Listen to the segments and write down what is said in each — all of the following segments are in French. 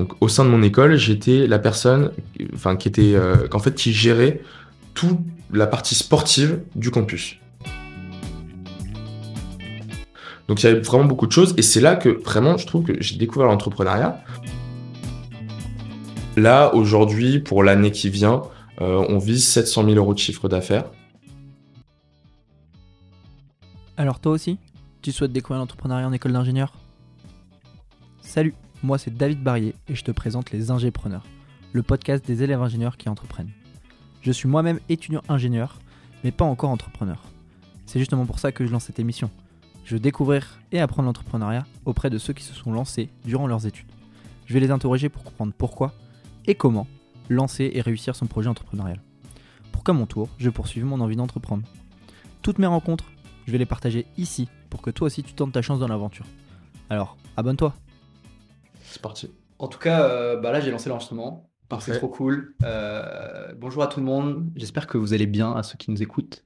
Donc au sein de mon école, j'étais la personne, enfin qui était, euh, fait, qui gérait toute la partie sportive du campus. Donc il y avait vraiment beaucoup de choses et c'est là que vraiment je trouve que j'ai découvert l'entrepreneuriat. Là aujourd'hui pour l'année qui vient, euh, on vise 700 000 euros de chiffre d'affaires. Alors toi aussi, tu souhaites découvrir l'entrepreneuriat en école d'ingénieur? Salut, moi c'est David Barrier et je te présente les Ingépreneurs, le podcast des élèves ingénieurs qui entreprennent. Je suis moi-même étudiant ingénieur, mais pas encore entrepreneur. C'est justement pour ça que je lance cette émission je veux découvrir et apprendre l'entrepreneuriat auprès de ceux qui se sont lancés durant leurs études. Je vais les interroger pour comprendre pourquoi et comment lancer et réussir son projet entrepreneurial. Pour qu'à mon tour, je poursuive mon envie d'entreprendre. Toutes mes rencontres, je vais les partager ici pour que toi aussi tu tentes ta chance dans l'aventure. Alors, abonne-toi. C'est parti. En tout cas, euh, bah là j'ai lancé l'enregistrement. C'est trop cool. Euh, bonjour à tout le monde. J'espère que vous allez bien à ceux qui nous écoutent.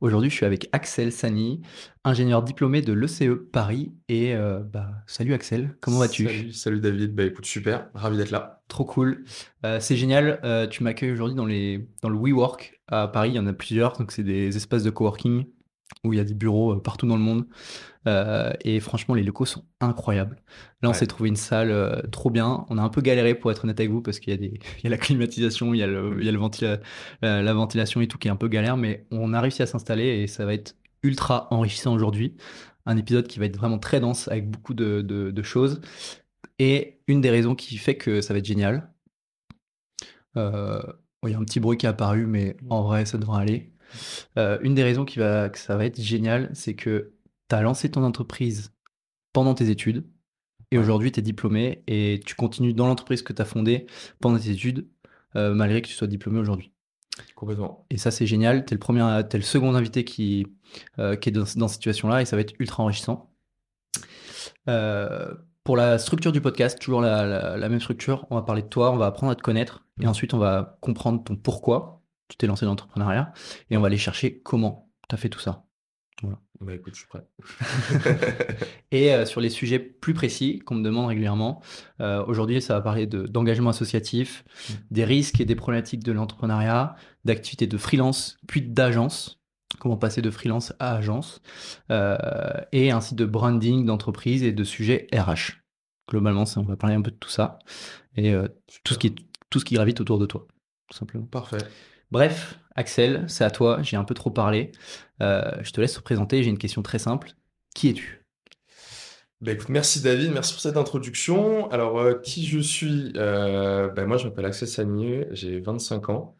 Aujourd'hui, je suis avec Axel Sani, ingénieur diplômé de l'ECE Paris. Et euh, bah, salut Axel, comment vas-tu? Salut, David. Bah écoute, super, ravi d'être là. Trop cool. Euh, c'est génial. tu m'accueilles aujourd'hui dans, les, dans le WeWork à Paris. Il y en a plusieurs. Donc, c'est des espaces de coworking où il y a des bureaux partout dans le monde. Euh, et franchement, les locaux sont incroyables. Là, on s'est trouvé une salle euh, trop bien. On a un peu galéré pour être honnête avec vous parce qu'il y a, des, il y a la climatisation, il y a, le, il y a le la ventilation et tout qui est un peu galère, mais on a réussi à s'installer et ça va être ultra enrichissant aujourd'hui. Un épisode qui va être vraiment très dense avec beaucoup de, de, choses. Et une des raisons qui fait que ça va être génial, il y a un petit bruit qui est apparu, mais en vrai, ça devrait aller. Euh, une des raisons qui va, que ça va être génial, c'est que tu as lancé ton entreprise pendant tes études et aujourd'hui tu es diplômé et tu continues dans l'entreprise que tu as fondée pendant tes études euh, malgré que tu sois diplômé aujourd'hui. Complètement. Et ça, c'est génial. Tu es, es le second invité qui, euh, qui est dans, cette situation-là et ça va être ultra enrichissant. pour la structure du podcast, toujours la, la, même structure, on va parler de toi, on va apprendre à te connaître et mmh. ensuite on va comprendre ton pourquoi tu t'es lancé dans l'entrepreneuriat et on va aller chercher comment tu as fait tout ça. Voilà. Bah écoute, je suis prêt. et euh, sur les sujets plus précis qu'on me demande régulièrement, euh, aujourd'hui, ça va parler d'engagement associatif, mmh. des risques et des problématiques de l'entrepreneuriat, d'activités de freelance, puis d'agence, comment passer de freelance à agence, euh, et ainsi de branding d'entreprise et de sujets RH. Globalement, on va parler un peu de tout ça et tout, ce qui, tout ce qui gravite autour de toi, tout simplement. Parfait. Bref, Axel, c'est à toi, j'ai un peu trop parlé. Euh, je te laisse te présenter, j'ai une question très simple. Qui es-tu? Bah, merci David, merci pour cette introduction. Alors, euh, qui je suis? Euh, bah, Moi, je m'appelle Axel Sanier, j'ai 25 ans.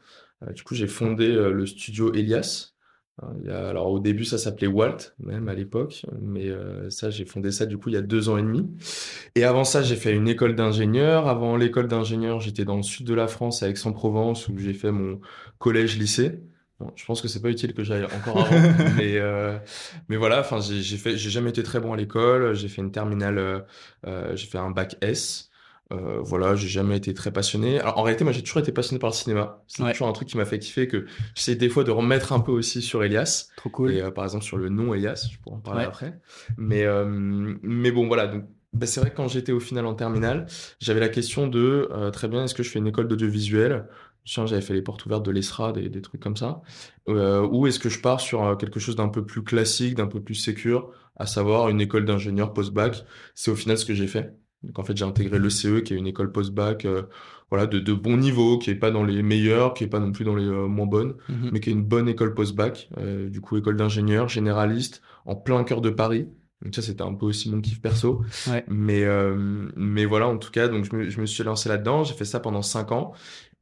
du coup, j'ai fondé le studio Elias, alors au début, ça s'appelait Walt, même à l'époque, mais euh, ça, j'ai fondé ça du coup il y a deux ans et demi. Et avant ça, j'ai fait une école d'ingénieur. Avant l'école d'ingénieur, j'étais dans le sud de la France, à Aix-en-Provence, où j'ai fait mon collège-lycée. je pense que c'est pas utile que j'aille encore avant, mais, euh, mais voilà, enfin, j'ai fait, j'ai jamais été très bon à l'école. J'ai fait une terminale, euh, j'ai fait un bac S. Euh, voilà, j'ai jamais été très passionné. Alors, en réalité, moi, j'ai toujours été passionné par le cinéma. C'est toujours un truc qui m'a fait kiffer que j'essaie des fois de remettre un peu aussi sur Elias. Trop cool. Et euh, par exemple, sur le nom Elias, je pourrais en parler après. Mais, euh, mais bon, voilà. Donc, bah, c'est vrai que quand j'étais au final en terminale, j'avais la question de très bien, est-ce que je fais une école d'audiovisuel? J'avais fait les portes ouvertes de l'ESRA, des, des, trucs comme ça. ou est-ce que je pars sur quelque chose d'un peu plus classique, d'un peu plus sécure, à savoir une école d'ingénieur post-bac? C'est au final ce que j'ai fait. Donc en fait, j'ai intégré le CE, qui est une école post-bac, euh, voilà, de, de, bon niveau, qui est pas dans les meilleurs, qui est pas non plus dans les euh, moins bonnes, mhm. mais qui est une bonne école post-bac. Euh, du coup, école d'ingénieur généraliste en plein cœur de Paris. Donc ça, c'était un peu aussi mon kiff perso. Mais mais voilà, en tout cas, donc je me, je me suis lancé là-dedans. J'ai fait ça pendant cinq ans.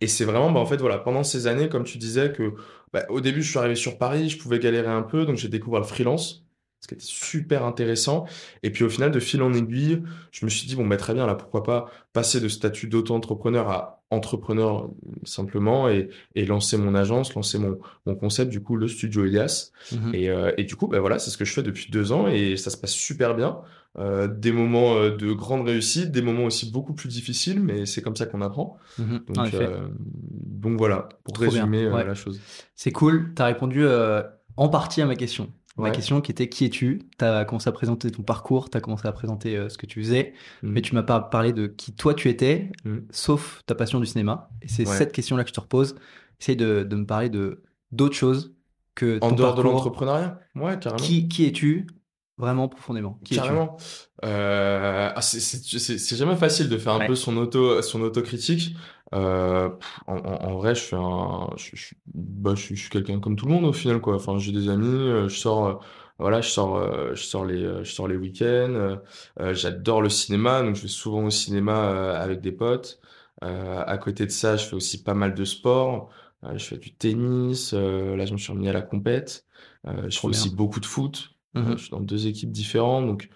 Et c'est vraiment, bah, en fait, voilà, pendant ces années, comme tu disais, que bah, au début, je suis arrivé sur Paris, je pouvais galérer un peu, donc j'ai découvert le freelance ce qui était super intéressant. Et puis au final, de fil en aiguille, je me suis dit, bon, bah, très bien, là, pourquoi pas passer de statut d'auto-entrepreneur à entrepreneur simplement et, et, lancer mon agence, lancer mon, mon concept, du coup, le studio Elias. Mhm. Et, euh, et, du coup, bah, voilà, c'est ce que je fais depuis deux ans et ça se passe super bien. Euh, des moments euh, de grande réussite, des moments aussi beaucoup plus difficiles, mais c'est comme ça qu'on apprend. Mhm. donc, euh, donc, voilà, pour résumer la chose. C'est cool, tu as répondu en partie à ma question. Ma question qui était qui es-tu? Tu as commencé à présenter ton parcours, tu as commencé à présenter euh, ce que tu faisais, Mhm. mais tu m'as pas parlé de qui toi tu étais, Mhm. sauf ta passion du cinéma. Et c'est Ouais. cette question-là que je te repose. Essaye de, de me parler de d'autres choses que En ton dehors de l'entrepreneuriat? Ouais, carrément. Qui, qui es-tu vraiment profondément? Qui Carrément. Euh, ah, c'est- jamais facile de faire un Ouais. peu son auto, son autocritique. Euh, pff, en, vrai, je fais un, je, je, bah, je, suis je suis quelqu'un comme tout le monde au final, quoi. Enfin, j'ai des amis, euh, je sors, euh, voilà, je sors, euh, je sors les, euh, je sors les week-ends. euh, euh, j'adore le cinéma, donc je vais souvent au cinéma euh, avec des potes. Euh, à côté de ça, je fais aussi pas mal de sport. Euh, je fais du tennis. euh, là, je me suis remis à la compète. Euh, je fais Trop aussi beaucoup de foot. Euh, je suis dans deux équipes différentes, donc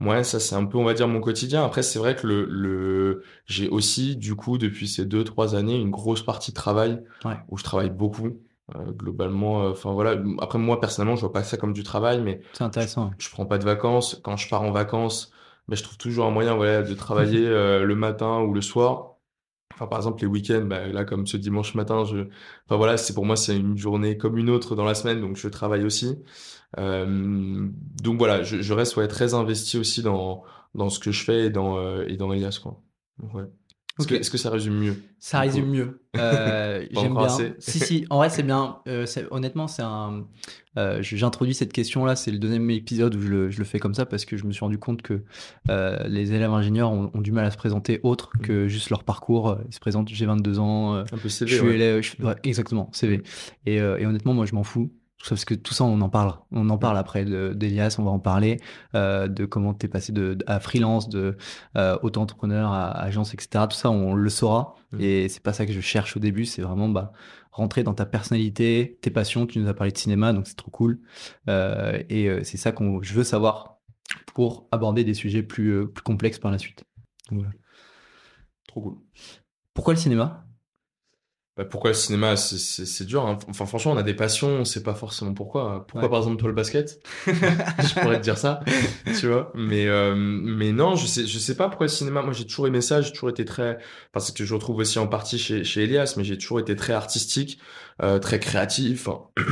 ouais, ça c'est un peu, on va dire, mon quotidien. Après, c'est vrai que le, le... j'ai aussi, du coup, depuis ces deux, trois années, une grosse partie de travail Ouais. où je travaille beaucoup. Euh, globalement, euh, enfin voilà. Après, moi, personnellement, je vois pas ça comme du travail, mais C'est intéressant. je prends pas de vacances. Quand je pars en vacances, ben, je trouve toujours un moyen, voilà, de travailler euh, le matin ou le soir. Enfin, par exemple, les week-ends, bah, là, comme ce dimanche matin, je, enfin voilà, c'est pour moi, c'est une journée comme une autre dans la semaine, donc je travaille aussi. Euh, donc voilà, je, je reste très investi aussi dans, dans ce que je fais et dans, euh, et dans Elias, quoi. Ouais. Est-ce que, ça résume mieux? Ça résume mieux. Euh, J'aime bien. assez. Si, si, en vrai, c'est bien. Euh, honnêtement, c'est un. euh, je- J'introduis cette question-là. C'est le deuxième épisode où je le, je le fais comme ça parce que je me suis rendu compte que les élèves ingénieurs ont, ont du mal à se présenter autre Mm. que juste leur parcours. Ils se présentent j'ai 22 ans, Un peu je CV, suis ouais. élève. je- ouais, exactement, CV. Et, et honnêtement, moi, je m'en fous. Parce que tout ça, on en parle. On en parle après de- d'Elias, on va en parler, euh, de comment t'es passé de, à freelance, de euh, auto-entrepreneur à agence, etc. Tout ça, on le saura. Mm. Et c'est pas ça que je cherche au début, c'est vraiment bah, rentrer dans ta personnalité, tes passions. Tu nous as parlé de cinéma, donc c'est trop cool. Euh, et c'est ça qu'on je veux savoir pour aborder des sujets plus, plus complexes par la suite. Voilà. Trop cool. Pourquoi le cinéma? Bah, pourquoi le cinéma? C'est, c'est, c'est dur, hein. Enfin, franchement, on a des passions, on sait pas forcément pourquoi. Pourquoi, Ouais. par exemple, toi, le basket? Je pourrais te dire ça, tu vois. Mais, euh, mais non, je sais, je sais pas pourquoi le cinéma. Moi, j'ai toujours aimé ça, j'ai toujours été très, parce que je retrouve aussi en partie chez, chez Elias, mais j'ai toujours été très artistique, euh, très créatif. Enfin,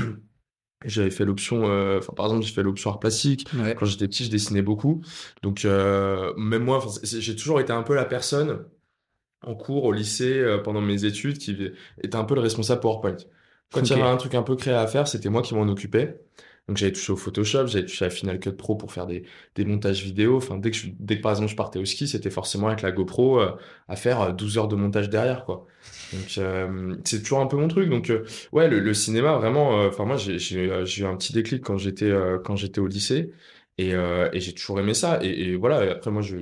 J'avais fait l'option, euh, enfin, par exemple, j'ai fait l'option art plastique. Ouais. Quand j'étais petit, je dessinais beaucoup. Donc, euh, même moi, enfin, c'est- j'ai toujours été un peu la personne en cours, au lycée, euh, pendant mes études, qui était un peu le responsable PowerPoint. Quand il y avait un truc un peu créé à faire, c'était moi qui m'en occupais. Donc, j'avais touché au Photoshop, j'avais touché à Final Cut Pro pour faire des, des montages vidéo. Enfin, dès que, je- dès que, par exemple, je partais au ski, c'était forcément avec la GoPro euh, à faire euh, 12 heures de montage derrière, quoi. Donc, euh, c'est toujours un peu mon truc. Donc, euh, ouais, le, le cinéma, vraiment, euh, enfin, moi, j'ai j'ai, euh, j'ai eu un petit déclic quand j'étais euh, quand j'étais au lycée. Et, euh, et j'ai toujours aimé ça. Et, et voilà, et après, moi, je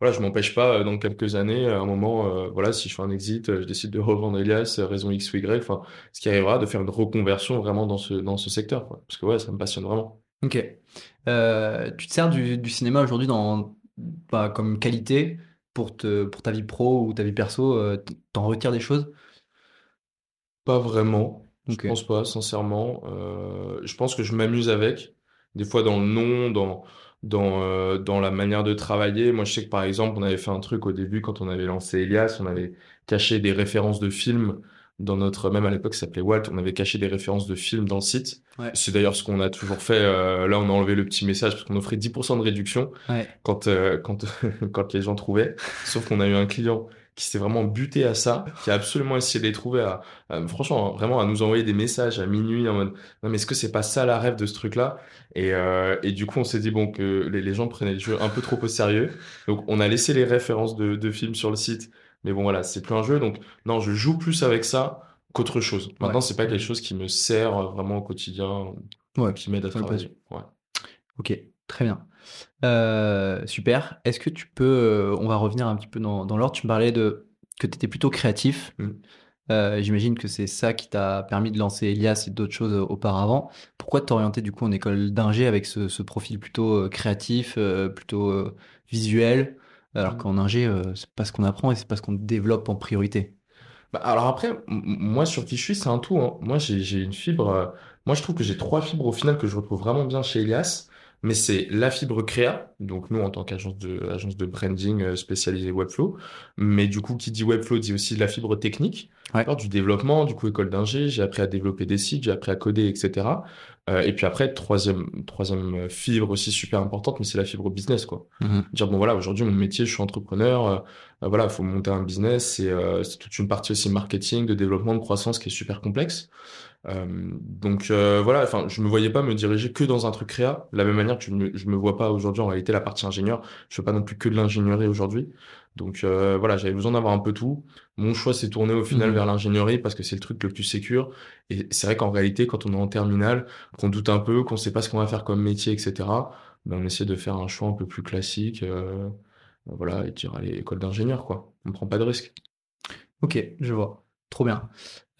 voilà, je m'empêche pas, euh, dans quelques années, à un moment, euh, voilà, si je fais un exit, euh, je décide de revendre Elias, euh, raison X ou Y, enfin, ce qui arrivera, de faire une reconversion vraiment dans ce, dans ce secteur, quoi. Parce que ouais, ça me passionne vraiment. Ok. Euh, tu te sers du, du cinéma aujourd'hui dans, bah, comme qualité pour, te, pour ta vie pro ou ta vie perso, euh, t'en retires des choses? Pas vraiment. Je Ok. pense pas, sincèrement. Euh, je pense que je m'amuse avec. Des fois dans le nom, dans, dans, euh, dans la manière de travailler. Moi, je sais que par exemple, on avait fait un truc au début quand on avait lancé Elias, on avait caché des références de films dans notre, même à l'époque, ça s'appelait Walt, on avait caché des références de films dans le site. Ouais. C'est d'ailleurs ce qu'on a toujours fait. euh, là, on a enlevé le petit message parce qu'on offrait 10% de réduction Ouais. quand, euh, quand, quand les gens trouvaient. Sauf qu'on a eu un client qui s'est vraiment buté à ça, qui a absolument essayé de les trouver à, à- franchement, vraiment à nous envoyer des messages à minuit en mode, non mais est-ce que c'est pas ça la rêve de ce truc-là? Et, euh, et du coup, on s'est dit, bon, que les, les gens prenaient le jeu un peu trop au sérieux. Donc, on a laissé les références de, de films sur le site. Mais bon, voilà, c'est plus un jeu. Donc, non, je joue plus avec ça qu'autre chose. Maintenant, Ouais. c'est pas quelque chose qui me sert vraiment au quotidien, Ouais. qui m'aide à travailler. Ouais. Ok, très bien. Euh, super. Est-ce que tu peux, euh, on va revenir un petit peu dans, dans l'ordre, tu me parlais de que tu étais plutôt créatif. Mm. Euh, J'imagine que c'est ça qui t'a permis de lancer Elias et d'autres choses auparavant. Pourquoi t'orienter du coup en école d'ingé avec ce, ce profil plutôt créatif, plutôt visuel, alors Mm. qu'en ingé, c'est pas ce qu'on apprend et c'est pas ce qu'on développe en priorité? Bah, alors après, moi sur qui je suis, c'est un tout. hein. Moi j'ai j'ai une fibre. euh, moi je trouve que j'ai trois fibres au final que je retrouve vraiment bien chez Elias. Mais c'est la fibre créa, donc nous en tant qu'agence de agence de branding euh, spécialisée Webflow. Mais du coup, qui dit Webflow dit aussi la fibre technique. du développement, du coup école d'ingé, j'ai appris à développer des sites, j'ai appris à coder, etc. Euh, et puis après, troisième, troisième fibre aussi super importante, mais c'est la fibre business, quoi. Mhm. Dire, bon voilà, aujourd'hui, mon métier, je suis entrepreneur, euh, euh, voilà, il faut monter un business, c'est toute une partie aussi marketing, de développement, de croissance qui est super complexe. Euh, donc euh, voilà, enfin, je me voyais pas me diriger que dans un truc créa, de la même manière que je me, je me vois pas aujourd'hui en réalité la partie ingénieur. Je fais pas non plus que de l'ingénierie aujourd'hui. Donc euh, voilà, j'avais besoin d'avoir un peu tout. Mon choix s'est tourné au final Mhm. vers l'ingénierie parce que c'est le truc le plus sécure. Et c'est vrai qu'en réalité, quand on est en terminale, qu'on doute un peu, qu'on sait pas ce qu'on va faire comme métier, etc., ben on essaie de faire un choix un peu plus classique. euh, voilà, et dire allez, école d'ingénieur, quoi. On prend pas de risque. Ok, je vois. Trop bien.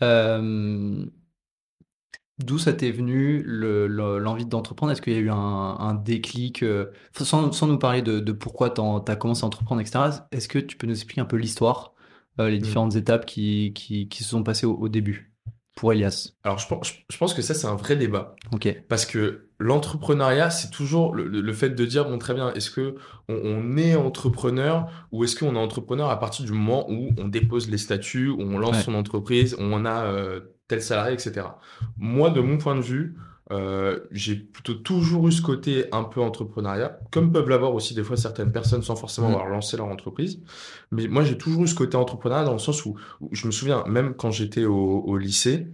Euh, D'où ça t'est venu le- le- l'envie d'entreprendre? Est-ce qu'il y a eu un, un déclic, euh, sans, sans nous parler de, de pourquoi tu as commencé à entreprendre, etc. Est-ce que tu peux nous expliquer un peu l'histoire, euh, les Mm. différentes étapes qui, qui, qui se sont passées au, au début pour Elias? Alors je pense, je pense que ça, c'est un vrai débat. Ok. Parce que l'entrepreneuriat, c'est toujours le, le- le fait de dire, bon, très bien, est-ce que on, on est entrepreneur ou est-ce qu'on est entrepreneur à partir du moment où on dépose les statuts, où on lance Ouais. son entreprise, où on a euh, tel salarié, etc. Moi, de mon point de vue, euh, j'ai plutôt toujours eu ce côté un peu entrepreneuriat, comme peuvent l'avoir aussi des fois certaines personnes sans forcément Mm. avoir lancé leur entreprise. Mais moi, j'ai toujours eu ce côté entrepreneuriat dans le sens où, où je me souviens, même quand j'étais au, au lycée,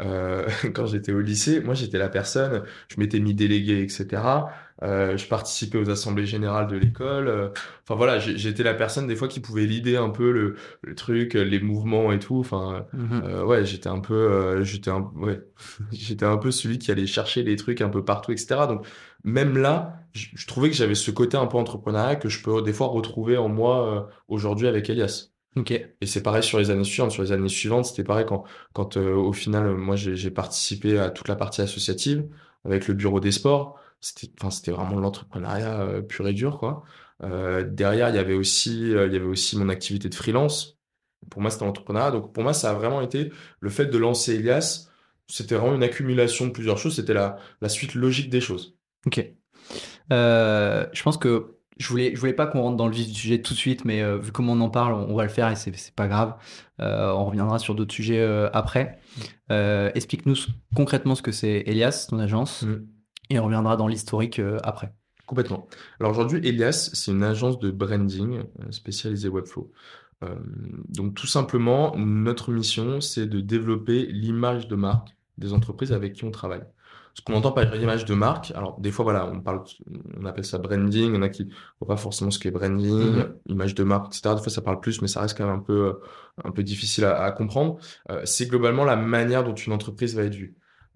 euh, quand j'étais au lycée, moi j'étais la personne, je m'étais mis délégué, etc. Euh, je participais aux assemblées générales de l'école. euh, Enfin voilà, j'étais la personne des fois qui pouvait leader un peu le, le truc, les mouvements et tout. Enfin Mhm. euh, ouais, j'étais un peu, euh, j'étais un, ouais, j'étais un peu celui qui allait chercher les trucs un peu partout, etc. Donc même là, je, je trouvais que j'avais ce côté un peu entrepreneurial que je peux des fois retrouver en moi euh, aujourd'hui avec Elias. Ok. Et c'est pareil sur les années suivantes. Sur les années suivantes, c'était pareil quand, quand euh, au final, moi, j'ai participé à toute la partie associative avec le bureau des sports. C'était, enfin, c'était vraiment de l'entrepreneuriat euh, pur et dur, quoi. Euh, derrière, il y avait aussi, euh, il y avait aussi mon activité de freelance. Pour moi, c'était l'entrepreneuriat. Donc, pour moi, ça a vraiment été le fait de lancer Elias. C'était vraiment une accumulation de plusieurs choses. C'était la, la suite logique des choses. Ok. Euh, je pense que je voulais, je voulais pas qu'on rentre dans le vif du sujet tout de suite, mais euh, vu comment on en parle, on, on va le faire et c'est pas grave. Euh, on reviendra sur d'autres sujets euh, après. Explique-nous concrètement ce que c'est Elias, ton agence, Mm. et on reviendra dans l'historique après. Complètement. Alors aujourd'hui, Elias, c'est une agence de branding spécialisée Webflow. Donc tout simplement, notre mission, c'est de développer l'image de marque des entreprises avec qui on travaille. Ce qu'on entend par image de marque, alors des fois, voilà, on parle, on appelle ça branding, il y en a qui ne voient pas forcément ce qu'est branding, Mhm. image de marque, etc. Des fois, ça parle plus, mais ça reste quand même un peu, euh, un peu difficile à, à comprendre. Euh, c'est globalement la manière dont une entreprise va être vue.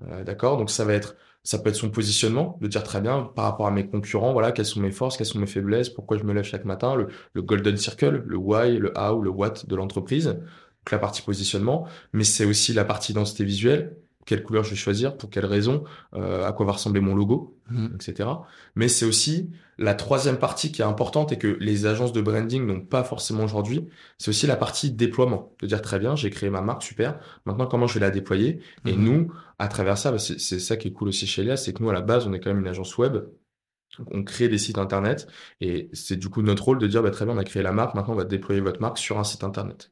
Euh, d'accord? Donc ça va être ça peut être son positionnement, de dire très bien par rapport à mes concurrents, voilà, quelles sont mes forces, quelles sont mes faiblesses, pourquoi je me lève chaque matin, le, le golden circle, le why, le how, le what de l'entreprise, donc la partie positionnement, mais c'est aussi la partie identité visuelle, quelle couleur je vais choisir, pour quelle raison, euh, à quoi va ressembler mon logo, Mhm. etc. Mais c'est aussi la troisième partie qui est importante et que les agences de branding n'ont pas forcément aujourd'hui, c'est aussi la partie déploiement, de dire très bien, j'ai créé ma marque, super, maintenant comment je vais la déployer, et Mhm. nous, à travers ça, bah, c'est ça qui est cool aussi chez Elias, c'est que nous, à la base, on est quand même une agence web. Donc, on crée des sites internet et c'est du coup notre rôle de dire, bah, très bien, on a créé la marque, maintenant on va déployer votre marque sur un site internet.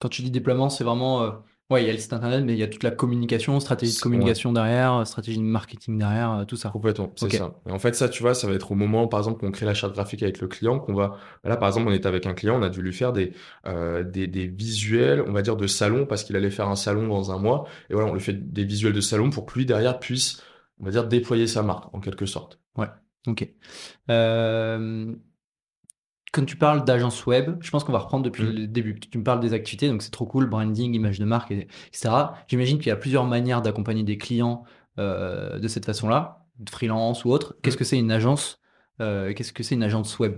Quand tu dis déploiement, c'est vraiment. euh, ouais, il y a le site internet, mais il y a toute la communication, stratégie de communication derrière, stratégie de marketing derrière, euh, tout ça. Complètement, c'est ça. Et en fait, ça, tu vois, ça va être au moment, par exemple, qu'on crée la charte graphique avec le client, qu'on va. Là, par exemple, on était avec un client, on a dû lui faire des, euh, des, des visuels, on va dire, de salon, parce qu'il allait faire un salon dans un mois. Et voilà, on lui fait des visuels de salon pour que lui, derrière, puisse, on va dire, déployer sa marque, en quelque sorte. Ok. Euh, quand tu parles d'agence web, je pense qu'on va reprendre depuis Mhm. le début. Tu me parles des activités, donc c'est trop cool, branding, image de marque, et- etc. J'imagine qu'il y a plusieurs manières d'accompagner des clients euh, de cette façon-là, freelance ou autre. Qu'est-ce Mhm. que c'est une agence euh, Qu'est-ce que c'est une agence web?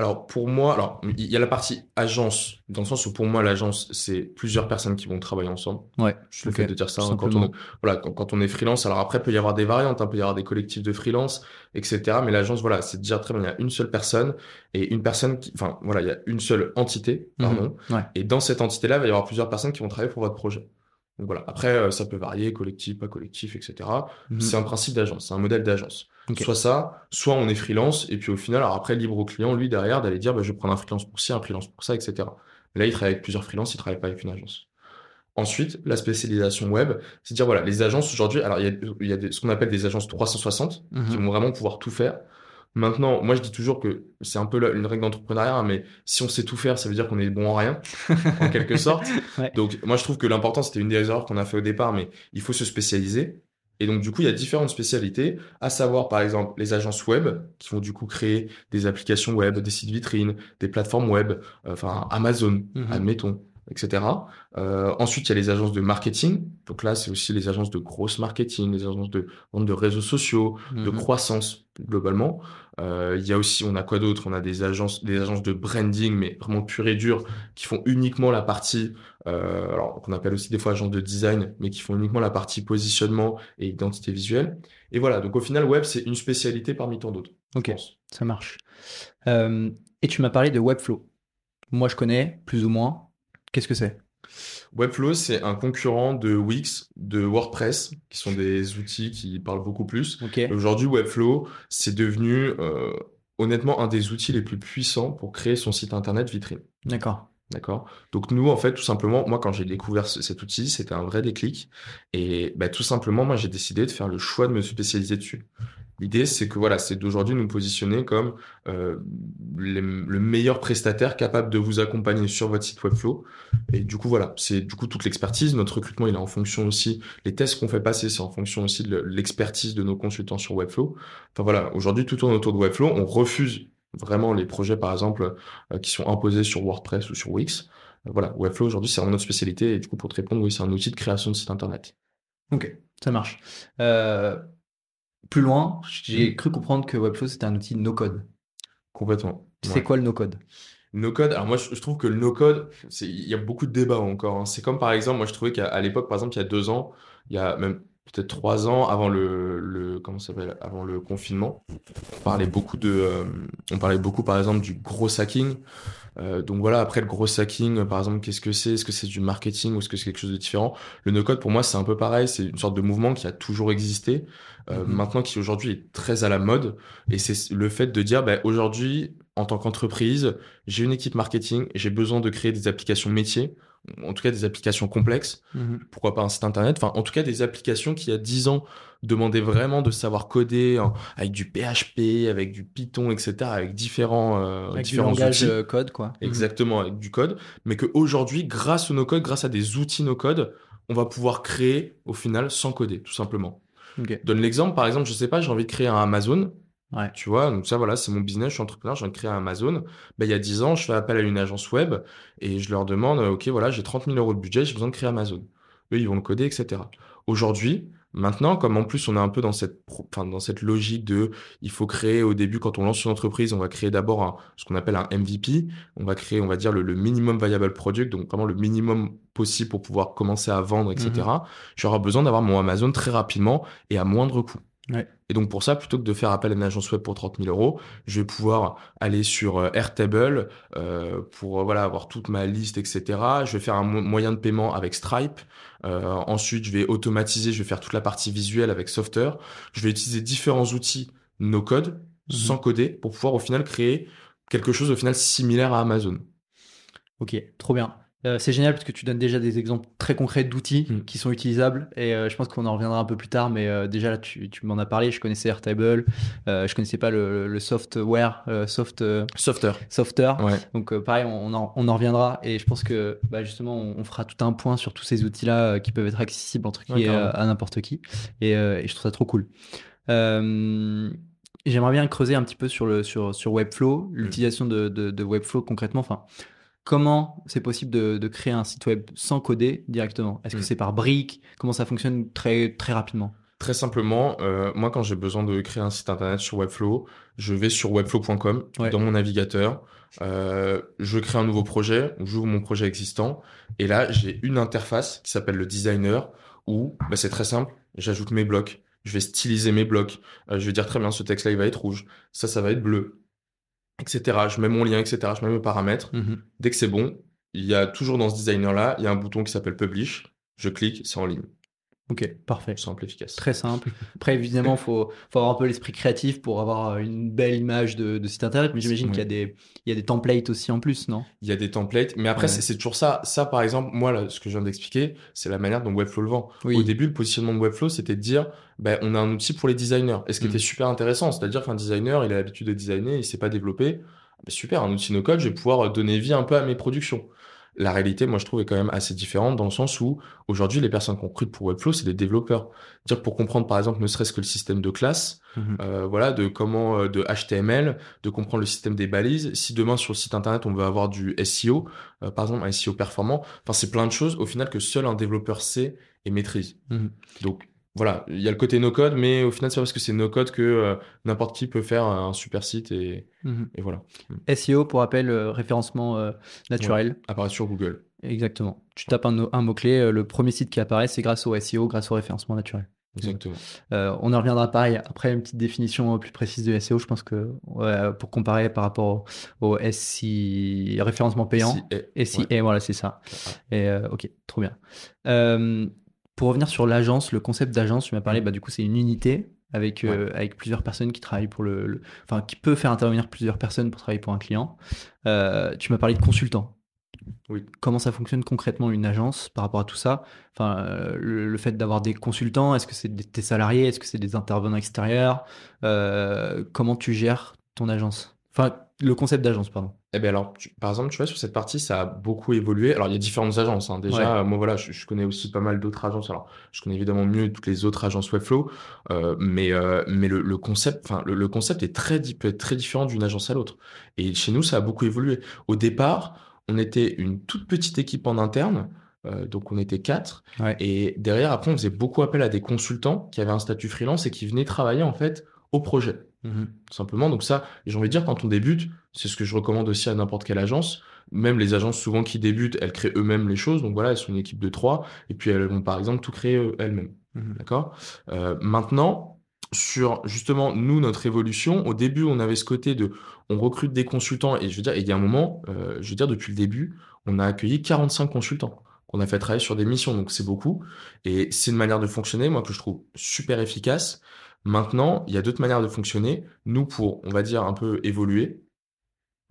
Alors pour moi, alors il y a la partie agence, dans le sens où pour moi l'agence c'est plusieurs personnes qui vont travailler ensemble. Ouais. Juste le fait de dire ça, hein, quand on, simplement. voilà, quand, quand on est freelance, alors après il peut y avoir des variantes, hein, il peut y avoir des collectifs de freelance, etc. Mais l'agence, voilà, c'est dire très bien, il y a une seule personne et une personne qui, enfin voilà, il y a une seule entité, pardon. Mhm. Ouais. Et dans cette entité-là, il va y avoir plusieurs personnes qui vont travailler pour votre projet. Donc voilà. Après, euh, ça peut varier, collectif, pas collectif, etc. Mhm. C'est un principe d'agence, c'est un modèle d'agence. Soit ça, soit on est freelance, et puis au final, alors après, libre au client, lui, derrière, d'aller dire, bah, je vais prendre un freelance pour ci, un freelance pour ça, etc. Là, il travaille avec plusieurs freelances, il travaille pas avec une agence. Ensuite, la spécialisation web, c'est dire voilà, les agences aujourd'hui, alors il y a, il y a des- ce qu'on appelle des agences 360 qui Mhm. vont vraiment pouvoir tout faire. Maintenant, moi je dis toujours que c'est un peu la- une règle d'entrepreneuriat, hein, mais si on sait tout faire, ça veut dire qu'on est bon en rien, en quelque sorte. Ouais. Donc moi je trouve que l'important, c'était une des erreurs qu'on a fait au départ, mais il faut se spécialiser. Et donc du coup, il y a différentes spécialités, à savoir par exemple les agences web qui vont du coup créer des applications web, des sites vitrines, des plateformes web, euh, enfin Amazon, Mhm. admettons, etc. Euh, ensuite, il y a les agences de marketing. Donc là, c'est aussi les agences de grosse marketing, les agences de vente de réseaux sociaux, de Mhm. croissance globalement. Euh, il y a aussi, on a quoi d'autre? On a des agences, des agences de branding, mais vraiment pure et dure, qui font uniquement la partie, euh, alors qu'on appelle aussi des fois agences de design, mais qui font uniquement la partie positionnement et identité visuelle. Et voilà. Donc au final, web, c'est une spécialité parmi tant d'autres. Ok. Ça marche. Et tu m'as parlé de Webflow. Moi, je connais, plus ou moins. Qu'est-ce que c'est? Webflow, c'est un concurrent de Wix, de WordPress, qui sont des outils qui parlent beaucoup plus. Aujourd'hui, Webflow, c'est devenu euh, honnêtement un des outils les plus puissants pour créer son site internet vitrine. D'accord. D'accord? Donc nous, en fait, tout simplement, moi, quand j'ai découvert ce- cet outil, c'était un vrai déclic. Et bah, tout simplement, moi, j'ai décidé de faire le choix de me spécialiser dessus. L'idée, c'est que voilà, c'est d'aujourd'hui nous positionner comme euh, le meilleur prestataire capable de vous accompagner sur votre site Webflow. Et du coup, voilà, c'est du coup toute l'expertise. Notre recrutement, il est en fonction aussi, les tests qu'on fait passer, c'est en fonction aussi de l'expertise de nos consultants sur Webflow. Enfin voilà, aujourd'hui, tout tourne autour de Webflow. On refuse vraiment les projets, par exemple, euh, qui sont imposés sur WordPress ou sur Wix. Euh, voilà, Webflow, aujourd'hui, c'est vraiment notre spécialité. Et du coup, pour te répondre, oui, c'est un outil de création de site internet. Ok, ça marche. Plus loin, j'ai cru comprendre que Webflow, c'était un outil no-code. Complètement. C'est Ouais. quoi le no-code? No code, alors moi je, trouve que le no code, c'est, il y a beaucoup de débats encore. hein. C'est comme par exemple, moi je trouvais qu'à l'époque, par exemple, il y a deux ans, il y a même peut-être trois ans avant le, le comment ça s'appelle, avant le confinement, on parlait beaucoup de, euh, on parlait beaucoup par exemple du gros hacking. Euh, donc voilà, après le gros hacking, par exemple, qu'est-ce que c'est? Est-ce que c'est du marketing ou est-ce que c'est quelque chose de différent? Le no code pour moi c'est un peu pareil, c'est une sorte de mouvement qui a toujours existé, euh, Mhm. maintenant qui aujourd'hui est très à la mode, et c'est le fait de dire, bah, aujourd'hui en tant qu'entreprise, j'ai une équipe marketing, j'ai besoin de créer des applications métiers, en tout cas des applications complexes, pourquoi pas un site internet, enfin en tout cas des applications qui il y a 10 ans demandaient vraiment de savoir coder avec du PHP, avec du Python, etc., avec différents, euh, Avec du différents langage outils. euh, code, quoi. Exactement, avec du code, mais qu'aujourd'hui, grâce au no-code, grâce à des outils no-code, on va pouvoir créer au final sans coder, tout simplement. Mhm. Donne l'exemple, par exemple, je sais pas, j'ai envie de créer un Amazon, Ouais. tu vois, donc ça, voilà, c'est mon business, je suis entrepreneur, j'ai envie de créer un Amazon. Ben, il y a 10 ans, je fais appel à une agence web et je leur demande, OK, voilà, j'ai 30 000 euros de budget, j'ai besoin de créer Amazon. Eux, ils vont le coder, etc. Aujourd'hui, maintenant, comme en plus on est un peu dans cette, enfin, dans cette logique de, il faut créer au début, quand on lance une entreprise, on va créer d'abord un- ce qu'on appelle un MVP. On va créer, on va dire, le, le minimum viable product, donc vraiment le minimum possible pour pouvoir commencer à vendre, etc. J'aurai besoin d'avoir mon Amazon très rapidement et à moindre coût. Ouais. Et donc pour ça, plutôt que de faire appel à une agence web pour 30 000 euros, je vais pouvoir aller sur euh, Airtable euh, pour euh, voilà avoir toute ma liste, etc. Je vais faire un mo- moyen de paiement avec Stripe. Euh, ensuite, je vais automatiser, je vais faire toute la partie visuelle avec Softer. Je vais utiliser différents outils no code, Mhm. sans coder, pour pouvoir au final créer quelque chose au final similaire à Amazon. Ok, trop bien. Euh, c'est génial parce que tu donnes déjà des exemples très concrets d'outils Mm. qui sont utilisables et euh, je pense qu'on en reviendra un peu plus tard mais euh, déjà là tu, tu m'en as parlé, je connaissais Airtable, je connaissais pas le, le software, soft, Softer. softer, Ouais. donc pareil on en, on en reviendra et je pense que bah, justement on, on fera tout un point sur tous ces outils là qui peuvent être accessibles entre Ouais, à, n'importe qui et, et je trouve ça trop cool. J'aimerais bien creuser un petit peu sur, le, sur, sur Webflow, l'utilisation de, de, de Webflow concrètement. Enfin, comment c'est possible de, de créer un site web sans coder directement? Est-ce que Mm. c'est par briques Comment ça fonctionne très, très rapidement? Très simplement, euh, moi quand j'ai besoin de créer un site internet sur Webflow, je vais sur webflow.com Ouais. dans mon navigateur, euh, je crée un nouveau projet, ou j'ouvre mon projet existant, et là j'ai une interface qui s'appelle le designer, où bah, c'est très simple, j'ajoute mes blocs, je vais styliser mes blocs, euh, je vais dire très bien ce texte-là il va être rouge, ça ça va être bleu, etc. Je mets mon lien, etc. Je mets mes paramètres. Dès que c'est bon, il y a toujours dans ce designer-là, il y a un bouton qui s'appelle Publish, je clique, c'est en ligne. Ok, parfait. Simple, efficace. Très simple. Après, évidemment, il faut, faut avoir un peu l'esprit créatif pour avoir une belle image de, de site internet, mais j'imagine Oui. qu'il y, a des- il y a des templates aussi en plus, non? Il y a des templates, mais après, Ouais. c'est toujours ça. Ça, par exemple, moi, là, ce que je viens d'expliquer, c'est la manière dont Webflow le vend. Oui. Au début, le positionnement de Webflow, c'était de dire, ben, on a un outil pour les designers. Et ce qui Mm. était super intéressant, c'est-à-dire qu'un designer, il a l'habitude de designer, il sait pas développer. Ben, super, un outil no-code, je vais pouvoir donner vie un peu à mes productions. La réalité, moi, je trouve, est quand même assez différente dans le sens où, aujourd'hui, les personnes qu'on recrute pour Webflow, c'est des développeurs. Dire pour comprendre, par exemple, ne serait-ce que le système de classe, Mhm. euh, voilà, de comment, euh, de HTML, de comprendre le système des balises. Si demain sur le site internet on veut avoir du SEO, euh, par exemple un SEO performant, enfin c'est plein de choses au final que seul un développeur sait et maîtrise. Mhm. Donc voilà, il y a le côté no code, mais au final c'est parce que c'est no code que euh, n'importe qui peut faire un super site et, Mhm. et voilà. SEO, pour rappel, euh, référencement euh, naturel. Apparaître sur Google. Exactement. Tu tapes un, un mot-clé, euh, le premier site qui apparaît, c'est grâce au SEO, grâce au référencement naturel. Exactement. Euh, on en reviendra pareil après une petite définition euh, plus précise de SEO, je pense que ouais, pour comparer par rapport au, au SI, référencement payant. Si- et- SIA, ouais. voilà, c'est ça. Et euh, ok, trop bien. Pour revenir sur l'agence, le concept d'agence, tu m'as parlé, bah, du coup, c'est une unité avec, euh, avec plusieurs personnes qui travaillent pour le, le- Enfin, qui peut faire intervenir plusieurs personnes pour travailler pour un client. Euh, tu m'as parlé de consultant. Oui. Comment ça fonctionne concrètement une agence par rapport à tout ça? Enfin, euh, le, le fait d'avoir des consultants, est-ce que c'est des, tes salariés? Est-ce que c'est des intervenants extérieurs? Euh, Comment tu gères ton agence? Enfin, le concept d'agence, pardon. Eh ben alors, tu- par exemple, tu vois, sur cette partie, ça a beaucoup évolué. Alors, il y a différentes agences. hein. Déjà, euh, moi, voilà, je, je connais aussi pas mal d'autres agences. Alors, je connais évidemment mieux toutes les autres agences Webflow, euh, mais, euh, mais le, le concept, enfin, le, le concept est très, peut être très différent d'une agence à l'autre. Et chez nous, ça a beaucoup évolué. Au départ, on était une toute petite équipe en interne. euh, donc on était quatre Ouais. et derrière après on faisait beaucoup appel à des consultants qui avaient un statut freelance et qui venaient travailler en fait au projet tout simplement. Donc ça, j'ai envie de dire, quand on débute, c'est ce que je recommande aussi à n'importe quelle agence. Même les agences, souvent qui débutent, elles créent eux-mêmes les choses. Donc voilà, elles sont une équipe de trois. Et puis elles vont, par exemple, tout créer euh, elles-mêmes. Mhm. D'accord? Euh, Maintenant, sur justement, nous, notre évolution, au début, on avait ce côté de, on recrute des consultants. Et je veux dire, il y a un moment, euh, je veux dire, depuis le début, on a accueilli 45 consultants qu'on a fait travailler sur des missions. Donc c'est beaucoup. Et c'est une manière de fonctionner, moi, que je trouve super efficace. Maintenant, il y a d'autres manières de fonctionner. Nous, pour, on va dire, un peu évoluer,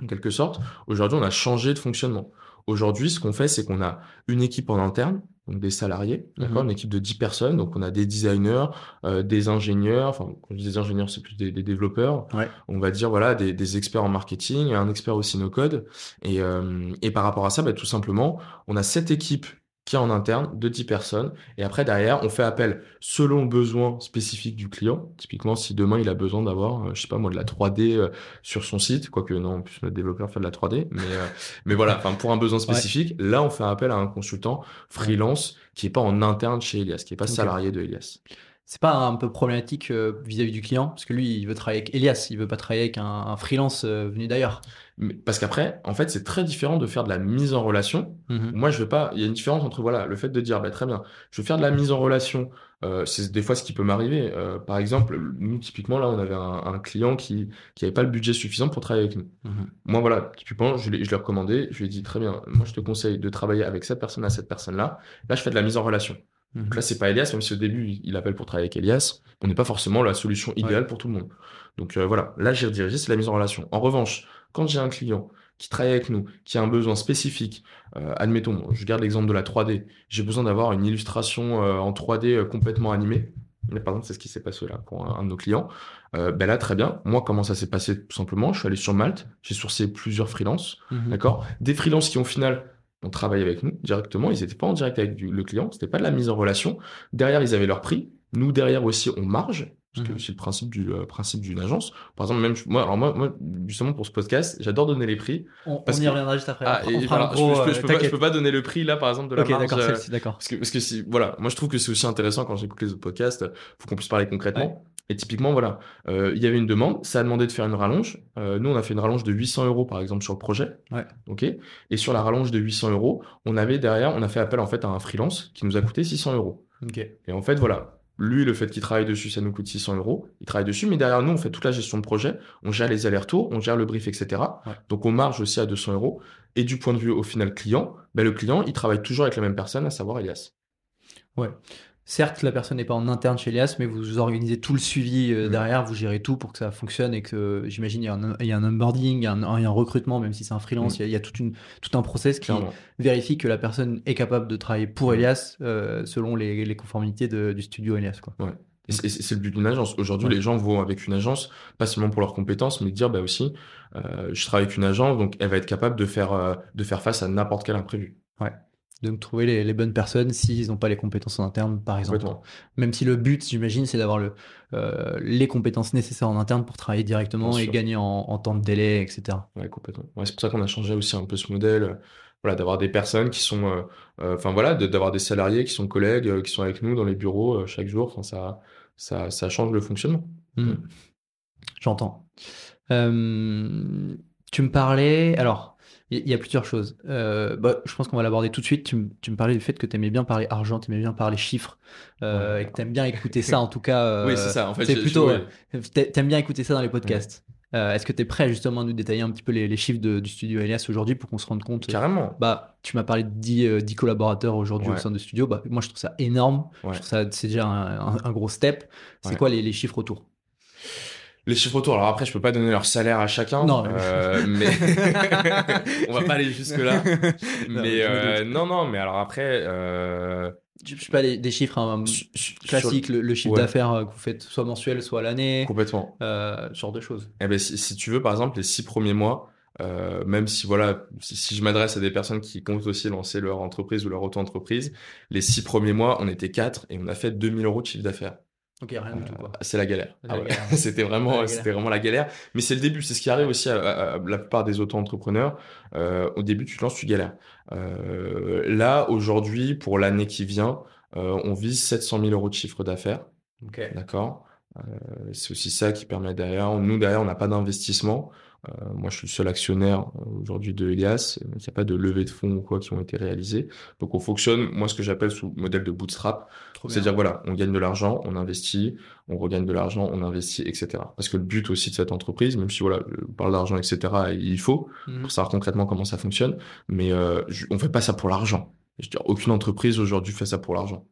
en quelque sorte, aujourd'hui, on a changé de fonctionnement. Aujourd'hui, ce qu'on fait, c'est qu'on a une équipe en interne, donc des salariés, d'accord, Mhm. une équipe de 10 personnes. Donc, on a des designers, euh, des ingénieurs, enfin, quand je dis des ingénieurs, c'est plus des, des développeurs. Ouais. On va dire, voilà, des, des experts en marketing, un expert aussi no code. Et, euh, et par rapport à ça, bah, tout simplement, on a cette équipe qui est en interne de 10 personnes. Et après, derrière, on fait appel selon le besoin spécifique du client. Typiquement, si demain, il a besoin d'avoir, euh, je sais pas moi, de la 3D euh, sur son site, quoique non, en plus, notre développeur fait de la 3D. Mais, euh, mais voilà, enfin, pour un besoin spécifique, là, on fait appel à un consultant freelance qui est pas en interne chez Elias, qui est pas salarié de Elias. C'est pas un peu problématique euh, vis-à-vis du client Parce que lui, il veut travailler avec Elias, il veut pas travailler avec un, un freelance euh, venu d'ailleurs. Parce qu'après, en fait, c'est très différent de faire de la mise en relation Moi, je veux pas. Il y a une différence entre voilà le fait de dire bah, très bien, je veux faire de la mise en relation. euh, c'est des fois ce qui peut m'arriver. Euh, par exemple, nous typiquement là, on avait un, un client qui qui avait pas le budget suffisant pour travailler avec nous. Mhm. Moi, voilà, typiquement, je l'ai recommandé. Je lui ai dit très bien. Moi, je te conseille de travailler avec cette personne à cette personne là. Là, je fais de la mise en relation. Mhm. Donc là, c'est pas Elias, même si au début il- appelle pour travailler avec Elias, on n'est pas forcément la solution idéale pour tout le monde. Donc euh, voilà, là j'ai redirigé, c'est la mise en relation. En revanche, quand j'ai un client qui travaille avec nous, qui a un besoin spécifique, euh, admettons, je garde l'exemple de la 3D, j'ai besoin d'avoir une illustration euh, en 3D euh, complètement animée. Mais par exemple, c'est ce qui s'est passé là pour un, un de nos clients. Ben là, très bien. Moi, comment ça s'est passé? Tout simplement, je suis allé sur Malte, j'ai sourcé plusieurs freelances. Mhm. D'accord? Des freelances qui, au final, ont travaillé avec nous directement. Ils n'étaient pas en direct avec du- le client. C'était pas de la mise en relation. Derrière, ils avaient leur prix. Nous, derrière aussi, on marge. Parce que Mhm. c'est le principe du euh, principe d'une agence. Par exemple, même moi, alors moi, moi, justement pour ce podcast, j'adore donner les prix. On, on y que- reviendra juste après. Ah, on, et voilà, je, gros, je peux, je euh, peux pas, je t'inquiète. peux pas donner le prix là, par exemple, de la Ok, marge. d'accord, euh, d'accord. parce que, parce que si, voilà, moi je trouve que c'est aussi intéressant quand j'écoute les autres podcasts, faut qu'on puisse parler concrètement. Et typiquement, voilà, euh, il y avait une demande, ça a demandé de faire une rallonge. Euh, nous, on a fait une rallonge de 800 euros, par exemple, sur le projet. Ouais. Ok. Et sur la rallonge de 800 euros, on avait derrière, on a fait appel en fait à un freelance qui nous a coûté 600 euros. Et en fait, voilà, lui, le fait qu'il travaille dessus, ça nous coûte 600 euros. Il travaille dessus, mais derrière nous, on fait toute la gestion de projet, on gère les allers-retours, on gère le brief, etc. Ouais. Donc on marge aussi à 200 euros. Et du point de vue au final client, ben, le client, il travaille toujours avec la même personne, à savoir Elias. Certes, la personne n'est pas en interne chez Elias, mais vous organisez tout le suivi euh, derrière, vous gérez tout pour que ça fonctionne et que j'imagine il y, a un- il y a un onboarding, il y a un, il y a un recrutement, même si c'est un freelance, Mm. il y a, il y a toute une, tout un process qui Clairement. vérifie que la personne est capable de travailler pour Elias euh, selon les, les conformités de- du studio Elias. Quoi. C'est le but d'une agence. Aujourd'hui, Ouais. les gens vont avec une agence, pas seulement pour leurs compétences, mais dire bah aussi, euh, je travaille avec une agence, donc elle va être capable de faire de faire face à n'importe quel imprévu. Donc trouver les, les bonnes personnes s'ils n'ont pas les compétences en interne, par exemple. Même si le but, j'imagine, c'est d'avoir le, euh, les compétences nécessaires en interne pour travailler directement et gagner en, en temps de délai, etc. Ouais, complètement. Ouais, c'est pour ça qu'on a changé aussi un peu ce modèle. euh, Voilà, d'avoir des personnes qui sont, euh, euh, enfin voilà, de- d'avoir des salariés qui sont collègues, qui sont avec nous dans les bureaux chaque jour. Enfin, ça, ça, ça change le fonctionnement. Hmm. J'entends. Tu me parlais. Alors, il y, y a plusieurs choses. Euh, bah, je pense qu'on va l'aborder tout de suite. Tu, me- tu me parlais du fait que tu aimais bien parler argent, tu aimais bien parler chiffres, euh, Ouais. et que tu aimes bien écouter ça, en tout cas. euh, oui, c'est ça. En fait, c'est plutôt. Tu aimes bien écouter ça dans les podcasts. Euh, Est-ce que tu es prêt justement à nous détailler un petit peu les, les chiffres de- du studio Elias aujourd'hui pour qu'on se rende compte? Carrément. bah, tu m'as parlé de 10, euh, 10 collaborateurs aujourd'hui au sein de studio. Bah, moi, je trouve ça énorme. Je trouve ça, c'est déjà un, un- un gros step. C'est quoi les, les chiffres autour? Les chiffres autour. Alors après, je peux pas donner leur salaire à chacun. Non. euh, mais on va pas aller jusque là. Non, mais euh, non, non. Mais alors après, euh, Je sais pas, des chiffres hein, classiques, le, le chiffre Ouais. d'affaires euh, que vous faites soit mensuel, soit l'année, complètement. euh, ce genre de choses. Eh ben, si, si tu veux, par exemple, les six premiers mois, euh, même si voilà, si, si je m'adresse à des personnes qui comptent aussi lancer leur entreprise ou leur auto-entreprise, les six premiers mois, on était quatre et on a fait 2000 euros de chiffre d'affaires. Rien du tout. Quoi. C'est la galère. Ah ouais. galère. C'était vraiment, La galère. c'était vraiment la galère. Mais c'est le début. C'est ce qui arrive aussi à, à- à la plupart des auto-entrepreneurs. Euh, au début, tu te lances, tu galères. Euh, là, aujourd'hui, pour l'année qui vient, euh, on vise 700 000 euros de chiffre d'affaires. Ok. D'accord? Euh, c'est aussi ça qui permet derrière. Nous, derrière, on n'a pas d'investissement. Euh, moi, je suis le seul actionnaire euh, aujourd'hui de Elias. Il n'y a pas de levée de fonds ou quoi qui ont été réalisés. Donc, on fonctionne, moi, ce que j'appelle sous modèle de bootstrap. C'est-à-dire, voilà, on gagne de l'argent, on investit, on regagne de l'argent, on investit, etc. Parce que le but aussi de cette entreprise, même si, voilà, je parle d'argent, etc., il faut, Mhm. pour savoir concrètement comment ça fonctionne, mais euh, je- on fait pas ça pour l'argent. Je veux dire, aucune entreprise aujourd'hui fait ça pour l'argent.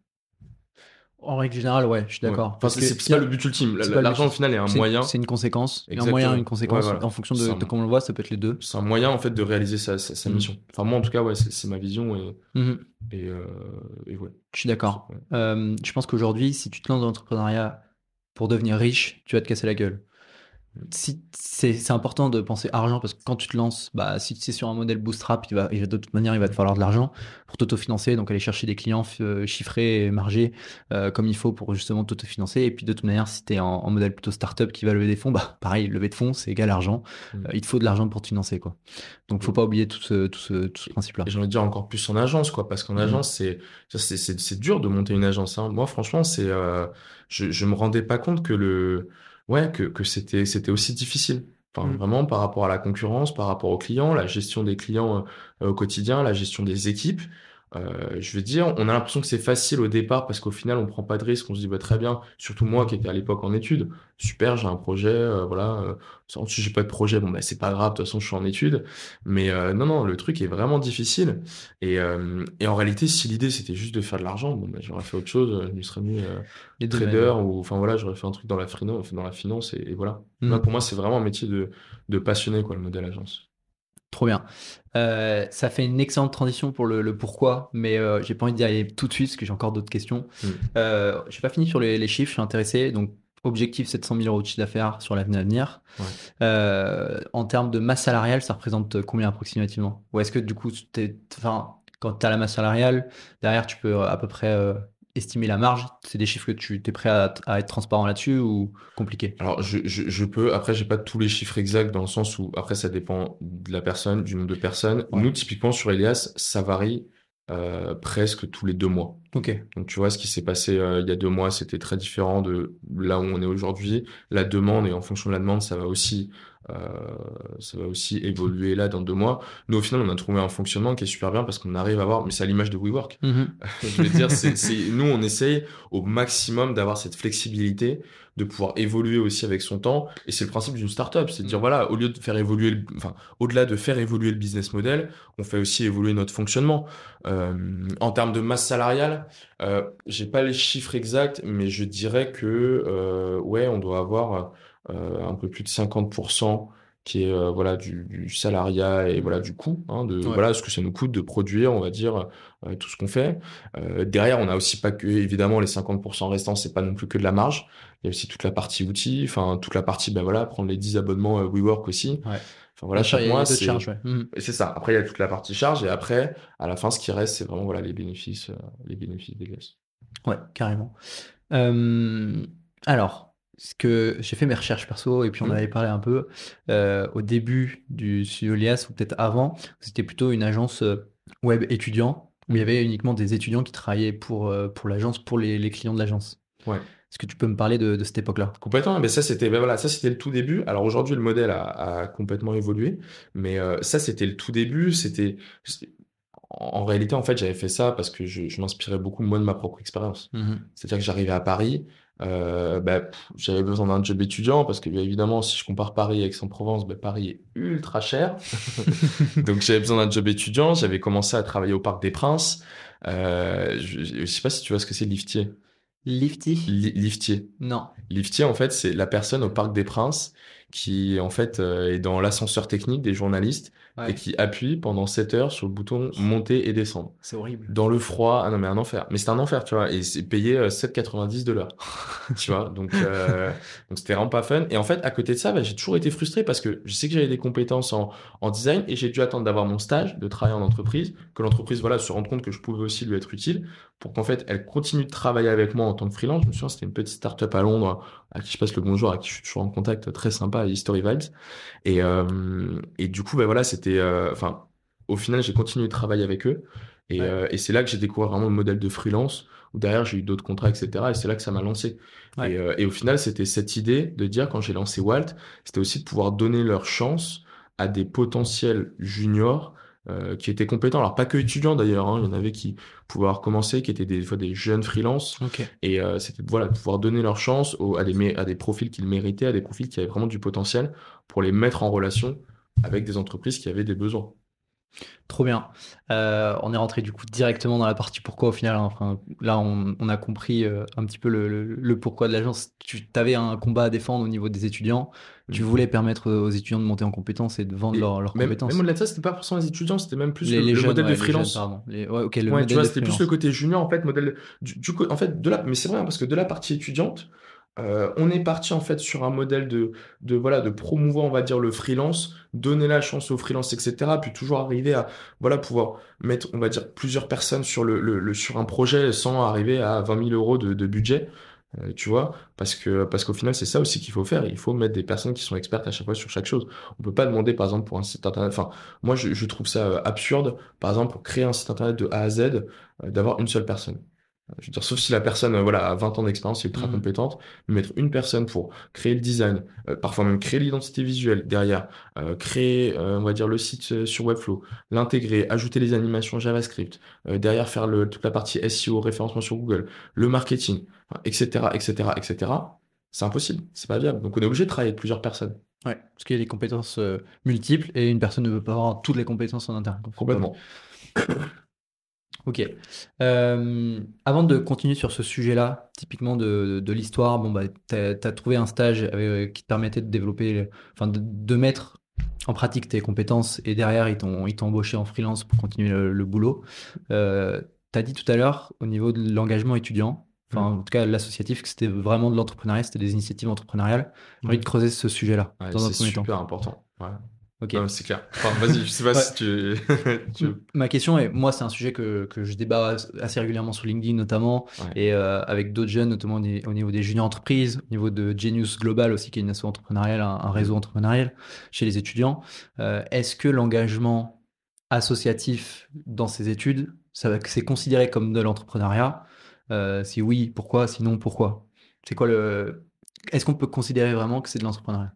En règle générale, ouais, je suis d'accord. Ouais. Enfin, c'est pas le but ultime. L'argent, au final, est un moyen. C'est une conséquence. Un Exactement. moyen, une conséquence. Ouais, voilà. En fonction de, un- comment on le voit, ça peut être les deux. C'est un moyen, en fait, de réaliser sa, sa, sa Mm. mission. Enfin, moi, en tout cas, ouais, c'est ma vision et, Mhm. et, euh, et ouais. Je suis d'accord. Ouais. Euh, je pense qu'aujourd'hui, si tu te lances dans l'entrepreneuriat pour devenir riche, tu vas te casser la gueule. Si, c'est important de penser argent parce que quand tu te lances, bah, si c'est sur un modèle bootstrap, il va, il va- de toute manière, il va te falloir de l'argent pour t'autofinancer, donc aller chercher des clients euh, chiffrés et margés euh, comme il faut pour justement t'autofinancer. Et puis de toute manière, si tu es en, en modèle plutôt startup qui va lever des fonds, bah, pareil, lever de fonds, c'est égal argent. Mm. Euh, il te faut de l'argent pour te financer. Quoi. Donc faut Mm. pas oublier tout ce, tout ce, tout ce principe-là. J'ai envie de dire encore plus en agence, quoi, parce qu'en Mhm. agence, c'est, dur de monter une agence, hein. Moi, franchement, c'est, euh, je, je me rendais pas compte que le, ouais, que, que c'était, c'était aussi difficile. Enfin, Mhm. vraiment, par rapport à la concurrence, par rapport aux clients, la gestion des clients euh, au quotidien, la gestion des équipes. Euh, je veux dire, on a l'impression que c'est facile au départ parce qu'au final, on prend pas de risque. On se dit, bah, très bien. Surtout moi qui étais à l'époque en études. Super, j'ai un projet, euh, voilà. Euh, si j'ai pas de projet, bon, bah, c'est pas grave. De toute façon, je suis en études. Mais euh, non, non, le truc est vraiment difficile. Et, euh, et en réalité, si l'idée c'était juste de faire de l'argent, bon, bah, j'aurais fait autre chose. Je me serais mis euh, Les trader ou, enfin voilà, j'aurais fait un truc dans la finance, dans la finance et, et voilà. Là, pour moi, c'est vraiment un métier de, de passionné, quoi, le modèle agence. Trop bien. Euh, ça fait une excellente transition pour le, le pourquoi, mais euh, j'ai pas envie d'y aller tout de suite parce que j'ai encore d'autres questions. Mm. Euh, j'ai pas fini sur les, les chiffres, je suis intéressé. Donc, objectif 700 000 euros de chiffre d'affaires sur l'avenir à venir. Ouais. En termes de masse salariale, ça représente combien approximativement? Ou est-ce que du coup, quand tu as la masse salariale, derrière, tu peux à peu près estimer la marge C'est des chiffres que tu es prêt à, à être transparent là-dessus ou compliqué? Alors, je, je, je peux, après, j'ai pas tous les chiffres exacts dans le sens où, après, ça dépend de la personne, du nombre de personnes. Ouais. Nous, typiquement, sur Elias, ça varie euh, presque tous les deux mois. Ok. Donc, tu vois, ce qui s'est passé euh, il y a deux mois, c'était très différent de là où on est aujourd'hui. La demande, et en fonction de la demande, ça va aussi ça va aussi évoluer là dans deux mois. Nous, au final, on a trouvé un fonctionnement qui est super bien parce qu'on arrive à avoir, mais c'est à l'image de WeWork. Mhm. Je veux dire, c'est, c'est- nous, on essaye au maximum d'avoir cette flexibilité, de pouvoir évoluer aussi avec son temps. Et c'est le principe d'une startup, c'est de dire, voilà, au lieu de faire évoluer, le- enfin, au-delà de faire évoluer le business model, on fait aussi évoluer notre fonctionnement. Euh, en termes de masse salariale, euh, j'ai pas les chiffres exacts, mais je dirais que, euh, ouais, on doit avoir euh, un peu plus de 50% qui est euh, voilà du, du salariat et voilà du coût hein, de Ouais. voilà ce que ça nous coûte de produire on va dire euh, tout ce qu'on fait Euh, derrière on a aussi pas que évidemment les 50% restants c'est pas non plus que de la marge il y a aussi toute la partie outils enfin toute la partie ben voilà prendre les 10 abonnements euh, WeWork aussi Ouais. enfin voilà chaque mois c'est ouais. Et c'est ça après il y a toute la partie charge et après à la fin ce qui reste c'est vraiment voilà les bénéfices euh, les bénéfices des Ouais, carrément. Euh, alors, ce que j'ai fait mes recherches perso et puis on Mhm. avait parlé un peu euh, au début du studio Lias ou peut-être avant, c'était plutôt une agence euh, web étudiant où il y avait uniquement des étudiants qui travaillaient pour, euh, pour l'agence, pour les, les clients de l'agence. Ouais. Est-ce que tu peux me parler de, de cette époque-là? Complètement, mais ça c'était ben voilà, ça c'était le tout début. Alors aujourd'hui le modèle a, a complètement évolué, mais euh, ça c'était le tout début. C'était en réalité en fait j'avais fait ça parce que je, je m'inspirais beaucoup moi de ma propre expérience. Mhm. C'est-à-dire que j'arrivais à Paris, euh, bah, j'avais besoin d'un job étudiant parce que bien évidemment si je compare Paris avec Aix-en-Provence, bah, Paris est ultra cher. Donc j'avais besoin d'un job étudiant. J'avais commencé à travailler au Parc des Princes. Euh, je, je sais pas si tu vois ce que c'est liftier. Lifty? Li- liftier. Non. Liftier, en fait, c'est la personne au Parc des Princes qui, en fait, euh, est dans l'ascenseur technique des journalistes Ouais. et qui appuie pendant 7 heures sur le bouton monter et descendre. C'est horrible. Dans le froid, ah non, mais un enfer. Mais c'est un enfer, tu vois, et c'est payé euh, 7,90 de l'heure. tu vois, donc euh, donc c'était vraiment pas fun. Et en fait, à côté de ça, bah, j'ai toujours été frustré parce que je sais que j'avais des compétences en, en design et j'ai dû attendre d'avoir mon stage, de travailler en entreprise, que l'entreprise, voilà, se rende compte que je pouvais aussi lui être utile pour qu'en fait, elle continue de travailler avec moi en tant que freelance. Je me souviens, c'était une petite start-up à Londres à qui je passe le bonjour, à qui je suis toujours en contact, très sympa, History Vibes. Et, euh, et du coup, bah voilà, c'était, euh, enfin, au final, j'ai continué de travailler avec eux. Et, Ouais. euh, et c'est là que j'ai découvert vraiment le modèle de freelance, où derrière, j'ai eu d'autres contrats, etc. Et c'est là que ça m'a lancé. Ouais. Et, et au final, c'était cette idée de dire, quand j'ai lancé Walt, c'était aussi de pouvoir donner leur chance à des potentiels juniors euh, qui étaient compétents. Alors, pas que étudiants d'ailleurs, hein. il y en avait qui pouvaient commencé, qui étaient des fois des jeunes freelances. Et euh, c'était voilà, pouvoir donner leur chance à, des, mé- à des profils qu'ils méritaient, à des profils qui avaient vraiment du potentiel, pour les mettre en relation avec des entreprises qui avaient des besoins. Trop bien. Euh, on est rentré du coup directement dans la partie pourquoi au final. hein. Enfin, là, on, on a compris euh, un petit peu le, le- le pourquoi de l'agence. Tu avais un combat à défendre au niveau des étudiants. Tu voulais permettre aux étudiants de monter en compétences et de vendre Et leurs leurs Même, compétences. même au-delà de ça, c'était pas forcément les étudiants, c'était même plus les, le, les le jeunes, modèle ouais, de les freelance. jeunes, pardon. Les- ouais, ok, le Ouais, modèle tu vois, c'était plus le côté junior, en fait, modèle du, du en fait, de la, mais c'est vrai, hein, parce que de la partie étudiante, euh, on est parti, en fait, sur un modèle de, de, voilà, de promouvoir, on va dire, le freelance, donner la chance au freelance, etc., puis toujours arriver à, voilà, pouvoir mettre, on va dire, plusieurs personnes sur le, le, le- sur un projet sans arriver à 20 000 euros de, de budget. Euh, tu vois, parce que parce qu'au final c'est ça aussi qu'il faut faire. Il faut mettre des personnes qui sont expertes à chaque fois sur chaque chose. On peut pas demander par exemple pour un site internet. Enfin, moi je, trouve ça euh, absurde, par exemple pour créer un site internet de A à Z, euh, d'avoir une seule personne. Je veux dire, sauf si la personne euh, voilà, a 20 ans d'expérience et est ultra Mhm. compétente, mettre une personne pour créer le design, euh, parfois même créer l'identité visuelle derrière, euh, créer, euh, on va dire, le site sur Webflow, l'intégrer, ajouter les animations JavaScript, derrière faire le, toute la partie SEO, référencement sur Google, le marketing, etc., etc., etc. C'est impossible, c'est pas viable. Donc on est obligé de travailler avec plusieurs personnes. Ouais, parce qu'il y a des compétences multiples et une personne ne peut pas avoir toutes les compétences en interne. Complètement. Ok. Euh, avant de continuer sur ce sujet-là, typiquement de, de l'histoire, bon, bah, tu as, trouvé un stage avec- qui te permettait de développer, enfin, de, de mettre en pratique tes compétences et derrière, ils t'ont embauché en freelance pour continuer le, le boulot. Euh, tu as dit tout à l'heure, au niveau de l'engagement étudiant, enfin, en tout cas, l'associatif, que c'était vraiment de l'entrepreneuriat, c'était des initiatives entrepreneuriales. J'ai envie de creuser ce sujet-là Ouais, dans un c'est premier temps. super important. Ouais. Ok. Non, mais c'est clair. Enfin, vas-y, je sais pas Ouais. si tu, tu- Ma question est, moi, c'est un sujet que, que je débat assez régulièrement sur LinkedIn notamment, Ouais. et euh, avec d'autres jeunes, notamment au ni- au niveau des juniors entreprises, au niveau de Genius Global aussi, qui est une asso entrepreneuriale, un, un réseau entrepreneurial chez les étudiants. Euh, Est-ce que l'engagement associatif dans ces études, c'est considéré comme de l'entrepreneuriat? Euh, Si oui, pourquoi? Sinon, pourquoi? C'est quoi le... Est-ce qu'on peut considérer vraiment que c'est de l'entrepreneuriat?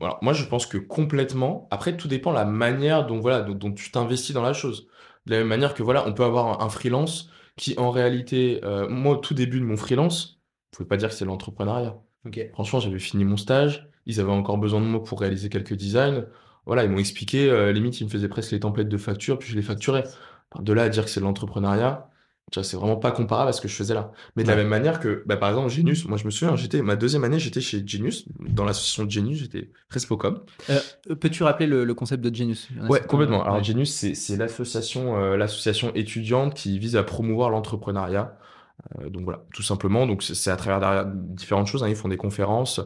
Alors, moi, je pense que complètement. Après, tout dépend de la manière dont, voilà, dont, tu t'investis dans la chose. De la même manière que voilà, on peut avoir un, freelance qui, en réalité, euh, moi, au tout début de mon freelance, je ne pouvais pas dire que c'est l'entrepreneuriat. Franchement, j'avais fini mon stage, ils avaient encore besoin de moi pour réaliser quelques designs. Voilà, ils m'ont expliqué, euh, limite, ils me faisaient presque les templates de facture, puis je les facturais. De là à dire que c'est de l'entrepreneuriat, c'est vraiment pas comparable à ce que je faisais là. Mais de la même manière que, bah, par exemple, Genius, moi je me souviens, j'étais ma deuxième année, j'étais chez Genius, dans l'association de Genius, j'étais Respocom. Euh, Peux-tu rappeler le, concept de Genius? Ouais, complètement. Alors Genius, c'est l'association euh, l'association étudiante qui vise à promouvoir l'entrepreneuriat. Euh, donc voilà, tout simplement. Donc c'est à travers différentes choses. Hein. Ils font des conférences,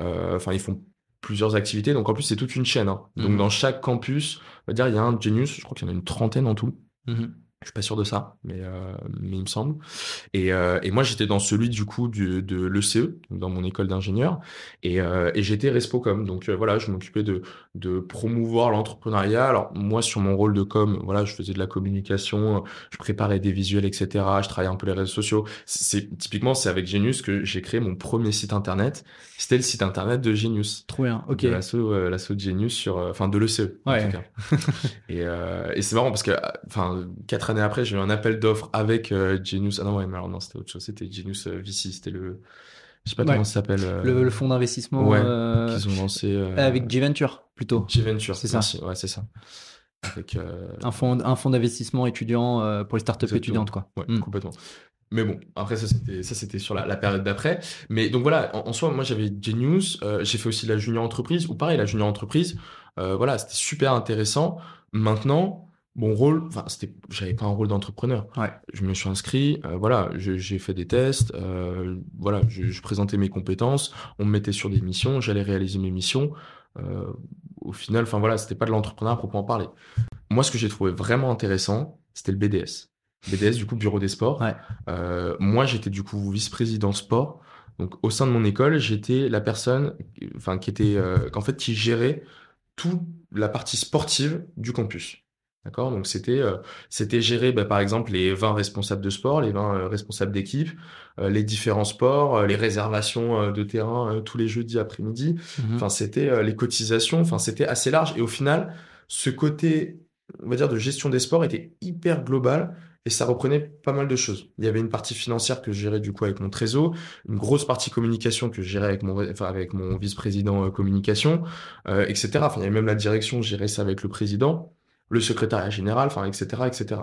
euh, enfin ils font plusieurs activités. Donc en plus c'est toute une chaîne. Hein. Donc mmh. dans chaque campus, on va dire il y a un Genius. Je crois qu'il y en a une trentaine en tout. Mmh je suis pas sûr de ça, mais, euh, mais il me semble. Et, euh, et moi, j'étais dans celui du coup du, de l'ECE, dans mon école d'ingénieur, et, euh, et j'étais Respocom. Donc voilà, je m'occupais de, de promouvoir l'entrepreneuriat. Alors moi, sur mon rôle de com, voilà, je faisais de la communication, je préparais des visuels, etc. Je travaillais un peu les réseaux sociaux. C'est typiquement, c'est avec Genius que j'ai créé mon premier site internet. C'était le site internet de Genius. Trop bien, ok. De l'assaut, de Genius sur, enfin de l'ECE. Ouais. En tout cas. et, et c'est marrant parce que, enfin, quatre années après, j'ai eu un appel d'offres avec euh, Genius. Ah non, ouais, mais alors non, c'était autre chose. C'était Genius euh, VC. C'était le. Je sais pas comment ça s'appelle. Euh, le, fonds d'investissement. Ouais, qu'ils ont lancé. Avec G-Venture, plutôt. G-Venture, c'est ça. Ouais, c'est ça. Avec, un fonds un fond d'investissement étudiant pour les startups étudiantes, quoi. Ouais, hmm. complètement. Mais bon, après ça c'était ça c'était sur la, période d'après. Mais donc voilà, en, soi moi j'avais Genius, j'ai fait aussi la junior entreprise ou pareil la junior entreprise. voilà, c'était super intéressant. Maintenant, mon rôle, enfin, c'était, j'avais pas un rôle d'entrepreneur. Ouais. Je me suis inscrit, euh, voilà, j'ai fait des tests, euh, voilà, je, je, présentais mes compétences, on me mettait sur des missions, j'allais réaliser mes missions. Euh, au final, enfin voilà, c'était pas de l'entrepreneuriat proprement parler. Moi, ce que j'ai trouvé vraiment intéressant, c'était le BDS. BDS, du coup, Bureau des Sports. Ouais. Euh, moi, j'étais du coup vice-président sport. Donc, au sein de mon école, j'étais la personne, enfin, qui était, euh, qu'en fait, qui gérait toute la partie sportive du campus. D'accord? Donc c'était euh, c'était gérer bah, par exemple les 20 responsables de sport, les 20 euh, responsables d'équipe, euh, les différents sports, les réservations de terrain tous les jeudis après-midi. Mmh enfin c'était les cotisations, enfin c'était assez large et au final ce côté on va dire de gestion des sports était hyper global et ça reprenait pas mal de choses. Il y avait une partie financière que je gérais du coup avec mon trésor, une grosse partie communication que je gérais avec mon, enfin, avec mon vice-président communication, etc. Enfin, il y avait même la direction, je gérais ça avec le président le secrétariat général, enfin, etc., etc.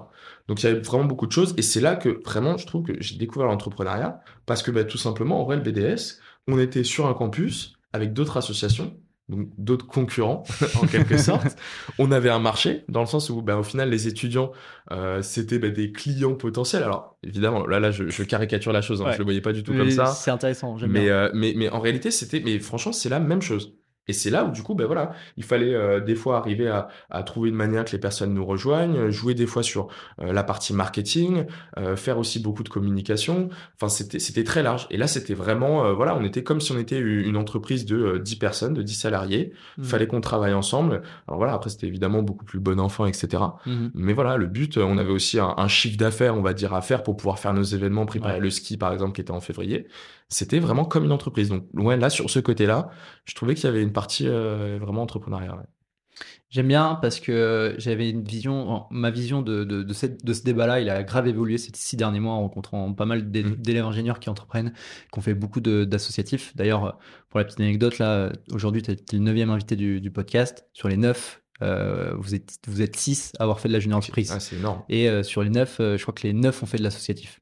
Donc il y avait vraiment beaucoup de choses, et c'est là que vraiment je trouve que j'ai découvert l'entrepreneuriat, parce que bah, tout simplement, en vrai, le BDS, on était sur un campus avec d'autres associations, donc d'autres concurrents en quelque sorte. On avait un marché dans le sens où, bah, au final, les étudiants euh, c'était bah, des clients potentiels. Alors évidemment, là, là, je, caricature la chose. Hein, Je le voyais pas du tout comme ça. C'est intéressant. Mais, bien. Euh, mais mais en réalité, c'était, mais franchement, c'est la même chose. Et c'est là où du coup, ben voilà, il fallait euh, des fois arriver à, à, trouver une manière que les personnes nous rejoignent, jouer des fois sur euh, la partie marketing, euh, faire aussi beaucoup de communication. Enfin, c'était très large. Et là, c'était vraiment, voilà, on était comme si on était une entreprise de 10 personnes, de 10 salariés. Il mmh. fallait qu'on travaille ensemble. Alors voilà, après c'était évidemment beaucoup plus bon enfant, etc. Mmh Mais voilà, le but, on avait aussi un, un chiffre d'affaires, on va dire, à faire pour pouvoir faire nos événements, préparer le ski par exemple qui était en février c'était vraiment comme une entreprise. Donc, ouais, là, sur ce côté-là, je trouvais qu'il y avait une partie euh, vraiment entrepreneuriale. J'aime bien parce que j'avais une vision, ma vision de, de, de, ce débat-là, il a grave évolué ces six derniers mois en rencontrant pas mal mmh. d'élèves ingénieurs qui entreprennent, qui ont fait beaucoup d'associatifs. D'ailleurs, pour la petite anecdote, là, aujourd'hui, tu es le neuvième invité du, podcast. Sur les neuf, euh, vous, êtes, vous êtes six à avoir fait de la junior entreprise. Ah, c'est énorme. Et euh, sur les neuf, je crois que les neuf ont fait de l'associatif.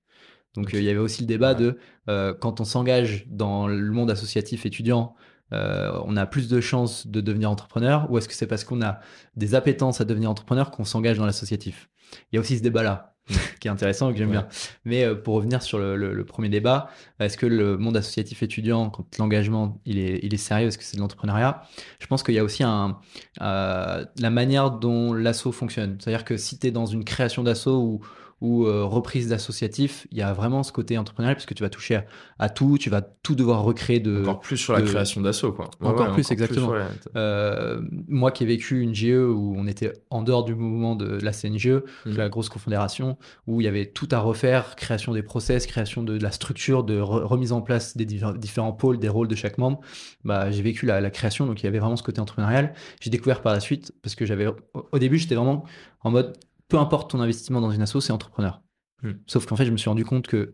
Donc il y avait aussi le débat de euh, quand on s'engage dans le monde associatif étudiant, euh, on a plus de chances de devenir entrepreneur ou est-ce que c'est parce qu'on a des appétences à devenir entrepreneur qu'on s'engage dans l'associatif? Il y a aussi ce débat-là qui est intéressant et que j'aime bien. Mais euh, pour revenir sur le, premier débat, est-ce que le monde associatif étudiant, quand l'engagement il est, il est sérieux, est-ce que c'est de l'entrepreneuriat? Je pense qu'il y a aussi un, la manière dont l'asso fonctionne. C'est-à-dire que si tu es dans une création d'asso où ou euh, reprise d'associatif, il y a vraiment ce côté entrepreneurial puisque tu vas toucher à, tout, tu vas tout devoir recréer de. Encore plus sur la création d'assaut, quoi. encore plus, exactement. Euh, moi qui ai vécu une GE où on était en dehors du mouvement de la CNGE, mm. la grosse confédération, où il y avait tout à refaire, création des process, création de, la structure, de remise en place des différents pôles, des rôles de chaque membre. Bah, j'ai vécu la, la création, donc il y avait vraiment ce côté entrepreneurial. J'ai découvert par la suite parce que j'avais, au début, j'étais vraiment en mode peu importe ton investissement dans une asso, c'est entrepreneur. Hmm. Sauf qu'en fait, je me suis rendu compte que,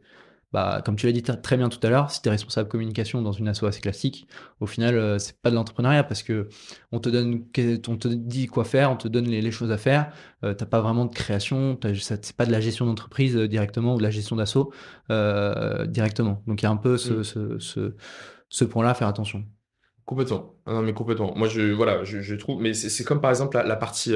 bah, comme tu l'as dit très bien tout à l'heure, si tu es responsable communication dans une asso assez classique, au final, euh, c'est pas de l'entrepreneuriat parce que on te donne, on te dit quoi faire, on te donne les, choses à faire. Tu euh, t'as pas vraiment de création, c'est pas de la gestion d'entreprise euh, directement ou de la gestion d'asso directement. Donc il y a un peu ce, hmm. ce, ce, point-là à faire attention. Complètement. Non, mais complètement. Moi, je, voilà, je, trouve, mais c'est comme par exemple la, partie,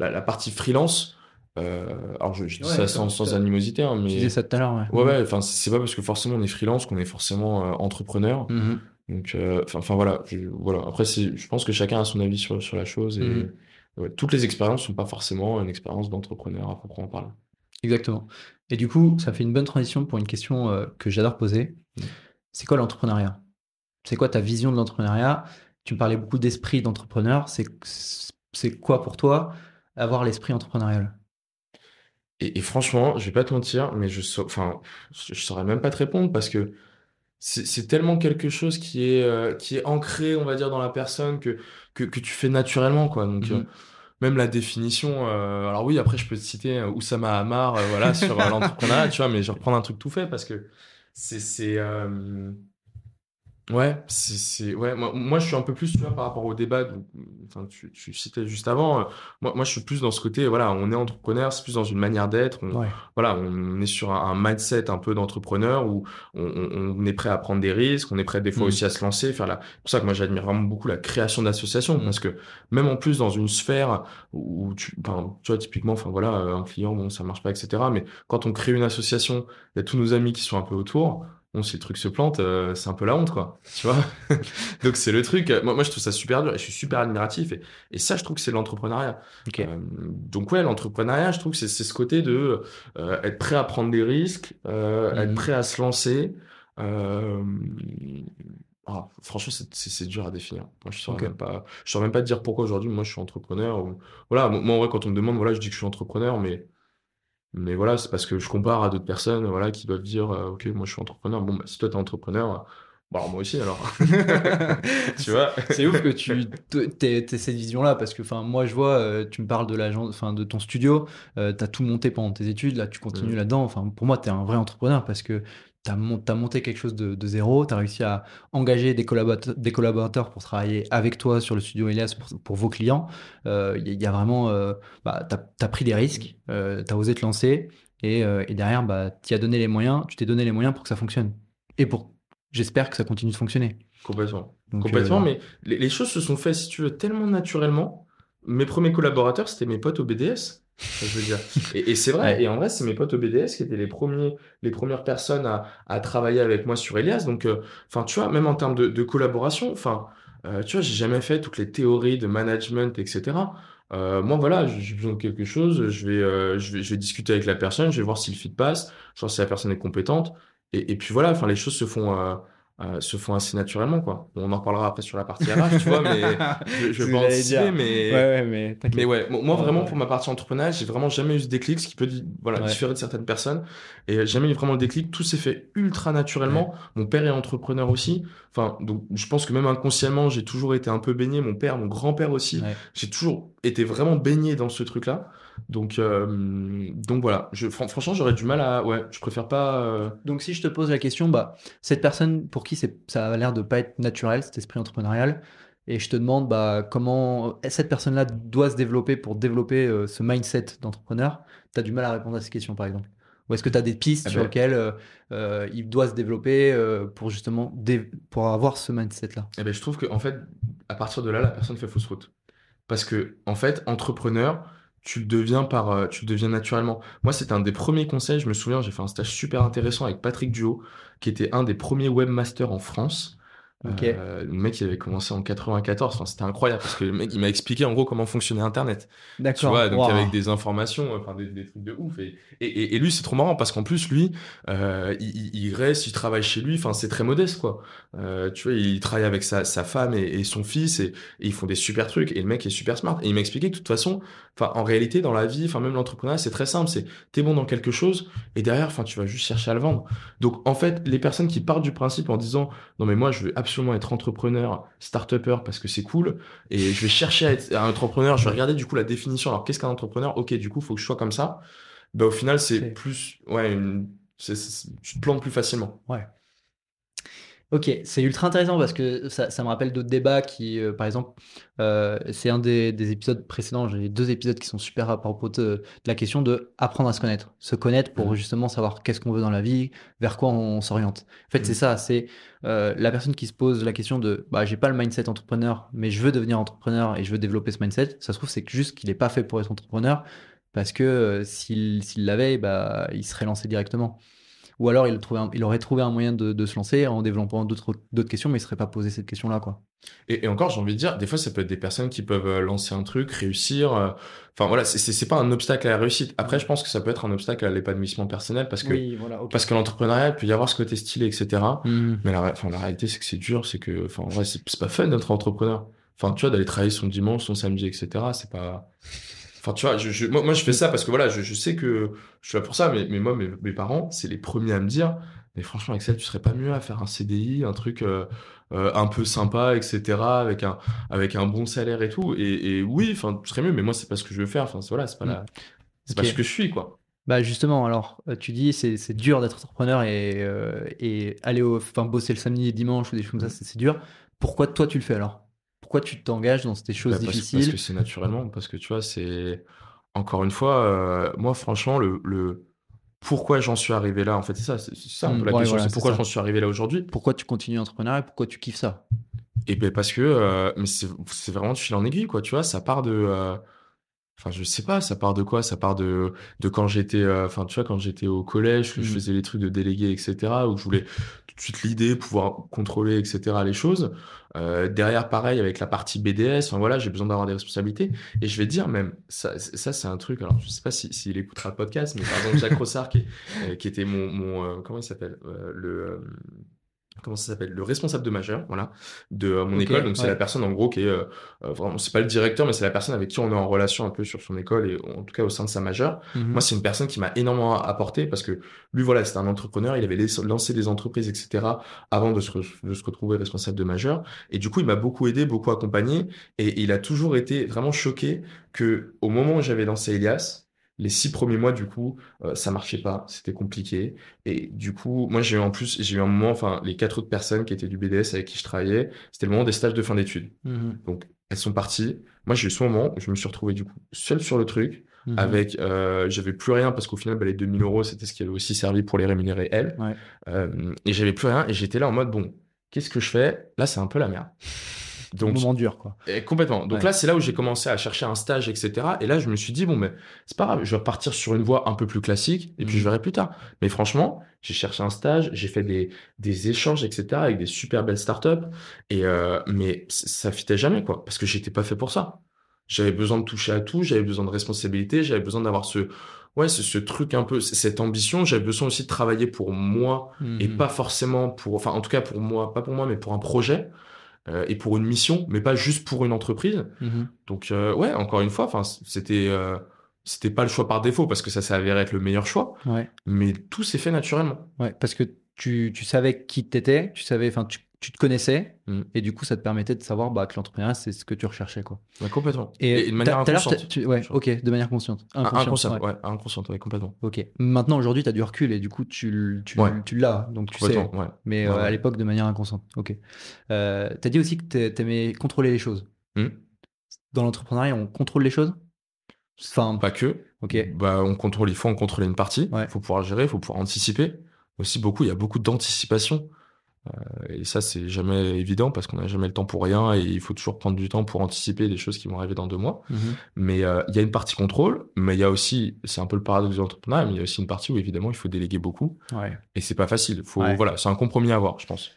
la, partie freelance. Euh, alors je, dis ça sans, animosité, hein, mais. Tu disais ça tout à l'heure, ouais. Ouais, Enfin, c'est pas parce que forcément on est freelance qu'on est forcément euh, entrepreneur. Mm-hmm. Donc, euh, enfin, voilà. voilà. Après, je pense que chacun a son avis sur, sur la chose et mm-hmm. toutes les expériences sont pas forcément une expérience d'entrepreneur à proprement parler. Exactement. Et du coup, ça fait une bonne transition pour une question que j'adore poser. Mm. C'est quoi l'entrepreneuriat? C'est quoi ta vision de l'entrepreneuriat? Tu me parlais beaucoup d'esprit d'entrepreneur. C'est quoi pour toi avoir l'esprit entrepreneurial? Et, franchement, je vais pas te mentir, mais je, enfin, je, saurais même pas te répondre parce que c'est tellement quelque chose qui est, euh, qui est ancré, on va dire, dans la personne que, que, que tu fais naturellement, quoi. Donc, euh, mmh même la définition, euh, alors oui, après, je peux te citer Oussama Hamar, voilà, sur l'entrepreneuriat, tu vois, mais je vais reprendre un truc tout fait parce que c'est, c'est, Ouais, c'est, ouais. Moi, moi, je suis un peu plus, tu vois, par rapport au débat. enfin, tu, tu citais juste avant. Euh, moi, moi, je suis plus dans ce côté. Voilà, on est entrepreneur, c'est plus dans une manière d'être. Voilà, on est sur un, mindset un peu d'entrepreneur où on, on, est prêt à prendre des risques, on est prêt des fois mmh. aussi à se lancer, faire la. C'est pour ça que moi, j'admire vraiment beaucoup la création d'associations mmh. parce que même en plus dans une sphère où tu, enfin, tu vois, typiquement, enfin voilà, un client, bon, ça marche pas, etc. Mais quand on crée une association, il y a tous nos amis qui sont un peu autour bon, si le truc se plante, euh, c'est un peu la honte, quoi. Tu vois Donc, c'est le truc. Moi, moi, je trouve ça super dur et je suis super admiratif. Et, et ça, je trouve que c'est l'entrepreneuriat. Euh, donc, ouais, l'entrepreneuriat, je trouve que c'est ce côté de euh, être prêt à prendre des risques, être mhm. prêt à se lancer. Ah, franchement, c'est dur à définir. Moi, je pas, je saurais même pas te dire pourquoi aujourd'hui, moi, je suis entrepreneur. Voilà, moi, en vrai, quand on me demande, voilà, je dis que je suis entrepreneur, mais mais voilà, c'est parce que je compare à d'autres personnes voilà, qui doivent dire euh, Ok, moi je suis entrepreneur. Bon, bah, si toi t'es entrepreneur, alors moi aussi alors. tu vois? C'est ouf que tu aies cette vision-là parce que moi je vois, euh, tu me parles de, l'agence, de ton studio, euh, tu as tout monté pendant tes études, là tu continues là-dedans. Enfin, pour moi, tu es un vrai entrepreneur parce que tu as, monté quelque chose de, zéro, tu as réussi à engager des collaborateurs, des collaborateurs pour travailler avec toi sur le studio Elias pour, vos clients. Il euh, y, a vraiment, euh, bah, tu as, pris des risques, euh, tu as osé te lancer et, derrière, bah, tu as donné les moyens, tu t'es donné les moyens pour que ça fonctionne. Et pour, j'espère que ça continue de fonctionner. Complètement. Complètement, mais les, les, choses se sont faites, si tu veux, tellement naturellement. Mes premiers collaborateurs, c'était mes potes au BDS je veux dire. Et, c'est vrai. Et en vrai, c'est mes potes au BDS qui étaient les premiers, les premières personnes à, à travailler avec moi sur Elias. Donc, euh, enfin, tu vois, même en termes de, de collaboration, enfin, euh, tu vois, j'ai jamais fait toutes les théories de management, etc. Euh, moi, voilà, j'ai besoin de quelque chose. Je vais, je vais, je vais discuter avec la personne. Je vais voir si le fit passe. Je voir si la personne est compétente. Et, et puis voilà. Enfin, les choses se font euh, se font assez naturellement quoi. on en reparlera après sur la partie RH, tu vois, mais je, je vais pas anticiper, mais ouais, mais, mais ouais, moi vraiment pour ma partie entrepreneuriat, j'ai vraiment jamais eu ce déclic, ce qui peut voilà différer de certaines personnes, et jamais eu vraiment le déclic. Tout s'est fait ultra naturellement. Mon père est entrepreneur aussi, enfin donc je pense que même inconsciemment j'ai toujours été un peu baigné. Mon père, mon grand père aussi, j'ai toujours été vraiment baigné dans ce truc là. Donc, euh, donc voilà. Je, franchement, j'aurais du mal à. Ouais, je préfère pas. Euh, donc, si je te pose la question, bah, cette personne pour qui ça a l'air de pas être naturel, cet esprit entrepreneurial, et je te demande bah, comment cette personne-là doit se développer pour développer euh, ce mindset d'entrepreneur, tu as du mal à répondre à ces questions, par exemple? Ou est-ce que tu as des pistes eh sur ben lesquelles il doit se développer pour justement pour avoir ce mindset-là? Eh ben, Je trouve qu'en en fait, à partir de là, la personne fait fausse route. Parce que, en fait, entrepreneur, tu le deviens par, euh, tu le deviens naturellement. Moi, c'était un des premiers conseils. Je me souviens, j'ai fait un stage super intéressant avec Patrick Duo, qui était un des premiers webmasters en France. Euh, le mec, il avait commencé en 94. Enfin, c'était incroyable parce que le mec, il m'a expliqué en gros comment fonctionnait Internet. D'accord. Tu vois, donc avec des informations, enfin des, des, trucs de ouf. Et, et, et lui, c'est trop marrant parce qu'en plus, lui, euh, il, il, reste, il travaille chez lui. Enfin, c'est très modeste, quoi. Euh, tu vois, il travaille avec sa, sa femme et, et son fils et, ils font des super trucs. Et le mec est super smart. Et il m'a expliqué que de toute façon, enfin, en réalité, dans la vie, enfin, même l'entrepreneuriat, c'est très simple. C'est t'es bon dans quelque chose et derrière, enfin, tu vas juste chercher à le vendre. Donc, en fait, les personnes qui partent du principe en disant, non, mais moi, je veux absolument être entrepreneur, start-upper parce que c'est cool et je vais chercher à être un entrepreneur, je vais regarder du coup la définition. Alors qu'est-ce qu'un entrepreneur? Ok, du coup, il faut que je sois comme ça. Bah, au final, c'est plus ouais, une... tu te plantes plus facilement. Ouais. Ok, c'est ultra intéressant parce que ça, ça me rappelle d'autres débats qui, euh, par exemple, euh, c'est un des, des, épisodes précédents, j'ai deux épisodes qui sont super à propos de, de, la question de apprendre à se connaître. Se connaître pour mmh. justement savoir qu'est-ce qu'on veut dans la vie, vers quoi on, s'oriente. En fait, mmh. c'est ça, c'est euh, la personne qui se pose la question de bah, j'ai pas le mindset entrepreneur, mais je veux devenir entrepreneur et je veux développer ce mindset. Ça se trouve, c'est juste qu'il n'est pas fait pour être entrepreneur parce que s'il l'avait, bah, il serait lancé directement. Ou alors il, il aurait trouvé un moyen de, se lancer en développant d'autres questions, mais il ne serait pas posé cette question-là. quoi. Et, encore, j'ai envie de dire, des fois, ça peut être des personnes qui peuvent euh, lancer un truc, réussir. Euh, enfin voilà, c'est pas un obstacle à la réussite. Après, je pense que ça peut être un obstacle à l'épanouissement personnel parce que parce que l'entrepreneuriat, il peut y avoir ce côté stylé, etc. Mmh. Mais la, enfin, la réalité, c'est que c'est dur, c'est que, enfin, en vrai, c'est pas fun d'être entrepreneur. Enfin, tu vois, d'aller travailler son dimanche, son samedi, etc. C'est pas Enfin, tu vois, je, moi, moi, je fais ça parce que voilà, je, je, sais que je suis là pour ça, mais, mais moi, mes, mes parents, c'est les premiers à me dire, mais franchement, Axel, tu serais pas mieux à faire un CDI, un truc euh, euh, un peu sympa, etc., avec un, avec un bon salaire et tout. Et, et oui, enfin, tu serais mieux, mais moi, c'est pas ce que je veux faire. Enfin, voilà, c'est pas, mm. la... c'est pas ce que je suis, quoi. Bah justement, alors euh, tu dis c'est c'est dur d'être entrepreneur et, euh, et aller au, enfin bosser le samedi et dimanche ou des choses comme ça, mm. c'est dur. Pourquoi toi tu le fais alors? Pourquoi tu t'engages dans ces choses difficiles Parce que c'est naturellement, parce que tu vois, c'est encore une fois, euh, moi franchement, le, le... pourquoi j'en suis arrivé là, en fait, c'est ça, c'est ça peu la mmh, question, c'est pourquoi j'en suis arrivé là aujourd'hui. Pourquoi tu continues entrepreneur et pourquoi tu kiffes ça? Et ben parce que, euh, mais c'est vraiment de fil en aiguille, quoi, tu vois, ça part de. Euh, enfin, je sais pas, ça part de quoi? Ça part de, de quand j'étais, enfin, tu vois, quand j'étais au collège, que je mmh. faisais les trucs de délégué, etc., où je voulais tout de suite l'idée, pouvoir contrôler, etc., les choses. Euh, derrière, pareil, avec la partie BDS, enfin, voilà, j'ai besoin d'avoir des responsabilités. Et je vais dire même, ça, ça c'est un truc, alors je sais pas s'il si, écoutera le podcast, mais par exemple, Jacques Rossard, qui, euh, qui était mon, mon euh, comment il s'appelle, le comment ça s'appelle? Le responsable de majeur voilà de euh, mon école. Donc c'est la personne en gros qui est euh, euh, vraiment c'est pas le directeur mais c'est la personne avec qui on est en relation un peu sur son école et en tout cas au sein de sa majeure. Mhm. moi c'est une personne qui m'a énormément apporté parce que lui voilà c'était un entrepreneur. Il avait lancé des entreprises etc avant de se, de se retrouver responsable de majeur et du coup il m'a beaucoup aidé beaucoup accompagné. Et il a toujours été vraiment choqué que au moment où j'avais lancé Elias les six premiers mois, du coup, euh, ça marchait pas, c'était compliqué. Et du coup, moi, j'ai eu en plus, j'ai eu un moment, enfin, les quatre autres personnes qui étaient du BDS avec qui je travaillais, c'était le moment des stages de fin d'études. Mmh Donc, elles sont parties. Moi, j'ai eu ce moment où je me suis retrouvé, du coup, seul sur le truc, mmh avec, euh, j'avais plus rien parce qu'au final, bah, les 2000 euros, c'était ce qui avait aussi servi pour les rémunérer elles. Euh, et j'avais plus rien et j'étais là en mode, bon, qu'est-ce que je fais? Là, c'est un peu la merde. Donc, moment dur, quoi. Et complètement. Donc là, c'est là où j'ai commencé à chercher un stage, etc. Et là, je me suis dit, bon, mais c'est pas grave, je vais partir sur une voie un peu plus classique, et puis je mm. verrai plus tard. Mais franchement, j'ai cherché un stage, j'ai fait des, des échanges, etc. avec des super belles startups. Et, euh, mais ça fitait jamais, quoi. Parce que j'étais pas fait pour ça. J'avais besoin de toucher à tout, j'avais besoin de responsabilité, j'avais besoin d'avoir ce, ouais, ce, ce truc un peu, cette ambition. J'avais besoin aussi de travailler pour moi et mm. pas forcément pour, enfin, en tout cas pour moi, pas pour moi, mais pour un projet. Euh, et pour une mission, mais pas juste pour une entreprise. Mhm. Donc euh, ouais, encore une fois, enfin c'était euh, c'était pas le choix par défaut parce que ça s'est avéré être le meilleur choix. Ouais. Mais tout s'est fait naturellement. Ouais, parce que tu, tu savais qui t'étais, tu savais, enfin tu tu te connaissais mm. et du coup ça te permettait de savoir bah, que l'entrepreneuriat c'est ce que tu recherchais quoi. Ouais, complètement. Et, de manière inconsciente. ouais, ok, de manière consciente. Inconsciente, ouais. inconsciente, ouais, complètement. Ok. Maintenant aujourd'hui tu as du recul et du coup tu, tu, tu l'as donc tu sais. Mais euh, à l'époque de manière inconsciente. Ok. Euh, tu as dit aussi que tu aimais contrôler les choses. Mm. Dans l'entrepreneuriat on contrôle les choses? Enfin pas que. Ok. Bah on contrôle, il faut en contrôler une partie. Il faut pouvoir gérer, il faut pouvoir anticiper. Aussi beaucoup, il y a beaucoup d'anticipation. Euh, et ça, c'est jamais évident parce qu'on n'a jamais le temps pour rien et il faut toujours prendre du temps pour anticiper des choses qui vont arriver dans deux mois. Mhm. Mais euh, il y a une partie contrôle, mais il y a aussi, c'est un peu le paradoxe de l'entrepreneuriat, mais il y a aussi une partie où évidemment il faut déléguer beaucoup. Ouais. Et c'est pas facile. Faut, voilà, c'est un compromis à avoir, je pense.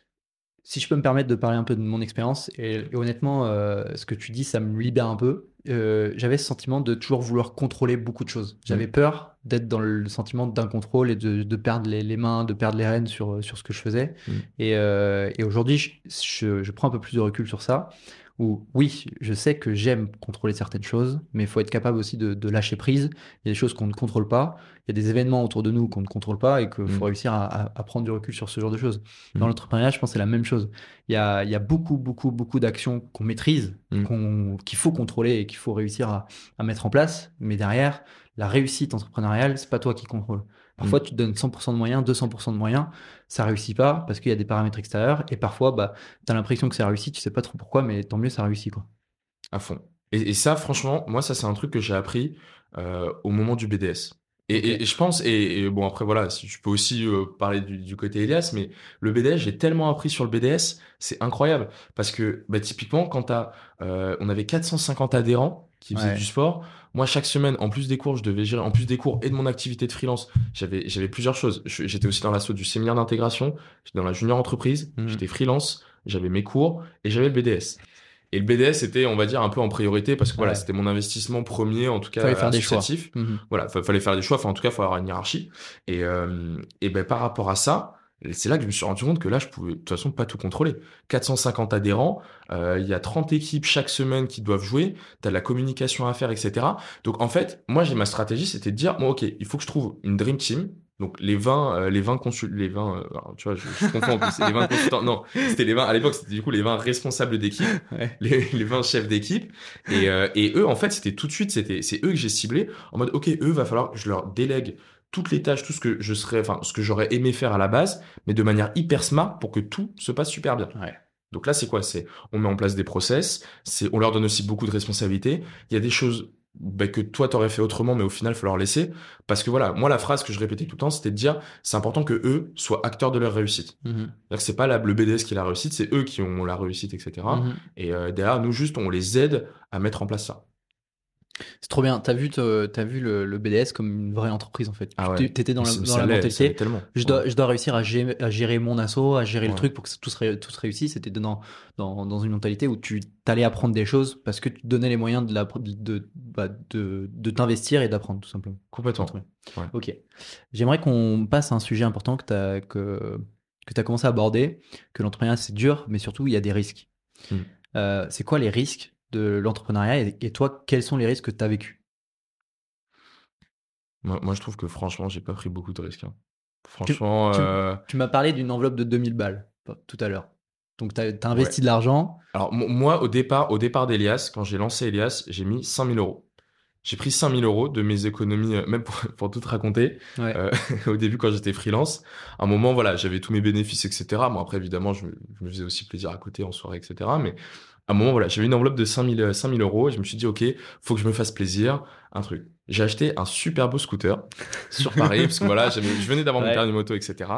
Si je peux me permettre de parler un peu de mon expérience, et, honnêtement, euh, ce que tu dis, ça me libère un peu. Euh, j'avais ce sentiment de toujours vouloir contrôler beaucoup de choses. J'avais mm. peur d'être dans le sentiment d'un contrôle et de, perdre les, mains, de perdre les rênes sur, sur ce que je faisais. Mm. Et, euh, et aujourd'hui, je, je, prends un peu plus de recul sur ça où oui, je sais que j'aime contrôler certaines choses, mais il faut être capable aussi de, lâcher prise. Il y a des choses qu'on ne contrôle pas, il y a des événements autour de nous qu'on ne contrôle pas et qu'il faut mm. réussir à, prendre du recul sur ce genre de choses. Dans mm. l'entrepreneuriat, je pense que c'est la même chose. Il y a, beaucoup, beaucoup, beaucoup d'actions qu'on maîtrise, mm. qu'il faut contrôler et qu'il faut réussir à, à mettre en place, mais derrière, la réussite entrepreneuriale, c'est pas toi qui contrôle. Parfois, mm. tu te donnes 100% de moyens, 200% de moyens, ça réussit pas parce qu'il y a des paramètres extérieurs. Et parfois, bah, tu as l'impression que ça réussit, tu sais pas trop pourquoi, mais tant mieux, ça réussit. Quoi. À fond. Et, ça, franchement, moi, ça, c'est un truc que j'ai appris euh, au moment du BDS. Et, je pense, et, bon, après, voilà, si je peux aussi euh, parler du, côté Elias, mais le BDS, j'ai tellement appris sur le BDS, c'est incroyable. Parce que, bah, typiquement, quand as, euh, on avait 450 adhérents qui faisaient du sport, moi, chaque semaine, en plus des cours, je devais gérer, en plus des cours et de mon activité de freelance, j'avais, j'avais plusieurs choses. J'étais aussi dans l'assaut du séminaire d'intégration, j'étais dans la junior entreprise, mmh. j'étais freelance, j'avais mes cours et j'avais le BDS. Et le BDS était, on va dire, un peu en priorité parce que voilà, c'était mon investissement premier, en tout cas, fallait faire des choix. Mmh. Voilà, fallait faire des choix. Enfin, en tout cas, il faut avoir une hiérarchie. Et, euh, et ben, par rapport à ça, c'est là que je me suis rendu compte que là, je pouvais de toute façon pas tout contrôler. 450 adhérents, euh, il y a 30 équipes chaque semaine qui doivent jouer, tu as de la communication à faire, etc. Donc en fait, moi, j'ai ma stratégie, c'était de dire, bon, ok, il faut que je trouve une dream team. Donc les 20, euh, les 20 consul, les 20, euh, tu vois, je, je confonds en plus, les 20 consultants, non, c'était les 20, à l'époque, c'était du coup les 20 responsables d'équipe, les, les 20 chefs d'équipe, et, et eux, en fait, c'était tout de suite, c'était, c'est eux que j'ai ciblé, en mode, ok, eux, va falloir que je leur délègue toutes les tâches, tout ce que je serais, enfin, ce que j'aurais aimé faire à la base, mais de manière hyper smart pour que tout se passe super bien. Donc là, c'est quoi? C'est on met en place des process, c'est on leur donne aussi beaucoup de responsabilités. Il y a des choses bah, que toi t'aurais fait autrement, mais au final, il faut leur laisser. Parce que voilà, moi, la phrase que je répétais tout le temps, c'était de dire, c'est important que eux soient acteurs de leur réussite. Mm C'est pas la, le BDS qui est la réussite, c'est eux qui ont la réussite, etc. Et mm-hmm. euh, derrière, nous juste, on les aide à mettre en place ça. C'est trop bien. T'as vu, as vu le, BDS comme une vraie entreprise en fait. Ah T'étais dans la, dans la mentalité. Je dois, je dois réussir à gérer, mon assaut, à gérer le truc pour que tout se, tout se réussisse. C'était dans, dans, dans, une mentalité où tu t'allais apprendre des choses parce que tu donnais les moyens de, la, de, bah, de, de t'investir et d'apprendre tout simplement. Complètement. Ok. J'aimerais qu'on passe à un sujet important que tu as, que, que as commencé à aborder, que l'entrepreneuriat c'est dur, mais surtout il y a des risques. Hmm. Euh, c'est quoi les risques de l'entrepreneuriat et, toi, quels sont les risques que tu as vécu? Moi, je trouve que franchement, j'ai pas pris beaucoup de risques. Hein. Franchement. Euh, tu, m'as parlé d'une enveloppe de 2000 balles tout à l'heure. Donc, tu as, investi de l'argent. Alors, moi, au départ, au départ d'Elias, quand j'ai lancé Elias, j'ai mis 5000 euros. J'ai pris 5000 euros de mes économies, euh, même pour, pour tout raconter. Euh, au début, quand j'étais freelance, à un moment, voilà, j'avais tous mes bénéfices, etc. Bon, après, évidemment, je me, je me, faisais aussi plaisir à côté en soirée, etc. Mais à un moment, voilà, j'avais une enveloppe de 5000, 5000 euros et je me suis dit, OK, faut que je me fasse plaisir. Un truc. J'ai acheté un super beau scooter sur Paris parce que voilà, je venais d'avoir mon permis moto, etc.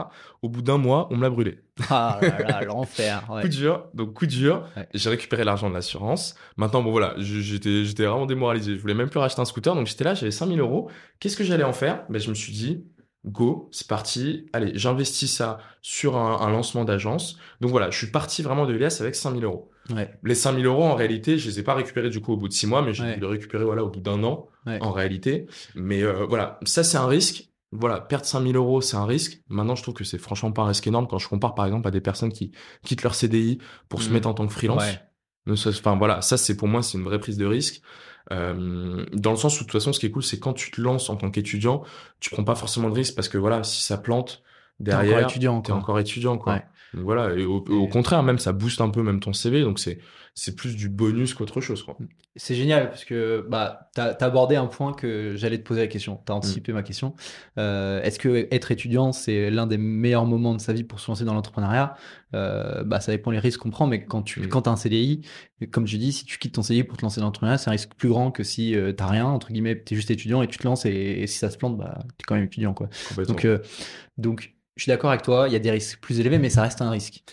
Au bout d'un mois, on me l'a brûlé. Ah là là, l'enfer. coup dur, donc coup dur. J'ai récupéré l'argent de l'assurance. Maintenant, bon voilà, j'étais, j'étais vraiment démoralisé. Je voulais même plus racheter un scooter, donc j'étais là, j'avais 5000 euros. Qu'est-ce que j'allais en faire? Ben, je me suis dit, go, c'est parti. Allez, j'investis ça sur un, lancement d'agence. Donc voilà, je suis parti vraiment de l'IS avec 5000 euros. Ouais. Les 5000 euros, en réalité, je les ai pas récupérés du coup au bout de six mois, mais j'ai dû les récupérer voilà, au bout d'un an, en réalité. Mais euh, voilà, ça c'est un risque. Voilà, perdre 5000 euros, c'est un risque. Maintenant, je trouve que c'est franchement pas un risque énorme quand je compare par exemple à des personnes qui quittent leur CDI pour se mmh. mettre en tant que freelance. Enfin voilà, ça c'est pour moi c'est une vraie prise de risque. Euh, dans le sens où de toute façon, ce qui est cool, c'est quand tu te lances en tant qu'étudiant, tu prends pas forcément de risque parce que voilà, si ça plante derrière, t'es encore étudiant. Es encore étudiant quoi. Voilà, et au, au, contraire, même ça booste un peu même ton CV, donc c'est c'est plus du bonus qu'autre chose. Quoi. C'est génial parce que bah, tu as, abordé un point que j'allais te poser la question. Tu as anticipé mm. ma question. Euh, Est-ce que être étudiant, c'est l'un des meilleurs moments de sa vie pour se lancer dans l'entrepreneuriat? Euh, bah, Ça dépend les risques qu'on prend, mais quand tu mm. quand as un CDI, comme je dis, si tu quittes ton CDI pour te lancer dans l'entrepreneuriat, c'est un risque plus grand que si euh, tu rien, entre guillemets, tu es juste étudiant et tu te lances et, si ça se plante, bah, tu es quand même étudiant. Quoi. Donc, euh, donc, je suis d'accord avec toi, il y a des risques plus élevés, mais ça reste un risque.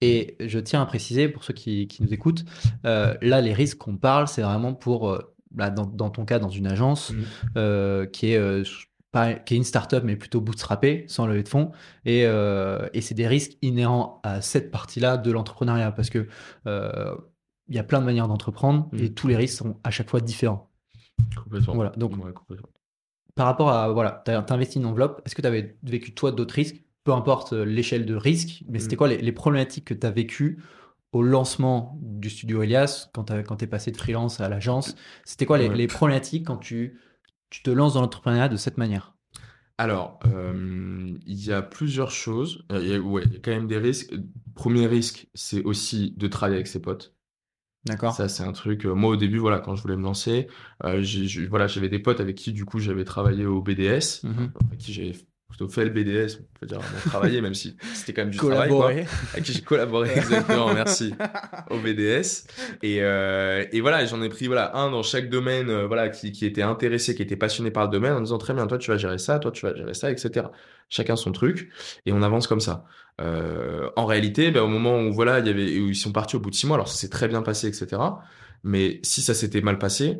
Et je tiens à préciser pour ceux qui, nous écoutent, euh, là, les risques qu'on parle, c'est vraiment pour, euh, dans, ton cas, dans une agence mmh. euh, qui est qui est une startup mais plutôt bootstrappée, sans lever de fonds, et, et c'est des risques inhérents à cette partie-là de l'entrepreneuriat parce que il y a plein de manières d'entreprendre et Mm. tous les risques sont à chaque fois différents. Complètement. Voilà, donc Ouais, complètement. par rapport à voilà, tu as investi une enveloppe, est-ce que tu avais vécu toi d'autres risques, peu importe euh, l'échelle de risque, mais c'était Mm. quoi les, les problématiques que tu as vécues au lancement du studio Elias, quand tu es passé de freelance à l'agence? C'était quoi les, Ouais. les problématiques quand tu, tu te lances dans l'entrepreneuriat de cette manière? Alors, euh, il y a plusieurs choses. Euh, Il y a, ouais, il y a quand même des risques. Premier risque, c'est aussi de travailler avec ses potes. D'accord Ça, c'est un truc. moi, au début, voilà, quand je voulais me lancer, euh, voilà, j'avais des potes avec qui, du coup, j'avais travaillé au BDS, Mhm. avec qui j'ai plutôt fait le BDS, on peut dire vraiment travailler, même si c'était quand même du travail, quoi. Avec qui j'ai collaboré exactement, merci, au BDS. Et, euh, et voilà, j'en ai pris voilà un dans chaque domaine, euh, voilà, qui, qui était intéressé, qui était passionné par le domaine, en disant très bien, toi tu vas gérer ça, toi tu vas gérer ça, etc. Chacun son truc, et on avance comme ça. Euh, en réalité, ben, au moment où voilà, il y avait, où ils sont partis au bout de six mois, alors ça s'est très bien passé, etc. Mais si ça s'était mal passé,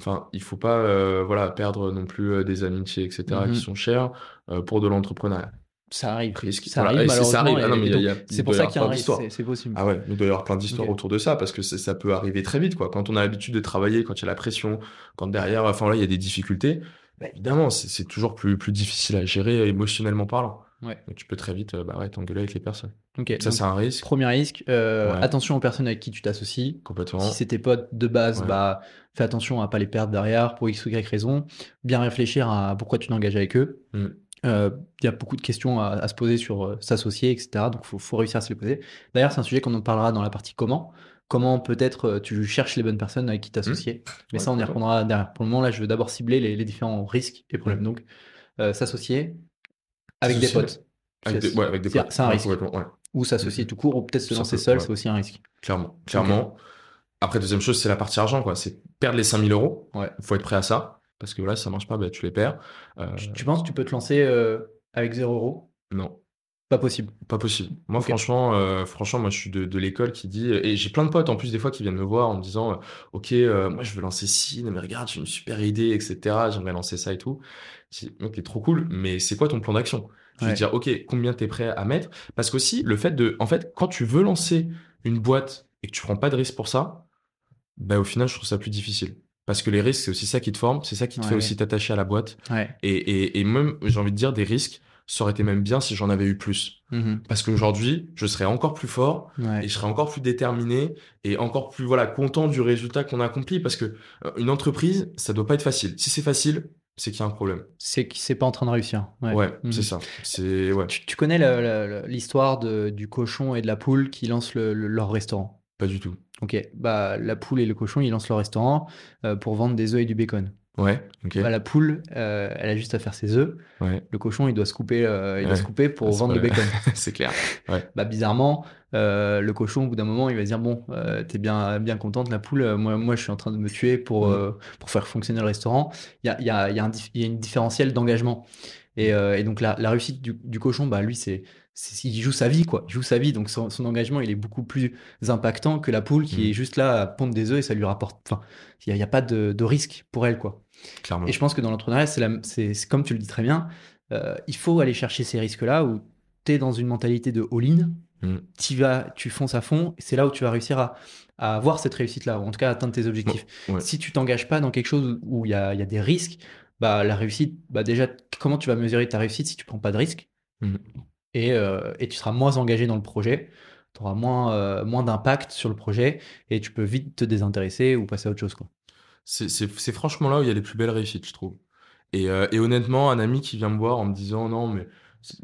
Enfin, il faut pas euh, voilà perdre non plus euh, des amitiés, etc. Qui sont chères euh, pour de l'entrepreneuriat. Ça arrive. Risque. Ça Voilà. arrive ça arrive. Ah C'est pour ça qu'il y a un risque. c'est- possible. Ah ouais, il doit y avoir plein d'histoires autour de ça parce que ça peut arriver très vite quoi. Quand on a l'habitude de travailler, quand il y a la pression, quand derrière, enfin là, il y a des difficultés, bah, évidemment, c'est toujours plus plus difficile à gérer émotionnellement parlant. Ouais. Donc tu peux très vite euh, bah ouais, t'engueuler avec les personnes. Ok. Ça c'est un risque Premier risque, euh, Ouais. attention aux personnes avec qui tu t'associes. complètement. Si c'est tes potes de base, Ouais. bah, fais attention à pas les perdre derrière pour X ou Y raison. Bien réfléchir à pourquoi tu t'engages avec eux. Mm. Euh, Il y a beaucoup de questions à, à se poser sur euh, s'associer, etc. Donc, il faut, faut réussir à se les poser. D'ailleurs, c'est un sujet qu'on en parlera dans la partie comment. Comment peut-être tu cherches les bonnes personnes avec qui t'associer. Mais Ouais, ça, on y répondra derrière. Pour le moment, là, je veux d'abord cibler les, les différents risques et problèmes. Mm. Donc, s'associer avec des potes. Avec des, ouais, avec des potes. c'est un risque. ouais. Ou s'associer tout court, ou peut-être se lancer seul, ouais. c'est aussi un risque. Clairement, clairement. Après, deuxième chose, c'est la partie argent, quoi. C'est perdre les 5000 euros. Ouais. Il faut être prêt à ça. Parce que voilà, si ça marche pas, bah, tu les perds. Euh, Tu, tu penses que tu peux te lancer euh, avec 0 euros? Non, Pas possible. pas possible. Moi, franchement, euh, franchement, moi, je suis de, de l'école qui dit, et j'ai plein de potes en plus des fois qui viennent me voir en me disant, euh, ok, euh, moi, je veux lancer ci, mais regarde, j'ai une super idée, etc. J'aimerais lancer ça et tout. Je dis, ok, trop cool, mais c'est quoi ton plan d'action? Je veux Ouais. dire, ok, combien t'es prêt à mettre? Parce qu'aussi, le fait de, en fait, quand tu veux lancer une boîte et que tu prends pas de risque pour ça, bah, au final, je trouve ça plus difficile. Parce que les risques, c'est aussi ça qui te forme, c'est ça qui te Ouais, fait ouais. aussi t'attacher à la boîte. Ouais. Et, et, et même, j'ai envie de dire, des risques, ça aurait été même bien si j'en avais eu plus. Mhm. Parce qu'aujourd'hui, je serais encore plus fort Ouais. et je serais encore plus déterminé et encore plus voilà content du résultat qu'on a accompli. Parce que euh, une entreprise, ça doit pas être facile. Si c'est facile, c'est qu'il y a un problème. C'est qu'il c'est pas en train de réussir. Ouais. Ouais, Mhm. c'est ça. C'est ouais, Tu, tu connais l'histoire du cochon et de la poule qui lancent le- le- leur restaurant? pas du tout. Ok, bah la poule et le cochon ils lancent leur restaurant euh, pour vendre des œufs et du bacon. Ouais. Bah, la poule, euh, elle a juste à faire ses œufs. Ouais, Le cochon, il doit se couper, euh, il doit se couper pour Ah, vendre le bacon. c'est clair. bah bizarrement, euh, le cochon, au bout d'un moment, il va dire bon, t'es bien, bien contente la poule. moi, moi, je suis en train de me tuer pour euh, pour faire fonctionner le restaurant. Il y a, y a, y a y a une différentiel d'engagement. Et, euh, et donc la, la réussite du, du cochon, bah lui, c'est il joue sa vie quoi. Il joue sa vie, donc son, son engagement, il est beaucoup plus impactant que la poule qui Mhm. est juste là à pondre des œufs et ça lui rapporte. Enfin, il y a, il y a pas de, de risque pour elle quoi. Clairement. Et je pense que dans l'entrepreneuriat, c'est comme tu le dis très bien, euh, il faut aller chercher ces risques-là où tu es dans une mentalité de all-in, Mm. tu vas, tu fonces à fond, et c'est là où tu vas réussir à, à avoir cette réussite-là, ou en tout cas atteindre tes objectifs. ouais. Si tu t'engages pas dans quelque chose où il y a, il y a des risques, bah la réussite, bah déjà, comment tu vas mesurer ta réussite si tu prends pas de risques? Et, euh, et tu seras moins engagé dans le projet, tu auras moins, euh, moins d'impact sur le projet, et tu peux vite te désintéresser ou passer à autre chose. Quoi. C'est franchement là où il y a les plus belles réussites, je trouve. Et, euh, et honnêtement, un ami qui vient me voir en me disant non, mais.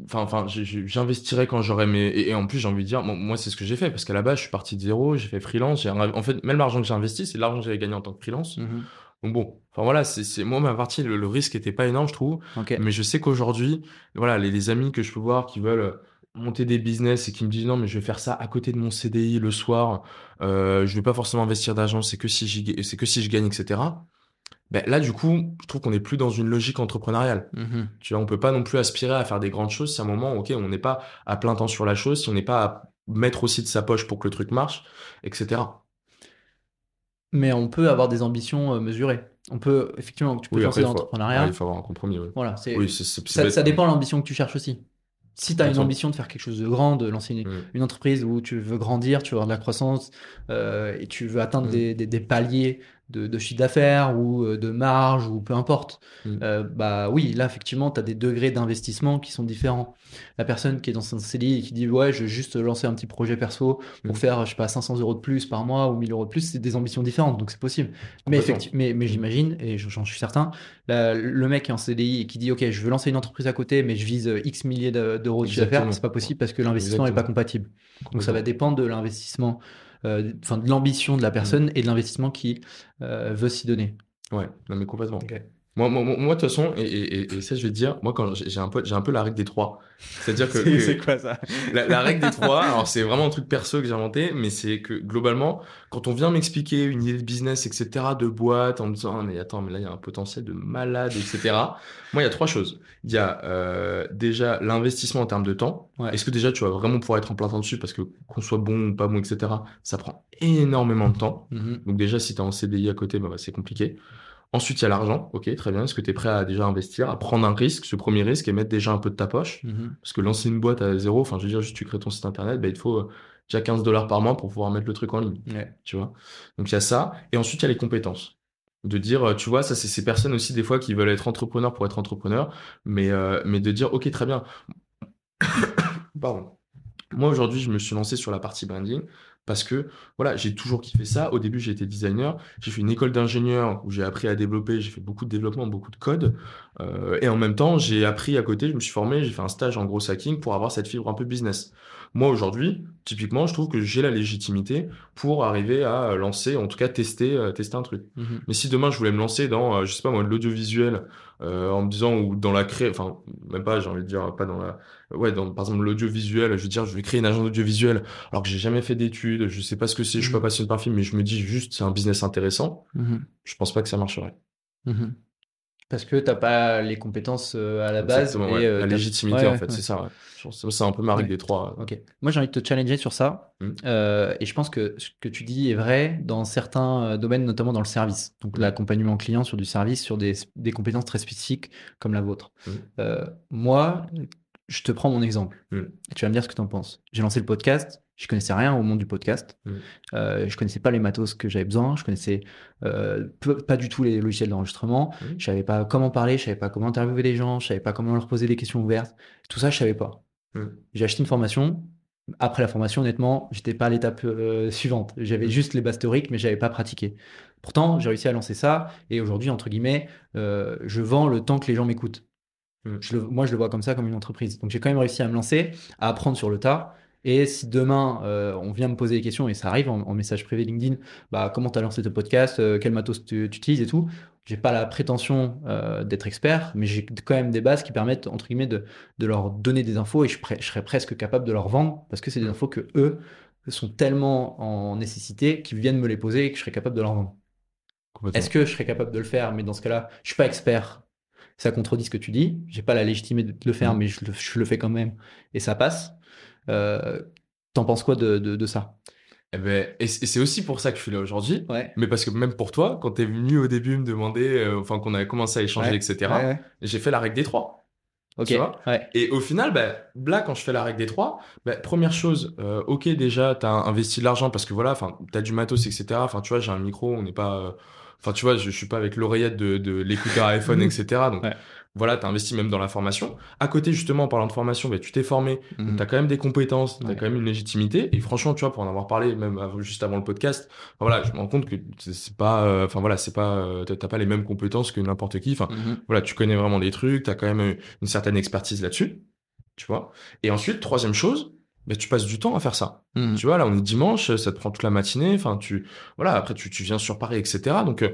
Enfin, enfin, j'investirais quand j'aurais mes. Et, et en plus, j'ai envie de dire, bon, moi, c'est ce que j'ai fait. Parce qu'à la base, je suis parti de zéro, j'ai fait freelance. En fait, même l'argent que j'ai investi, c'est l'argent que j'avais gagné en tant que freelance. Donc bon, enfin voilà, c'est moi, ma partie, le, le risque était pas énorme, je trouve. Mais je sais qu'aujourd'hui, voilà, les, les amis que je peux voir qui veulent monter des business et qui me disent non, mais je vais faire ça à côté de mon CDI le soir, euh, je vais pas forcément investir d'argent, c'est que si c'est que si je gagne, etc. Ben là, du coup, je trouve qu'on n'est plus dans une logique entrepreneuriale. Mhm. Tu vois, on peut pas non plus aspirer à faire des grandes choses si à un moment, ok, on n'est pas à plein temps sur la chose, si on n'est pas à mettre aussi de sa poche pour que le truc marche, etc. Mais on peut avoir des ambitions euh, mesurées. on peut effectivement, tu peux Oui, lancer dans l'entrepreneuriat. il faut avoir un compromis. ouais. Voilà, c'est Oui, ça, ça dépend de l'ambition que tu cherches aussi. Si tu as une ambition de faire quelque chose de grand, de lancer une, Mm. une entreprise où tu veux grandir, tu veux avoir de la croissance euh, et tu veux atteindre Mm. des, des- des paliers de, de chiffre d'affaires ou euh, de marge ou peu importe, Mm. euh, bah oui, là effectivement, tu as des degrés d'investissement qui sont différents. La personne qui est dans son CDI et qui dit ouais, je veux juste lancer un petit projet perso pour Mm. faire, je sais pas, 500 euros de plus par mois ou 1000 euros de plus, c'est des ambitions différentes, donc c'est possible. Mais, Complètement. effecti- mais, mais j'imagine, et j'en suis certain, la- le mec qui est en CDI et qui dit ok, je veux lancer une entreprise à côté, mais je vise euh, X milliers de- d'euros de chiffre d'affaires, c'est pas possible parce que l'investissement n'est pas compatible. Donc ça va dépendre de l'investissement, enfin de l'ambition de la personne et de l'investissement qui euh, veut s'y donner. Ouais, non mais complètement. Ok. Moi, moi, moi, de toute façon, et, et, et- ça, je vais te dire, moi, quand j'ai un peu, j'ai un peu la règle des trois. C'est-à-dire que, que quoi ça? la, la règle des trois, alors c'est vraiment un truc perso que j'ai inventé, mais c'est que globalement, quand on vient m'expliquer une idée de business, etc., de boîte, en me disant, Ah, mais attends, mais là, il y a un potentiel de malade, etc., moi, il y a trois choses. Il y a euh, déjà l'investissement en termes de temps. Ouais. Est-ce que déjà, tu vas vraiment pouvoir être en plein temps dessus parce que qu'on soit bon ou pas bon, etc., ça prend énormément de temps. Mhm. Donc déjà, si tu es en CDI à côté, bah, bah, c'est compliqué. Ensuite, il y a l'argent. Ok, très bien. Est-ce que tu es prêt à déjà investir, à prendre un risque, ce premier risque, et mettre déjà un peu de ta poche? Mhm. Parce que lancer une boîte à zéro, enfin, je veux dire, juste tu crées ton site internet, bah, il te faut euh, déjà 15 dollars par mois pour pouvoir mettre le truc en ligne. Ouais. Tu vois? Donc il y a ça. Et ensuite, il y a les compétences. De dire, euh, tu vois, ça, c'est ces personnes aussi, des fois, qui veulent être entrepreneurs pour être entrepreneurs, mais, euh, mais de dire, ok, très bien. Pardon. Moi, aujourd'hui, je me suis lancé sur la partie branding parce que, voilà, j'ai toujours kiffé ça. Au début, j'ai été designer. J'ai fait une école d'ingénieur où j'ai appris à développer. J'ai fait beaucoup de développement, beaucoup de code. Euh, et en même temps, j'ai appris à côté, je me suis formé, j'ai fait un stage en gros hacking pour avoir cette fibre un peu business. Moi, aujourd'hui, typiquement, je trouve que j'ai la légitimité pour arriver à lancer, en tout cas tester, euh, tester un truc. Mhm. Mais si demain je voulais me lancer dans, euh, je sais pas moi, l'audiovisuel, euh, en me disant, ou dans la cré, enfin, même pas, j'ai envie de dire, pas dans la, ouais, dans, par exemple, l'audiovisuel, je veux dire, je vais créer une agence audiovisuelle, alors que j'ai jamais fait d'études, je sais pas ce que c'est, je suis pas Mhm. passionné par film, mais je me dis juste, c'est un business intéressant, Mhm. je pense pas que ça marcherait. Parce que t'as pas les compétences euh, à la base et ouais. euh, la légitimité, Ouais, en fait, c'est ça, C'est un peu ma règle des trois. Ok. Moi, j'ai envie de te challenger sur ça. Mm. Euh, et je pense que ce que tu dis est vrai dans certains domaines, notamment dans le service. Donc, l'accompagnement client sur du service, sur des, des compétences très spécifiques comme la vôtre. Mm. Euh, moi, je te prends mon exemple. Et tu vas me dire ce que tu en penses. J'ai lancé le podcast. Je connaissais rien au monde du podcast. Mm. Euh, je connaissais pas les matos que j'avais besoin. Je connaissais euh, peu- pas du tout les logiciels d'enregistrement. Mm. Je savais pas comment parler. Je savais pas comment interviewer les gens. Je savais pas comment leur poser des questions ouvertes. Tout ça, je savais pas. Mm. J'ai acheté une formation. Après la formation, honnêtement, j'étais pas à l'étape euh, suivante. J'avais Mm. juste les bases théoriques, mais j'avais pas pratiqué. Pourtant, j'ai réussi à lancer ça. Et aujourd'hui, entre guillemets, euh, je vends le temps que les gens m'écoutent. Mm. Je le- moi, je le vois comme ça, comme une entreprise. Donc, j'ai quand même réussi à me lancer, à apprendre sur le tas. Et si demain, euh, on vient me poser des questions, et ça arrive en, en message privé LinkedIn, bah, comment tu as lancé ton podcast, euh, quel matos tu, utilises et tout, j'ai pas la prétention euh, d'être expert, mais j'ai quand même des bases qui permettent, entre guillemets, de, de leur donner des infos et je, serais presque capable de leur vendre parce que c'est des infos que eux sont tellement en nécessité qu'ils viennent me les poser et que je serais capable de leur vendre. Est-ce que je serais capable de le faire? Mais dans ce cas-là, je suis pas expert. Ça contredit ce que tu dis. J'ai pas la légitimité de le faire, Mhm. mais je le, je le fais quand même et ça passe. Euh, T'en penses quoi de, de, de ça? Eh ben, et c'est aussi pour ça que je suis là aujourd'hui. Ouais. Mais parce que même pour toi, quand t'es venu au début me demander, euh, enfin qu'on avait commencé à échanger, Ouais. etc., Ouais, j'ai fait la règle des trois. Ok. Tu vois? Ouais. Et au final, bah, là, quand je fais la règle des trois, bah, première chose, euh, ok, déjà, t'as investi de l'argent parce que voilà, enfin, t'as du matos, etc. Enfin, tu vois, j'ai un micro, on n'est pas, euh, enfin, tu vois, je, je suis pas avec l'oreillette de, de l'écouteur iPhone, etc. Donc, Voilà, t'as investi même dans la formation. À côté, justement, en parlant de formation, bah, tu t'es formé, donc Mhm. t'as quand même des compétences, t'as Ouais. quand même une légitimité. Et franchement, tu vois, pour en avoir parlé, même av- juste avant le podcast, enfin, voilà, je me rends compte que c'est- pas, euh, enfin, voilà, c'est pas, euh, t'as pas les mêmes compétences que n'importe qui. Enfin, Mhm. voilà, tu connais vraiment des trucs, tu as quand même euh, une certaine expertise là-dessus, tu vois. Et ensuite, troisième chose, bah, tu passes du temps à faire ça. Mhm. Tu vois, là, on est dimanche, ça te prend toute la matinée, enfin, tu, voilà, après, tu, tu viens sur Paris, etc. Donc, euh,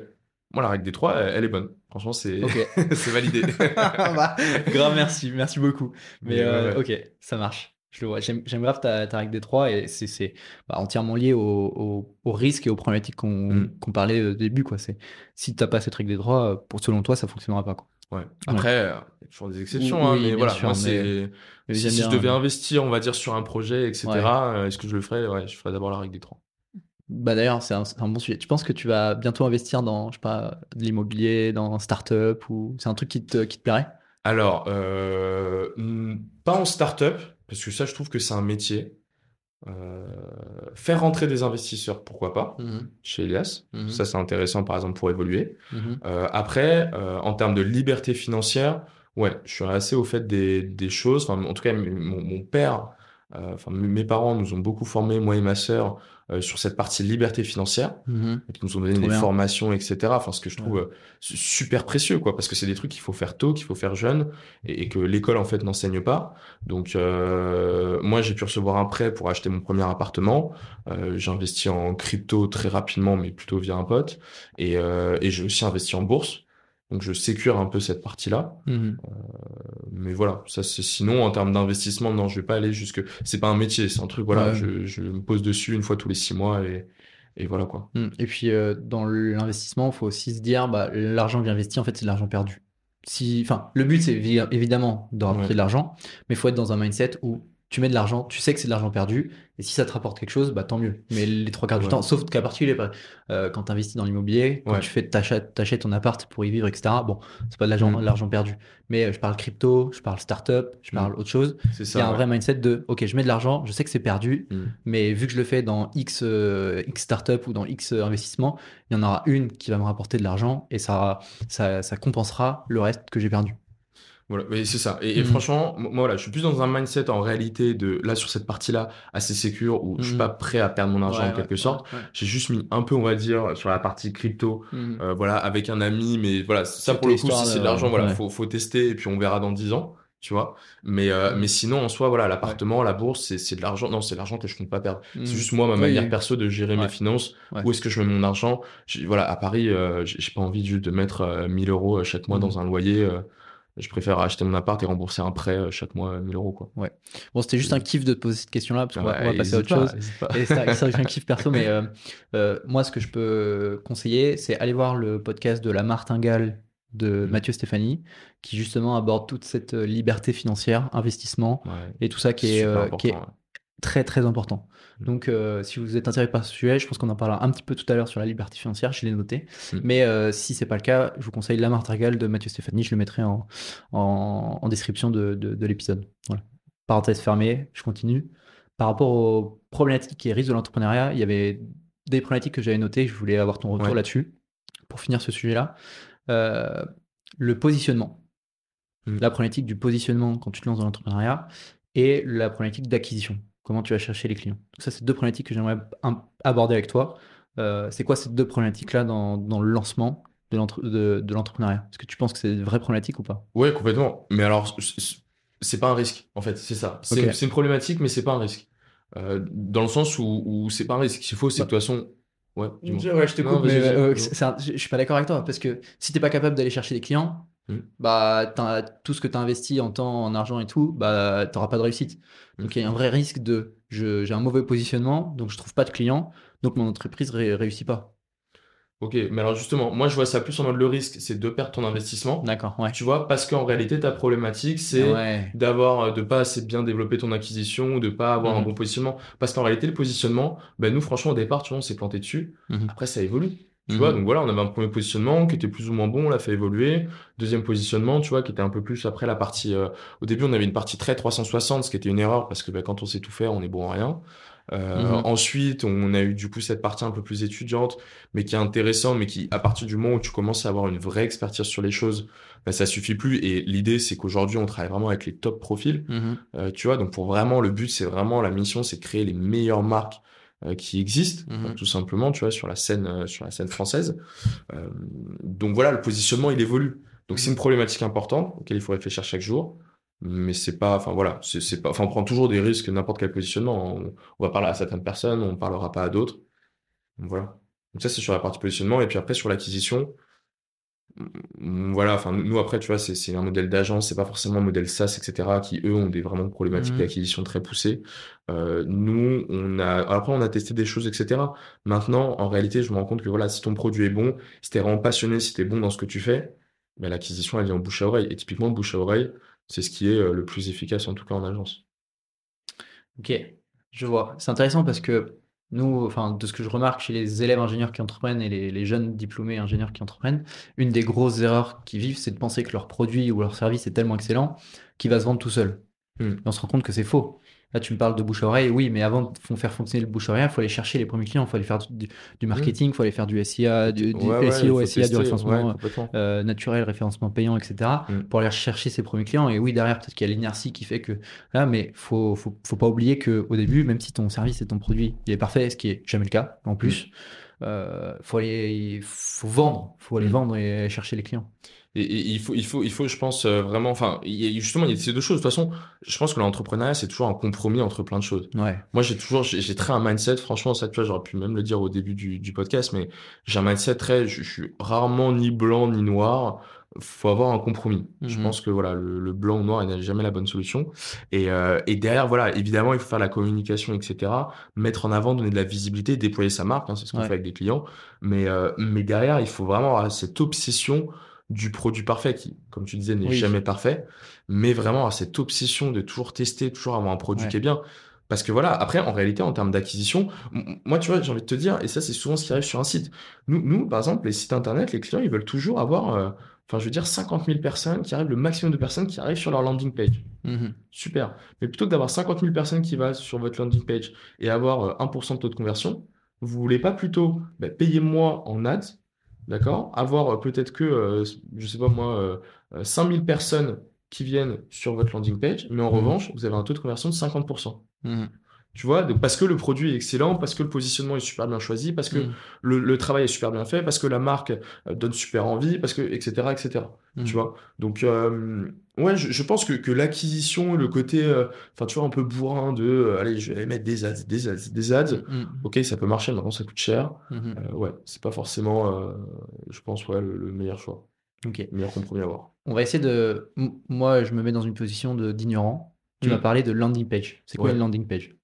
moi, la règle des trois, elle, elle est bonne. Franchement, c'est, c'est validé. Bah, grave, merci, merci beaucoup. Mais, Mais, euh, ouais, ok, ça marche. Je le vois. J'aime j'aime grave ta, ta règle des trois et c'est c'est, bah, entièrement lié au, au, au risque et aux problématiques qu'on Mm. qu'on parlait au début. Quoi. C'est- Si t'as pas cette règle des trois, euh, pour selon toi, ça fonctionnera pas. Quoi. Ouais. Après, euh, il y a toujours des exceptions, Oui, hein, mais voilà, sûr, moi, mais- c'est, Mais si, je devais euh, investir, on va dire, sur un projet, etc., Ouais. euh, est-ce que je le ferais? Ouais, je ferais d'abord la règle des trois. Bah d'ailleurs, c'est un, bon sujet. Tu penses que tu vas bientôt investir dans, je sais pas, de l'immobilier, dans un start-up ou c'est un truc qui te, qui te plairait? Alors, euh, hmm, pas en start-up, parce que ça, je trouve que c'est un métier. Euh, faire rentrer des investisseurs, pourquoi pas, Mhm, chez Elias. mhm, Ça, c'est intéressant, par exemple, pour évoluer. mhm. Euh, après, en termes de liberté financière, ouais, je suis assez au fait des, des choses. Enfin, en tout cas, mon, mon père, enfin, m- mes parents nous ont beaucoup formés, moi et ma sœur, euh, sur cette partie liberté financière. Mhm. Ils nous ont donné Trop des bien. formations, etc. Enfin, ce que je trouve euh, su- super précieux, quoi, parce que c'est des trucs qu'il faut faire tôt, qu'il faut faire jeune, et, et que l'école, en fait, n'enseigne pas. Donc, euh, moi, j'ai pu recevoir un prêt pour acheter mon premier appartement. Euh, j'ai investi en crypto très rapidement, mais plutôt via un pote. Et, euh, et j'ai aussi investi en bourse. Donc, je sécure un peu cette partie-là. Mhm. Mais voilà, ça c'est sinon en termes d'investissement, non, je vais pas aller jusque. C'est pas un métier, c'est un truc, voilà, Ouais. je, je me pose dessus une fois tous les six mois et, et voilà quoi. Mhm. Et puis euh, dans l'investissement, il faut aussi se dire, bah, l'argent que j'ai investi, en fait, c'est de l'argent perdu. Si, enfin, le but, c'est évi- évidemment de rapporter Ouais. de l'argent, mais il faut être dans un mindset où tu mets de l'argent, tu sais que c'est de l'argent perdu, et si ça te rapporte quelque chose, bah tant mieux. Mais les trois quarts du temps, sauf cas particulier, par- euh, quand tu investis dans l'immobilier, quand Ouais. tu fais t'achètes, ton appart pour y vivre, etc. Bon, c'est pas de l'argent, Mm. l'argent perdu. Mais euh, je parle crypto, je parle startup, je Mm. parle autre chose. C'est Il y a un ouais. vrai mindset de, ok, je mets de l'argent, je sais que c'est perdu, Mm. mais vu que je le fais dans X, euh, X startup ou dans X euh, investissement, il y en aura une qui va me rapporter de l'argent et ça, ça, ça compensera le reste que j'ai perdu. Voilà, mais c'est ça. Et, et Mm. franchement, moi voilà, je suis plus dans un mindset en réalité de là sur cette partie-là assez sécure où je suis Mm. pas prêt à perdre mon argent en quelque sorte. J'ai juste mis un peu, on va dire, sur la partie crypto, Mhm. euh, voilà, avec un ami, mais voilà, ça pour le coup, si c'est de- l'argent, voilà, faut, faut tester et puis on verra dans 10 ans, tu vois. Mais, euh, mais sinon, en soi, voilà, l'appartement, la bourse, c'est, c'est de l'argent. Non, c'est de l'argent que je compte pas perdre. C'est juste moi, ma Oui, manière oui. perso de gérer Ouais. mes finances. Ouais. Où est-ce que je mets mon argent? Voilà, à Paris, euh, j'ai pas envie juste de mettre euh, 1000 euros euh, chaque mois dans un loyer. Euh, je préfère acheter mon appart et rembourser un prêt euh, chaque mois euh, 1000 euros, quoi. Bon, c'était juste un kiff de te poser cette question-là, parce qu'on va, Ouais, on va passer à autre pas, chose. Et c'est un kiff perso, mais euh, euh, moi, ce que je peux conseiller, c'est aller voir le podcast de La Martingale de Mhm. Mathieu Stéphanie, qui justement aborde toute cette euh, liberté financière, investissement Ouais. et tout ça qui est, euh, qui ouais. très très important. Donc euh, si vous êtes intéressé par ce sujet, je pense qu'on en parlera un petit peu tout à l'heure sur la liberté financière, je l'ai noté. Mm. Mais euh, si c'est pas le cas, je vous conseille La Martingale de Mathieu Stéphanie, je le mettrai en, en, en description de, de, de l'épisode. Voilà. Parenthèse fermée, je continue. Par rapport aux problématiques et risques de l'entrepreneuriat, il y avait des problématiques que j'avais notées, je voulais avoir ton retour Ouais. là-dessus pour finir ce sujet-là. Euh, le positionnement. Mm. La problématique du positionnement quand tu te lances dans l'entrepreneuriat et la problématique d'acquisition. Comment tu vas chercher les clients. Donc ça, c'est deux problématiques que j'aimerais aborder avec toi. Euh, c'est quoi ces deux problématiques-là dans, dans le lancement de l'entre- de, de l'entrepreneuriat? Est-ce que tu penses que c'est des vraies problématiques ou pas? Ouais, complètement. Mais alors, c'est pas un risque, en fait, c'est ça. C'est une problématique, mais c'est pas un risque. Euh, dans le sens où, où c'est pas un risque. Ce qu'il faut, c'est Bah. que de toute façon. Ouais, dis-moi. Ouais, je te coupe, mais euh, je je suis pas d'accord avec toi parce que si t'es pas capable d'aller chercher des clients, Mm. bah tout ce que tu as investi en temps, en argent et tout, bah t'auras pas de réussite. Mm. Donc il y a un vrai risque de je- j'ai un mauvais positionnement, donc je trouve pas de clients, donc mon entreprise ré- réussit pas. Ok, mais alors justement, moi je vois ça plus en mode le risque, c'est de perdre ton investissement. D'accord, ouais. Tu vois, parce qu'en réalité, ta problématique, c'est Ouais. d'avoir euh, de pas assez bien développer ton acquisition ou de pas avoir un Mhm. bon positionnement parce qu'en réalité le positionnement ben nous franchement au départ tu vois on s'est planté dessus Mhm. après ça évolue tu vois donc voilà on avait un premier positionnement qui était plus ou moins bon on l'a fait évoluer. Deuxième positionnement tu vois qui était un peu plus après la partie euh, au début on avait une partie très 360 ce qui était une erreur parce que ben, quand on sait tout faire on est bon en rien. Euh, Mhm. ensuite on a eu du coup cette partie un peu plus étudiante mais qui est intéressante mais qui à partir du moment où tu commences à avoir une vraie expertise sur les choses ben, ça suffit plus. Et l'idée c'est qu'aujourd'hui on travaille vraiment avec les top profils. Mhm. euh, tu vois, donc pour vraiment, le but, c'est vraiment, la mission, c'est de créer les meilleures marques qui existent, Mhm. euh, tout simplement, tu vois, sur la scène, euh, sur la scène française. Euh, donc voilà, le positionnement, il évolue. Donc c'est une problématique importante auquel il faut réfléchir chaque jour. Mais c'est pas, enfin voilà, c'est pas, enfin on prend toujours des risques n'importe quel positionnement. On, on va parler à certaines personnes, on parlera pas à d'autres. Voilà. Donc ça c'est sur la partie positionnement et puis après sur l'acquisition, Voilà, enfin nous après tu vois c'est un modèle d'agence, c'est pas forcément un modèle SaaS etc qui eux ont des vraiment problématiques Mhm. d'acquisition très poussées. Euh, nous on a après on a testé des choses etc. Maintenant en réalité je me rends compte que voilà si ton produit est bon, si t'es vraiment passionné, si t'es bon dans ce que tu fais, ben, l'acquisition elle vient en bouche à oreille et typiquement bouche à oreille c'est ce qui est euh, le plus efficace en tout cas en agence. Ok, je vois. C'est intéressant parce que nous, enfin, de ce que je remarque chez les élèves ingénieurs qui entreprennent et les, les jeunes diplômés ingénieurs qui entreprennent, une des grosses erreurs qu'ils vivent, c'est de penser que leur produit ou leur service est tellement excellent qu'il va se vendre tout seul. Hmm. Et on se rend compte que c'est faux. Là, tu me parles de bouche à oreille, oui, mais avant de faire fonctionner le bouche à oreille, il faut aller chercher les premiers clients, il faut aller faire du, du marketing, il faut aller faire du SIA, du, du Ouais, il SEO, SIA, du tester, ouais, référencement euh, naturel, référencement payant, etc. Mm. pour aller chercher ses premiers clients. Et oui, derrière, peut-être qu'il y a l'inertie qui fait que là, mais faut, faut, faut pas oublier que au début, même si ton service et ton produit il est parfait, ce qui est jamais le cas, en plus, euh, faut aller, faut vendre, faut aller vendre et chercher les clients. Et, et il faut, il faut, il faut, je pense euh, vraiment, enfin, justement, il y a ces deux choses. De toute façon, je pense que l'entrepreneuriat, c'est toujours un compromis entre plein de choses. Ouais. Moi, j'ai toujours, j'ai très un mindset, franchement, ça, tu vois, j'aurais pu même le dire au début du, du podcast, mais j'ai un mindset très, je, je suis rarement ni blanc ni noir. Faut avoir un compromis. Je Mhm. pense que voilà, le, le blanc ou noir n'est jamais la bonne solution. Et, euh, et derrière, voilà, évidemment, il faut faire la communication, etc. Mettre en avant, donner de la visibilité, déployer sa marque, hein, c'est ce qu'on Ouais. fait avec des clients. Mais, euh, mais derrière, il faut vraiment avoir cette obsession du produit parfait qui, comme tu disais, n'est Oui. jamais parfait, mais vraiment avoir cette obsession de toujours tester, toujours avoir un produit Ouais. qui est bien. Parce que voilà, après, en réalité, en termes d'acquisition, moi, tu vois, j'ai envie de te dire, et ça, c'est souvent ce qui arrive sur un site. Nous, nous, par exemple, les sites internet, les clients, ils veulent toujours avoir, euh, enfin, je veux dire, 50 000 personnes qui arrivent, le maximum de personnes qui arrivent sur leur landing page. Mhm. Super. Mais plutôt que d'avoir 50 000 personnes qui vont sur votre landing page et avoir euh, 1% de taux de conversion, vous voulez pas plutôt bah, payer moins en ads, d'accord? Avoir euh, peut-être que, euh, je sais pas moi, euh, euh, 5000 personnes qui viennent sur votre landing page, mais en Mhm. revanche, vous avez un taux de conversion de 50%. Mhm. Tu vois, donc parce que le produit est excellent, parce que le positionnement est super bien choisi, parce que Mhm. le, le travail est super bien fait, parce que la marque euh, donne super envie, parce que, etc., etc. Mhm. Tu vois? Donc, euh, ouais, je, je pense que, que l'acquisition, le côté, euh, enfin, tu vois, un peu bourrin de, euh, allez, je vais mettre des ads, des ads, des ads. Mhm. Ok, ça peut marcher, maintenant ça coûte cher. Mhm. Euh, ouais, c'est pas forcément, je pense, ouais, le, le meilleur choix, Ok. le meilleur compromis à avoir. On va essayer de. Moi, je me mets dans une position d'ignorant. Tu m'as parlé de landing page. C'est quoi Ouais. une landing page?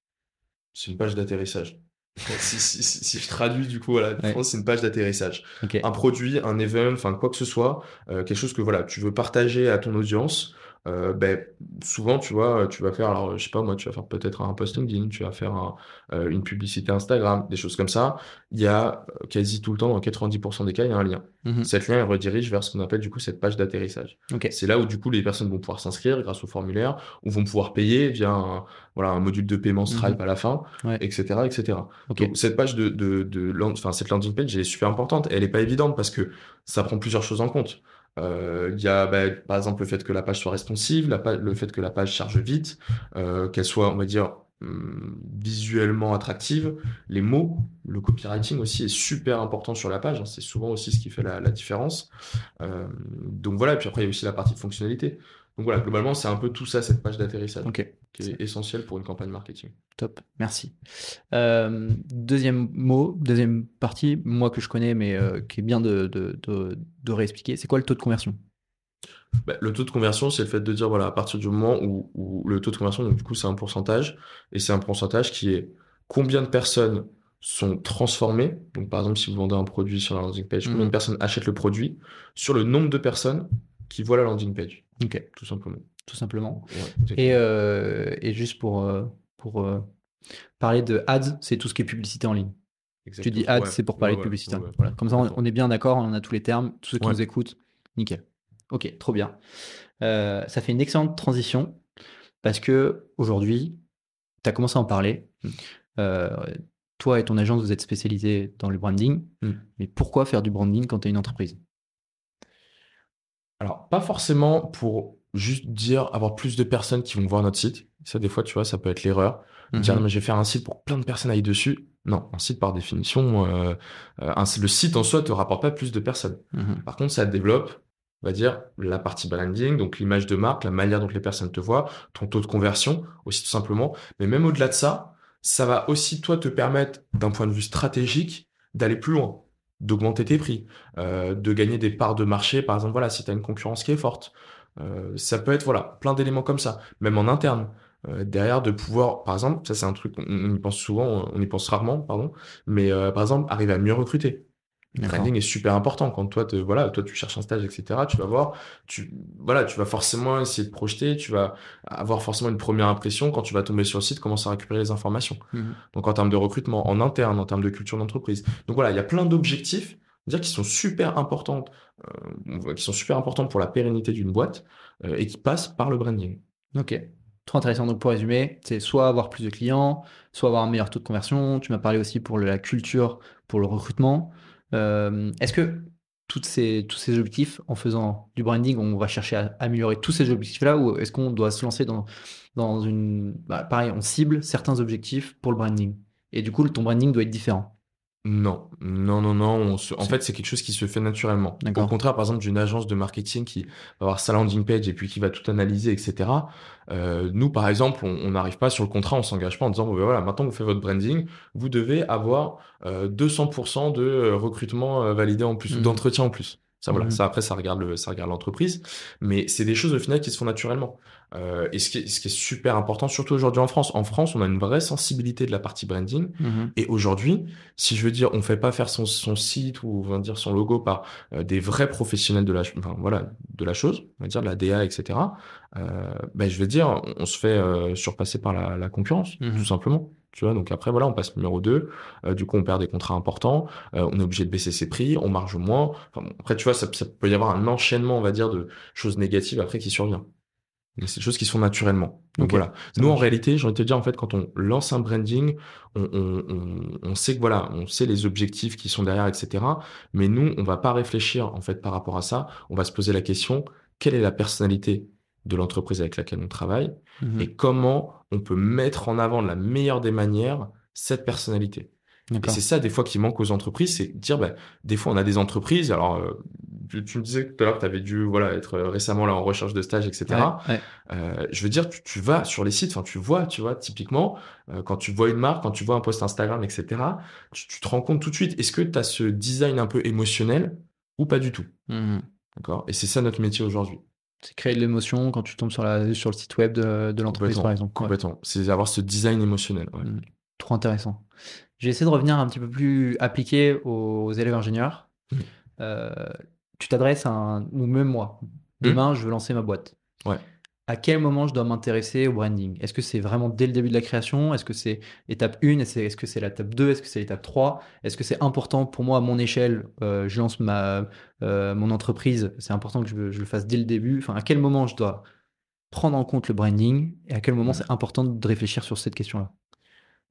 C'est une page d'atterrissage. si, si, si, si je traduis, du coup, voilà, Ouais. C'est une page d'atterrissage. Un produit, un event, enfin quoi que ce soit, euh, quelque chose que voilà, tu veux partager à ton audience, euh, ben, souvent tu vois, tu vas faire, alors je sais pas moi, tu vas faire peut-être un post LinkedIn, tu vas faire un- euh, une publicité Instagram, des choses comme ça. Il y a euh, quasi tout le temps, dans 90% des cas, il y a un lien. Mhm. Cet lien il redirige vers ce qu'on appelle du coup cette page d'atterrissage. C'est là où du coup les personnes vont pouvoir s'inscrire grâce au formulaire ou vont pouvoir payer via un, voilà, un module de paiement Stripe à la fin. Ouais. etc., etc. Donc, cette page de, de, de land- enfin, cette landing page, elle est super importante. Elle est pas évidente parce que ça prend plusieurs choses en compte. Euh, Il y a, bah, par exemple, le fait que la page soit responsive, le fait que la page charge vite, euh, qu'elle soit, on va dire, hum, visuellement attractive. Les mots, le copywriting aussi est super important sur la page. hein. C'est souvent aussi ce qui fait la, la différence. Euh, donc voilà, et puis après, il y a aussi la partie de fonctionnalité. Donc voilà, globalement, c'est un peu tout ça, cette page d'atterrissage, qui est essentielle pour une campagne marketing. Top, merci. Euh, deuxième mot, deuxième partie, moi que je connais, mais euh, qui est bien de, de, de, de réexpliquer, c'est quoi le taux de conversion? Bah, le taux de conversion, c'est le fait de dire, voilà, à partir du moment où, où le taux de conversion, donc du coup, c'est un pourcentage, et c'est un pourcentage qui est combien de personnes sont transformées. Donc, par exemple, si vous vendez un produit sur la landing page, combien Mhm. de personnes achètent le produit sur le nombre de personnes qui voient la landing page, Ok, tout simplement. tout simplement. Ouais, Et, exactement. euh, et juste pour, euh, pour euh, parler de ads, c'est tout ce qui est publicité en ligne. Tu dis ads, Ouais, c'est pour parler ouais, de publicité. Voilà. Comme ça, on, on est bien d'accord, on a tous les termes, tous ceux qui nous écoutent, nickel. Ok, trop bien. Euh, ça fait une excellente transition parce que aujourd'hui, tu as commencé à en parler. Mm. Euh, toi et ton agence, vous êtes spécialisés dans le branding. Mm. Mais pourquoi faire du branding quand tu es une entreprise? Alors, pas forcément pour juste dire avoir plus de personnes qui vont voir notre site. Ça, des fois, tu vois, ça peut être l'erreur. Dire, Mhm. non, mais je vais faire un site pour que plein de personnes aillent dessus. Non, un site, par définition, euh, euh, un- le site en soi te rapporte pas plus de personnes. Mhm. Par contre, ça développe, on va dire, la partie branding, donc l'image de marque, la manière dont les personnes te voient, ton taux de conversion, aussi tout simplement. Mais même au-delà de ça, ça va aussi, toi, te permettre, d'un point de vue stratégique, d'aller plus loin, d'augmenter tes prix, euh, de gagner des parts de marché. Par exemple, voilà, si tu as une concurrence qui est forte. Euh, ça peut être, voilà, plein d'éléments comme ça, même en interne. Euh, derrière, de pouvoir, par exemple, ça c'est un truc, on, y pense souvent, on y pense rarement, pardon, mais par exemple, arriver à mieux recruter. Le branding est super important quand toi, te, voilà, toi tu cherches un stage, etc. Tu vas voir, tu, voilà, tu vas forcément essayer de projeter, tu vas avoir forcément une première impression quand tu vas tomber sur le site, commencer à récupérer les informations. Mhm. Donc en termes de recrutement, en interne, en termes de culture d'entreprise. Donc voilà, il y a plein d'objectifs, dire qui sont super importants, euh, qui sont super importants pour la pérennité d'une boîte euh, et qui passent par le branding. Ok. Trop intéressant. Donc, pour résumer, c'est soit avoir plus de clients, soit avoir un meilleur taux de conversion. Tu m'as parlé aussi pour la culture, pour le recrutement. Euh, Est-ce que ces, tous ces objectifs, en faisant du branding, on va chercher à améliorer tous ces objectifs-là ou est-ce qu'on doit se lancer dans, dans une. Bah, pareil, on cible certains objectifs pour le branding? Et du coup, ton branding doit être différent. Non, non, non, non. on se- En fait, c'est quelque chose qui se fait naturellement. Au contraire, par exemple, d'une agence de marketing qui va avoir sa landing page et puis qui va tout analyser, etc. Euh, nous, par exemple, on n'arrive pas sur le contrat, on s'engage pas en disant, bon, ben voilà, maintenant que vous faites votre branding, vous devez avoir euh, 200% de euh, recrutement euh, validé en plus, ou Mhm. d'entretien en plus. Ça, voilà, Mhm. ça après, ça regarde le, ça regarde l'entreprise, mais c'est des choses au final qui se font naturellement. Euh, et ce qui est, ce qui est super important, surtout aujourd'hui en France. En France, on a une vraie sensibilité de la partie branding. Et aujourd'hui, si je veux dire, on fait pas faire son, son site ou on va dire son logo par euh, des vrais professionnels de la, enfin, voilà, de la chose, on va dire de la DA, etc. Euh, ben, je veux dire, on, on se fait euh, surpasser par la, la concurrence, Mhm. tout simplement. Tu vois, donc après, voilà, on passe numéro 2. du coup, on perd des contrats importants. euh, on est obligé de baisser ses prix, on marge moins. Enfin, bon, après, tu vois, ça, ça peut y avoir un enchaînement, on va dire, de choses négatives après qui survient. Mais c'est des choses qui se font naturellement. Donc voilà. Nous, en réalité, j'ai envie de te dire, en fait, quand on lance un branding, on, on, on, on sait que voilà, on sait les objectifs qui sont derrière, etc. Mais nous, on va pas réfléchir, en fait, par rapport à ça. On va se poser la question, quelle est la personnalité de l'entreprise avec laquelle on travaille Mhm. et comment on peut mettre en avant de la meilleure des manières cette personnalité. Et c'est ça, des fois, qui manque aux entreprises, c'est dire, bah, des fois, on a des entreprises, alors, euh, tu, tu me disais tout à l'heure que tu avais dû, voilà, être euh, récemment là en recherche de stage, etc. Ouais, ouais. Euh, je veux dire, tu, tu vas sur les sites, enfin, tu vois, tu vois, typiquement, euh, quand tu vois une marque, quand tu vois un post Instagram, etc., tu, tu te rends compte tout de suite, est-ce que tu as ce design un peu émotionnel ou pas du tout? Mhm. D'accord? Et c'est ça notre métier aujourd'hui. C'est créer de l'émotion quand tu tombes sur, la, sur le site web de, de l'entreprise, par exemple. Ouais. Complètement. C'est avoir ce design émotionnel. ouais. Mm. Trop intéressant. J'ai essayé de revenir un petit peu plus appliqué aux élèves ingénieurs. Mm. Euh, tu t'adresses à un, ou même moi, demain je veux lancer ma boîte. Ouais. À quel moment je dois m'intéresser au branding? Est-ce que c'est vraiment dès le début de la création? Est-ce que c'est étape 1 Est-ce que c'est l'étape 2 Est-ce que c'est l'étape 3 Est-ce que c'est important pour moi à mon échelle euh, Je lance ma, euh, mon entreprise, c'est important que je, je le fasse dès le début. Enfin, à quel moment je dois prendre en compte le branding et à quel moment c'est important de réfléchir sur cette question-là?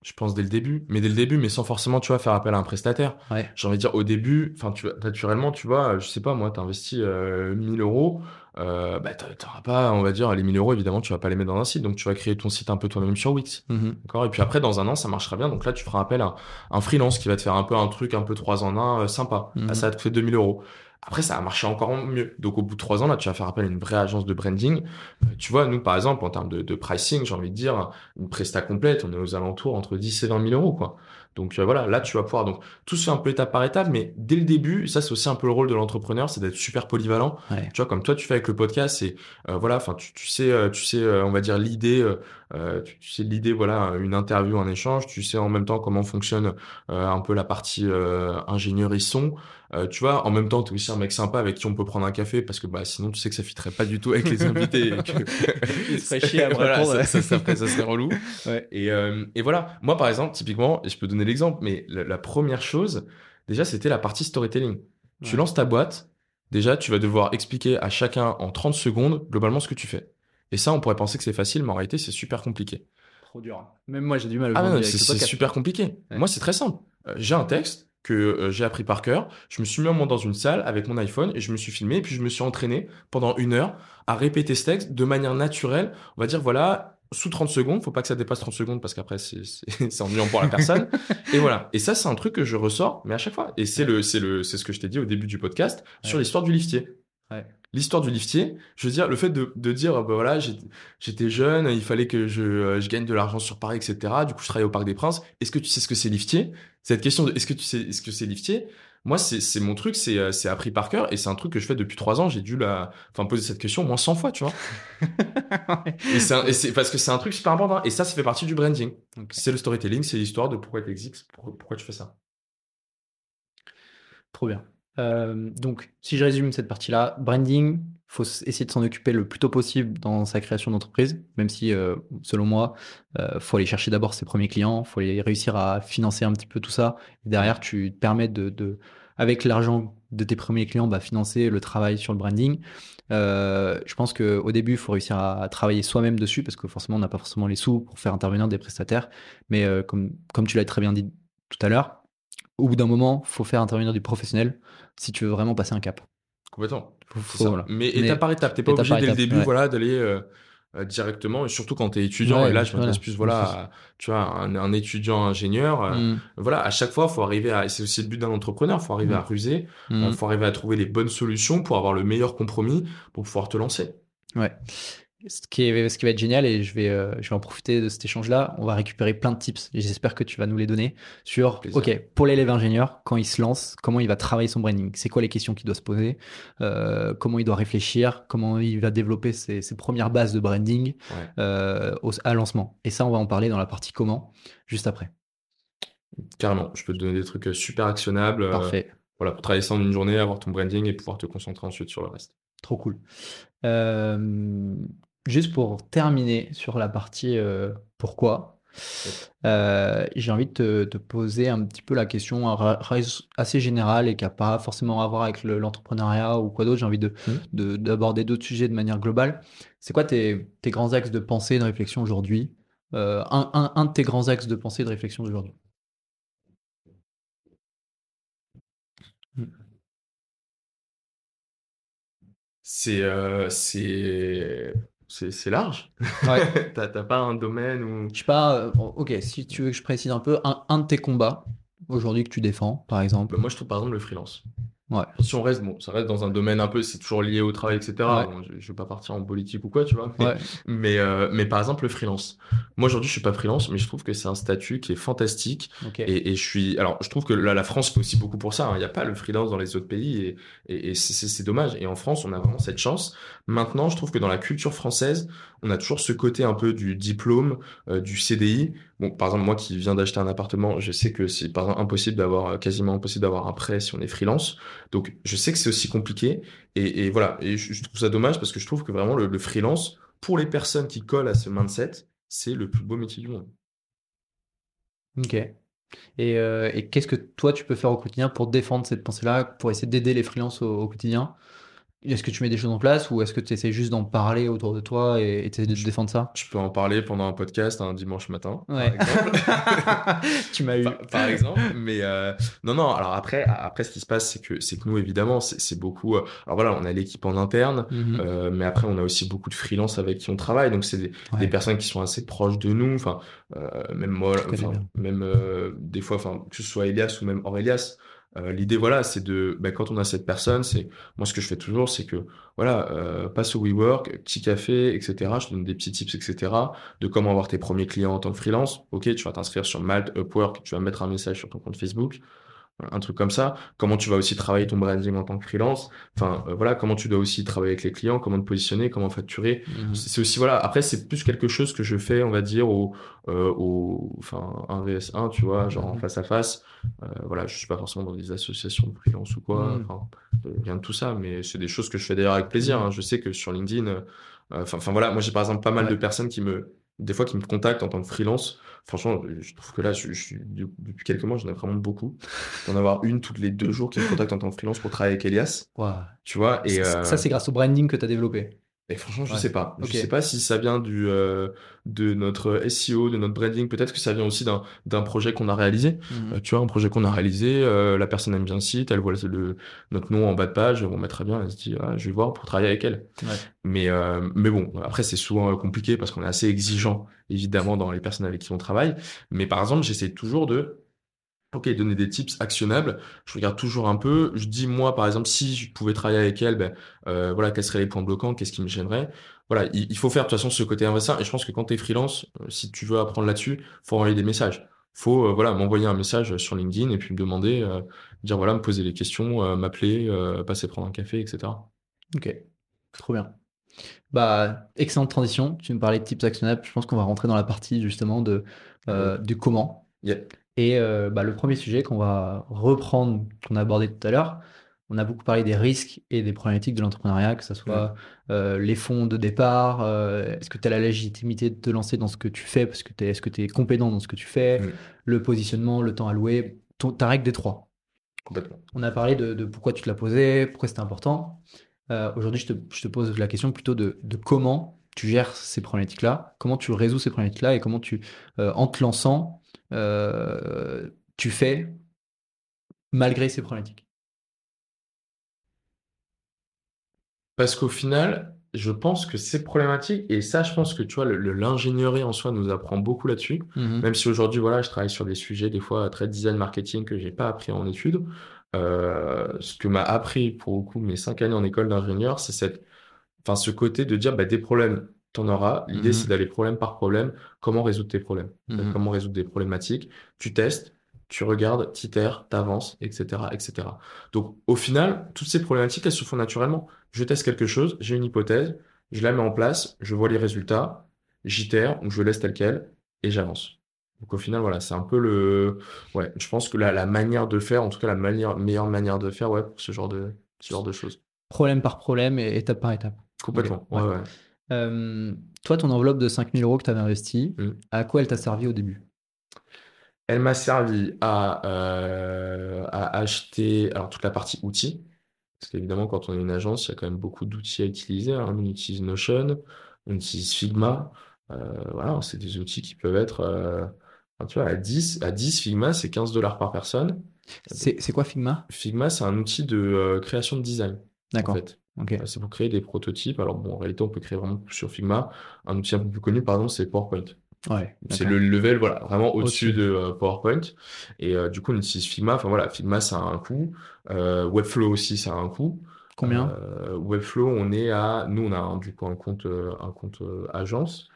Je pense dès le début, mais dès le début, mais sans forcément, tu vois, faire appel à un prestataire. Ouais. J'ai envie de dire, au début, enfin, tu vois, naturellement, tu vois, je sais pas, moi, t'investis euh, 1000 euros, euh, bah, t'a- t'auras pas, on va dire, les 1000 euros, évidemment, tu vas pas les mettre dans un site, donc tu vas créer ton site un peu toi-même sur Wix. D'accord? Et puis après, dans un an, ça marchera bien. Donc là, tu feras appel à un freelance qui va te faire un peu un truc un peu 3 en 1 euh, sympa. Mhm. Là, ça va te coûter 2000 euros. Après, ça va marcher encore mieux. Donc, au bout de 3 ans, là, tu vas faire appel à une vraie agence de branding. Euh, tu vois, nous, par exemple, en termes de, de pricing, j'ai envie de dire, une presta complète, on est aux alentours entre 10 et 20 000 euros, quoi. Donc, euh, voilà, là, tu vas pouvoir. Donc, tout se fait un peu étape par étape, mais dès le début, ça, c'est aussi un peu le rôle de l'entrepreneur, c'est d'être super polyvalent. Ouais. Tu vois, comme toi, tu fais avec le podcast, c'est euh, voilà, enfin, tu, tu sais, euh, tu sais, euh, on va dire l'idée, euh, tu, tu sais l'idée, voilà, une interview, un échange. Tu sais en même temps comment fonctionne euh, un peu la partie euh, ingénierie son. Euh, tu vois, en même temps, tu es aussi un mec sympa avec qui on peut prendre un café parce que bah sinon, tu sais que ça fitterait pas du tout avec les invités. et que... Il se ferait chier à Voilà, ça, ça, ça ferait- ça serait relou. Ouais. Et, euh, et voilà, moi par exemple, typiquement, et je peux donner l'exemple, mais la, la première chose, déjà, c'était la partie storytelling. Tu lances ta boîte, déjà, tu vas devoir expliquer à chacun en 30 secondes globalement ce que tu fais. Et ça, on pourrait penser que c'est facile, mais en réalité, c'est super compliqué. Trop dur. Même moi, j'ai du mal à Ah c'est super compliqué. Ouais. Moi, c'est très simple. Euh, j'ai un texte que euh, j'ai appris par cœur. Je me suis mis un moment dans une salle avec mon iPhone et je me suis filmé. Et puis, je me suis entraîné pendant une heure à répéter ce texte de manière naturelle. On va dire, voilà, sous 30 secondes. Faut pas que ça dépasse 30 secondes parce qu'après, c'est- ennuyant pour la personne. et voilà. Et ça, c'est un truc que je ressors, mais à chaque fois. Et c'est le, c'est le, c'est ce que je t'ai dit au début du podcast sur l'histoire du liftier. Ouais. L'histoire du liftier, je veux dire, le fait de, de dire, bah voilà, j'étais- j'étais jeune, il fallait que je, euh, je gagne de l'argent sur Paris, etc. Du coup, je travaillais au Parc des Princes. Est-ce que tu sais ce que c'est liftier? Cette question de est-ce que tu sais ce que c'est liftier? Moi, c'est mon truc, c'est euh, c'est appris par cœur et c'est un truc que je fais depuis trois ans. J'ai dû la, enfin, poser cette question au moins 100 fois, tu vois. Et c'est parce que c'est un truc super important. Et ça, ça fait partie du branding. C'est le storytelling, c'est l'histoire de pourquoi tu existes, pourquoi, pourquoi tu fais ça. Trop bien. Euh, donc, si je résume cette partie-là, branding, faut essayer de s'en occuper le plus tôt possible dans sa création d'entreprise, même si, euh, selon moi, euh, faut aller chercher d'abord ses premiers clients, faut aller réussir à financer un petit peu tout ça. Derrière, tu te permets de, avec l'argent de tes premiers clients, bah, financer le travail sur le branding. Euh, je pense qu'au début, il faut réussir à travailler soi-même dessus parce que forcément, on n'a pas forcément les sous pour faire intervenir des prestataires. Mais euh, comme, tu l'as très bien dit tout à l'heure, au bout d'un moment, faut faire intervenir du professionnel si tu veux vraiment passer un cap. Complètement. Mais étape par étape, t'es pas obligé dès le début voilà, d'aller euh, euh, directement, et surtout quand tu es étudiant, et là je m'intéresse plus voilà, tu vois, un, étudiant ingénieur, euh, mm. voilà, à chaque fois, faut arriver à, c'est aussi le but d'un entrepreneur, faut arriver mm. à ruser, il mm. faut arriver à trouver les bonnes solutions pour avoir le meilleur compromis pour pouvoir te lancer. Ouais ce qui, est, ce qui va être génial, et je vais, euh, je vais en profiter de cet échange-là, on va récupérer plein de tips, et j'espère que tu vas nous les donner, sur, ok, pour l'élève ingénieur, quand il se lance, comment il va travailler son branding, c'est quoi les questions qu'il doit se poser, euh, comment il doit réfléchir, comment il va développer ses, ses premières bases de branding euh, au, à lancement? Et ça, on va en parler dans la partie comment, juste après. Carrément, je peux te donner des trucs super actionnables. Parfait. voilà, pour travailler ça en une journée, avoir ton branding et pouvoir te concentrer ensuite sur le reste. Trop cool. Euh, juste pour terminer sur la partie euh, pourquoi, euh, j'ai envie de te, poser un petit peu la question assez générale et qui n'a pas forcément à voir avec l'entrepreneuriat ou quoi d'autre. J'ai envie mmh. d'aborder d'autres sujets de manière globale. C'est quoi tes, grands axes de pensée et de réflexion aujourd'hui euh, un, de tes grands axes de pensée et de réflexion d'aujourd'hui? Mmh. C'est c'est c'est large. Ouais. T'as pas un domaine où. Je sais pas, euh, ok, si tu veux que je précise un peu, un, un de tes combats aujourd'hui que tu défends, par exemple. Bah, moi, je trouve par exemple le freelance. Ouais. Si on reste, bon, ça reste dans un domaine un peu, c'est toujours lié au travail, etc. je, je, veux pas partir en politique ou quoi, tu vois. Mais, mais, euh, mais, par exemple, le freelance. Moi, aujourd'hui, je suis pas freelance, mais je trouve que c'est un statut qui est fantastique. Et, et, je suis, alors, je trouve que là, la France fait aussi beaucoup pour ça. Hein. Il n'y a pas le freelance dans les autres pays et, et, et c'est dommage. Et en France, on a vraiment cette chance. Maintenant, je trouve que dans la culture française, on a toujours ce côté un peu du diplôme, euh, du CDI. Bon, par exemple, moi qui viens d'acheter un appartement, je sais que c'est par exemple impossible d'avoir, euh, quasiment impossible d'avoir un prêt si on est freelance. Donc, je sais que c'est aussi compliqué. Et, voilà. Et je, trouve ça dommage parce que je trouve que vraiment le, freelance, pour les personnes qui collent à ce mindset, c'est le plus beau métier du monde. Ok. Et, euh, qu'est-ce que toi tu peux faire au quotidien pour défendre cette pensée-là, pour essayer d'aider les freelances au quotidien? Est-ce que tu mets des choses en place ou est-ce que tu essaies juste d'en parler autour de toi et tu de défendre ça? Tu peux en parler pendant un podcast un dimanche matin, par exemple. tu m'as eu. Par, exemple. Mais euh, non, non. Alors après, après, ce qui se passe, c'est que, c'est que nous, évidemment, c'est beaucoup. Euh, alors voilà, on a l'équipe en interne, mhm. euh, mais après, on a aussi beaucoup de freelance avec qui on travaille. Donc, c'est des, personnes qui sont assez proches de nous. Enfin, même moi, même des fois, enfin, que ce soit Elias ou même Aurélias. Euh, l'idée, voilà, c'est de, ben, quand on a cette personne, c'est moi ce que je fais toujours, c'est que voilà, euh, passe au WeWork, petit café, etc. Je te donne des petits tips, etc. De comment avoir tes premiers clients en tant que freelance. Ok, tu vas t'inscrire sur Malt, Upwork, tu vas mettre un message sur ton compte Facebook un truc comme ça. Comment tu vas aussi travailler ton branding en tant que freelance. Enfin, euh, voilà, comment tu dois aussi travailler avec les clients, comment te positionner, comment facturer. Mhm. C'est aussi, voilà, après, c'est plus quelque chose que je fais, on va dire, au, euh, au enfin, un VS1, tu vois, genre en mhm. face à face. Euh, voilà, je suis pas forcément dans des associations de freelance ou quoi, enfin, rien de tout ça, mais c'est des choses que je fais d'ailleurs avec plaisir. Hein. Je sais que sur LinkedIn, enfin, voilà, moi j'ai par exemple pas mal de personnes qui me, des fois, qui me contactent en tant que freelance Franchement, je trouve que là, je, suis depuis quelques mois, j'en ai vraiment beaucoup. D'en avoir une toutes les deux jours qui me contacte en tant que freelance pour travailler avec Elias. Tu vois, et ça, euh, c'est grâce au branding que tu as développé. Et franchement, je sais pas. Je sais pas si ça vient du euh, de notre SEO, de notre branding. Peut-être que ça vient aussi d'un d'un projet qu'on a réalisé. Mhm. Euh, tu vois, un projet qu'on a réalisé. Euh, la personne aime bien le site. Elle voit le, notre nom en bas de page. On met très bien. Elle se dit, ah, je vais voir pour travailler avec elle. Mais mais bon, après c'est souvent compliqué parce qu'on est assez exigeant évidemment dans les personnes avec qui on travaille. Mais par exemple, j'essaie toujours de Ok, donner des tips actionnables. Je regarde toujours un peu. Je dis moi, par exemple, si je pouvais travailler avec elle, ben euh, voilà, quels seraient les points bloquants, qu'est-ce qui me gênerait? Voilà, il, faut faire de toute façon ce côté inverse. Et je pense que quand tu es freelance, euh, si tu veux apprendre là-dessus, faut envoyer des messages. Faut euh, voilà m'envoyer un message sur LinkedIn et puis me demander, dire voilà, me poser les questions, m'appeler, passer prendre un café, etc. Ok, trop bien. Bah, excellente transition. Tu me parlais de tips actionnables. Je pense qu'on va rentrer dans la partie justement de du comment. Et euh, bah, le premier sujet qu'on va reprendre, qu'on a abordé tout à l'heure, on a beaucoup parlé des risques et des problématiques de l'entrepreneuriat, que ce soit euh, les fonds de départ, euh, est-ce que tu as la légitimité de te lancer dans ce que tu fais, parce que es, est-ce que tu es compétent dans ce que tu fais, Mm. le positionnement, le temps alloué, ton- ta règle des trois. Complètement. On a parlé de, de pourquoi tu te l'as posé, pourquoi c'était important. Euh, Aujourd'hui, je te, je te pose la question plutôt de, de comment tu gères ces problématiques-là, comment tu résous ces problématiques-là et comment tu, euh, en te lançant, euh, tu fais malgré ces problématiques. Parce qu'au final, je pense que c'est problématique, et ça, je pense que tu vois, l'ingénierie en soi nous apprend beaucoup là-dessus. Mhm. Même si aujourd'hui, voilà, je travaille sur des sujets, des fois, très design marketing que j'ai pas appris en études. Euh, ce que m'a appris, pour le coup, mes cinq années en école d'ingénieur, c'est cette, enfin, ce côté de dire, bah, des problèmes, t'en auras. L'idée, Mhm. c'est d'aller problème par problème. Comment résoudre tes problèmes? Mhm. Comment résoudre des problématiques? Tu testes, tu regardes, t'itères, t'avances, etc., etc. Donc, au final, toutes ces problématiques, elles se font naturellement. Je teste quelque chose, j'ai une hypothèse, je la mets en place, je vois les résultats, j'itère ou je laisse tel quel et j'avance. Donc au final, voilà, c'est un peu le, ouais, je pense que la, la manière de faire, en tout cas la manière, meilleure manière de faire, ouais, pour ce genre de, ce genre de choses. Problème par problème et étape par étape. Complètement, ouais, ouais. Euh, toi, ton enveloppe de 5000 euros que tu avais investie, Mm. à quoi elle t'a servi au début? Elle m'a servi à, euh, à acheter, alors toute la partie outils, parce qu'évidemment, quand on est une agence, il y a quand même beaucoup d'outils à utiliser. hein. On utilise Notion, on utilise Figma. Euh, voilà, c'est des outils qui peuvent être, enfin, tu vois, à 10, à 10 Figma, c'est 15 dollars par personne. C'est quoi Figma? Figma, c'est un outil de euh, création de design, en D'accord. fait. Ok. Euh, C'est pour créer des prototypes. Alors, bon, en réalité, on peut créer vraiment sur Figma. Un outil un peu plus connu, par exemple, c'est PowerPoint. Ouais. C'est le level, voilà, vraiment au-dessus de euh, PowerPoint. Et euh, du coup, on utilise Figma. Enfin voilà, Figma, ça a un coût. Webflow aussi, ça a un coût. Combien? Webflow, on est à, nous, on a du coup un compte, un compte agence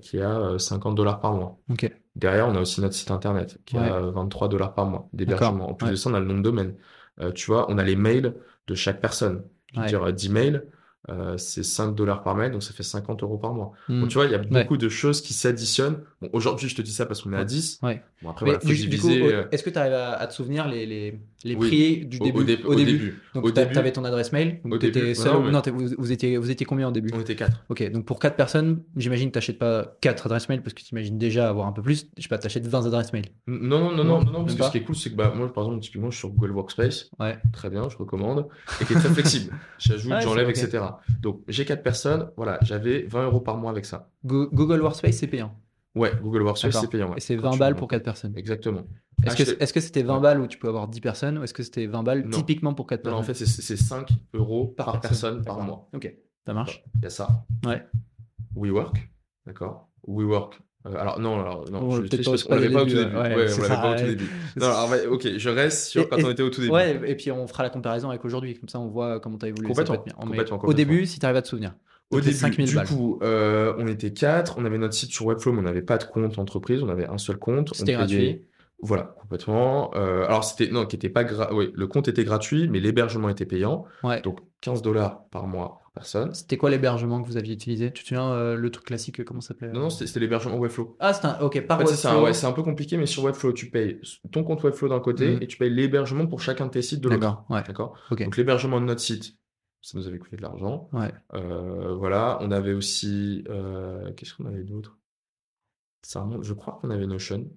qui est à euh, 50 dollars par mois. Ok. Derrière, on a aussi notre site internet qui est Ouais. à 23 dollars par mois d'hébergement. En plus Ouais. de ça, on a le nom de domaine. Euh, tu vois, on a les mails de chaque personne. Je veux Ouais. dire, euh, 10 mails, euh, c'est 5 dollars par mail, donc ça fait 50 euros par mois. Hmm. Donc, tu vois, il y a beaucoup de choses qui s'additionnent. Bon, aujourd'hui, je te dis ça parce qu'on est à Ouais. 10. Ouais. Bon, après, voilà, faut du, du coup, euh, est-ce que tu arrives à, à te souvenir les, les, les Oui. prix du début au, dé- au début. Donc, tu avais ton adresse mail, donc tu étais seul. non, vous, vous étiez, vous étiez combien au début on était 4. Ok, donc pour 4 personnes, j'imagine que tu n'achètes pas 4 adresses mail parce que tu imagines déjà avoir un peu plus. Je sais pas, tu achètes 20 adresses mail. Non, non, non, Non, non, non, parce que ce qui est cool, c'est que bah, moi, par exemple, typiquement, je suis sur Google Workspace. Ouais. Très bien, je recommande. Et qui est très flexible. J'ajoute, Ouais, j'enlève, etc. Donc, j'ai 4 personnes. Voilà, j'avais 20 euros par mois avec ça. Go- Google Workspace, c'est payant. Ouais, Google Workspace, c'est payant. ouais. Et c'est Quand 20 tu balles pour 4 personnes. Exactement. Est-ce que Acheter- est-ce que c'était 20 balles où tu peux avoir 10 personnes ou est-ce que c'était 20 balles Non. typiquement pour 4 Non, personnes en fait, c'est- c'est 5 euros par, personne par mois. Ok, ça marche. Il y a ça. Ouais. WeWork, d'accord. WeWork. Euh, alors non, alors non, On l'avait pas au tout début. ouais, Ouais, on l'avait ça, pas au tout ouais. début. Non, alors, ouais, ok, je reste sur Et- quand et- on était au tout début. Ouais, et puis on fera la comparaison avec aujourd'hui, comme ça on voit comment tu as évolué. Complètement. Mais complètement, Au complètement. début, si tu arrives à te souvenir. Au début, 5000 du balles. coup, euh, on était quatre, on avait notre site sur Webflow, mais on n'avait pas de compte entreprise, on avait un seul compte. C'était payait- gratuit. Voilà, complètement. Euh, alors c'était non, qui était pas gra... le compte était gratuit, mais l'hébergement était payant, Ouais. donc 15 dollars par mois par personne. C'était quoi l'hébergement que vous aviez utilisé? Tu te souviens euh, le truc classique, comment ça s'appelait? Non, non, c'était l'hébergement Webflow. Ah, c'est un. Ok, par En fait, c'est un, ouais, peu compliqué, mais sur Webflow, tu payes ton compte Webflow d'un côté Mhm. et tu payes l'hébergement pour chacun de tes sites de l'autre. D'accord, ouais. D'accord? Donc l'hébergement de notre site, ça nous avait coûté de l'argent. Ouais. Euh, voilà, on avait aussi, euh, qu'est-ce qu'on avait d'autre? Je crois qu'on avait Notion.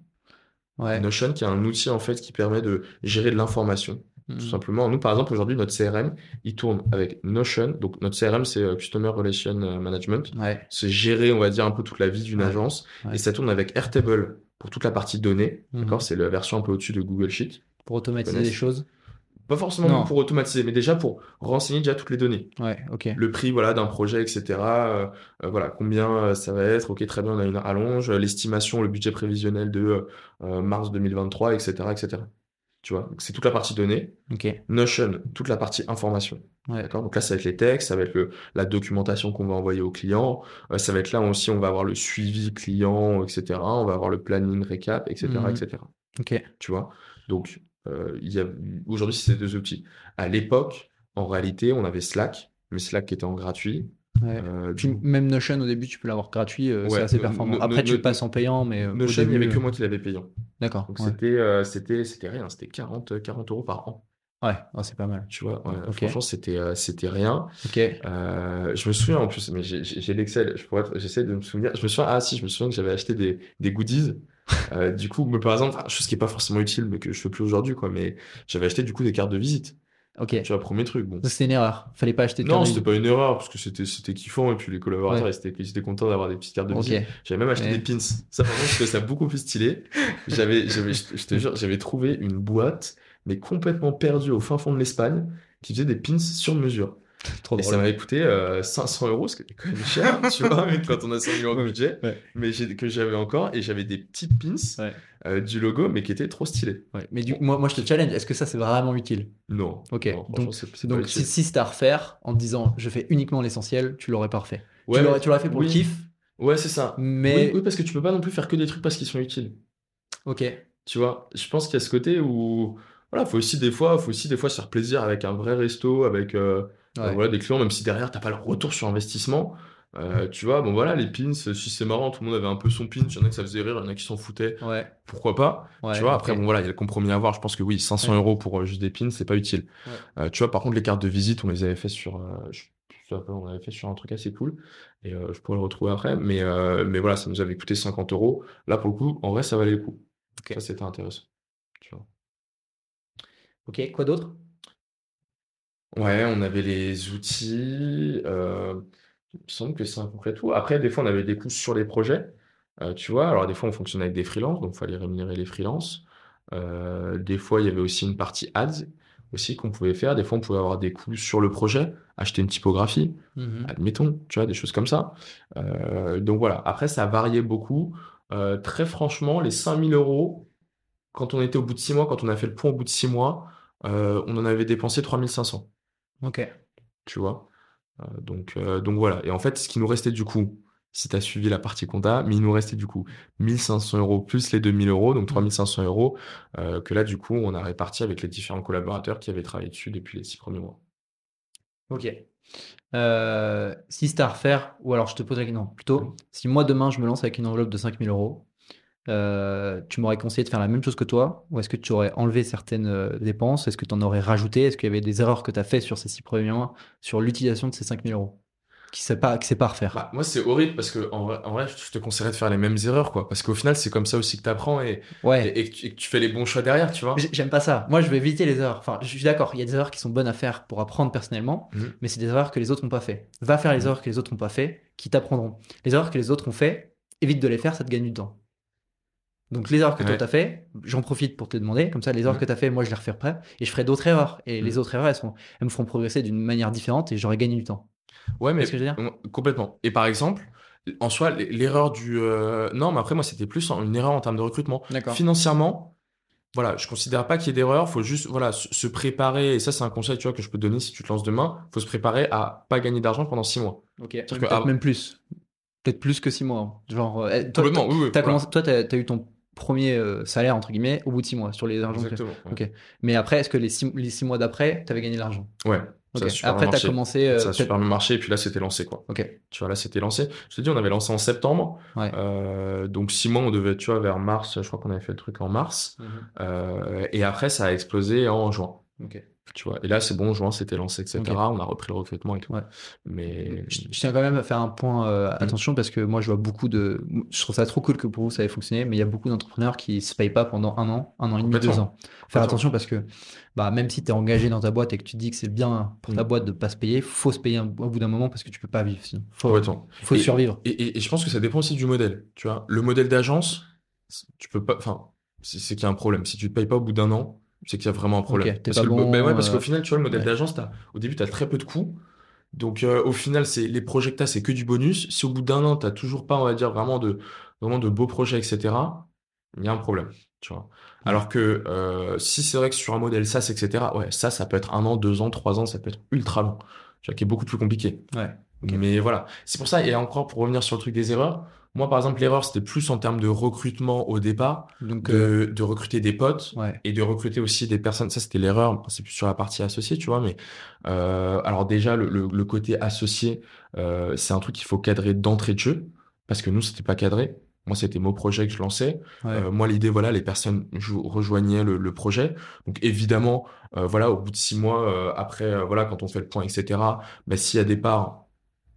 Ouais. Notion qui est un outil en fait qui permet de gérer de l'information. Tout simplement. Nous, par exemple, aujourd'hui, notre CRM, il tourne avec Notion. Donc, notre CRM, c'est euh, Customer Relation Management. Ouais. C'est gérer, on va dire, un peu toute la vie d'une agence. Et ça tourne avec Airtable pour toute la partie données. Mhm. D'accord? C'est la version un peu au-dessus de Google Sheet. Pour automatiser des choses. Pas forcément Non. pour automatiser, mais déjà pour renseigner déjà toutes les données. Ouais, ok. Le prix, voilà, d'un projet, etc. euh, euh, voilà, combien euh, ça va être. Ok, très bien, on a une rallonge. L'estimation, le budget prévisionnel de euh, mars 2023, etc., etc. Tu vois, c'est toute la partie données. Ok. Notion, toute la partie information. Ouais. D'accord? Donc là, ça va être les textes, ça va être le, la documentation qu'on va envoyer au client. euh, ça va être là aussi, on va avoir le suivi client, etc. On va avoir le planning récap, etc., etc. Ok. Tu vois? Donc, aujourd'hui, c'est ces deux outils. À l'époque, en réalité, on avait Slack, mais Slack qui était en gratuit. Ouais. Euh, Puis même Notion au début, tu peux l'avoir gratuit, euh, c'est assez performant. Après, no- tu le passes en payant, mais euh, Notion, il n'y avait que euh, moi qui l'avais payant. D'accord. Donc ouais. c'était, euh, c'était, rien, c'était 40, 40 euros par an. Ouais, oh, c'est pas mal. Tu vois, ouais, Ok. franchement, c'était, euh, c'était rien. Ok. Euh, je me souviens en plus, mais j'ai l'Excel, j'essaie de me souvenir. Je me souviens, ah si, je me souviens que j'avais acheté des, des goodies. Euh, du coup, mais par exemple, chose qui est pas forcément utile, mais que je fais plus aujourd'hui, quoi. Mais j'avais acheté du coup des cartes de visite. Ok. Tu vois, premier truc. Bon. C'était une erreur. Fallait pas acheter de Non, c'était pas une erreur parce que c'était c'était kiffant et puis les collaborateurs Ouais. ils étaient, ils étaient contents d'avoir des petites cartes de visite. J'avais même acheté Ouais. des pins. Ça, par contre, je trouvais ça beaucoup plus stylé. J'avais, j'avais, je te jure, j'avais trouvé une boîte, mais complètement perdue au fin fond de l'Espagne, qui faisait des pins sur mesure. Trop Et ça m'avait coûté euh, 500 euros, ce qui était quand même cher, tu vois, quand on a 100 millions de Ouais. budget. Ouais. Mais que j'avais encore, et j'avais des petites pins Ouais. euh, du logo, mais qui étaient trop stylés. Ouais. Mais du, moi, moi, je te challenge. Est-ce que ça, c'est vraiment utile? Non. Ok. Non, donc, si, si c'était à refaire en te disant je fais uniquement l'essentiel, tu l'aurais pas refait. Tu l'aurais l'aurais fait pour le kiff, Ouais, c'est ça. mais. Oui, oui, parce que tu peux pas non plus faire que des trucs parce qu'ils sont utiles. Ok. Tu vois, je pense qu'il y a ce côté où, voilà, faut aussi des fois, faut aussi des fois se faire plaisir avec un vrai resto, avec euh, Ouais. euh, voilà, des clients, même si derrière t'as pas le retour sur investissement. Euh, tu vois, bon voilà, les pins, si c'est marrant, tout le monde avait un peu son pin, il y en a que ça faisait rire, il y en a qui s'en foutaient, Ouais. pourquoi pas. ouais, tu vois, après, bon voilà, il y a le compromis à avoir. Je pense que oui, 500 Ouais. euros pour euh, juste des pins, c'est pas utile. Euh, tu vois, par contre, les cartes de visite, on les avait fait sur, euh, je- on avait fait sur un truc assez cool, et euh, je pourrais le retrouver après, mais, euh, mais voilà, ça nous avait coûté 50 euros. Là, pour le coup, en vrai, ça valait le coup. Ça, c'était intéressant. Tu vois. Ok, quoi d'autre? Ouais, on avait les outils. euh, il me semble que c'est à peu près tout. Après, des fois, on avait des coûts sur les projets. euh, tu vois, alors des fois, on fonctionnait avec des freelances, donc il fallait rémunérer les freelances. Euh, des fois, il y avait aussi une partie ads aussi qu'on pouvait faire. Des fois, on pouvait avoir des coûts sur le projet, acheter une typographie, Mhm. admettons, tu vois, des choses comme ça. Donc voilà. Après, ça variait beaucoup. Très franchement, les 5000 euros, quand on était au bout de 6 mois, quand on a fait le point au bout de 6 mois, on en avait dépensé 3500 Ok. tu vois? Euh, donc, euh, donc voilà. Et en fait, ce qui nous restait du coup, si tu as suivi la partie compta, mais il nous restait du coup 1500 euros plus les 2000 euros, donc 3500 euros, euh, que là, du coup, on a réparti avec les différents collaborateurs qui avaient travaillé dessus depuis les six premiers mois. Ok. Euh, si c'était à refaire, ou alors je te pose la question, plutôt, si moi demain je me lance avec une enveloppe de 5000 euros, euh, tu m'aurais conseillé de faire la même chose que toi, ou est-ce que tu aurais enlevé certaines euh, dépenses, est-ce que tu en aurais rajouté, est-ce qu'il y avait des erreurs que tu as fait sur ces six premiers mois sur l'utilisation de ces 5000 euros? Qui ne pas, qui sait pas refaire Bah, moi, c'est horrible parce que en vrai, en vrai, je te conseillerais de faire les mêmes erreurs, quoi. Parce qu'au final, c'est comme ça aussi que tu apprends et, Ouais. et, et que tu, et que tu fais les bons choix derrière, tu vois. J'aime pas ça. Moi, je vais éviter les erreurs. Enfin, je suis d'accord, il y a des erreurs qui sont bonnes à faire pour apprendre personnellement, Mhm. mais c'est des erreurs que les autres n'ont pas fait. Va faire les Mhm. erreurs que les autres n'ont pas fait, qui t'apprendront. Les erreurs que les autres ont fait, évite de les faire, ça te gagne du temps. Donc les erreurs que toi Ouais. t'as fait, j'en profite pour te demander, comme ça les erreurs Mhm. que t'as fait, moi je les referai après, et je ferai d'autres erreurs. Et Mhm. les autres erreurs, elles, sont, elles me feront progresser d'une manière différente et j'aurai gagné du temps. Ouais, mais ce que je veux dire? on- complètement. Et par exemple, en soi, l'erreur du. euh, Non, mais après, moi, c'était plus une erreur en termes de recrutement. Financièrement, voilà, je considère pas qu'il y ait d'erreur. Faut juste, voilà, se préparer. Et ça, c'est un conseil, tu vois, que je peux te donner si tu te lances demain. Faut se préparer à pas gagner d'argent pendant six mois. Ok. Peut-être avant- même plus. Peut-être plus que six mois. Genre, euh, toi, Complètement, oui, oui. t'as voilà. commencé, toi, t'as as eu ton premier euh, salaire entre guillemets au bout de six mois sur les argents. que- Exactement. ouais. Ok. Mais après, est-ce que les six, les six mois d'après, t'avais gagné de l'argent? Ouais. Ça Ok. a super Après, t'as marché. commencé. euh, Ça a super bien marché. Et puis là, c'était lancé, quoi. Ok. Tu vois, là, c'était lancé. Je te dis, on avait lancé en septembre. Ouais. Euh, donc, six mois, on devait, tu vois, vers mars. Je crois qu'on avait fait le truc en mars. Euh, et après, ça a explosé en juin. Ok. Tu vois. Et là, c'est bon, juin, c'était lancé, etc. On a repris le recrutement et tout. Ouais. Mais. Je, je tiens quand même à faire un point euh, Mm. attention parce que moi je vois beaucoup de. Je trouve ça trop cool que pour vous ça ait fonctionné, mais il y a beaucoup d'entrepreneurs qui se payent pas pendant un an, un an et demi, deux ans. Faire attention parce que bah, même si tu es engagé dans ta boîte et que tu dis que c'est bien pour ta Mm. boîte de pas se payer, faut se payer un- au bout d'un moment parce que tu peux pas vivre sinon. Faut, faut Et- survivre. Et, et- et je pense que ça dépend aussi du modèle. Tu vois, le modèle d'agence, tu peux pas. Enfin, c'est c'est qu'il y a un problème. Si tu te payes pas au bout d'un an, c'est qu'il y a vraiment un problème. Parce que bon, ben ouais, parce euh, qu'au final, tu vois, le modèle ouais. d'agence, t'as- au début, tu as très peu de coûts. Donc, euh, au final, c'est les projets que tu c'est que du bonus. Si au bout d'un an, tu toujours pas, on va dire, vraiment de, vraiment de beaux projets, etc., il y a un problème. Tu vois. Alors que euh, si c'est vrai que sur un modèle SaaS, etc., ouais, ça, ça peut être un an, deux ans, trois ans, ça peut être ultra long. Tu vois, qui est beaucoup plus compliqué. Ouais. Mais voilà, c'est pour ça, et encore pour revenir sur le truc des erreurs, moi par exemple, l'erreur c'était plus en termes de recrutement au départ, Donc, euh, de, de recruter des potes ouais. et de recruter aussi des personnes. Ça c'était l'erreur, c'est plus sur la partie associée, tu vois, mais euh, alors déjà, le, le, le côté associé, euh, c'est un truc qu'il faut cadrer d'entrée de jeu, parce que nous c'était pas cadré. Moi, c'était mon projet que je lançais. Ouais. Euh, moi, l'idée, voilà, les personnes rejoignaient le, le projet. Donc, évidemment, voilà, au bout de six mois, après, voilà, quand on fait le point, etc., bah, s'il y a des parts,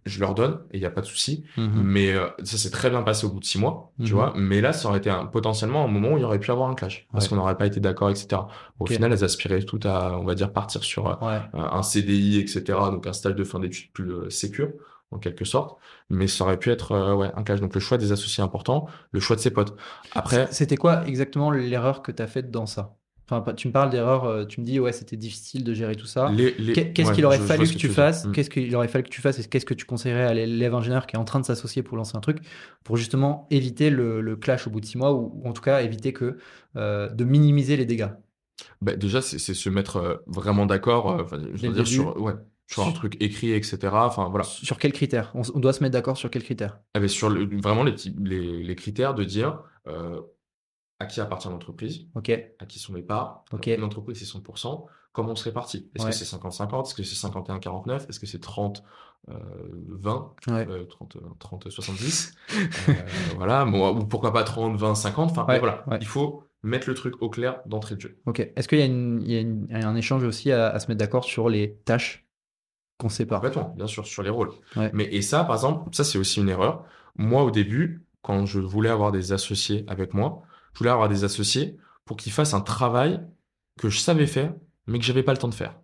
je leur donne et il n'y a pas de souci. Mhm. Mais euh, ça s'est très bien passé au bout de six mois, tu Mhm. vois. Mais là, ça aurait été un, potentiellement un moment où il y aurait pu avoir un clash parce Ouais. qu'on n'aurait pas été d'accord, etc. Au final, elles aspiraient toutes à, on va dire, partir sur euh, un CDI, etc. Donc un stage de fin d'études plus euh, sécure, en quelque sorte. Mais ça aurait pu être euh, ouais, un clash. Donc le choix des associés est important, le choix de ses potes. Après, C'était quoi exactement l'erreur que tu as faite dans ça? Enfin, tu me parles d'erreur, euh, tu me dis, ouais, c'était difficile de gérer tout ça. Qu'est-ce qu'il aurait fallu que, tu fasses? Mm. Qu'est-ce qu'il aurait fallu que tu fasses Et qu'est-ce que tu conseillerais à l'élève ingénieur qui est en train de s'associer pour lancer un truc pour justement éviter le, le clash au bout de six mois ou, ou en tout cas éviter que euh, de minimiser les dégâts? Bah, déjà, c'est se mettre euh, vraiment d'accord, euh, je veux dire, sur, ouais, sur un truc écrit, etc. Enfin, voilà. Sur quels critères? On, doit se mettre d'accord sur quels critères? Eh ben, sur le- vraiment les, petits- les, les critères de dire euh, à qui appartient l'entreprise, à qui sont les parts. Ok. Une entreprise, c'est 100%. Comment on se répartit Est-ce Ouais. que c'est 50-50 Est-ce que c'est 51-49 Est-ce que c'est 30 euh, 20 ouais. euh, 30, euh, 30 70 Euh, Voilà. Bon, ou pourquoi pas 30 20 50 Enfin, Ouais, voilà. Il faut mettre le truc au clair d'entrée de jeu. Ok. Est-ce qu'il y a, une- il y a une- un échange aussi à, à se mettre d'accord sur les tâches qu'on sépare? Complètement, bien sûr, sur les rôles. Ouais. Mais et ça, par exemple, ça c'est aussi une erreur. Moi, au début, quand je voulais avoir des associés avec moi, je voulais avoir des associés pour qu'ils fassent un travail que je savais faire, mais que j'avais pas le temps de faire.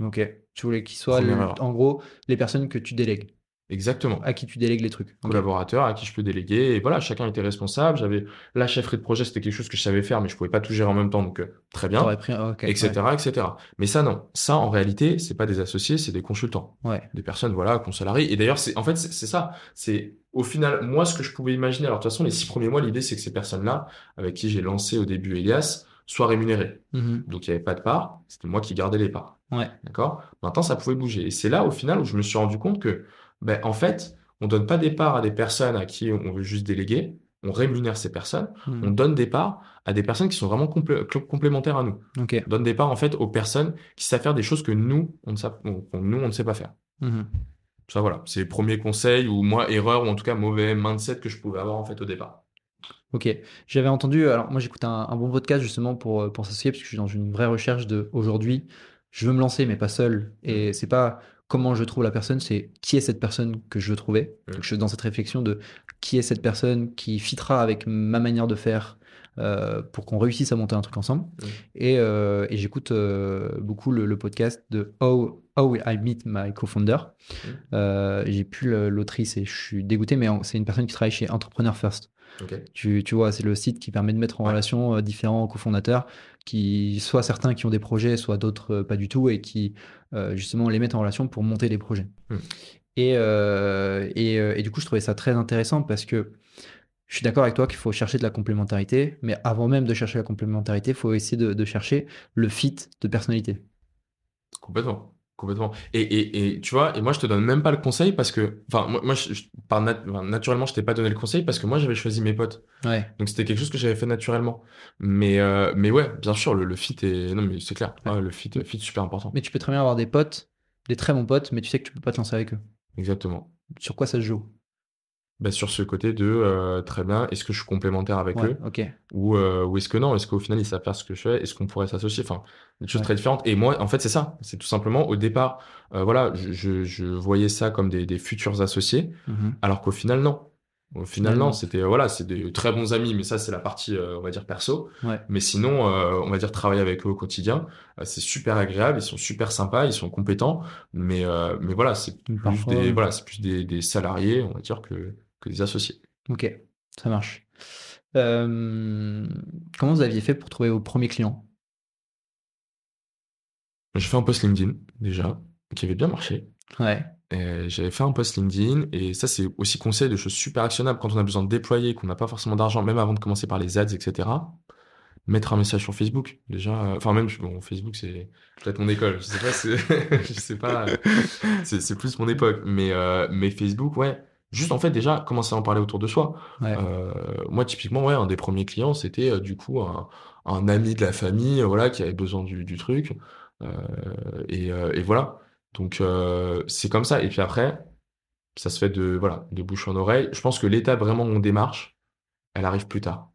Ok. Tu voulais qu'ils soient, le- en gros, les personnes que tu délègues, Exactement. à qui tu délègues les trucs. Collaborateurs à qui je peux déléguer. Et voilà, chacun était responsable. J'avais la chefferie de projet, c'était quelque chose que je savais faire, mais je pouvais pas tout gérer en même temps, donc euh, très bien, pris, ok, etc., etc. Mais ça, non. Ça, en réalité, c'est pas des associés, c'est des consultants. Ouais. Des personnes voilà qu'on salarie et d'ailleurs c'est en fait c'est ça c'est au final moi ce que je pouvais imaginer alors de toute façon les six premiers mois l'idée c'est que ces personnes là avec qui j'ai lancé au début Elias soient rémunérées Mhm. donc il n'y avait pas de part c'était moi qui gardais les parts Ouais. d'accord? Maintenant ça pouvait bouger et c'est là au final où je me suis rendu compte que ben en fait on donne pas des parts à des personnes à qui on veut juste déléguer. On rémunère ces personnes. Mhm. on donne des parts à des personnes qui sont vraiment complé- complémentaires à nous. On donne des parts en fait aux personnes qui savent faire des choses que nous on ne sait, nous on ne sait pas faire. Mhm. ça, voilà, c'est les premiers conseils ou moi, erreur ou en tout cas mauvais mindset que je pouvais avoir en fait au départ. Ok, j'avais entendu, alors moi j'écoute un, un bon podcast justement pour, euh, pour s'associer, parce que je suis dans une vraie recherche de aujourd'hui, je veux me lancer mais pas seul, et c'est pas comment je trouve la personne, c'est qui est cette personne que je veux trouver. Mm. Donc je suis dans cette réflexion de qui est cette personne qui fitera avec ma manière de faire euh, pour qu'on réussisse à monter un truc ensemble. Mm. Et, euh, et j'écoute euh, beaucoup le, le podcast de How, How I Meet My Co-Founder. Mm. J'ai plus l'autrice et je suis dégoûté, mais c'est une personne qui travaille chez Entrepreneur First. Tu, tu vois, c'est le site qui permet de mettre en Ouais. relation différents cofondateurs, qui soit certains qui ont des projets, soit d'autres pas du tout, et qui justement les mettent en relation pour monter des projets. Hmm. Et, euh, et, euh, et du coup, je trouvais ça très intéressant parce que je suis d'accord avec toi qu'il faut chercher de la complémentarité, mais avant même de chercher la complémentarité, il faut essayer de, de chercher le fit de personnalité. Complètement. Complètement. Et, et, et tu vois, et moi je te donne même pas le conseil parce que, enfin, moi, moi je- je- par nat- enfin, naturellement, je t'ai pas donné le conseil parce que moi j'avais choisi mes potes. Ouais. Donc c'était quelque chose que j'avais fait naturellement. Mais, euh, mais ouais, bien sûr, le, le fit est. Non, mais c'est clair. Ouais. Le fit, fit super important. Mais tu peux très bien avoir des potes, des très bons potes, mais tu sais que tu peux pas te lancer avec eux. Exactement. Sur quoi ça se joue? Bah, sur ce côté de euh, très bien, est-ce que je suis complémentaire avec Ouais, eux ok. ou, euh, ou est-ce que non? Est-ce qu'au final ils savent faire ce que je fais? Est-ce qu'on pourrait s'associer? Enfin, des choses Ouais. très différentes. Et moi, en fait, c'est ça. C'est tout simplement au départ, euh, voilà, je, je, je voyais ça comme des, des futurs associés, Mhm. alors qu'au final, non. Au final, non, c'était voilà, c'est des très bons amis, mais ça, c'est la partie, euh, on va dire, perso. Ouais. Mais sinon, euh, on va dire travailler avec eux au quotidien, euh, c'est super agréable, ils sont super sympas, ils sont compétents, mais, euh, mais voilà, c'est plus, Parfois, des, voilà, c'est plus des, des salariés, on va dire, que, que des associés. Ok, ça marche. Euh, comment vous aviez fait pour trouver vos premiers clients? J'ai fait un post LinkedIn, déjà, qui avait bien marché. Ouais. J'avais fait un post LinkedIn et ça c'est aussi conseil de choses super actionnables quand on a besoin de déployer, qu'on n'a pas forcément d'argent, même avant de commencer par les ads, etc. Mettre un message sur Facebook, déjà. euh, Enfin même bon, Facebook c'est peut-être mon école, je sais pas, je sais pas, c'est c'est plus mon époque, mais euh, mais Facebook ouais. Juste en fait déjà commencer à en parler autour de soi. Ouais. Euh, moi typiquement ouais un des premiers clients c'était euh, du coup un, un ami de la famille euh, voilà qui avait besoin du, du truc et, et voilà. Donc c'est comme ça. Et puis après, ça se fait de voilà de bouche en oreille. Je pense que l'étape vraiment où on démarche, elle arrive plus tard.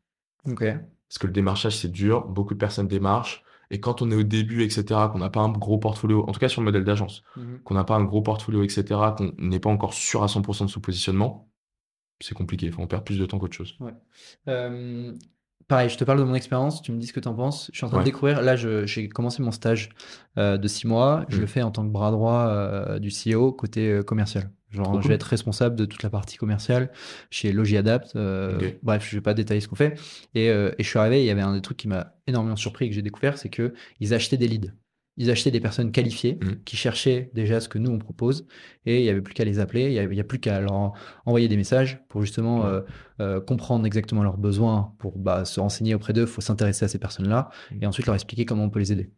Ok. Parce que le démarchage, c'est dur, beaucoup de personnes démarchent. Et quand on est au début, etc., qu'on n'a pas un gros portfolio, en tout cas sur le modèle d'agence, Mhm. qu'on n'a pas un gros portfolio, etc., qu'on n'est pas encore sûr à 100% de son positionnement, c'est compliqué. Enfin, on perd plus de temps qu'autre chose. Euh, pareil, je te parle de mon expérience, tu me dis ce que tu en penses. Je suis en train Ouais. de découvrir, là j'ai commencé mon stage euh, de six mois, je le fais en tant que bras droit euh, du CEO côté euh, commercial. Genre, je vais être responsable de toute la partie commerciale chez Logiadapt. euh. Bref, je vais pas détailler ce qu'on fait. Et, euh, et je suis arrivé, il y avait un des trucs qui m'a énormément surpris et que j'ai découvert, c'est que ils achetaient des leads. Ils achetaient des personnes qualifiées Mm. qui cherchaient déjà ce que nous on propose et il n'y avait plus qu'à les appeler, il n'y a plus qu'à leur en- envoyer des messages pour justement Ouais. euh, euh, comprendre exactement leurs besoins, pour bah, se renseigner auprès d'eux, il faut s'intéresser à ces personnes-là Mm. et ensuite leur expliquer comment on peut les aider.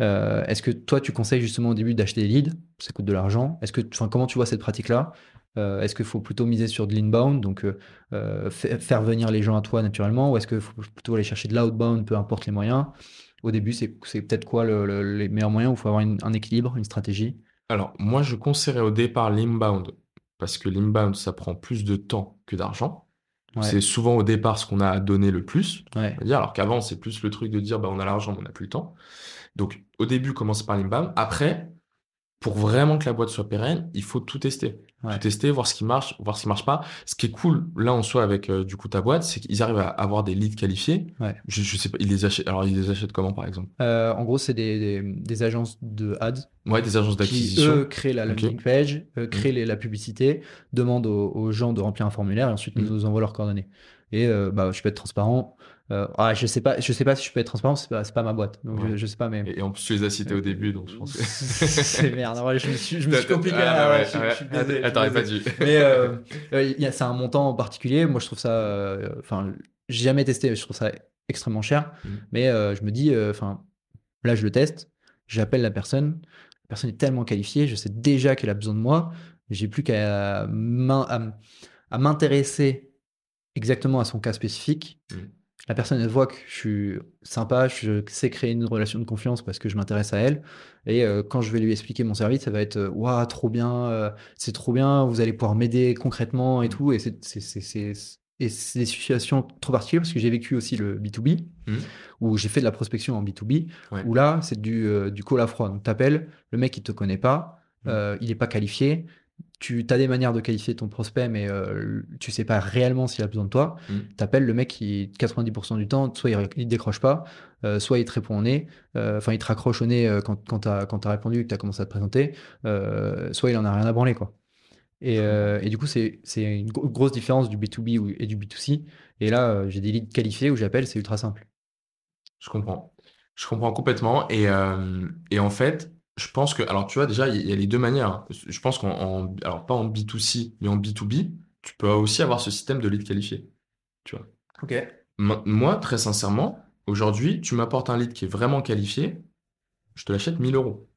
Euh, Est-ce que toi tu conseilles justement au début d'acheter des leads? Ça coûte de l'argent. Est-ce que, comment tu vois cette pratique-là? Euh, Est-ce qu'il faut plutôt miser sur de l'inbound, donc euh, fa- faire venir les gens à toi naturellement, ou est-ce qu'il faut plutôt aller chercher de l'outbound, peu importe les moyens? Au début, c'est peut-être quoi le- le- les meilleurs moyens où il faut avoir une- un équilibre, une stratégie? Alors, moi, je conseillerais au départ l'inbound, parce que l'inbound, ça prend plus de temps que d'argent. Ouais. C'est souvent au départ ce qu'on a à donner le plus. Ouais. dire, alors qu'avant, c'est plus le truc de dire, bah, on a l'argent, mais on n'a plus le temps. Donc, au début, commencer par l'inbound. Après, pour vraiment que la boîte soit pérenne, il faut tout tester. Ouais. Tout tester, voir ce qui marche, voir ce qui marche pas. Ce qui est cool, là, en soi, avec, euh, du coup, ta boîte, c'est qu'ils arrivent à avoir des leads qualifiés. Ouais. Je, je sais pas, ils les achètent, alors, ils les achètent comment, par exemple? Euh, en gros, c'est des, des- des agences de ads Ouais, des agences qui, d'acquisition. eux, créent la landing page, euh, créent les- la publicité, demandent aux, aux gens de remplir un formulaire et ensuite Mm. nous envoient leurs coordonnées. Et euh, bah, je peux être transparent. Euh, ah, je sais pas, je sais pas si je peux être transparent, c'est pas, pas ma boîte, donc Ouais. je, je sais pas, mais Et, et en plus, tu les as cités au début, donc je pense que. c'est merde. Ouais, je me suis, je me suis compliqué. Ah, ouais, je- Ah, t'aurais pas dû. Mais euh, euh, c'est un montant en particulier. Moi, je trouve ça. euh, Enfin, j'ai jamais testé. Je trouve ça extrêmement cher. Mhm. Mais euh, je me dis, euh, enfin, là, je le teste. J'appelle la personne. La personne est tellement qualifiée. Je sais déjà qu'elle a besoin de moi. J'ai plus qu'à à à m'intéresser exactement à son cas spécifique. Mhm. La personne, elle voit que je suis sympa, je sais créer une relation de confiance parce que je m'intéresse à elle. Et euh, quand je vais lui expliquer mon service, ça va être Waouh, trop bien, euh, c'est trop bien, vous allez pouvoir m'aider concrètement et Mm. tout. Et c'est et des situations trop particulières parce que j'ai vécu aussi le B2B, Mm. où j'ai fait de la prospection en B2B, Ouais. où là, c'est du, euh, du call à froid. Donc, tu appelles, le mec, il te connaît pas, Mm. euh, il n'est pas qualifié. Tu as des manières de qualifier ton prospect, mais euh, tu sais pas réellement s'il a besoin de toi. Mm. T'appelles le mec qui, 90% du temps, soit il, il décroche pas, euh, soit il te répond au nez, euh, enfin il te raccroche au nez euh, quand, quand quand t'as répondu, que t'as commencé à te présenter, soit il en a rien à branler quoi. Et, et du coup c'est une gro- grosse différence du B2B ou- et du B2C. Et là j'ai des leads qualifiés où j'appelle, c'est ultra simple. Je comprends. Je comprends complètement. Et, et en fait, je pense que, alors tu vois, déjà, il y, a- il y a les deux manières. hein. Je pense qu'en, en- alors pas en B2C, mais en B2B, tu peux aussi avoir ce système de lead qualifié. Tu vois. Ok. Mo- Moi, très sincèrement, aujourd'hui, tu m'apportes un lead qui est vraiment qualifié, je te l'achète 1000 euros.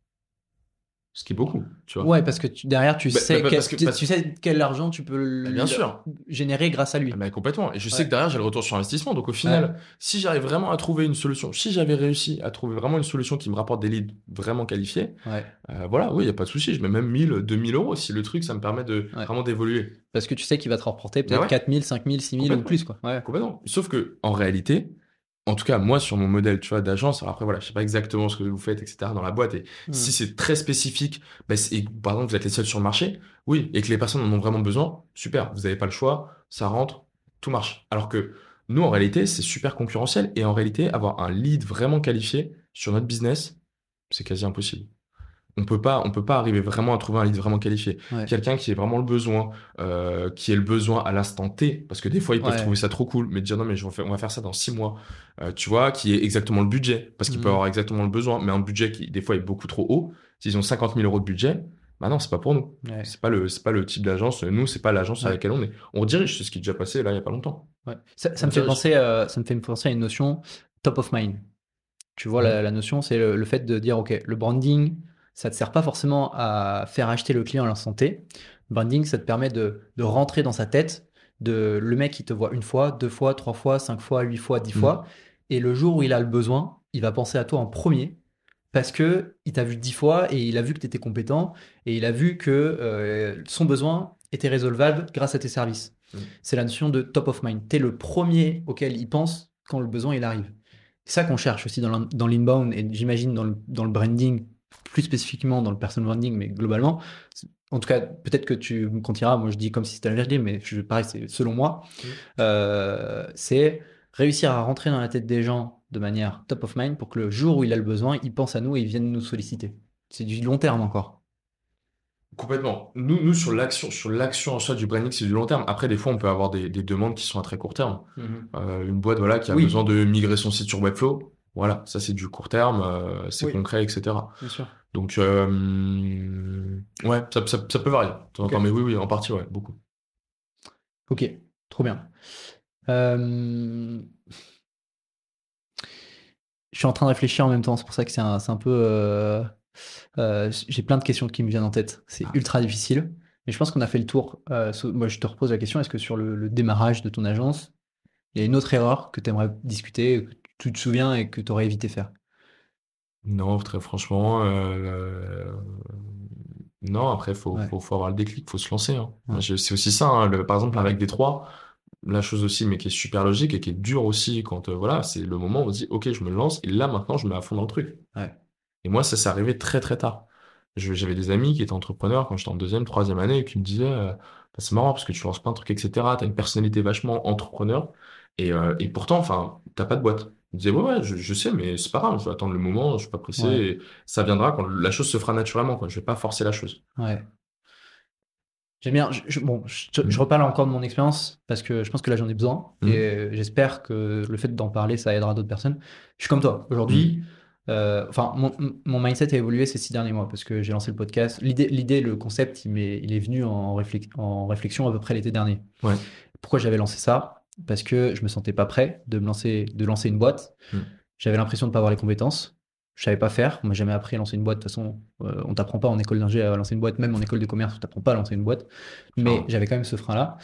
Ce qui est beaucoup, tu vois. Ouais, parce que tu- derrière tu Bah, sais bah, quel, parce que- tu, parce- tu sais quel argent tu peux Bah, le- bien sûr. générer grâce à lui. Ah, mais complètement. Et je sais Ouais. que derrière, j'ai le retour sur investissement. Donc au final, si j'arrive vraiment à trouver une solution, si j'avais réussi à trouver vraiment une solution qui me rapporte des leads vraiment qualifiés, Ouais. euh, voilà, oui, il n'y a pas de souci. Je mets même 1000, 2000 euros si le truc, ça me permet de vraiment d'évoluer. Parce que tu sais qu'il va te rapporter peut-être Bah ouais. 4000, 5000, 6000 ou plus quoi. Complètement. Sauf que, en réalité, en tout cas, moi, sur mon modèle, tu vois, d'agence, alors après, voilà, je sais pas exactement ce que vous faites, etc., dans la boîte. Et Hmm. si c'est très spécifique, bah, et, par exemple, vous êtes les seuls sur le marché, oui, et que les personnes en ont vraiment besoin, super, vous n'avez pas le choix, ça rentre, tout marche. Alors que nous, en réalité, c'est super concurrentiel. Et en réalité, avoir un lead vraiment qualifié sur notre business, c'est quasi impossible. On peut pas, on peut pas arriver vraiment à trouver un lead vraiment qualifié. Ouais. Quelqu'un qui ait vraiment le besoin, euh, qui ait le besoin à l'instant T, parce que des fois ils peuvent Ouais. trouver ça trop cool, mais dire non mais je vais faire- on va faire ça dans six mois, Euh, tu vois, qui est exactement le budget, parce qu'ils Mhm. peuvent avoir exactement le besoin, mais un budget qui des fois est beaucoup trop haut. S'ils ont 50 000 euros de budget, bah non c'est pas pour nous. Ouais. C'est pas le, c'est pas le type d'agence. Nous c'est pas l'agence à laquelle on est. On dirige, c'est ce qui est déjà passé là il y a pas longtemps. Ça, ça me fait penser, euh, ça me fait penser à une notion top of mind. Tu vois, la, la notion, c'est le, le fait de dire, OK, le branding, ça te sert pas forcément à faire acheter le client à l'instant T. Le branding, ça te permet de, de rentrer dans sa tête, de le mec, il te voit une fois, deux fois, trois fois, cinq fois, huit fois, dix Mhm. fois. Et le jour où il a le besoin, il va penser à toi en premier parce que il t'a vu dix fois et il a vu que tu étais compétent et il a vu que euh, son besoin était résolvable grâce à tes services. Mm. C'est la notion de top of mind. Tu es le premier auquel il pense quand le besoin il arrive. C'est ça qu'on cherche aussi dans l'inbound et j'imagine dans le, dans le branding, plus spécifiquement dans le personal branding, mais globalement. En tout cas, peut-être que tu me contiras, moi je dis comme si c'était la vérité, mais je, pareil, c'est selon moi. Mm. Euh, c'est réussir à rentrer dans la tête des gens de manière top of mind pour que le jour où il a le besoin, il pense à nous et il vienne nous solliciter. C'est du long terme encore. Complètement. Nous, nous sur l'action, sur l'action en soi du branding, c'est du long terme. Après, des fois, on peut avoir des, demandes qui sont à très court terme. Mm-hmm. Euh, une boîte, voilà, qui a besoin de migrer son site sur Webflow. Voilà, ça c'est du court terme, euh, c'est concret, etc. Bien sûr. Donc, euh, ouais, ça, ça, peut varier. Mais oui, oui, en partie, ouais, beaucoup. Ok, trop bien. Je suis en train de réfléchir en même temps, c'est pour ça que c'est un, un, peu euh, j'ai plein de questions qui me viennent en tête. C'est ah. ultra difficile. Mais je pense qu'on a fait le tour. Euh, moi, je te repose la question est-ce que sur le, démarrage de ton agence, il y a une autre erreur que tu aimerais discuter, que tu te souviens et que tu aurais évité faire? Non, très franchement. Euh, non, après, il faut, faut, avoir le déclic, il faut se lancer. Hein. C'est aussi ça. Hein, par exemple, avec des trois, la chose aussi, mais qui est super logique et qui est dure aussi quand voilà, c'est le moment où on se dit ok, je me lance et là maintenant je me mets à fond dans le truc. Ouais. Et moi, ça s'est arrivé très très tard. J'avais des amis qui étaient entrepreneurs quand j'étais en deuxième, troisième année et qui me disaient euh, bah, c'est marrant parce que tu lances plein de trucs, etc. T'as une personnalité vachement entrepreneur et, euh, et pourtant, enfin, t'as pas de boîte. Ils disaient ouais, ouais, je, sais, mais c'est pas grave, je vais attendre le moment, je suis pas pressé, et ça viendra quand la chose se fera naturellement, quoi. Je vais pas forcer la chose. Ouais. J'aime bien. Je, bon, je, mmh. reparle encore de mon expérience parce que je pense que là j'en ai besoin mmh. et j'espère que le fait d'en parler ça aidera d'autres personnes. Je suis comme toi. Aujourd'hui, mmh. Euh, enfin, mon, mon, mindset a évolué ces six derniers mois parce que j'ai lancé le podcast. L'idée, le concept, il, est, il est venu en, en réflexion à peu près l'été dernier. Ouais. Pourquoi j'avais lancé ça? Parce que je me sentais pas prêt de me lancer, de lancer une boîte. Hmm. J'avais l'impression de pas avoir les compétences. Je savais pas faire. On m'a jamais appris à lancer une boîte. De toute façon, euh, on t'apprend pas en école d'ingé à lancer une boîte. Même en école de commerce, on t'apprend pas à lancer une boîte. Mais j'avais quand même ce frein-là.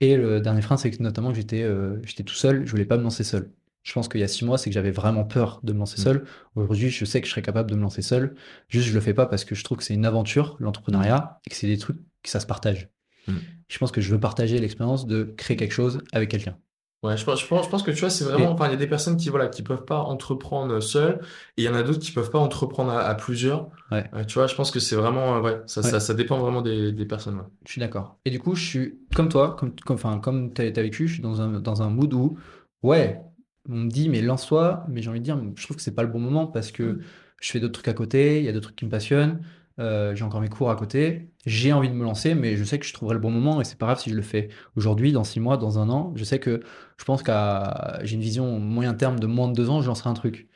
Et le dernier frein, c'est que notamment j'étais, euh, j'étais tout seul. Je voulais pas me lancer seul. Je pense qu'il y a six mois, c'est que j'avais vraiment peur de me lancer mm. seul. Aujourd'hui, je sais que je serais capable de me lancer seul. Juste, je le fais pas parce que je trouve que c'est une aventure, l'entrepreneuriat, et que c'est des trucs que ça se partage. Mm. Je pense que je veux partager l'expérience de créer quelque chose avec quelqu'un. Ouais, je pense, je pense, que tu vois, c'est vraiment, enfin, il y a des personnes qui, voilà, qui peuvent pas entreprendre seules, et il y en a d'autres qui peuvent pas entreprendre à, plusieurs. Ouais. tu vois, je pense que c'est vraiment, ouais, ça, Ça, ça, dépend vraiment des, des personnes. Je suis d'accord. Et du coup, je suis comme toi, comme, comme, enfin, comme tu as, vécu, je suis dans un, dans un mood où, ouais, on me dit mais lance-toi, mais j'ai envie de dire, je trouve que c'est pas le bon moment parce que mm. je fais d'autres trucs à côté, il y a d'autres trucs qui me passionnent, euh, j'ai encore mes cours à côté, j'ai envie de me lancer, mais je sais que je trouverai le bon moment et c'est pas grave si je le fais aujourd'hui, dans six mois, dans un an. Je sais que je pense qu'à j'ai une vision moyen terme de moins de deux ans, je lancerai un truc.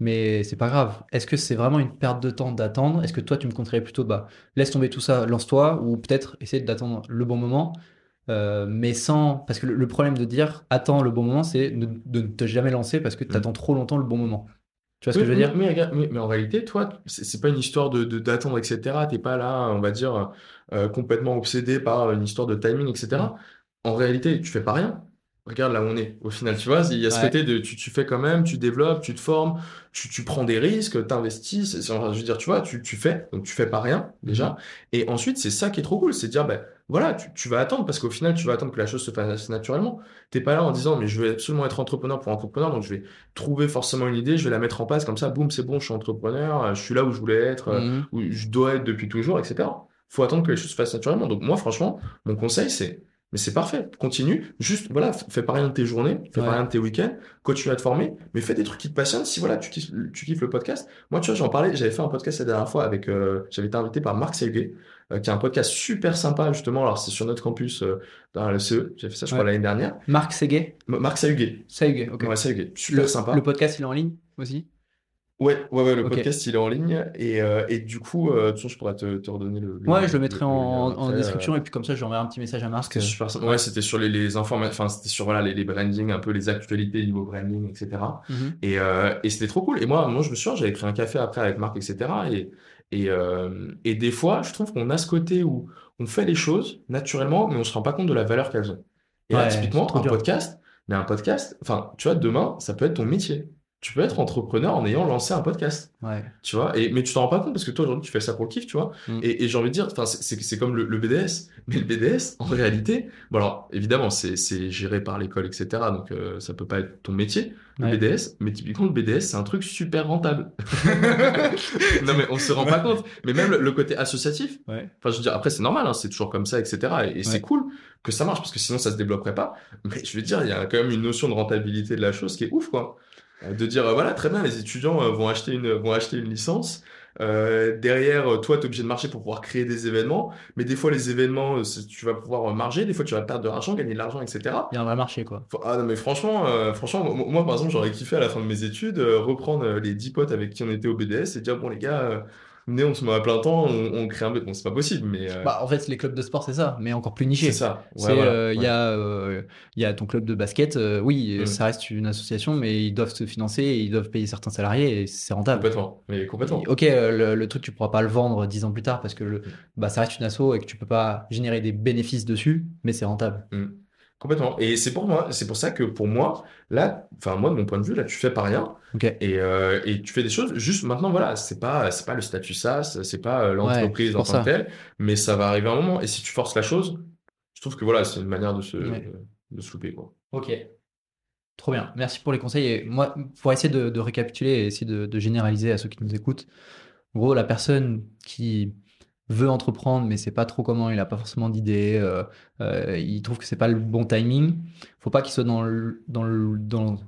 Mais c'est pas grave. Est-ce que c'est vraiment une perte de temps d'attendre? Est-ce que toi tu me conseillerais plutôt bah laisse tomber tout ça, lance-toi ou peut-être essayer d'attendre le bon moment euh, mais sans. Parce que le, problème de dire attends le bon moment, c'est de, ne te jamais lancer parce que tu attends trop longtemps le bon moment. Tu vois ce que je veux dire mais, mais, en réalité, toi, c'est pas une histoire de d'attendre, etc. T'es pas là, on va dire, euh, complètement obsédé par une histoire de timing, etc. Mm. En réalité, tu fais pas rien. Regarde là où on est. Au final, tu vois, il y a ce côté de tu, tu, fais quand même, tu développes, tu te formes, tu, tu prends des risques, tu investis. Je veux dire, tu vois, tu, tu fais. Donc, tu fais pas rien, déjà. Mm. Et ensuite, c'est ça qui est trop cool. C'est de dire, ben, voilà, tu, vas attendre parce qu'au final, tu vas attendre que la chose se fasse naturellement. T'es pas là en disant, mais je vais absolument être entrepreneur pour entrepreneur, donc je vais trouver forcément une idée, je vais la mettre en place comme ça, boum, c'est bon, je suis entrepreneur, je suis là où je voulais être, mmh. où je dois être depuis toujours, etc. Faut attendre que les choses se fassent naturellement. Donc moi, franchement, mon conseil, c'est mais c'est parfait. Continue. Juste, voilà, fais pas rien de tes journées, fais pas rien de tes week-ends, continue à te former, mais fais des trucs qui te passionnent. Si voilà, tu kiffes, tu kiffes le podcast. Moi, tu vois, j'en parlais, j'avais fait un podcast la dernière fois avec, euh, j'avais été invité par Marc Seguet, euh, qui a un podcast super sympa, justement. Alors, c'est sur notre campus, euh, dans le CE. J'ai fait ça, je crois, l'année dernière. Marc Seguet? Marc Sahuguet. Sahuguet, ok. Ouais, Super sympa. Le podcast, il est en ligne aussi? Ouais, ouais, ouais, le podcast il est en ligne et, euh, et du coup, euh, je pourrais te, te redonner le, Ouais, je le mettrai en, en description et puis comme ça, j'enverrai un petit message à Marc. Super, ouais, c'était sur les, les informations, enfin, c'était sur voilà, les, les branding, un peu les actualités niveau branding, etc. Mhm. Et, euh, et c'était trop cool. Et moi, moi, je me souviens, j'avais pris un café après avec Marc, etc. Et, et, euh, et des fois, je trouve qu'on a ce côté où on fait les choses naturellement, mais on se rend pas compte de la valeur qu'elles ont. Et là, typiquement, un podcast, mais un podcast, enfin, tu vois, demain, ça peut être ton métier. Tu peux être entrepreneur en ayant lancé un podcast. Ouais. Tu vois, et, mais tu t'en rends pas compte parce que toi aujourd'hui tu fais ça pour le kiff, tu vois. Mm. Et, et j'ai envie de dire, enfin, c'est- comme le, le BDS, mais le BDS, en réalité, bon alors évidemment c'est c'est géré par l'école, etc. Donc euh, ça peut pas être ton métier, le Ouais. BDS, mais typiquement le BDS c'est un truc super rentable. non mais on se rend pas compte. Mais même le, le côté associatif, Ouais. enfin je veux dire, après c'est normal, hein, c'est toujours comme ça, etc. Et, et c'est cool que ça marche parce que sinon ça se développerait pas. Mais je veux dire, il y a quand même une notion de rentabilité de la chose qui est ouf, quoi. Euh, De dire, euh, voilà, très bien, les étudiants euh, vont acheter une, vont acheter une licence. Euh, derrière, toi, tu es obligé de marcher pour pouvoir créer des événements. Mais des fois, les événements, tu vas pouvoir marger. Des fois, tu vas perdre de l'argent, gagner de l'argent, etc. Il y a un vrai marché, quoi. Ah non, mais franchement, euh, franchement, moi, moi, par exemple, j'aurais kiffé à la fin de mes études euh, reprendre les 10 potes avec qui on était au BDS et dire, bon, les gars, euh, venez, on se met à plein temps, on, on crée un... Bon, c'est pas possible, mais euh, Bah, en fait, les clubs de sport, c'est ça, mais encore plus niché. c'est ça. Ouais, C'est, voilà, euh, il ouais. y a, euh, y a ton club de basket. euh, oui, Mm. ça reste une association, mais ils doivent se financer, ils doivent payer certains salariés et c'est rentable. Complètement, mais complètement. Ok, euh, le, le truc, tu pourras pas le vendre dix ans plus tard parce que le, bah, ça reste une asso et que tu peux pas générer des bénéfices dessus, mais c'est rentable. Complètement. Et c'est pour moi, c'est pour ça que pour moi, là, enfin moi de mon point de vue, là, tu fais pas rien et, euh, et tu fais des choses. Juste maintenant, voilà, c'est pas, c'est pas le statut SaaS, c'est pas euh, l'entreprise en tant que telle, mais ça va arriver un moment. Et si tu forces la chose, je trouve que voilà, c'est une manière de se, Ouais. de se louper, quoi. Ok. Trop bien. Merci pour les conseils. Et moi, pour essayer de, de récapituler et essayer de, de généraliser à ceux qui nous écoutent, en gros, la personne qui veut entreprendre, mais sait pas trop comment, il a pas forcément d'idée, euh, euh, il trouve que c'est pas le bon timing. Faut pas qu'il soit dans le, dans le, dans,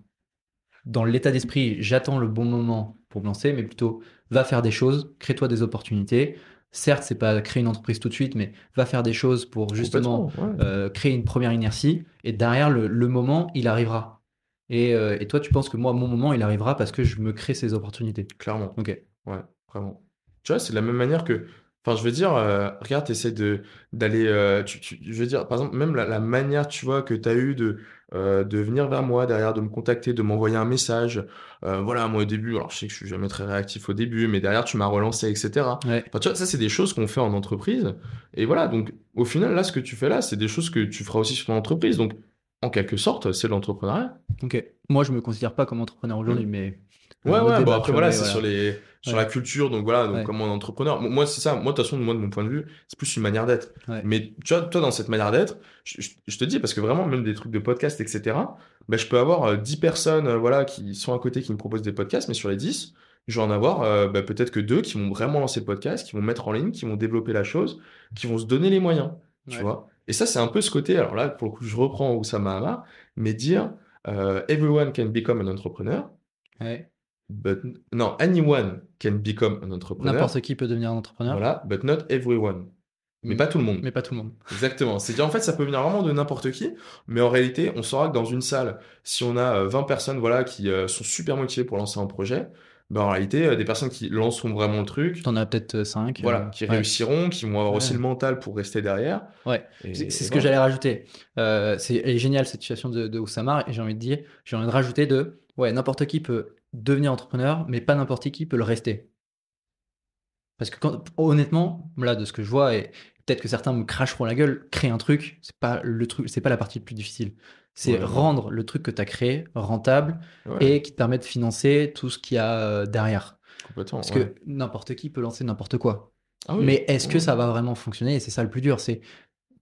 dans l'état d'esprit, j'attends le bon moment pour me lancer, mais plutôt va faire des choses, crée-toi des opportunités. Certes, c'est pas créer une entreprise tout de suite, mais va faire des choses pour justement ouais. euh, créer une première inertie et derrière le, le moment il arrivera et, et toi tu penses que moi mon moment il arrivera parce que je me crée ces opportunités Clairement. ok Ouais, vraiment. Tu vois, c'est de la même manière que. Enfin, je veux dire, euh, regarde, tu essaies de, d'aller. euh, tu, tu- je veux dire, par exemple, même la, la manière, tu vois, que tu as eu de, euh, de venir vers moi, derrière, de me contacter, de m'envoyer un message. Euh, voilà, moi, au début, alors je sais que je suis jamais très réactif au début, mais derrière, tu m'as relancé, etc. ouais Enfin, tu vois, ça, c'est des choses qu'on fait en entreprise. Et voilà, donc, au final, là, ce que tu fais là, c'est des choses que tu feras aussi sur ton entreprise. Donc, en quelque sorte, c'est de l'entrepreneuriat. ok moi je me considère pas comme entrepreneur aujourd'hui mais Ouais, ouais, bon après tu vois, voilà, mais c'est sur les sur Ouais. la culture, donc voilà, donc Ouais. comme un entrepreneur. Mo- Moi, c'est ça, moi, de toute façon, moi, de mon point de vue, c'est plus une manière d'être. Ouais. Mais tu vois, toi, dans cette manière d'être, je, je- je te dis, parce que vraiment, même des trucs de podcast, etc., ben, je peux avoir euh, 10 personnes, euh, voilà, qui sont à côté, qui me proposent des podcasts, mais sur les 10, je vais en avoir euh, ben, peut-être que deux qui vont vraiment lancer le podcast, qui vont mettre en ligne, qui vont développer la chose, qui vont se donner les moyens, tu Ouais. vois. Et ça, c'est un peu ce côté, alors là, pour le coup, je reprends Oussama Hamar, mais dire, euh, everyone can become an entrepreneur, Ouais. But non, anyone can become an entrepreneur. n'importe qui peut devenir un entrepreneur Voilà, but not everyone. Mais pas tout le monde. mais pas tout le monde Exactement. C'est-à-dire, en fait, ça peut venir vraiment de n'importe qui, mais en réalité, on saura que dans une salle, si on a euh, 20 personnes voilà, qui euh, sont super motivées pour lancer un projet, ben, en réalité, euh, des personnes qui lanceront vraiment le truc, t'en as peut-être 5 voilà, qui réussiront, qui vont avoir aussi le mental pour rester derrière. Ouais. C'est ce que j'allais rajouter. Euh, c'est géniale cette situation de, de Oussama et j'ai envie de dire, j'ai envie de rajouter de, ouais, n'importe qui peut devenir entrepreneur, mais pas n'importe qui peut le rester. Parce que quand, honnêtement, là, de ce que je vois, et peut-être que certains me cracheront la gueule, créer un truc, c'est pas le truc, c'est pas la partie la plus difficile. C'est Ouais. rendre le truc que tu as créé rentable Ouais, et qui te permet de financer tout ce qu'il y a euh, derrière. complètement. Parce ouais. que n'importe qui peut lancer n'importe quoi. Ah oui. Mais est-ce que ça va vraiment fonctionner? Et c'est ça le plus dur. C'est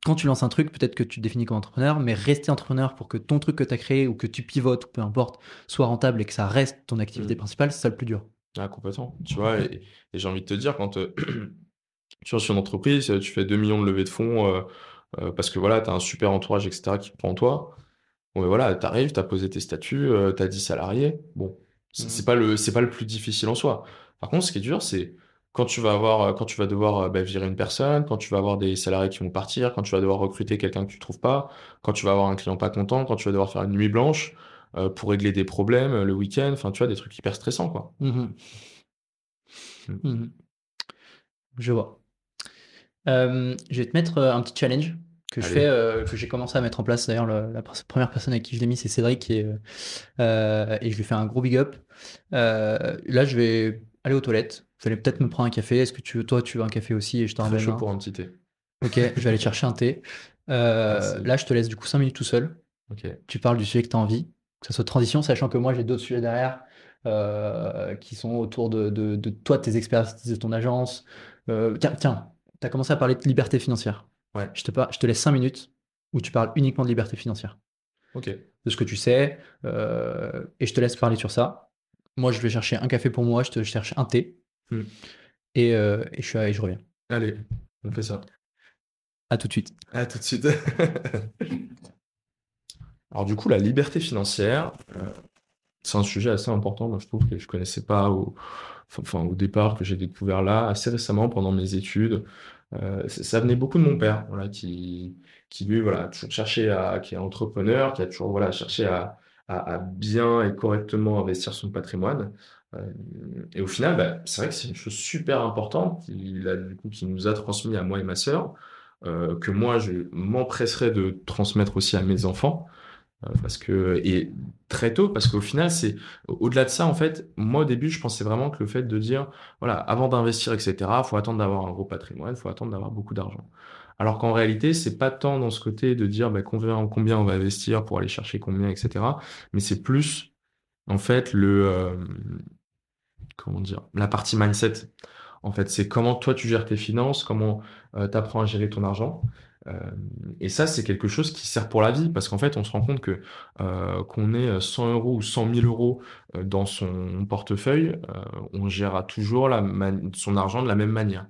quand tu lances un truc, peut-être que tu te définis comme entrepreneur, mais rester entrepreneur pour que ton truc que tu as créé ou que tu pivotes ou peu importe soit rentable et que ça reste ton activité Mm. principale, c'est ça le plus dur. Ah, complètement. Tu vois, et, et j'ai envie de te dire, quand euh, tu vois, sur une entreprise, euh, tu fais 2 millions de levées de fonds euh, euh, parce que voilà, tu as un super entourage, etc., qui prend en toi. Bon, mais voilà, tu arrives, tu as posé tes statuts, tu as 10 salariés. Bon, c'est Mhm. c'est pas le, c'est pas le plus difficile en soi. Par contre, ce qui est dur, c'est quand tu vas avoir, euh, quand tu vas devoir euh, bah, virer une personne, quand tu vas avoir des salariés qui vont partir, quand tu vas devoir recruter quelqu'un que tu trouves pas, quand tu vas avoir un client pas content, quand tu vas devoir faire une nuit blanche euh, pour régler des problèmes le week-end, enfin, tu vois, des trucs hyper stressants, quoi. Mhm. Mm. Mhm. Je vois. Euh, je vais te mettre un petit challenge que je Allez. fais, euh, que j'ai commencé à mettre en place. D'ailleurs, le- la pr- première personne avec qui je l'ai mis, c'est Cédric, euh, et je lui fais un gros big up. Là, je vais aller aux toilettes. Vous allez peut-être me prendre un café. Est-ce que tu veux, toi, tu veux un café aussi et je t'en Très ramène chaud un pour un petit thé. Ok, je vais aller chercher un thé. Euh, Merci. là, je te laisse du coup 5 minutes tout seul. Ok. Tu parles du sujet que tu as envie, que ça soit transition, sachant que moi, j'ai d'autres sujets derrière qui sont autour de, de, toi, de tes expertises de ton agence. tiens, tiens tu as commencé à parler de liberté financière. Ouais. Je te, je te laisse 5 minutes où tu parles uniquement de liberté financière. Ok. De ce que tu sais. et je te laisse parler sur ça. Moi, je vais chercher un café pour moi, je te cherche un thé. Hmm. Et, et, je suis, et je reviens. Allez, on fait ça. À tout de suite. À tout de suite. Alors du coup, la liberté financière, euh, c'est un sujet assez important. Moi, je trouve que je connaissais pas au, enfin, au départ, que j'ai découvert là assez récemment pendant mes études. Euh, ça venait beaucoup de mon père, voilà, qui, qui lui, voilà, toujours cherché à, qui est entrepreneur, qui a toujours, voilà, cherché à, à, bien et correctement investir son patrimoine. Euh, et au final, bah, c'est vrai que c'est une chose super importante qu'il a, du coup, qui nous a transmis à moi et ma sœur, euh, que moi, je m'empresserais de transmettre aussi à mes enfants. Euh, parce que et très tôt parce qu'au final c'est au-delà de ça en fait moi au début je pensais vraiment que le fait de dire voilà avant d'investir etc faut attendre d'avoir un gros patrimoine faut attendre d'avoir beaucoup d'argent alors qu'en réalité c'est pas tant dans ce côté de dire bah, combien combien on va investir pour aller chercher combien etc mais c'est plus en fait le comment dire la partie mindset en fait c'est comment toi tu gères tes finances comment euh, tu apprends à gérer ton argent euh, et ça, c'est quelque chose qui sert pour la vie, parce qu'en fait, on se rend compte que euh, qu'on ait 100 euros ou 100 000 euros dans son portefeuille, on gérera toujours son argent de la même manière.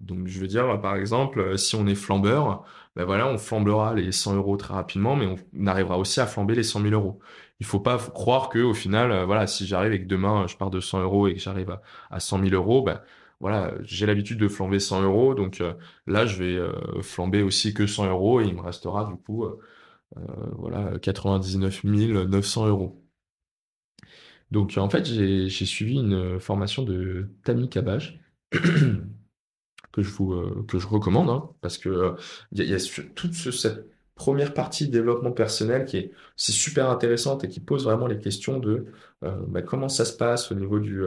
Donc, je veux dire, par exemple, si on est flambeur, ben voilà, on flambera les 100 euros très rapidement, mais on arrivera aussi à flamber les 100 000 euros. Il faut pas croire que, au final, voilà, si j'arrive et que demain je pars de 100 euros et que j'arrive à, à 100 000 euros, ben, voilà, j'ai l'habitude de flamber 100 euros, donc euh, là, je vais euh, flamber aussi que 100 euros et il me restera du coup, euh, voilà, 99 900 euros. Donc en fait, j'ai suivi une formation de Tammy Cabage que je vous que je recommande hein, parce que il y, a toute cette première partie développement personnel qui est c'est super intéressante et qui pose vraiment les questions de bah, comment ça se passe au niveau du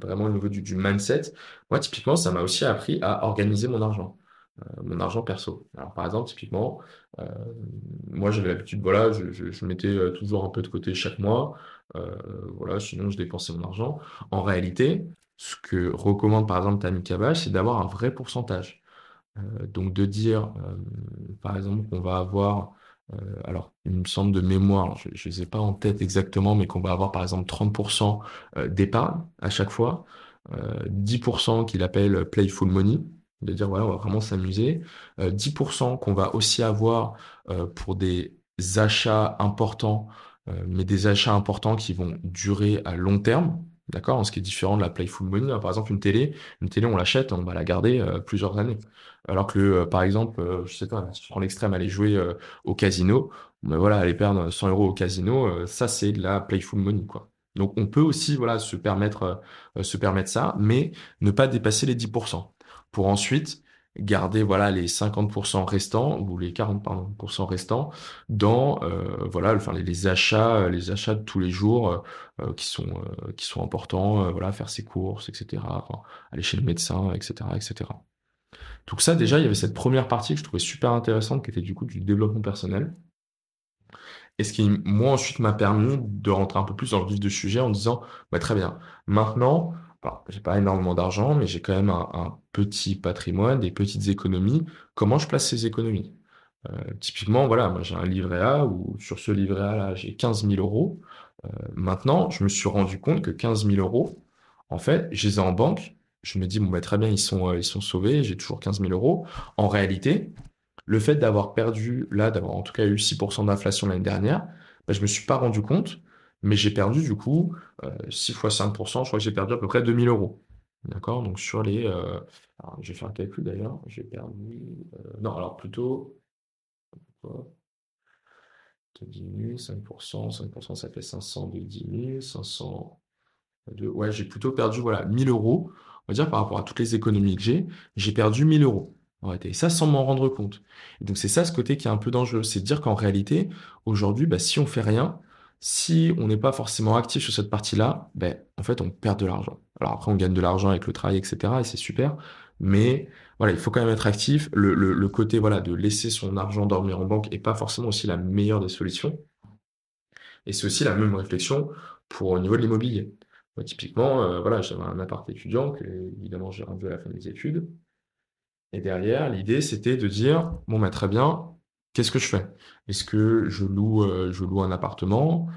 vraiment au niveau du, mindset. Moi, typiquement, ça m'a aussi appris à organiser mon argent, euh, mon argent perso. Alors, par exemple, typiquement, euh, moi, j'avais l'habitude, voilà, je, mettais euh, toujours un peu de côté chaque mois. voilà, sinon, je dépensais mon argent. En réalité, ce que recommande, par exemple, Tammy Cabage, c'est d'avoir un vrai pourcentage. Donc, de dire, par exemple, qu'on va avoir euh, alors, il me semble de mémoire, je ne les ai pas en tête exactement, mais qu'on va avoir par exemple 30% euh, d'épargne à chaque fois, 10% euh, qu'il appelle playful money, de dire voilà, on va vraiment s'amuser, 10% qu'on va aussi avoir pour des achats importants, mais des achats importants qui vont durer à long terme. D'accord Ce qui est différent de la playful money. Par exemple, une télé, une télé, on l'achète, on va la garder plusieurs années. Alors que, euh, par exemple, euh, je sais pas, si je l'extrême, aller jouer euh, au casino, ben voilà, aller perdre 100 euros au casino, ça c'est de la playful money, quoi. Donc on peut aussi voilà se permettre se permettre ça, mais ne pas dépasser les 10%. Pour ensuite garder voilà les 50% restants ou les 40% restants dans voilà enfin les, achats les achats de tous les jours qui sont qui sont importants voilà faire ses courses etc aller chez le médecin etc etc donc ça, déjà, il y avait cette première partie que je trouvais super intéressante, qui était du coup du développement personnel. Et ce qui, moi, ensuite m'a permis de rentrer un peu plus dans le vif du sujet en disant, bah, très bien, maintenant, alors, j'ai pas énormément d'argent, mais j'ai quand même un, petit patrimoine, des petites économies. Comment je place ces économies? Euh, Typiquement, voilà, moi j'ai un livret A où sur ce livret A là, j'ai 15 000 euros. Euh, maintenant, je me suis rendu compte que 15 000 euros, en fait, je les ai en banque, je me dis, bon, bah, très bien, ils sont, euh, ils sont sauvés, j'ai toujours 15 000 euros. En réalité, le fait d'avoir perdu, là, d'avoir en tout cas eu 6% d'inflation l'année dernière, bah, je me suis pas rendu compte, mais j'ai perdu du coup 6 fois 5%, je crois que j'ai perdu à peu près 2000 euros. D'accord? Donc sur les... Euh, alors, je vais faire un calcul d'ailleurs, j'ai perdu... Euh, non, alors plutôt... Tu diminues 5%, 5% ça fait 500 de 10 000, 500 de... Ouais, j'ai plutôt perdu voilà, 1000 euros on va dire par rapport à toutes les économies que j'ai, j'ai perdu 1000 euros. Et ça sans m'en rendre compte. Et donc c'est ça ce côté qui est un peu dangereux, c'est de dire qu'en réalité, aujourd'hui, bah, si on fait rien, si on n'est pas forcément actif sur cette partie-là, ben, en fait, on perd de l'argent. Alors après, on gagne de l'argent avec le travail, etc. Et c'est super. Mais voilà, il faut quand même être actif. Le, côté voilà de laisser son argent dormir en banque est pas forcément aussi la meilleure des solutions. Et c'est aussi la même réflexion pour au niveau de l'immobilier. typiquement, voilà, j'avais un appart étudiant que, évidemment, j'ai rendu à la fin des études. Et derrière, l'idée, c'était de dire, bon, bah, très bien, qu'est-ce que je fais? Est-ce que je loue, je loue un appartement?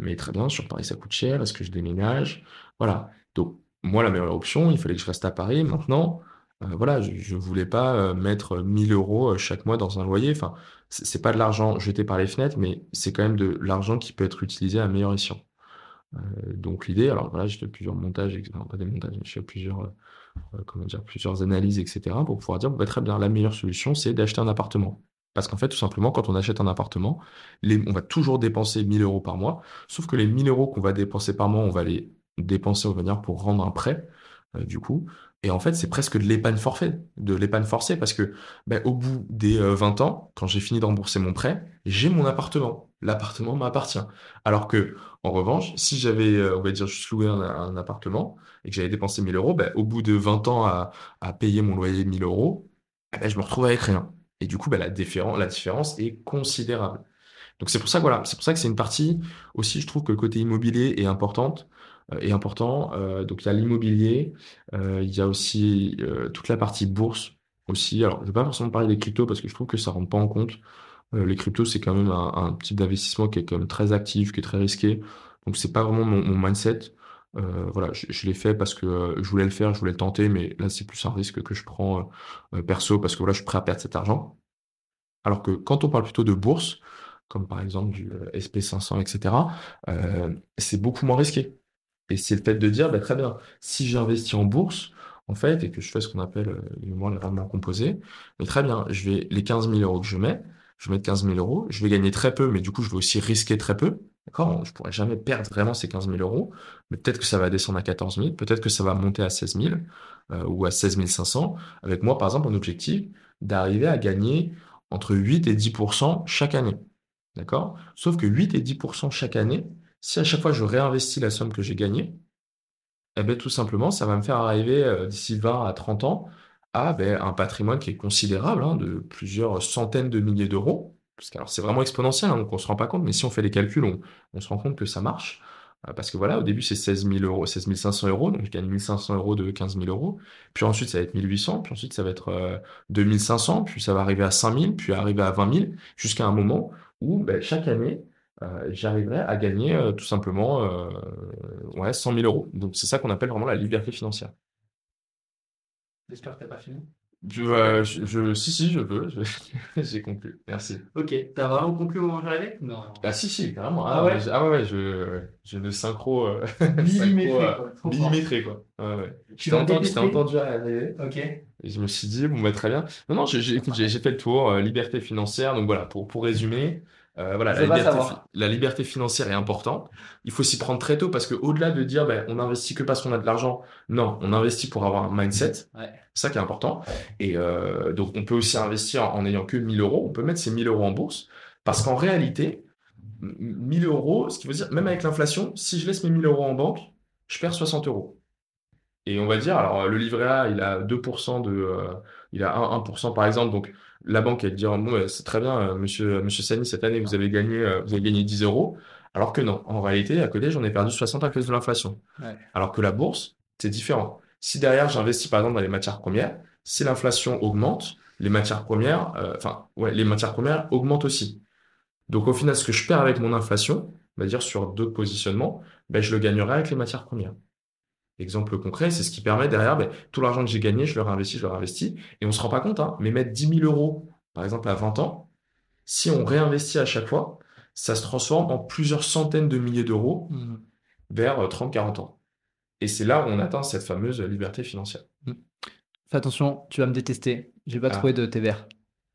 mais très bien, sur Paris, ça coûte cher. Est-ce que je déménage? Voilà. Donc, moi, la meilleure option, il fallait que je reste à Paris. Maintenant, voilà, je ne voulais pas mettre 1000 euros chaque mois dans un loyer. Enfin, c'est pas de l'argent jeté par les fenêtres, mais c'est quand même de l'argent qui peut être utilisé à meilleur escient. donc l'idée, alors voilà, j'ai fait plusieurs montages, non, pas des montages, j'ai fait plusieurs, comment dire, plusieurs analyses, etc., pour pouvoir dire, bah, très bien, la meilleure solution, c'est d'acheter un appartement. Parce qu'en fait, tout simplement, quand on achète un appartement, on va toujours dépenser 1000 euros par mois, sauf que les 1000 euros qu'on va dépenser par mois, on va les dépenser, on va dire, pour rendre un prêt, euh, du coup. Et en fait, c'est presque de l'épargne forfait, de l'épargne forcée, parce que ben, au bout des 20 euh, ans, quand j'ai fini de rembourser mon prêt, j'ai mon appartement. L'appartement m'appartient. Alors que, en revanche, si j'avais, euh, on va dire, juste loué un, appartement et que j'avais dépensé 1000 euros, ben, au bout de 20 ans à, payer mon loyer 1000 euros, eh ben, je me retrouve avec rien. Et du coup, ben, la, la différence est considérable. Donc c'est pour ça que voilà, c'est pour ça que c'est une partie aussi, je trouve que le côté immobilier est importante, euh, est important. Euh, donc il y a l'immobilier, euh, il y a aussi toute la partie bourse aussi. Alors je vais pas forcément parler des cryptos parce que je trouve que ça rentre pas en compte. les cryptos c'est quand même un, type d'investissement qui est quand même très actif, qui est très risqué. Donc c'est pas vraiment mon, mindset. Voilà, je, l'ai fait parce que je voulais le faire, je voulais le tenter, mais là c'est plus un risque que je prends perso parce que voilà, je suis prêt à perdre cet argent. Alors que quand on parle plutôt de bourse, comme par exemple du euh, SP500, etc., euh, c'est beaucoup moins risqué. Et c'est le fait de dire, bah, très bien, si j'investis en bourse, en fait, et que je fais ce qu'on appelle euh, les rendements composés, mais très bien, je vais, les 15 000 euros que je mets, je vais mettre 15 000 euros, je vais gagner très peu, mais du coup, je vais aussi risquer très peu. D'accord Je pourrais jamais perdre vraiment ces 15 000 euros, mais peut-être que ça va descendre à 14 000, peut-être que ça va monter à 16 000 ou à 16 500. Avec moi, par exemple, un objectif d'arriver à gagner entre 8 et 10% chaque année. D'accord? Sauf que 8 et 10% chaque année, si à chaque fois je réinvestis la somme que j'ai gagnée, eh ben, tout simplement, ça va me faire arriver euh, d'ici 20 à 30 ans à ben, un patrimoine qui est considérable, hein, de plusieurs centaines de milliers d'euros. Que c'est vraiment exponentiel, hein, donc on se rend pas compte, mais si on fait les calculs, on, se rend compte que ça marche. Euh, parce que voilà, au début, c'est 16 000 euros, 16 500 euros, donc je gagne 1500 euros de 15 000 euros. Puis ensuite, ça va être 1800, puis ensuite, ça va être 2500, euh, puis ça va arriver à 5000, puis arriver à 20 000, jusqu'à un moment où ben, chaque année, euh, j'arriverai à gagner euh, tout simplement ouais, 100 000 euros. Donc c'est ça qu'on appelle vraiment la liberté financière. J'espère que tu pas fini. Je, je, si, si, je veux. J'ai conclu. Merci. Ok. T'as vraiment conclu au moment où j'arrivais? Non. Ah, si, si, carrément. Ah, ouais? Ah, ouais, ouais, je, je le synchro. Euh, millimétré, quoi. Millimétré, quoi. Ouais, ouais. Je t'ai entendu, entendu arriver. Ok. Et je me suis dit, bon, bah, très bien. Non, non, j'ai fait le tour, liberté financière. Donc voilà, pour, pour résumer, euh, voilà, la liberté, financière est importante. Il faut s'y prendre très tôt parce que au-delà de dire ben, on investit que parce qu'on a de l'argent, non, on investit pour avoir un mindset. C'est ça qui est important. Et euh, donc on peut aussi investir en n'ayant que 1000 euros. On peut mettre ces 1000 euros en bourse parce qu'en réalité, 1000 euros, ce qui veut dire, même avec l'inflation, si je laisse mes 1000 euros en banque, je perds 60 euros. Et on va dire, alors le livret A, il a 2% de, euh, il a 1%, par exemple, donc la banque, elle dire, bon, c'est très bien, euh, monsieur, monsieur Sani, cette année, vous avez gagné, euh, vous avez gagné 10 euros. Alors que non, en réalité, à côté, j'en ai perdu 60 à cause de l'inflation. Alors que la bourse, c'est différent. Si derrière, j'investis par exemple dans les matières premières, si l'inflation augmente, les matières premières, euh, enfin, ouais, les matières premières augmentent aussi. Donc au final, ce que je perds avec mon inflation, on va dire sur deux positionnements, ben, je le gagnerai avec les matières premières. Exemple concret, c'est ce qui permet derrière, ben, tout l'argent que j'ai gagné, je le réinvestis, je le réinvestis. Et on ne se rend pas compte, hein, mais mettre 10 000 euros, par exemple, à 20 ans, si on réinvestit à chaque fois, ça se transforme en plusieurs centaines de milliers d'euros mmh. vers 30-40 euh, ans. Et c'est là où on atteint cette fameuse liberté financière. Mmh. Fais attention, tu vas me détester. J'ai pas ah. trouvé de thé vert.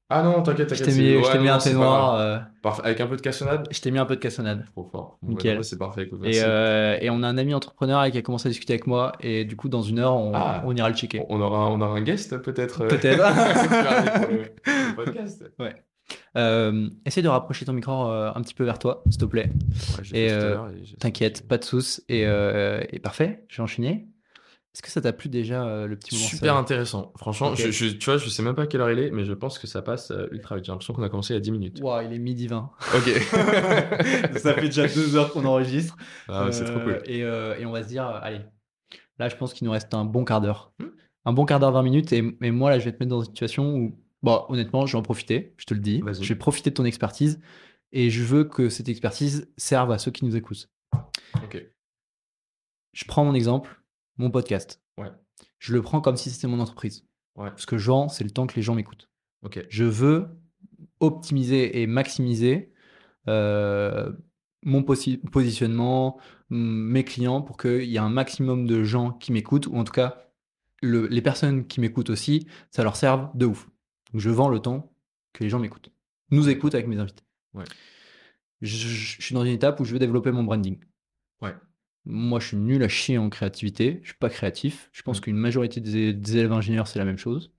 Ah non, t'inquiète, t'inquiète. Je t'ai mis, un thé noir. Euh, avec un peu de cassonade? Je t'ai mis un peu de cassonade. Trop fort. Nickel. c'est parfait. et, euh, et, on a un ami entrepreneur qui a commencé à discuter avec moi. Et du coup, dans une heure, on, ah. on ira le checker. On aura, on aura un guest peut-être euh, Peut-être. podcast. Ouais. Euh, essaye de rapprocher ton micro un petit peu vers toi, s'il te plaît. et t'inquiète, pas de soucis. Et, et, parfait, je vais enchaîner. Est-ce que ça t'a plu déjà euh, le petit moment Super intéressant. Franchement, je, je- tu vois, je sais même pas à quelle heure il est, mais je pense que ça passe euh, ultra vite. J'ai l'impression qu'on a commencé il y a 10 minutes. Ouah, il est midi 20. Ok. ça fait déjà deux heures qu'on enregistre. Ah c'est trop cool. Et, euh, et on va se dire, allez, là, je pense qu'il nous reste un bon quart d'heure. Hmm. Un bon quart d'heure, 20 minutes. Et, et moi, là, je vais te mettre dans une situation où, bon, honnêtement, je vais en profiter, je te le dis. Je vais profiter de ton expertise. Et je veux que cette expertise serve à ceux qui nous écoutent. Ok. Je prends mon exemple, mon podcast. Ouais. Je le prends comme si c'était mon entreprise. Ouais. Parce que Jean, c'est le temps que les gens m'écoutent. Ok. Je veux optimiser et maximiser euh, mon posi- positionnement, mes clients, pour qu'il y ait un maximum de gens qui m'écoutent, ou en tout cas, le- les personnes qui m'écoutent aussi, ça leur serve de ouf. Donc, je vends le temps que les gens m'écoutent. Nous écoutent avec mes invités. Ouais. Je, je- je suis dans une étape où je veux développer mon branding. Ouais. Moi, je suis nul à chier en créativité. Je suis pas créatif. Je pense Mm. qu'une majorité des, des élèves ingénieurs, c'est la même chose.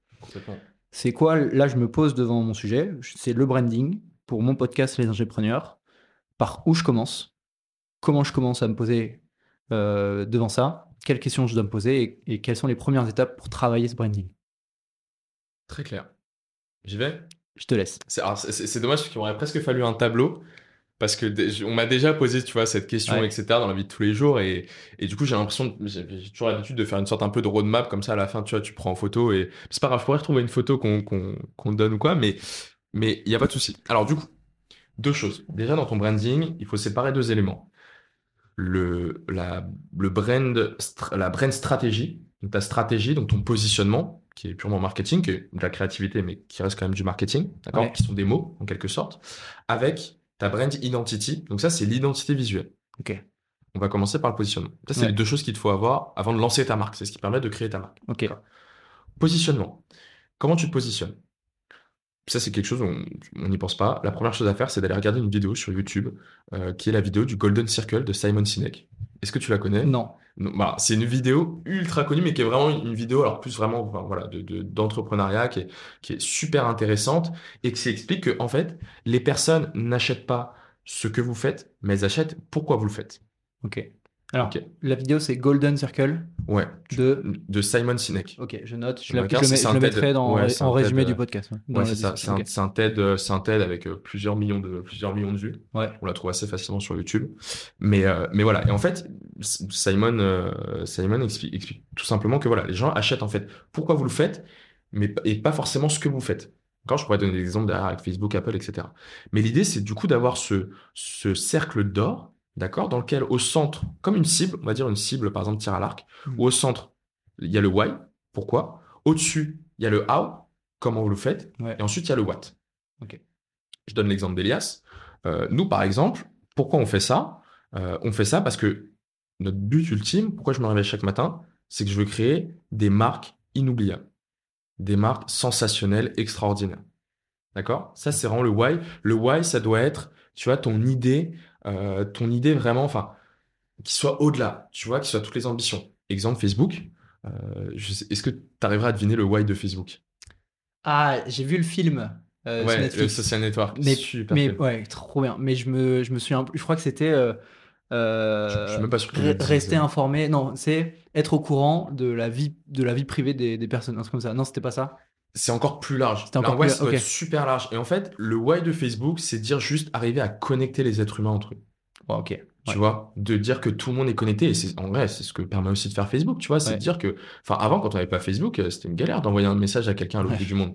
C'est quoi? Là, je me pose devant mon sujet. C'est le branding pour mon podcast Les Ingépreneurs. Par où je commence? Comment je commence à me poser euh, devant ça? Quelles questions je dois me poser? Et, et quelles sont les premières étapes pour travailler ce branding? Très clair. J'y vais? Je te laisse. C'est dommage parce qu'il m'aurait presque fallu un tableau. Parce que on m'a déjà posé, tu vois, cette question, Ouais. etc., dans la vie de tous les jours. Et, et du coup, j'ai l'impression, j'ai toujours l'habitude de faire une sorte un peu de roadmap comme ça à la fin, tu vois, tu prends en photo. Et c'est pas grave, je pourrais retrouver une photo qu'on qu'on qu'on te donne ou quoi, mais mais il n'y a pas de souci. Alors, du coup, deux choses. Déjà, dans ton branding, il faut séparer deux éléments. Le, la, le brand, la brand stratégie, donc ta stratégie, donc ton positionnement, qui est purement marketing, qui est de la créativité, mais qui reste quand même du marketing, d'accord? Ouais. Qui sont des mots, en quelque sorte, avec ta brand identity. Donc ça, c'est l'identité visuelle. Ok. On va commencer par le positionnement. Ça, c'est Ouais. les deux choses qu'il te faut avoir avant de lancer ta marque. C'est ce qui permet de créer ta marque. Ok. Positionnement. Comment tu te positionnes? Ça, c'est quelque chose, on n'y pense pas. La première chose à faire, c'est d'aller regarder une vidéo sur YouTube, euh, qui est la vidéo du Golden Circle de Simon Sinek. Est-ce que tu la connais? Non. C'est une vidéo ultra connue, mais qui est vraiment une vidéo, alors plus vraiment, voilà, de, de- d'entrepreneuriat, qui est, qui est super intéressante et qui explique que, en fait, les personnes n'achètent pas ce que vous faites, mais achètent pourquoi vous le faites. Alors, la vidéo, c'est Golden Circle Ouais. de. De Simon Sinek. Ok, je note. Je, la- je le, mets- je le mettrai dans, Ouais, en résumé TED, du podcast. ouais, c'est ça. C'est description. un, un TED, euh, un TED avec euh, plusieurs millions de, plusieurs millions de vues. Ouais. On la trouve assez facilement sur YouTube. Mais, euh, mais voilà. Et en fait, Simon, euh, Simon explique, explique tout simplement que voilà, les gens achètent en fait pourquoi vous le faites, mais et pas forcément ce que vous faites. Quand je pourrais donner des exemples derrière avec Facebook, Apple, etc. Mais l'idée, c'est du coup d'avoir ce, ce cercle d'or, d'accord, dans lequel au centre, comme une cible, on va dire une cible, par exemple, tir à l'arc, Mhm. où au centre, il y a le why, pourquoi? Au-dessus, il y a le how, comment vous le faites? Ouais. Et ensuite, il y a le what. Ok. Je donne l'exemple d'Elias. Euh, nous, par exemple, pourquoi on fait ça? Euh, On fait ça parce que notre but ultime, pourquoi je me réveille chaque matin, c'est que je veux créer des marques inoubliables. Des marques sensationnelles, extraordinaires. D'accord? Ça, c'est vraiment le why. Le why, ça doit être, tu vois, ton idée, euh, ton idée vraiment, enfin, qui soit au-delà, tu vois, qui soit toutes les ambitions. Exemple, Facebook. Euh, Est-ce que tu arriveras à deviner le why de Facebook? Ah, j'ai vu le film euh, sur le. Social Network. Mais, Super mais film. ouais, trop bien. Mais je me, je me peu. Je crois que c'était. euh, Je- je suis même pas sûr que re- rester informé. Non, c'est être au courant de la vie, de la vie privée des, des personnes. Comme ça. Non, c'était pas ça. C'est encore plus large. C'était encore plus- ça doit ok. être super large. Et en fait, le why de Facebook, c'est dire juste arriver à connecter les êtres humains entre eux. Bon, ok. Tu Ouais. vois, de dire que tout le monde est connecté. Et c'est, en vrai, c'est ce que permet aussi de faire Facebook. Tu vois, c'est Ouais. de dire que, enfin, avant, quand on n'avait pas Facebook, euh, c'était une galère d'envoyer un message à quelqu'un à l'autre Ouais. bout du monde.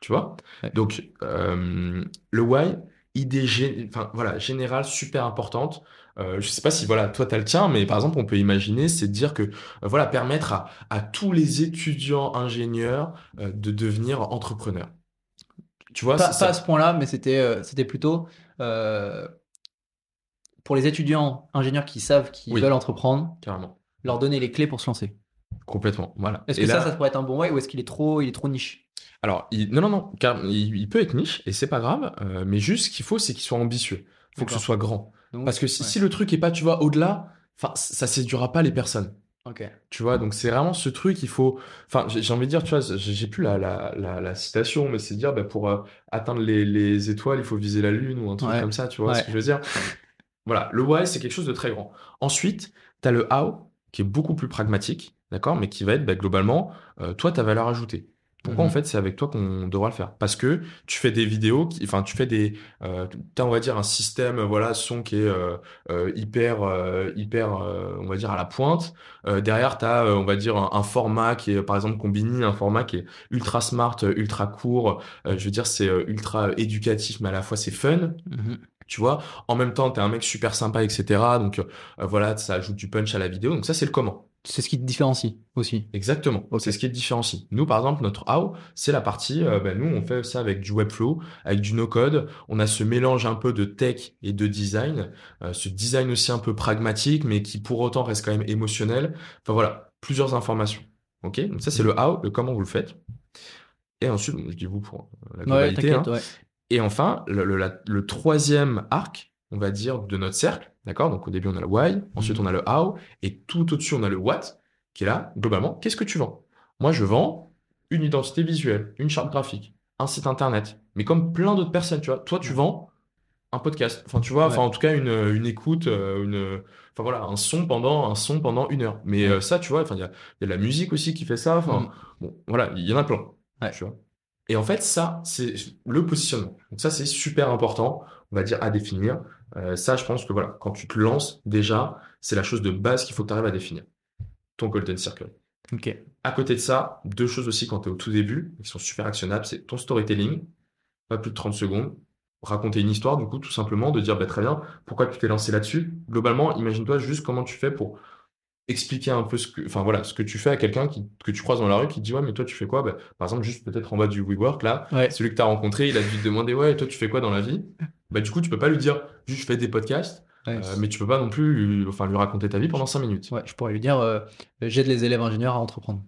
Tu vois? Donc, euh, le why, idée, gé- enfin, voilà, générale, super importante. Euh, je sais pas si, voilà, toi, t'as le tien, mais par exemple, on peut imaginer, c'est de dire que, euh, voilà, permettre à, à tous les étudiants ingénieurs euh, de devenir entrepreneurs. Tu vois, Pas, ça. à ce point-là, mais c'était euh, c'était plutôt pour les étudiants ingénieurs qui savent qu'ils Oui. veulent entreprendre, Carrément. leur donner les clés pour se lancer. Complètement. Voilà. Est-ce que là- ça, ça pourrait être un bon way ou est-ce qu'il est trop, il est trop niche? Alors, il- non, non, non, car il, il peut être niche et c'est pas grave, mais juste ce qu'il faut, c'est qu'il soit ambitieux. Il faut que ce soit grand. Donc, Parce que si, ouais. si le truc est pas, tu vois, au-delà, enfin, ça séduira pas les personnes. Ok. Tu vois, donc c'est vraiment ce truc, il faut. Enfin, j'ai envie de dire, tu vois, j'ai j'ai plus la, la, la, la citation, mais c'est dire, bah, pour euh, atteindre les, les étoiles, il faut viser la lune ou un truc Ouais. comme ça, tu vois Ouais. ce que je veux dire? Voilà, le why, c'est quelque chose de très grand. Ensuite, tu as le how, qui est beaucoup plus pragmatique. d'accord, mais qui va être bah, globalement euh, toi ta valeur ajoutée. Pourquoi en Mhm. fait c'est avec toi qu'on devra le faire? Parce que tu fais des vidéos, qui, enfin tu fais des, euh, t'as on va dire un système voilà son qui est euh, euh, hyper euh, hyper euh, on va dire à la pointe. Euh, derrière t'as euh, on va dire un, un format qui est par exemple Combini, un format qui est ultra smart, ultra court. Euh, je veux dire c'est ultra éducatif mais à la fois c'est fun. Mhm. Tu vois, en même temps, t'es un mec super sympa, etc. Donc, euh, voilà, ça ajoute du punch à la vidéo. Donc, ça, c'est le comment. C'est ce qui te différencie aussi. Exactement. C'est ce qui te différencie. Nous, par exemple, notre how, c'est la partie, euh, ben, nous, on fait ça avec du Webflow, avec du no-code. On a ce mélange un peu de tech et de design. Euh, ce design aussi un peu pragmatique, mais qui pour autant reste quand même émotionnel. Enfin, voilà, plusieurs informations. OK? Donc, ça, c'est le how, le comment vous le faites. Et ensuite, je dis vous pour la Ouais, globalité. hein. ouais. Et enfin, le, le- la- le troisième arc, on va dire, de notre cercle, d'accord? Donc au début, on a le why, ensuite on a le how, et tout au-dessus, on a le what, qui est là, globalement, qu'est-ce que tu vends? Moi, je vends une identité visuelle, une charte graphique, un site internet, mais comme plein d'autres personnes, tu vois. Toi, tu vends un podcast, enfin, tu vois, Ouais. enfin, en tout cas, une, une écoute, euh, une, enfin voilà, un son pendant, un son pendant une heure. Mais euh, ça, tu vois, enfin, il y a, il y a de la musique aussi qui fait ça, enfin, Mhm. bon, voilà, il y en a plein, Ouais. tu vois. Et en fait, ça, c'est le positionnement. Donc ça, c'est super important, on va dire, à définir. Euh, ça, je pense que voilà, quand tu te lances, déjà, c'est la chose de base qu'il faut que tu arrives à définir. Ton golden circle. Ok. À côté de ça, deux choses aussi quand tu es au tout début, qui sont super actionnables, c'est ton storytelling, pas plus de 30 secondes, raconter une histoire, du coup, tout simplement, de dire, bah, très bien, pourquoi tu t'es lancé là-dessus? Globalement, imagine-toi juste comment tu fais pour expliquer un peu ce que, enfin voilà, ce que tu fais à quelqu'un que tu croises dans la rue qui te dit, ouais, mais toi, tu fais quoi? Bah, par exemple, juste peut-être en bas du WeWork, là, Ouais. celui que tu as rencontré, il a dû te demander, ouais, toi, tu fais quoi dans la vie? Bah, du coup, tu peux pas lui dire, juste, je fais des podcasts, Ouais. euh, mais tu peux pas non plus lui, enfin, lui raconter ta vie pendant 5 minutes. Ouais, je pourrais lui dire euh, j'aide les élèves ingénieurs à entreprendre.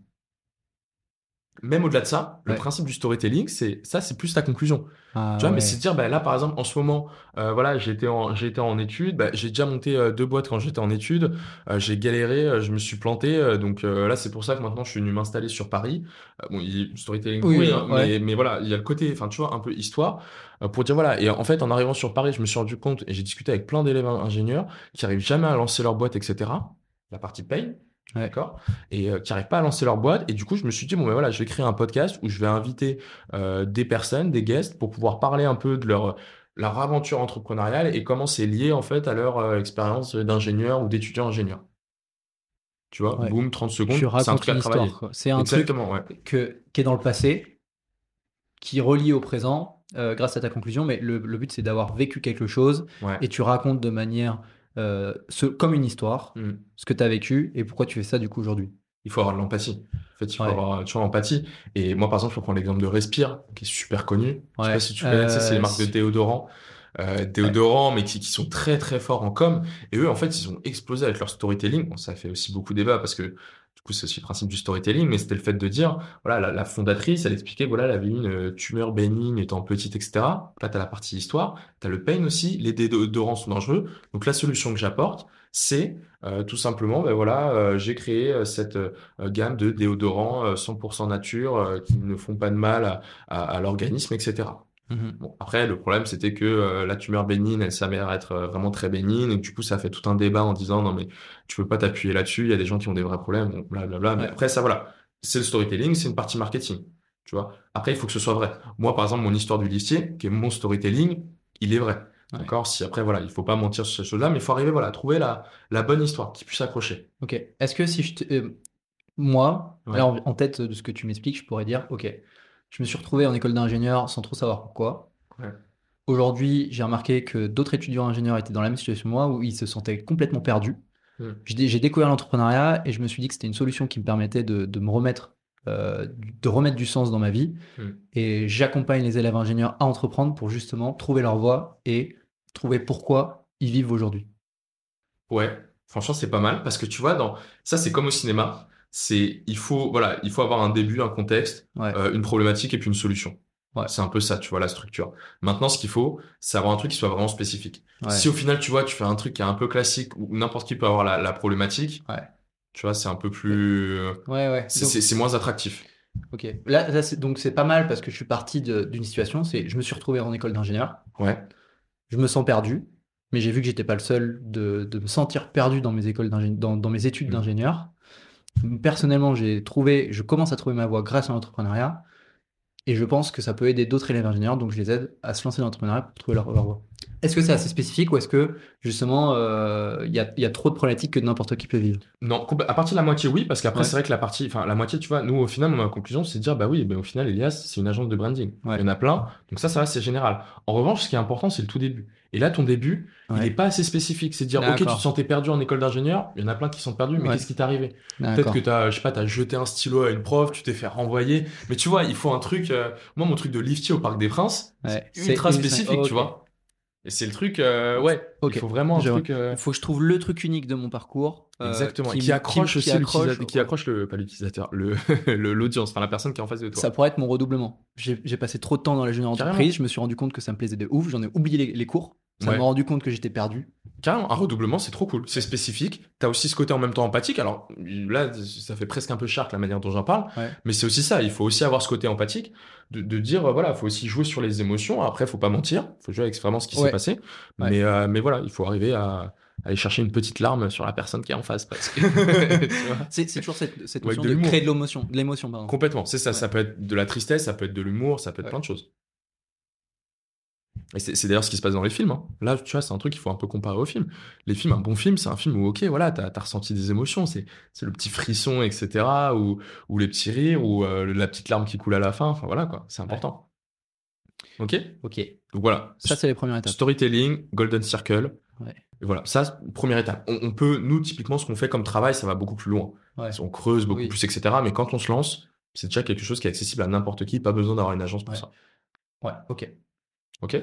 Même au-delà de ça, le principe du storytelling, c'est, ça, c'est plus ta conclusion. Ah, Tu vois, mais c'est dire, bah, là, par exemple, en ce moment, euh, voilà, j'étais en, j'étais en études, bah, j'ai déjà monté euh, deux boîtes quand j'étais en études, euh, j'ai galéré, euh, je me suis planté, euh, donc euh, là, c'est pour ça que maintenant, je suis venu m'installer sur Paris. Bon, il, storytelling, Oui, oui, oui, hein, ouais. mais, mais voilà, il y a le côté, enfin, tu vois, un peu histoire, euh, pour dire, voilà, et en fait, en arrivant sur Paris, je me suis rendu compte, et j'ai discuté avec plein d'élèves ingénieurs qui arrivent jamais à lancer leur boîte, etc. La partie paye. Ouais. D'accord? Et euh, qui n'arrivent pas à lancer leur boîte. Et du coup, je me suis dit, bon, ben voilà, je vais créer un podcast où je vais inviter euh, des personnes, des guests, pour pouvoir parler un peu de leur, leur aventure entrepreneuriale et comment c'est lié, en fait, à leur euh, expérience d'ingénieur ou d'étudiant ingénieur. Tu vois, Ouais. boum, 30 secondes, Tu racontes une histoire. C'est un truc que, qui est dans le passé, qui relie au présent grâce à ta conclusion, mais le, le but c'est d'avoir vécu quelque chose et tu racontes de manière euh, ce, comme une histoire Mm. ce que tu as vécu et pourquoi tu fais ça du coup aujourd'hui. Il faut avoir de l'empathie. En fait, il faut Ouais. avoir toujours l'empathie. Et moi, par exemple, je prends l'exemple de Respire, qui est super connu. Je sais Ouais. pas si tu connais, tu sais, c'est les Euh, marques de déodorants. Euh, déodorants, mais qui, qui sont très très forts en com. Et eux, en fait, ils ont explosé avec leur storytelling. Bon, ça fait aussi beaucoup débat parce que c'est aussi le principe du storytelling, mais c'était le fait de dire, voilà, la, fondatrice, elle expliquait, voilà, elle avait une euh, tumeur bénigne étant petite, etc. Là, t'as la partie histoire, t'as le pain aussi. Les déodorants sont dangereux. Donc, la solution que j'apporte, c'est euh, tout simplement, ben voilà, euh, j'ai créé cette gamme de déodorants euh, 100% nature qui ne font pas de mal à l'organisme, etc. Mhm. Bon, après, le problème, c'était que euh, la tumeur bénigne, elle s'avère être euh, vraiment très bénigne. Et du coup, ça fait tout un débat en disant, non, mais tu peux pas t'appuyer là-dessus. Il y a des gens qui ont des vrais problèmes, bon, blablabla. Mais Ouais. après, ça, voilà. C'est le storytelling, c'est une partie marketing. Tu vois. Après, il faut que ce soit vrai. Moi, par exemple, mon histoire du listier, qui est mon storytelling, il est vrai. Ouais. D'accord? Si après, voilà, il faut pas mentir sur ces choses-là, mais il faut arriver, voilà, à trouver la, la bonne histoire qui puisse accrocher. Ok. Est-ce que si je te- euh, moi, Ouais. en tête de ce que tu m'expliques, je pourrais dire, ok, je me suis retrouvé en école d'ingénieur sans trop savoir pourquoi. Ouais. Aujourd'hui, j'ai remarqué que d'autres étudiants ingénieurs étaient dans la même situation que moi, où ils se sentaient complètement perdus. Mm. J'ai dé- j'ai découvert l'entrepreneuriat et je me suis dit que c'était une solution qui me permettait de, de me remettre, euh, de remettre du sens dans ma vie. Mm. Et j'accompagne les élèves ingénieurs à entreprendre pour justement trouver leur voie et trouver pourquoi ils vivent aujourd'hui. Ouais, franchement, c'est pas mal parce que tu vois, dans ça, c'est comme au cinéma. C'est, il faut, voilà, il faut avoir un début, un contexte, Ouais. euh, une problématique et puis une solution. Ouais. C'est un peu ça, tu vois, la structure. Maintenant, ce qu'il faut, c'est avoir un truc qui soit vraiment spécifique. Ouais. Si au final, tu vois, tu fais un truc qui est un peu classique où n'importe qui peut avoir la, la problématique, Ouais. tu vois, c'est un peu plus, Ouais, ouais. c'est moins attractif. Ok. Là, donc c'est pas mal parce que je suis parti d'une situation, c'est je me suis retrouvé en école d'ingénieur, Ouais, je me sens perdu, mais j'ai vu que j'étais pas le seul de, de me sentir perdu dans mes écoles dans, dans mes études Mm. d'ingénieur. Personnellement, j'ai trouvé, je commence à trouver ma voie grâce à l'entrepreneuriat. Et je pense que ça peut aider d'autres élèves ingénieurs, donc je les aide à se lancer dans l'entrepreneuriat pour trouver leur, leur voie. Est-ce que c'est assez spécifique ou est-ce que justement euh, il y, a, y, a, trop de problématiques que n'importe qui peut vivre? Non, à partir de la moitié, oui, parce qu'après Ouais. c'est vrai que la partie, enfin la moitié, tu vois, nous au final, ma conclusion, c'est de dire bah oui, ben au final, Elias, c'est une agence de branding. Ouais. Il y en a plein, donc ça, ça va, c'est général. En revanche, ce qui est important, c'est le tout début. Et là, ton début, il n'est pas assez spécifique. C'est de dire ok, tu te sentais perdu en école d'ingénieur, il y en a plein qui sont perdus, mais Ouais. qu'est-ce qui t'est arrivé? Peut-être que t'as, je sais pas, t'as jeté un stylo à une prof, tu t'es fait renvoyer, mais tu vois, il faut un truc. euh, Moi, mon truc de liftier au Parc des Princes, Ouais. c'est ultra C'est- spécifique, tu vois. Et c'est le truc, euh, ouais. Il faut vraiment un truc. euh, Il faut que je trouve le truc unique de mon parcours. euh, Exactement. Qui, qui, accroche qui- aussi qui accroche, qui accroche le, pas l'utilisateur, le, l'audience, enfin la personne qui est en face de toi. Ça pourrait être mon redoublement. J'ai passé trop de temps dans la junior entreprise, je me suis rendu compte que ça me plaisait de ouf, j'en ai oublié les, les cours. Ça Ouais. m'a rendu compte que j'étais perdu. Carrément, un redoublement, c'est trop cool. C'est spécifique. T'as aussi ce côté en même temps empathique. Alors là, ça fait presque un peu shark la manière dont j'en parle. Ouais. Mais c'est aussi ça. Il faut aussi avoir ce côté empathique de, de dire, euh, voilà, faut aussi jouer sur les émotions. Après, faut pas mentir. Faut jouer avec vraiment ce qui Ouais. s'est passé. Mais, euh, mais voilà, il faut arriver à, aller chercher une petite larme sur la personne qui est en face. C'est toujours cette, cette Ouais, notion de de, créer de l'émotion. Complètement, c'est ça. Ouais. Ça peut être de la tristesse, ça peut être de l'humour, ça peut être Ouais. plein de choses. Et c'est d'ailleurs ce qui se passe dans les films. hein. Là, tu vois, c'est un truc qu'il faut un peu comparer aux films. Les films, un bon film, c'est un film où, ok, voilà, t'as as ressenti des émotions, c'est le petit frisson, etc., ou, ou les petits rires, ou euh, la petite larme qui coule à la fin. Enfin, voilà, quoi, c'est important. Ok? Ok. Donc voilà. Ça, c'est les premières étapes. Storytelling, Golden Circle. Ouais. Et voilà, ça, première étape. On, on peut, nous, typiquement, ce qu'on fait comme travail, ça va beaucoup plus loin. Ouais. On creuse beaucoup Oui. plus, etc. Mais quand on se lance, c'est déjà quelque chose qui est accessible à n'importe qui, pas besoin d'avoir une agence pour ça. Ouais, ok. Ok?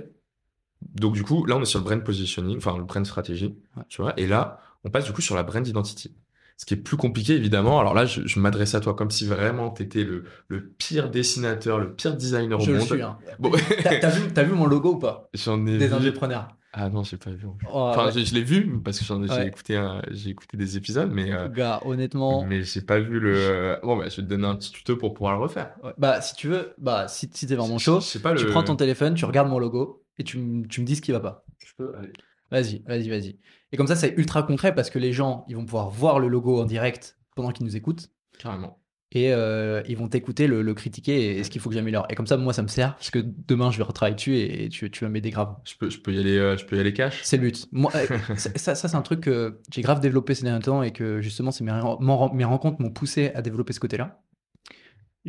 Donc, du coup, là, on est sur le brand positioning, enfin, le brand stratégie, Ouais. tu vois. Et là, on passe du coup sur la brand identity. Ce qui est plus compliqué, évidemment. Alors là, je, je m'adresse à toi comme si vraiment tu étais le, le pire dessinateur, le pire designer Je au le monde. suis. hein. Bon, T'as vu, vu mon logo ou pas? J'en ai Des vu. ingépreneurs. Ah non, j'ai pas vu. Oh, Enfin, ouais. je, je l'ai vu parce que j'ai Ouais. écouté, j'ai écouté des épisodes, mais euh, Gars, honnêtement. mais j'ai pas vu le. Bon, bah, je vais te donner un petit tuto pour pouvoir le refaire. ouais. Bah, si tu veux, bah, si, si t'es vraiment Je- chaud, je pas tu le- prends ton téléphone, tu regardes mon logo et tu, m- tu me dis ce qui va pas. Je peux aller. Vas-y, vas-y, vas-y. Et comme ça, c'est ultra concret parce que les gens, ils vont pouvoir voir le logo en direct pendant qu'ils nous écoutent Carrément. et euh, ils vont t'écouter, le, le critiquer et ce qu'il faut que j'améliore. Et comme ça, moi, ça me sert parce que demain, je vais retravailler dessus et tu, tu vas m'aider grave. Je peux, je peux y aller, euh, je peux y aller cash? C'est le but. Moi, euh, ça, ça, ça, c'est un truc que j'ai grave développé ces derniers temps et que justement, c'est mes, ren- mes rencontres m'ont poussé à développer ce côté-là.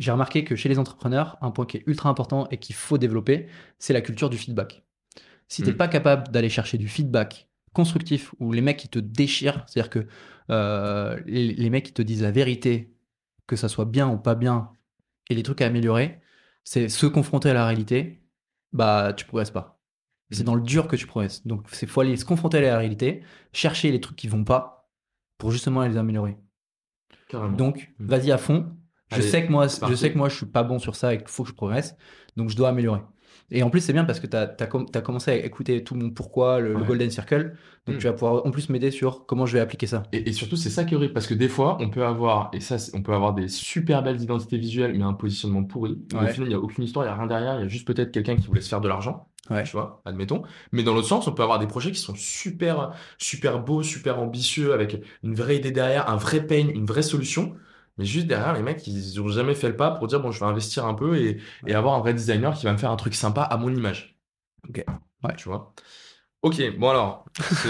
J'ai remarqué que chez les entrepreneurs, un point qui est ultra important et qu'il faut développer, c'est la culture du feedback. Si t'es Mm. pas capable d'aller chercher du feedback constructif ou les mecs qui te déchirent, c'est-à-dire que euh, les, les mecs qui te disent la vérité, que ça soit bien ou pas bien, et les trucs à améliorer, c'est se confronter à la réalité, bah tu progresses pas. C'est Mhm. dans le dur que tu progresses. Donc c'est faut aller se confronter à la réalité, chercher les trucs qui vont pas pour justement les améliorer. Carrément. Donc Mhm. vas-y à fond. Je sais que moi, je sais que moi, je suis pas bon sur ça et qu'il faut que je progresse. Donc je dois améliorer. Et en plus, c'est bien parce que tu as, commencé à écouter tout mon pourquoi, le, le Ouais. Golden Circle. Donc Mm. tu vas pouvoir en plus m'aider sur comment je vais appliquer ça. Et, et surtout, c'est ça qui est horrible parce que des fois, on peut avoir, et ça, on peut avoir des super belles identités visuelles, mais un positionnement pourri. Où Au Ouais. final, il n'y a aucune histoire, il n'y a rien derrière, il y a juste peut-être quelqu'un qui voulait se faire de l'argent. Ouais. Tu vois, admettons. Mais dans l'autre sens, on peut avoir des projets qui sont super, super beaux, super ambitieux, avec une vraie idée derrière, un vrai pain, une vraie solution. Mais juste derrière, les mecs, ils n'ont jamais fait le pas pour dire, bon, je vais investir un peu et, et avoir un vrai designer qui va me faire un truc sympa à mon image. Ok. Ouais. Tu vois. Ok, bon alors.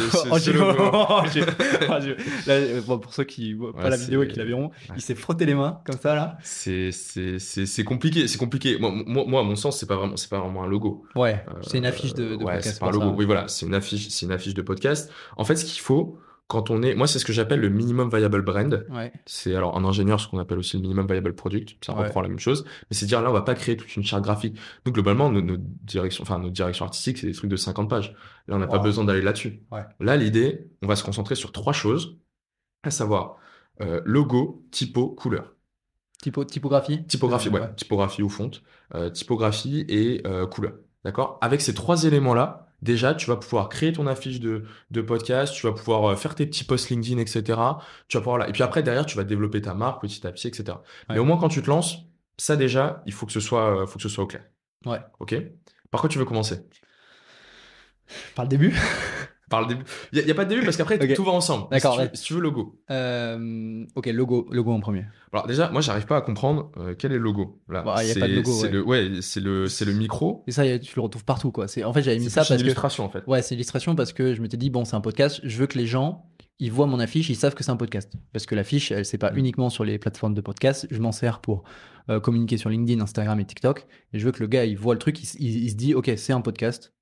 euh, pour ceux qui voient pas la vidéo et qui la verront, ouais. il s'est frotté les mains comme ça là. C'est compliqué, c'est compliqué. Moi, à mon sens, c'est pas vraiment c'est pas vraiment un logo. Ouais, Euh, c'est une affiche de, de ouais, podcast. c'est pas un logo. ça. Oui, voilà, c'est une affiche, c'est une affiche de podcast. En fait, ce qu'il faut quand on est, moi, c'est ce que j'appelle le minimum viable brand. Ouais, C'est alors en ingénieur ce qu'on appelle aussi le minimum viable product. Ça Ouais. reprend la même chose, mais c'est dire là, on va pas créer toute une charte graphique. Donc globalement, nos, nos directions, enfin notre direction artistique, c'est des trucs de 50 pages. Là, on n'a pas besoin d'aller là-dessus. Ouais. Là, l'idée, on va se concentrer sur trois choses, à savoir euh, logo, typo, couleur. Typo, typographie? Typographie, ouais, typographie ou fonte, euh, typographie et euh, couleur. D'accord? Avec ces trois éléments-là, déjà, tu vas pouvoir créer ton affiche de, de podcast, tu vas pouvoir euh, faire tes petits posts LinkedIn, etc. Tu vas pouvoir là. Et puis après, derrière, tu vas développer ta marque petit à petit, etc. Mais au moins, quand tu te lances, ça déjà, il faut que ce soit, euh, faut que ce soit au clair. Ouais. Ok? Par quoi tu veux commencer? Par le début par le début. Il n'y a, pas de début parce qu'après, Ok. tout va ensemble. D'accord, Si tu, ouais. veux- si tu veux logo. Euh, ok, logo, logo en premier. Alors déjà, moi, j'arrive pas à comprendre euh, quel est le logo. Là, Bah, y a C'est- pas de logo, C'est ouais. le, ouais, c'est le, c'est le micro. Et ça, a- tu le retrouves partout, quoi. C'est, en fait, j'avais mis ça plus une parce que. illustration en fait. Ouais, c'est illustration parce que je m'étais dit, bon, c'est un podcast, je veux que les gens, ils voient mon affiche, ils savent que c'est un podcast. Parce que l'affiche, elle, c'est pas Mm. uniquement sur les plateformes de podcast, je m'en sers pour euh, communiquer sur LinkedIn, Instagram et TikTok. Et je veux que le gars, il voit le truc, il- il se dit, ok, c'est un podcast.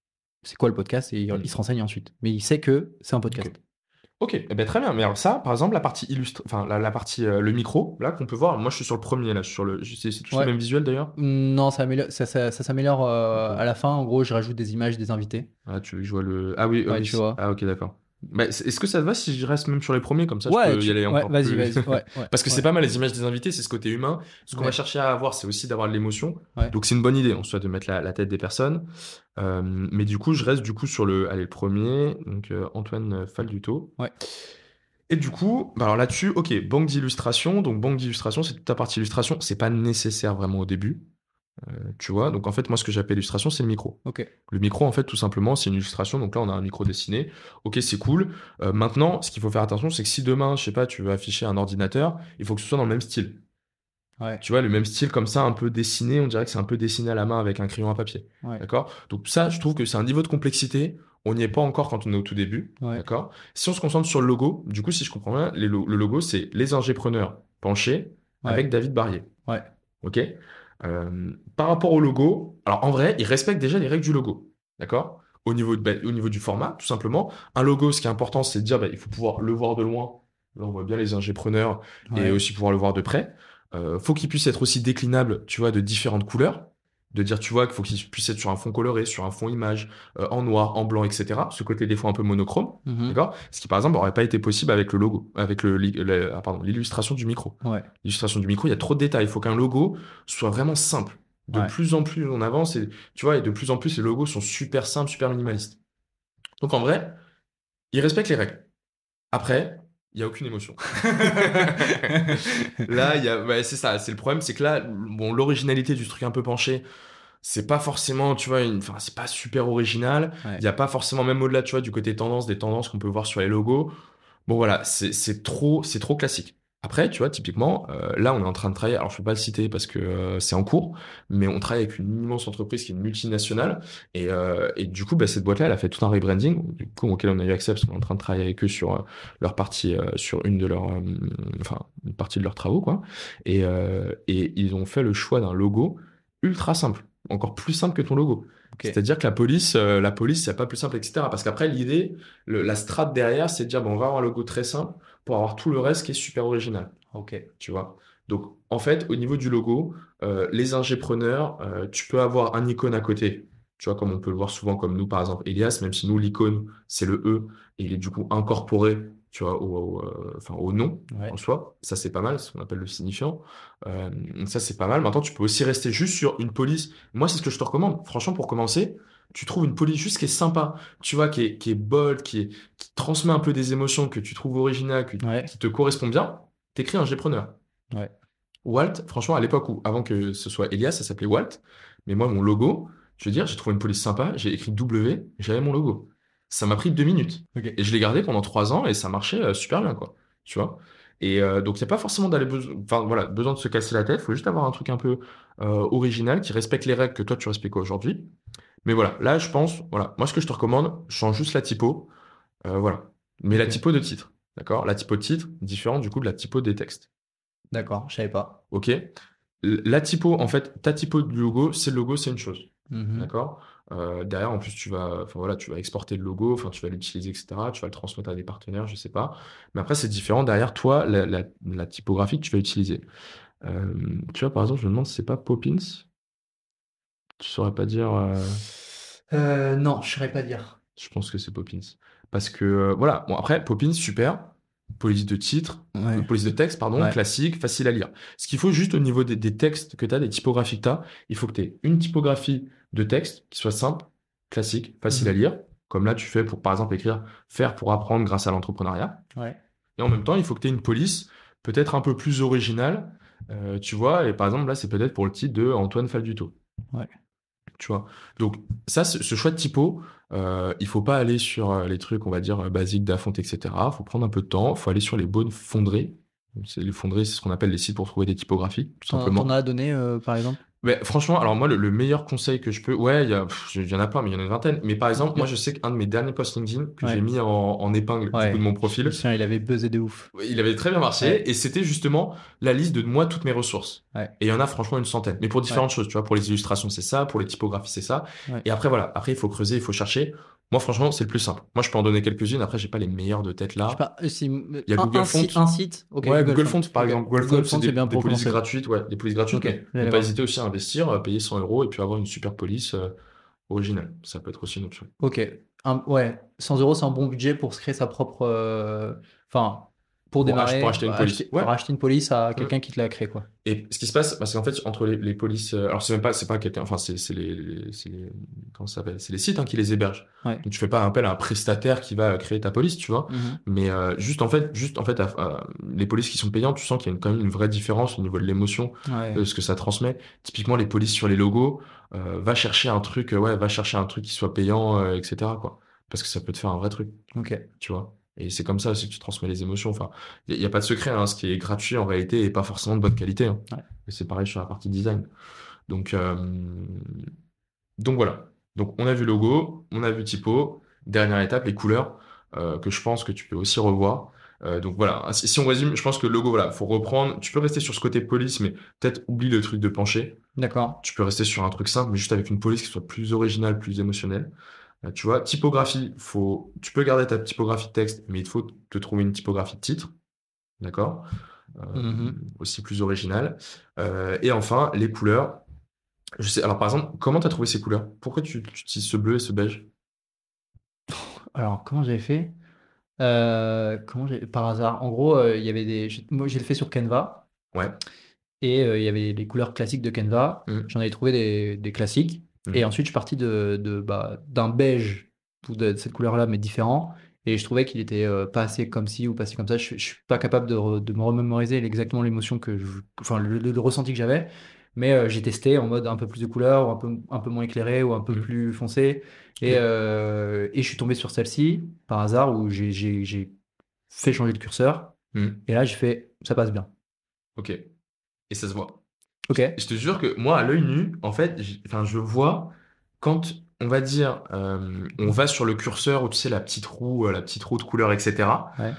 C'est quoi le podcast Et il, Mm. il se renseigne ensuite. Mais il sait que c'est un podcast. Ok, eh ben, très bien. Mais alors ça, par exemple, la partie illustre, enfin la, la partie euh, le micro, là qu'on peut voir. Moi, je suis sur le premier là, je suis sur le. C'est toujours Ouais. le même visuel d'ailleurs? Non, ça, améliore- ça, ça- ça s'améliore euh, à la fin. En gros, je rajoute des images des invités. Ah, tu veux que je vois le. Ah oui, Ouais, tu vois. Ah ok, d'accord. Bah, Est-ce que ça te va si je reste même sur les premiers comme ça ouais, je peux tu- y aller ouais, encore plus- ouais, Parce que c'est pas mal les images des invités, c'est ce côté humain. Ce qu'on va chercher à avoir, c'est aussi d'avoir de l'émotion. Donc c'est une bonne idée, en soit de mettre la, la tête des personnes. Euh, mais du coup, je reste du coup sur le, allez, le premier, donc euh, Antoine Falduto. Ouais. Et du coup, bah alors là-dessus, ok, banque d'illustration. Donc banque d'illustration, c'est toute ta partie illustration. C'est pas nécessaire vraiment au début. Euh, tu vois, donc en fait, moi, ce que j'appelle illustration, c'est le micro. Le micro, en fait, tout simplement, c'est une illustration. Donc là, on a un micro dessiné. Ok, c'est cool. Euh, maintenant, ce qu'il faut faire attention, c'est que si demain, je sais pas, tu veux afficher un ordinateur, il faut que ce soit dans le même style. Ouais. Tu vois, le même style comme ça, un peu dessiné. On dirait que c'est un peu dessiné à la main avec un crayon à papier. Ouais. D'accord? Donc ça, je trouve que c'est un niveau de complexité. On n'y est pas encore quand on est au tout début. Ouais. D'accord? Si on se concentre sur le logo, du coup, si je comprends bien, les lo- le logo, c'est les ingépreneurs penchés avec David Barrier. Ouais. Ok? Euh, Par rapport au logo, alors en vrai, ils respectent déjà les règles du logo. D'accord? Au niveau, de- bah, au niveau du format, tout simplement. Un logo, ce qui est important, c'est de dire, bah, il faut pouvoir le voir de loin. Là, on voit bien les ingépreneurs et aussi pouvoir le voir de près. Euh, faut qu'il puisse être aussi déclinable, tu vois, de différentes couleurs. De dire, tu vois, qu'il faut qu'il puisse être sur un fond coloré, sur un fond image, euh, en noir, en blanc, etc. Ce côté des fois un peu monochrome, Mhm. d'accord? Ce qui, par exemple, n'aurait pas été possible avec le logo, avec le, ah, pardon, l'illustration du micro. Ouais. L'illustration du micro, il y a trop de détails. Il faut qu'un logo soit vraiment simple. De Ouais. plus en plus on avance, et, tu vois, et de plus en plus les logos sont super simples, super minimalistes. Donc en vrai, ils respectent les règles. Après, il n'y a aucune émotion. là, il y a, ouais, c'est ça, c'est le problème, c'est que là, bon, l'originalité du truc un peu penché, c'est pas forcément, tu vois, une, enfin, c'est pas super original. Ouais. Il n'y a pas forcément, même au-delà, tu vois, du côté tendance, des tendances qu'on peut voir sur les logos. Bon, voilà, c'est c'est trop, c'est trop classique. Après, tu vois, typiquement, euh, là, on est en train de travailler, alors je peux pas le citer parce que euh, c'est en cours, mais on travaille avec une immense entreprise qui est une multinationale, et, euh, et du coup, bah, cette boîte-là, elle a fait tout un rebranding, du coup, auquel on a eu accès parce qu'on est en train de travailler avec eux sur euh, leur partie, euh, sur une de leurs, euh, enfin, une partie de leurs travaux, quoi. Et, euh, et ils ont fait le choix d'un logo ultra simple, encore plus simple que ton logo. C'est-à-dire que la police, euh, la police, c'est pas plus simple, etc. Parce qu'après, l'idée, la strate derrière, c'est de dire, bon, on va avoir un logo très simple pour avoir tout le reste qui est super original, Ok. tu vois? Donc, en fait, au niveau du logo, euh, les ingépreneurs, euh, tu peux avoir un icône à côté, tu vois, comme on peut le voir souvent, comme nous, par exemple, Elias, même si nous, l'icône, c'est le E, et il est du coup incorporé, tu vois, au, au, euh, enfin, au nom Ouais. en soi. Ça, c'est pas mal, ce qu'on appelle le signifiant. Euh, ça, c'est pas mal. Maintenant, tu peux aussi rester juste sur une police. Moi, c'est ce que je te recommande. Franchement, pour commencer, tu trouves une police juste qui est sympa, tu vois, qui est, qui est bold, qui, est, qui transmet un peu des émotions, que tu trouves original, que- Ouais. qui te correspond bien. T'écris un G-preneur. Ouais. Walt, franchement, à l'époque où, avant que ce soit Elias, ça s'appelait Walt. Mais moi, mon logo, je veux dire, j'ai trouvé une police sympa, j'ai écrit W, j'avais mon logo. Ça m'a pris deux minutes. Et je l'ai gardé pendant trois ans et ça marchait euh, super bien, quoi. Tu vois? Et euh, donc, il n'y a pas forcément d'aller besoin, enfin, voilà, besoin de se casser la tête. Il faut juste avoir un truc un peu euh, original qui respecte les règles que toi, tu respectes aujourd'hui. Mais voilà, là, je pense, voilà, moi, ce que je te recommande, change juste la typo. Euh, voilà. Mais la typo de titre. D'accord? La typo de titre, différente du coup de la typo des textes. D'accord, je savais pas. OK? La typo, en fait, ta typo du logo, c'est le logo, c'est une chose. Mhm. D'accord? Euh, derrière, en plus, tu vas, enfin voilà, tu vas exporter le logo, enfin, tu vas l'utiliser, etc. Tu vas le transmettre à des partenaires, je sais pas. Mais après, c'est différent. Derrière, toi, la, la, la typographie que tu vas utiliser. Euh, tu vois, par exemple, je me demande si c'est pas Poppins. Tu saurais pas dire. euh, Euh, non, je saurais pas dire. Je pense que c'est Poppins. Parce que, euh, voilà. Bon, après, Poppins, super. Police de titre, Ouais. police de texte, pardon, Ouais. classique, facile à lire. Ce qu'il faut juste au niveau des, des textes que tu as, des typographies que tu as, il faut que tu aies une typographie de texte qui soit simple, classique, facile Mhm. à lire, comme là tu fais pour par exemple écrire faire pour apprendre grâce à l'entrepreneuriat. Ouais. Et en même temps, il faut que tu aies une police peut-être un peu plus originale, euh, tu vois, et par exemple là c'est peut-être pour le titre de Antoine Falduto. Ouais. Tu vois. Donc ça, ce choix de typo, euh, il faut pas aller sur euh, les trucs, on va dire, euh, basiques d'Afont, etc. Il faut prendre un peu de temps. Il faut aller sur les bonnes fonderies. C'est les fonderies, c'est ce qu'on appelle les sites pour trouver des typographies, tout simplement. t'en as à donner, euh, par exemple? Mais franchement, alors moi, le, le meilleur conseil que je peux, ouais, il y, a- pff, il y en a plein, mais il y en a une vingtaine. Mais par exemple, moi, je sais qu'un de mes derniers posts LinkedIn que Ouais. j'ai mis en, en épingle du Ouais. coup, de mon profil, souviens, il avait buzzé de ouf. il avait très bien marché et c'était justement la liste de moi toutes mes ressources. Ouais. Et il y en a franchement une centaine, mais pour différentes choses, tu vois, pour les illustrations c'est ça, pour les typographies c'est ça. Ouais. Et après voilà, après il faut creuser, il faut chercher. Moi franchement c'est le plus simple. Moi je peux en donner quelques-unes. Après j'ai pas les meilleures de tête là. pas, euh, si, Il y a un, Google un Font. site, un site, ouais, Google, Fonts par exemple. Google, Google Fonts Fonts, c'est des, bien des pour polices gratuites, ouais, des polices gratuites. Ok, mais faut pas hésiter aussi à investir, euh, payer 100 euros et puis avoir une super police euh, originale. Ça peut être aussi une option. Ok. Un- ouais, 100 euros, c'est un bon budget pour se créer sa propre. euh, Enfin, Pour démarrer. pour acheter une police. acheter- Ouais. Pour acheter une police à quelqu'un qui te l'a créé, quoi. Et ce qui se passe, parce qu'en fait, entre les, les polices, euh, alors c'est même pas, c'est pas quelqu'un, enfin c'est c'est les, les- c'est les- comment ça s'appelle, c'est les sites hein, qui les hébergent. Ouais. Donc tu fais pas appel à un prestataire qui va créer ta police, tu vois. Mais euh, juste en fait, juste en fait, à- à- les polices qui sont payantes, tu sens qu'il y a une- quand même une vraie différence au niveau de l'émotion, Ouais. de ce que ça transmet. Typiquement, les polices sur les logos, euh, va chercher un truc, euh, ouais, va chercher un truc qui soit payant, euh, etc. quoi. Parce que ça peut te faire un vrai truc, Ok. tu vois. Et c'est comme ça aussi que tu transmets les émotions. Enfin, il n'y a, pas de secret. Hein. Ce qui est gratuit en réalité est pas forcément de bonne qualité. hein. Ouais. C'est pareil sur la partie design. Donc, euh, donc voilà. Donc on a vu logo, on a vu typo. Dernière étape, les couleurs euh, que je pense que tu peux aussi revoir. Euh, donc voilà. Si, si on résume, je pense que le logo, voilà, faut reprendre. Tu peux rester sur ce côté police, mais peut-être oublie le truc de pencher. D'accord. Tu peux rester sur un truc simple, mais juste avec une police qui soit plus originale, plus émotionnelle. Euh, tu vois, typographie, faut, tu peux garder ta typographie de texte, mais il faut te trouver une typographie de titre. D'accord? Euh, Mhm. Aussi plus originale. Euh, et enfin, les couleurs. Je sais, alors par exemple, comment tu as trouvé ces couleurs? Pourquoi tu, tu utilises ce bleu et ce beige? Alors, comment j'avais fait? Euh, comment j'ai... Par hasard. En gros, euh, il y avait des. j'ai- Moi, j'ai le fait sur Canva. Ouais. Et euh, il y avait les couleurs classiques de Canva. Mhm. J'en avais trouvé des, des classiques. Mhm. Et ensuite, je suis parti de, de, bah, d'un beige de, de cette couleur-là, mais différent. Et je trouvais qu'il était euh, pas assez comme ci ou pas assez comme ça. Je, je suis pas capable de, re- de me remémoriser exactement l'émotion que je, enfin, le, le- le ressenti que j'avais. Mais euh, j'ai testé en mode un peu plus de couleur, ou un peu, un peu moins éclairé, ou un peu Mhm. plus foncé. Et, Mhm. euh, et je suis tombé sur celle-ci par hasard où j'ai, fait changer le curseur. Mhm. Et là, j'ai fait ça passe bien. Ok. Et ça se voit. Ok. Je te jure que moi, à l'œil nu, en fait, enfin, je vois quand on va dire, euh, on va sur le curseur où tu sais la petite roue, euh, la petite roue de couleur, etc. Ouais.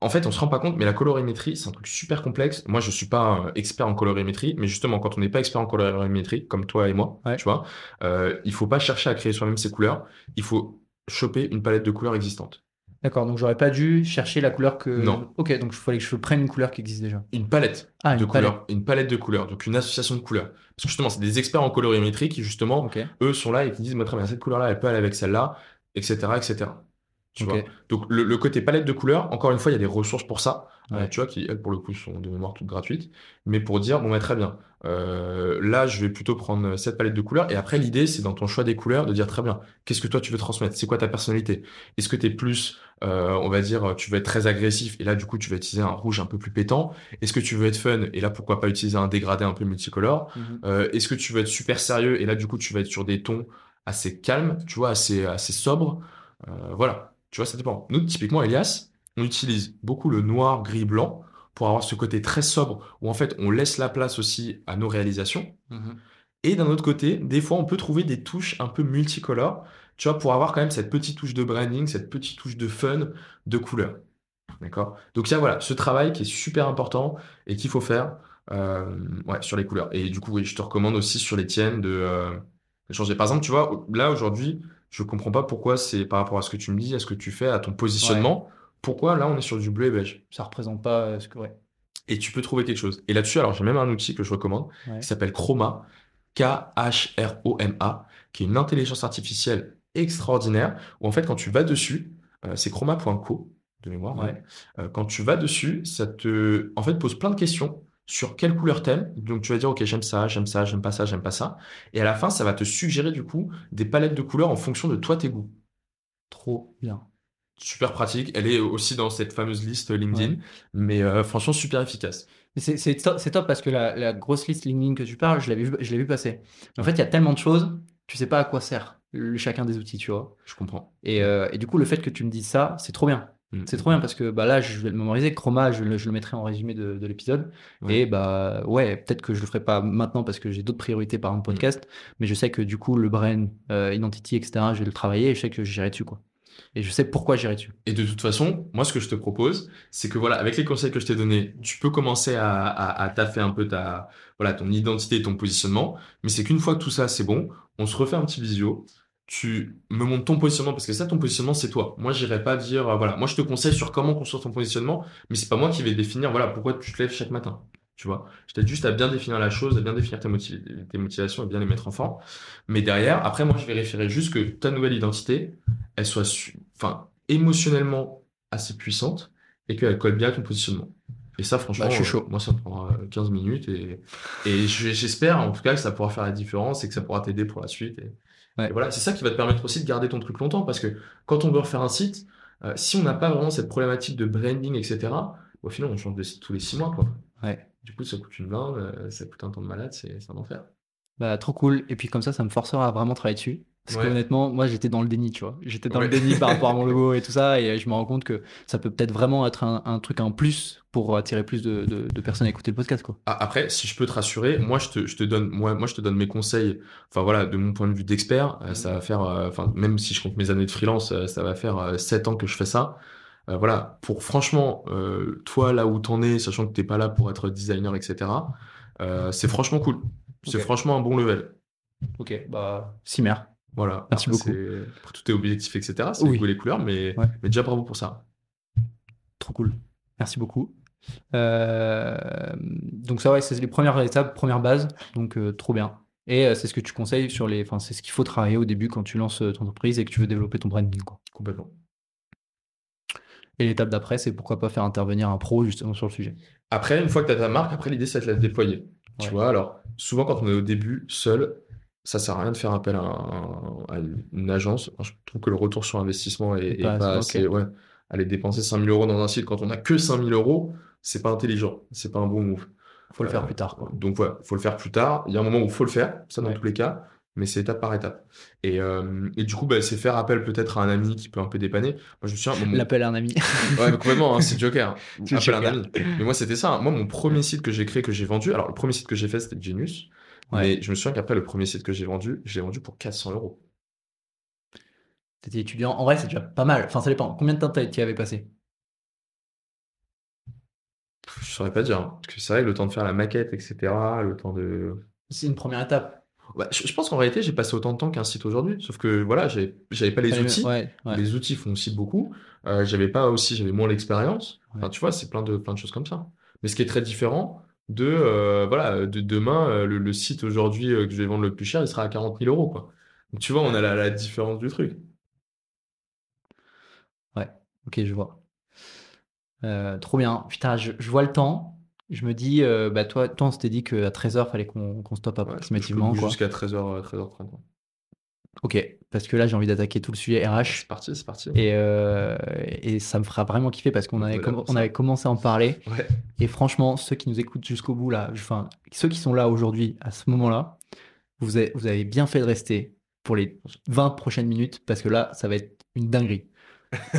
En fait, on se rend pas compte, mais la colorimétrie, c'est un truc super complexe. Moi, je suis pas euh, expert en colorimétrie, mais justement, quand on n'est pas expert en colorimétrie, comme toi et moi, Ouais. tu vois, euh, il faut pas chercher à créer soi-même ses couleurs. Il faut choper une palette de couleurs existante. D'accord, donc j'aurais pas dû chercher la couleur que. Non. Ok, donc il fallait que je prenne une couleur qui existe déjà. Une palette Ah, de une palette. couleurs, une palette de couleurs, donc une association de couleurs. Parce que justement, c'est des experts en colorimétrie qui justement eux sont là et qui disent, très bien, cette couleur-là, elle peut aller avec celle-là, etc., etc. Tu Ok. vois. Donc, le, le côté palette de couleurs, encore une fois, il y a des ressources pour ça, euh, tu vois, qui, elles, pour le coup, sont de mémoire toutes gratuites. Mais pour dire, bon, bah, très bien, euh, là, je vais plutôt prendre cette palette de couleurs. Et après, l'idée, c'est dans ton choix des couleurs de dire, très bien, qu'est-ce que toi, tu veux transmettre? C'est quoi ta personnalité? Est-ce que tu es plus, euh, on va dire, tu veux être très agressif, et là, du coup, tu vas utiliser un rouge un peu plus pétant? Est-ce que tu veux être fun, et là, pourquoi pas utiliser un dégradé un peu multicolore? Mhm. Euh, Est-ce que tu veux être super sérieux et là du coup tu vas être sur des tons assez calmes, tu vois, assez, assez sobres? Euh, voilà, tu vois, ça dépend. Nous, typiquement, Elias, on utilise beaucoup le noir, gris, blanc pour avoir ce côté très sobre où en fait on laisse la place aussi à nos réalisations. Mhm. Et d'un autre côté, des fois on peut trouver des touches un peu multicolores, tu vois, pour avoir quand même cette petite touche de branding, cette petite touche de fun, de couleur. D'accord? Donc il y a voilà, ce travail qui est super important et qu'il faut faire euh, ouais, sur les couleurs. Et du coup, oui, je te recommande aussi sur les tiennes de, euh, de changer. Par exemple, tu vois, là aujourd'hui, je comprends pas pourquoi c'est par rapport à ce que tu me dis, à ce que tu fais, à ton positionnement. Pourquoi là on est sur du bleu et beige? Ça représente pas euh, ce que. Ouais. Et tu peux trouver quelque chose. Et là-dessus, alors j'ai même un outil que je recommande Ouais. qui s'appelle Chroma, K-H-R-O-M-A, qui est une intelligence artificielle extraordinaire, où en fait quand tu vas dessus, euh, c'est chroma.co de mémoire, Ouais. ouais. Euh, quand tu vas dessus, ça te en fait pose plein de questions sur quelle couleur t'aimes. Donc tu vas dire ok j'aime ça, j'aime ça, j'aime pas ça, j'aime pas ça. Et à la fin, ça va te suggérer du coup des palettes de couleurs en fonction de toi tes goûts. Trop bien. Super pratique. Elle est aussi dans cette fameuse liste LinkedIn, Ouais. mais euh, franchement super efficace. C'est top, top parce que la, la grosse liste LinkedIn que tu parles, je l'avais vu, je vu passer. Mais en fait, il y a tellement de choses tu sais pas à quoi sert le- chacun des outils, tu vois. Je comprends. Et, euh, et du coup, le fait que tu me dises ça, c'est trop bien. Mm. C'est trop bien parce que bah, là, je vais le mémoriser. Chroma, je, le- je le mettrai en résumé de, de l'épisode. Ouais. Et bah ouais, peut-être que je le ferai pas maintenant parce que j'ai d'autres priorités par un podcast. Mais je sais que du coup, le brain, euh, identity, etc., je vais le travailler et je sais que j'irai dessus. quoi. Et je sais pourquoi j'irai dessus. Et de toute façon, moi, ce que je te propose, c'est que voilà, avec les conseils que je t'ai donnés, tu peux commencer à, à, taffer un peu ta, voilà, ton identité et ton positionnement. Mais c'est qu'une fois que tout ça, c'est bon, on se refait un petit visio. Tu me montres ton positionnement parce que ça, ton positionnement, c'est toi. Moi, j'irai pas dire, euh, voilà, moi, je te conseille sur comment construire ton positionnement, mais c'est pas moi qui vais définir, voilà, pourquoi tu te lèves chaque matin. Tu vois, je t'aide juste à bien définir la chose, à bien définir tes, motiv- tes motivations et bien les mettre en forme. Mais derrière, après, moi, je vérifierai juste que ta nouvelle identité, elle soit, enfin, émotionnellement assez puissante et qu'elle colle bien à ton positionnement. Et ça, franchement, Bah, je suis euh, moi, ça me prendra euh, 15 minutes et, et je- j'espère en tout cas que ça pourra faire la différence et que ça pourra t'aider pour la suite. Et, Ouais. et voilà, c'est ça qui va te permettre aussi de garder ton truc longtemps parce que quand on veut refaire un site, euh, si on n'a pas vraiment cette problématique de branding, etc., au final, on change de site tous les 6 mois, quoi. Ouais. Du coup, ça coûte une blinde, euh, ça coûte un temps de malade, c'est un enfer. Bah, trop cool. Et puis comme ça, ça me forcera à vraiment travailler dessus. Parce Ouais. que honnêtement, moi, j'étais dans le déni, tu vois. J'étais dans Ouais. le déni par rapport à mon logo et tout ça. Et je me rends compte que ça peut peut-être vraiment être un, un truc en plus pour attirer plus de, de- de personnes à écouter le podcast, quoi. Ah, Après, si je peux te rassurer, moi je te, je te donne, moi, moi je te donne mes conseils. Enfin voilà, de mon point de vue d'expert, euh, ça va faire, euh, enfin même si je compte mes années de freelance, euh, ça va faire euh, 7 ans que je fais ça. Euh, voilà, pour franchement, euh, toi là où t'en es, sachant que t'es pas là pour être designer, etc. euh, c'est franchement cool. C'est Ok. franchement un bon level. Ok, bah, Cimer. Voilà. Merci Après, beaucoup. c'est- Après, tout est objectif, etc. C'est Oui. les goûts et les couleurs, mais, Ouais. mais déjà bravo pour ça. Trop cool. Merci beaucoup. Euh, donc ça, ouais, c'est les premières étapes, première base. Donc euh, trop bien. Et euh, c'est ce que tu conseilles sur les, enfin c'est ce qu'il faut travailler au début quand tu lances euh, ton entreprise et que tu veux développer ton branding. Quoi. Complètement. Et l'étape d'après, c'est pourquoi pas faire intervenir un pro justement sur le sujet. Après, une fois que tu as ta marque, après l'idée c'est de la déployer. Tu Ouais. vois, alors souvent quand on est au début seul, ça sert à rien de faire appel à, un- à une agence. Je trouve que le retour sur investissement est, pas pas, assez- assez. ok. Ouais, aller dépenser 5000 euros dans un site quand on a que 5000 euros, c'est pas intelligent, c'est pas un bon move. Faut le faire Euh, plus tard. quoi. Donc voilà, faut le faire plus tard. Il y a un moment où il faut le faire, ça dans Ouais. tous les cas, mais c'est étape par étape. Et, euh, et du coup, bah, c'est faire appel peut-être à un ami qui peut un peu dépanner. Moi, je me souviens, L'appel à un ami. Ouais, mais complètement, hein, c'est Joker. C'est appel à un Joker. ami. Mais moi, c'était ça. hein. Moi, mon premier site que j'ai créé, que j'ai vendu, alors le premier site que j'ai fait, c'était Genius. Ouais. Mais je me souviens qu'après, le premier site que j'ai vendu, je l'ai vendu pour 400 euros. T'étais étudiant. En vrai, c'est déjà pas mal. Enfin, ça dépend. Combien de temps tu y avais passé? Je saurais pas dire. hein. Parce que c'est vrai, le temps de faire la maquette, etc., le temps de. C'est une première étape. Bah, je, je pense qu'en réalité, j'ai passé autant de temps qu'un site aujourd'hui. Sauf que voilà, j'avais pas les outils. Ouais, ouais. Les outils font aussi beaucoup. Euh, j'avais pas aussi, j'avais moins l'expérience. Enfin, Ouais. tu vois, c'est plein de, plein de choses comme ça. Mais ce qui est très différent de, euh, voilà, de demain, euh, le, le site aujourd'hui que je vais vendre le plus cher, il sera à 40 000 euros, quoi. Donc, tu vois, on a la, la différence du truc. Ok, je vois. Trop bien. Putain, je, je vois le temps. Je me dis, euh, bah toi, toi on s'était dit qu'à 13h, fallait qu'on qu'on stoppe approximativement. jusqu'à 13h, 13h30. Ok, parce que là, j'ai envie d'attaquer tout le sujet C'est RH. parti, c'est parti. Et, euh, et ça me fera vraiment kiffer parce qu'on avait, Voilà on avait commencé à en parler. Ouais. Et franchement, ceux qui nous écoutent jusqu'au bout, là, enfin, ceux qui sont là aujourd'hui, à ce moment-là, vous avez, vous avez bien fait de rester pour les 20 prochaines minutes parce que là, ça va être une dinguerie.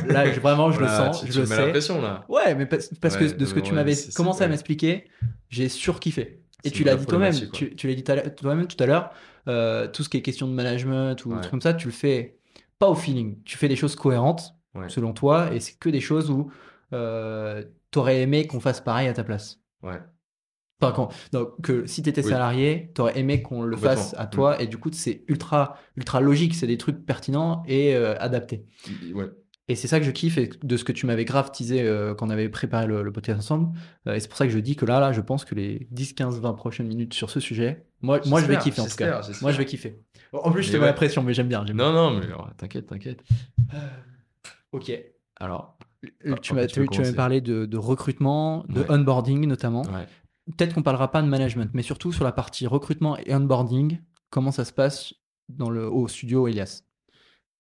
Là, je- vraiment, je Voilà, le sens, tu, je tu le sais. pression, là. Ouais, mais parce, parce Ouais, que de ce que tu m'avais commencé à m'expliquer, j'ai surkiffé. Et tu l'as dit toi-même, tu, tu l'as dit toi-même tout à l'heure, euh, tout ce qui est question de management ou Ouais. trucs comme ça, tu le fais pas au feeling. Tu fais des choses cohérentes, selon toi, et c'est que des choses où euh, t'aurais aimé qu'on fasse pareil à ta place. Ouais. Enfin, quand, non, que si t'étais Oui. salarié, t'aurais aimé qu'on le fasse à toi, et du coup, c'est ultra, ultra logique, c'est des trucs pertinents et euh, adaptés. Ouais. Et c'est ça que je kiffe et de ce que tu m'avais grave teasé euh, quand on avait préparé le, le podcast ensemble. Euh, et c'est pour ça que je dis que là, là, je pense que les 10, 15, 20 prochaines minutes sur ce sujet, moi, moi je vais kiffer en tout cas. Moi, je vais kiffer. En plus, je te Mais mets la pression, mais j'aime bien. Non, non, mais alors, t'inquiète, t'inquiète. Ok. Alors, Euh, Ah, tu m'as parlé de, de recrutement, de Ouais. onboarding notamment. ouais. Peut-être qu'on parlera pas de management, mais surtout sur la partie recrutement et onboarding, comment ça se passe dans le, au studio Elias?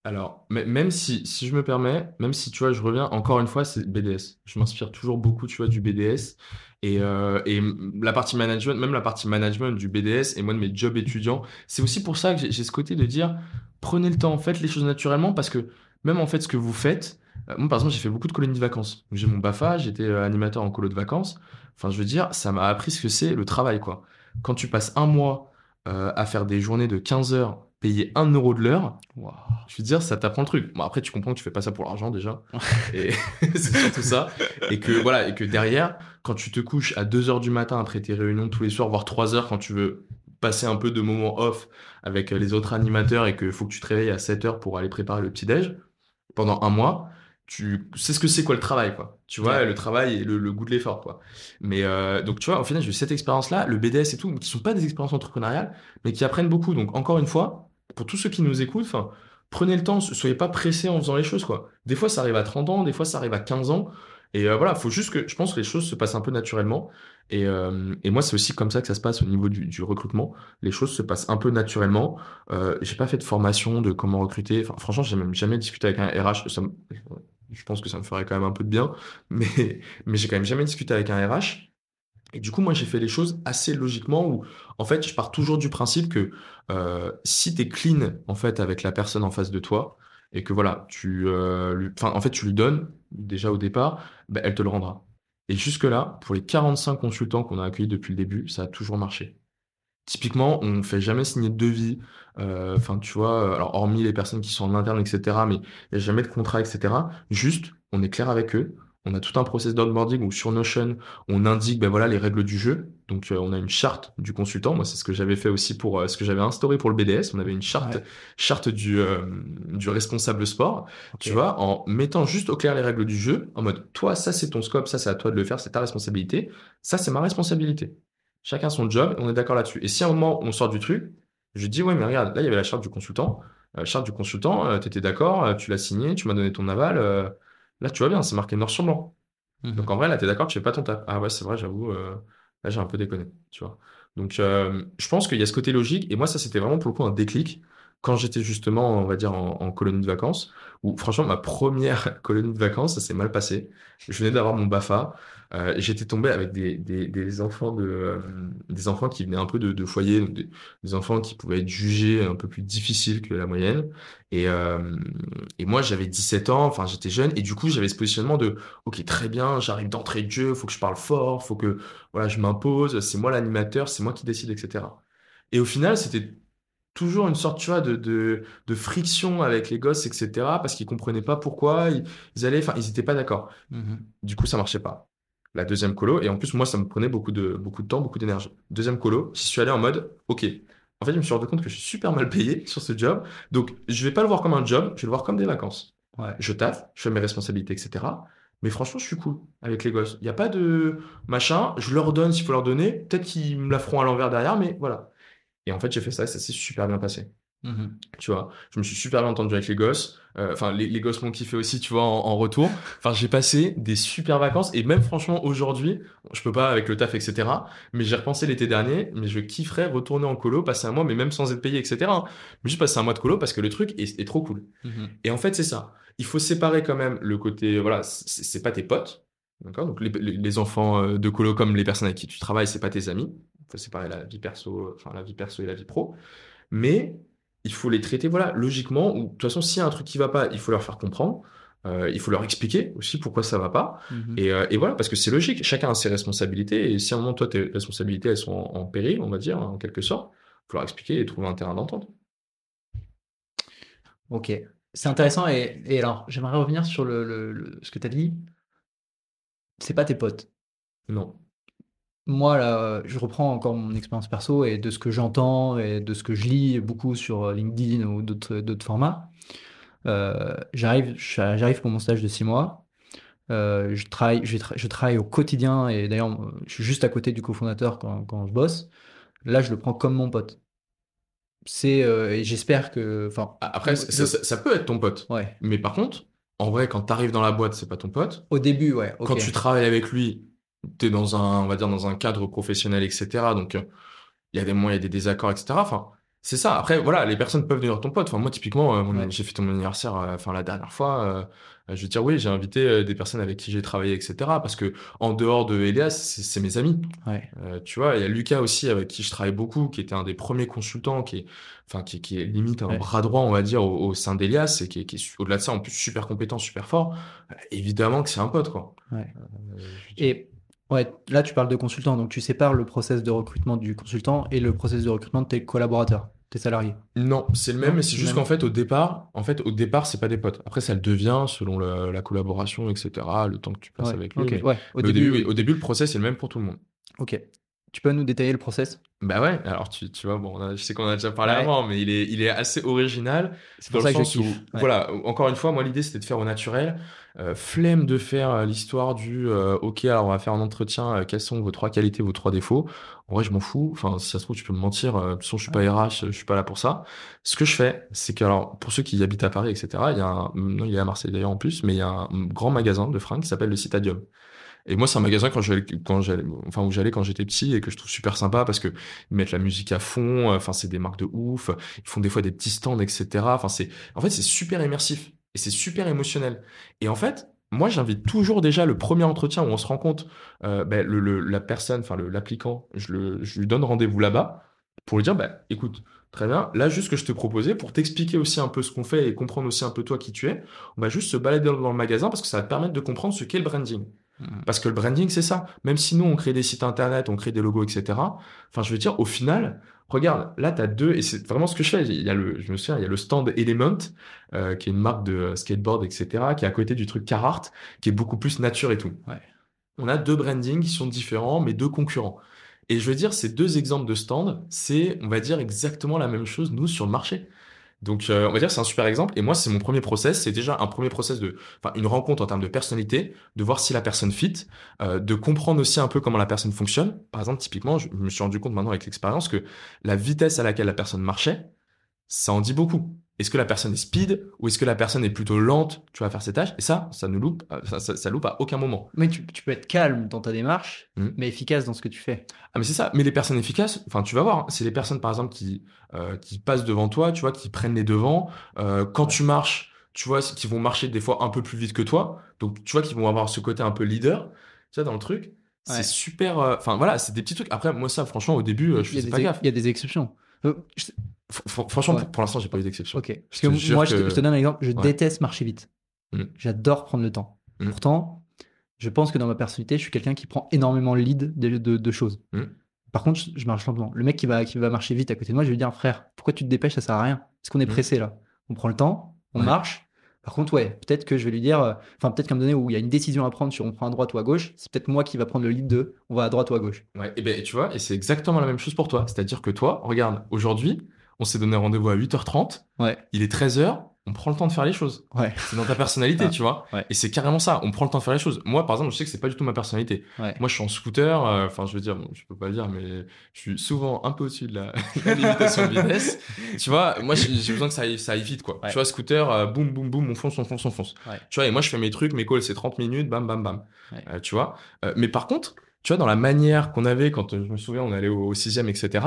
Alors, même si, si je me permets, même si tu vois, je reviens encore une fois, c'est BDS. Je m'inspire toujours beaucoup, tu vois, du BDS. Et, euh, et la partie management, même la partie management du BDS et moi de mes jobs étudiants, c'est aussi pour ça que j'ai ce côté de dire prenez le temps, faites les choses naturellement parce que même en fait ce que vous faites, euh, moi par exemple j'ai fait beaucoup de colonies de vacances. J'ai mon BAFA, j'étais euh, animateur en colo de vacances. Enfin je veux dire, ça m'a appris ce que c'est le travail quoi. Quand tu passes un mois à faire des journées de 15 heures payer 1 euro de l'heure, je veux dire, ça t'apprend le truc. Bon, après, tu comprends que tu fais pas ça pour l'argent déjà. et c'est surtout ça. Et que, voilà, et que derrière, quand tu te couches à 2 heures du matin après tes réunions tous les soirs, voire 3 heures quand tu veux passer un peu de moments off avec les autres animateurs et qu'il faut que tu te réveilles à 7 heures pour aller préparer le petit-déj pendant un mois, tu sais ce que c'est quoi le travail quoi tu vois le travail et le, goût de l'effort quoi mais euh, donc tu vois au final j'ai eu cette expérience là le BDS et tout qui sont pas des expériences entrepreneuriales mais qui apprennent beaucoup donc encore une fois pour tous ceux qui nous écoutent, prenez le temps, soyez pas pressés en faisant les choses, quoi. Des fois, ça arrive à 30 ans, des fois, ça arrive à 15 ans. Et euh, voilà, faut juste que, je pense que les choses se passent un peu naturellement. Et, euh, moi, c'est aussi comme ça que ça se passe au niveau du, recrutement. Les choses se passent un peu naturellement. Euh, j'ai pas fait de formation de comment recruter. Enfin, franchement, j'ai même jamais discuté avec un RH. je pense que ça me ferait quand même un peu de bien, mais, mais j'ai quand même jamais discuté avec un RH. Et du coup, moi, j'ai fait les choses assez logiquement où, en fait, je pars toujours du principe que euh, si tu es clean, en fait, avec la personne en face de toi, et que voilà, tu, euh, lui, en fait, tu lui donnes, déjà au départ, ben, elle te le rendra. Et jusque-là, pour les 45 consultants qu'on a accueillis depuis le début, ça a toujours marché. Typiquement, on ne fait jamais signer de devis. Euh, enfin, tu vois, alors hormis les personnes qui sont en interne, etc., mais il n'y a jamais de contrat, etc. Juste, on est clair avec eux on a tout un process d'onboarding où sur Notion, on indique ben voilà les règles du jeu. Donc euh, on a une charte du consultant. Moi, c'est ce que j'avais fait aussi pour euh, ce que j'avais instauré pour le BDS. On avait une charte charte du euh, du responsable sport. Tu vois, en mettant juste au clair les règles du jeu, en mode toi ça c'est ton scope, ça c'est à toi de le faire, c'est ta responsabilité. Ça c'est ma responsabilité. Chacun son job, on est d'accord là-dessus. Et si à un moment on sort du truc, je dis ouais mais regarde, là il y avait la charte du consultant. La charte du consultant, tu étais d'accord, tu l'as signé, tu m'as donné ton aval Là, tu vois bien, c'est marqué noir sur blanc. Mhm. Donc en vrai, là, tu es d'accord, tu fais pas ton taf. Ah ouais, c'est vrai, j'avoue, euh, là, j'ai un peu déconné, tu vois. Donc euh, je pense qu'il y a ce côté logique, et moi, ça, c'était vraiment pour le coup un déclic quand j'étais justement, on va dire, en, colonie de vacances, où franchement, ma première colonie de vacances, ça s'est mal passé. Je venais d'avoir mon BAFA. Euh, j'étais tombé avec des, des, enfants de euh, des enfants qui venaient un peu de, de foyers, des, enfants qui pouvaient être jugés un peu plus difficiles que la moyenne. Et, euh, et moi, j'avais 17 ans, enfin j'étais jeune, et du coup j'avais ce positionnement de ok très bien, j'arrive d'entrée de jeu, faut que je parle fort, faut que voilà je m'impose, c'est moi l'animateur, c'est moi qui décide, etc. Et au final, c'était toujours une sorte, tu vois, de, de, de friction avec les gosses, etc. Parce qu'ils comprenaient pas pourquoi ils, allaient, enfin, ils étaient pas d'accord. Mmh du coup, ça marchait pas la deuxième colo. Et en plus, moi, ça me prenait beaucoup de, beaucoup de temps, beaucoup d'énergie. Deuxième colo, j'y suis allé en mode, OK. En fait, je me suis rendu compte que je suis super mal payé sur ce job. Donc, je vais pas le voir comme un job, je vais le voir comme des vacances. Je taffe, je fais mes responsabilités, etc. Mais franchement, je suis cool avec les gosses. Il n'y a pas de machin. Je leur donne s'il faut leur donner. Peut-être qu'ils me la feront à l'envers derrière, mais voilà. Et en fait, j'ai fait ça et ça s'est super bien passé. Mmh tu vois, je me suis super bien entendu avec les gosses. Euh, enfin, les, les, gosses m'ont kiffé aussi, tu vois, en, retour. Enfin, j'ai passé des super vacances et même franchement aujourd'hui, je peux pas avec le taf, etc. Mais j'ai repensé l'été dernier, mais je kifferais retourner en colo, passer un mois, mais même sans être payé, etc. Hein. Mais juste passer un mois de colo parce que le truc est, trop cool. Mmh et en fait, c'est ça. Il faut séparer quand même le côté, voilà, c'est pas tes potes, d'accord? Donc les, les, enfants euh, de colo comme les personnes avec qui tu travailles, c'est pas tes amis. Il faut séparer la vie perso, enfin la vie perso et la vie pro. Mais il faut les traiter voilà logiquement ou de toute façon s'il y a un truc qui va pas il faut leur faire comprendre euh, il faut leur expliquer aussi pourquoi ça va pas. Mhm. euh, et, voilà parce que c'est logique chacun a ses responsabilités et si à un moment toi tes responsabilités elles sont en, péril on va dire en quelque sorte il faut leur expliquer et trouver un terrain d'entente. Ok. C'est intéressant et, alors j'aimerais revenir sur le, ce que tu as dit. C'est pas tes potes. Non moi, là, je reprends encore mon expérience perso et de ce que j'entends et de ce que je lis beaucoup sur LinkedIn ou d'autres, formats. Euh, j'arrive, j'arrive pour mon stage de six mois. Euh, je, travaille, je, travaille au quotidien et d'ailleurs, je suis juste à côté du cofondateur quand, quand je bosse. Là, je le prends comme mon pote. C'est, euh, et j'espère que. Enfin, Après, ça, peut être ton pote. Ouais. Mais par contre, en vrai, quand tu arrives dans la boîte, c'est pas ton pote. Au début, ouais. Quand tu travailles avec lui, tu es dans un, on va dire, dans un cadre professionnel, etc. Donc, il y a des moments, il y a des désaccords, etc. Enfin, C'est ça. Après, voilà, les personnes peuvent devenir ton pote. Enfin, moi, typiquement, euh, Ouais. j'ai fait ton anniversaire, euh, enfin, la dernière fois, euh, euh, je veux dire, oui, j'ai invité euh, des personnes avec qui j'ai travaillé, etc. Parce que, en dehors de Elias, c'est mes amis. Ouais. Euh, tu vois, il y a Lucas aussi, avec qui je travaille beaucoup, qui était un des premiers consultants, qui est, enfin, qui, qui est limite un Ouais. bras droit, on va dire, au, au sein d'Elias, et qui est, qui est au-delà de ça, en plus, super compétent, super fort. Euh, évidemment que c'est un pote, quoi. Euh, Et ouais, là, tu parles de consultant, donc tu sépares le process de recrutement du consultant et le process de recrutement de tes collaborateurs, tes salariés. Non, c'est le même, Non, mais c'est juste qu'en fait, au départ, en fait, au départ, c'est pas des potes. Après, ça le devient selon le- la collaboration, etc., le temps que tu passes Ouais, avec lui. ok, mais- ouais. Au mais début, oui, au début, le process est le même pour tout le monde. ok. Tu peux nous détailler le process? Bah ouais, alors tu, tu vois, bon, a- je sais qu'on a déjà parlé Ouais. avant, mais il est, il est assez original. C'est Dans pour ça le que je où, kiffe. Ouais. voilà, encore une fois, moi l'idée c'était de faire au naturel. Euh, flemme de faire euh, l'histoire du euh, ok, alors on va faire un entretien, euh, quelles sont vos trois qualités, vos trois défauts? En vrai, je m'en fous. Enfin, si ça se trouve, tu peux me mentir. de toute façon, je suis pas RH, je suis pas là pour ça. Ce que je fais, c'est que, alors, pour ceux qui habitent à Paris, etc., il y a un, non, il est à Marseille d'ailleurs en plus, mais il y a un grand magasin de fringues qui s'appelle le Citadium. Et moi, c'est un magasin quand j'allais, quand j'allais, enfin, où j'allais quand j'étais petit et que je trouve super sympa parce que ils mettent la musique à fond. euh, Enfin, c'est des marques de ouf. Ils font des fois des petits stands, etc. Enfin, c'est, en fait, c'est super immersif et c'est super émotionnel. Et en fait, moi, j'invite toujours déjà le premier entretien où on se rend compte, euh, ben, le, le- la personne, enfin, l'applicant, je, je lui donne rendez-vous là-bas pour lui dire, bah, écoute, très bien, là, juste ce que je te proposais, pour t'expliquer aussi un peu ce qu'on fait et comprendre aussi un peu toi qui tu es, on va juste se balader dans le magasin parce que ça va te permettre de comprendre ce qu'est le branding. Mhm. Parce que le branding, c'est ça. Même si nous, on crée des sites internet, on crée des logos, etc. Enfin, je veux dire, au final, regarde, là, tu as deux, et c'est vraiment ce que je fais. Il y a le, je me souviens, il y a le stand Element, euh, qui est une marque de skateboard, etc., qui est à côté du truc Carhartt, qui est beaucoup plus nature et tout. Ouais. On a deux brandings qui sont différents, mais deux concurrents. Et je veux dire, ces deux exemples de stand, c'est, on va dire, exactement la même chose, nous, sur le marché. Donc, euh, on va dire, c'est un super exemple. Et moi, c'est mon premier process. C'est déjà un premier process de, enfin, une rencontre en termes de personnalité, de voir si la personne fit, euh, de comprendre aussi un peu comment la personne fonctionne. Par exemple, typiquement, je me suis rendu compte maintenant avec l'expérience que la vitesse à laquelle la personne marchait, ça en dit beaucoup. Est-ce que la personne est speed ou est-ce que la personne est plutôt lente, tu vas faire ses tâches? Et ça, ça ne loupe, euh, ça, ça, ça loupe à aucun moment. Mais tu, tu peux être calme dans ta démarche, Mhm. mais efficace dans ce que tu fais. Ah mais c'est ça. Mais les personnes efficaces, enfin tu vas voir, hein, c'est les personnes par exemple qui euh, qui passent devant toi, tu vois, qui prennent les devants. Euh, quand tu marches, tu vois, qui vont marcher des fois un peu plus vite que toi. Donc tu vois, qu'ils vont avoir ce côté un peu leader, tu vois, dans le truc. C'est Ouais. super. euh, Enfin voilà, c'est des petits trucs. Après moi ça, franchement, au début, je faisais pas gaffe. il y a des exceptions. Je- franchement, Ouais. pour, pour l'instant, j'ai pas eu d'exception. Ok. Parce que moi, je, te, que- je te donne un exemple. Je Ouais. déteste marcher vite. Mm. J'adore prendre le temps. Mm. Pourtant, je pense que dans ma personnalité, je suis quelqu'un qui prend énormément le lead de, de- de choses. Mm. Par contre, je, je marche lentement. Le mec qui va, qui va marcher vite à côté de moi, je vais lui dire, frère, pourquoi tu te dépêches? Ça sert à rien. Est-ce qu'on est pressé là On prend le temps, on Ouais. marche. Par contre, ouais, peut-être que je vais lui dire, euh, enfin, peut-être qu'à un moment donné où il y a une décision à prendre sur on prend à droite ou à gauche, c'est peut-être moi qui va prendre le lead de on va à droite ou à gauche. Ouais, et ben tu vois, et c'est exactement la même chose pour toi. C'est-à-dire que toi, regarde, aujourd'hui, on s'est donné rendez-vous à 8h30, Ouais, il est 13h, on prend le temps de faire les choses. ouais, C'est dans ta personnalité, Ah, tu vois. ouais. Et c'est carrément ça. On prend le temps de faire les choses. Moi, par exemple, je sais que c'est pas du tout ma personnalité. Moi, je suis en scooter. euh, Enfin, je veux dire, bon, je peux pas le dire, mais je suis souvent un peu au-dessus de la, la limitation de vitesse. Tu vois, moi, j'ai besoin que ça aille, ça aille vite, quoi. Tu vois, scooter, euh, boum, boum, boum, on fonce, on fonce, on fonce. Tu vois, et moi, je fais mes trucs, mes calls, c'est 30 minutes, bam, bam, bam. Euh, tu vois. Mais par contre, tu vois, dans la manière qu'on avait quand je me souviens, on allait au, au sixième, etc.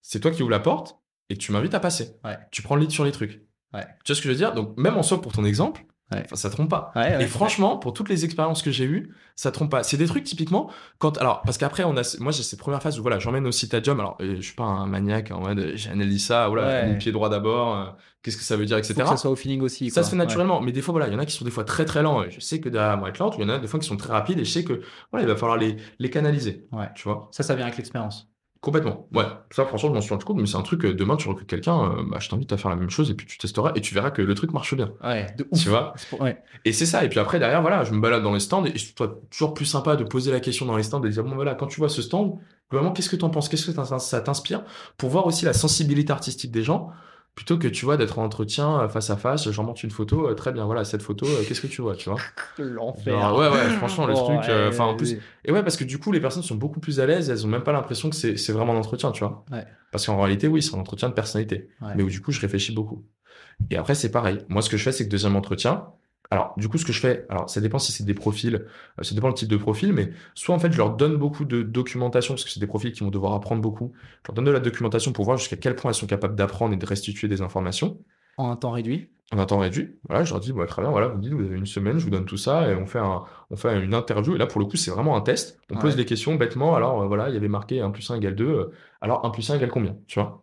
C'est toi qui ouvres la porte et tu m'invites à passer. Ouais. Tu prends le lead sur les trucs. Ouais. Tu vois ce que je veux dire? Donc, même en soi, pour ton exemple, Ouais. ça trompe pas. Et franchement, pour toutes les expériences que j'ai eues, ça trompe pas. C'est des trucs typiquement quand alors parce qu'après on a moi j'ai cette première phase où voilà j'emmène au Citadium. Alors euh, je suis pas un maniaque en mode j'analyse ça. Voilà, mon pied droit d'abord. euh, Qu'est-ce que ça veut dire, etc. Faut que ça soit au feeling aussi. Ça quoi. se fait naturellement, mais des fois, voilà, il y en a qui sont des fois très très lents. et Je sais que derrière moi être lente, il y en a des fois qui sont très rapides et je sais que voilà, il va falloir les, les canaliser. Tu vois, Ça, ça vient avec l'expérience. Complètement. Ouais, ça, franchement, je m'en suis rendu compte, mais c'est un truc, euh, demain, tu recrutes quelqu'un, euh, bah, je t'invite à faire la même chose et puis tu testeras et tu verras que le truc marche bien. Ouais, de ouf. Tu vois? C'est pour- Ouais. Et c'est ça. Et puis après, derrière, voilà, je me balade dans les stands et je trouve toujours plus sympa de poser la question dans les stands et de dire, bon, voilà, quand tu vois ce stand, vraiment, qu'est-ce que t'en penses? Qu'est-ce que ça t'inspire? Pour voir aussi la sensibilité artistique des gens. Plutôt que tu vois d'être en entretien euh, face à face, j'en montre une photo, euh, très bien, voilà, cette photo, euh, qu'est-ce que tu vois, tu vois? L'enfer. Ouais, ouais, franchement, le Oh, truc, ouais, enfin, en plus, et ouais, parce que du coup, les personnes sont beaucoup plus à l'aise, elles ont même pas l'impression que c'est c'est vraiment un entretien, tu vois? Ouais. Parce qu'en réalité, oui, c'est un entretien de personnalité. Ouais. Mais où du coup, je réfléchis beaucoup. Et après, c'est pareil. Moi, ce que je fais, c'est que deuxième entretien, alors, du coup, ce que je fais, alors ça dépend si c'est des profils, euh, ça dépend le type de profil, mais soit en fait, je leur donne beaucoup de documentation, parce que c'est des profils qui vont devoir apprendre beaucoup. Je leur donne de la documentation pour voir jusqu'à quel point elles sont capables d'apprendre et de restituer des informations. En un temps réduit En un temps réduit. Voilà, je leur dis, très bien, voilà, vous me dites, vous avez une semaine, je vous donne tout ça, et on fait, un, on fait une interview. Et là, pour le coup, c'est vraiment un test. On pose des questions bêtement. Alors, euh, voilà, il y avait marqué 1 plus 1 égale 2. Euh, alors, 1 plus 1 égale combien Tu vois?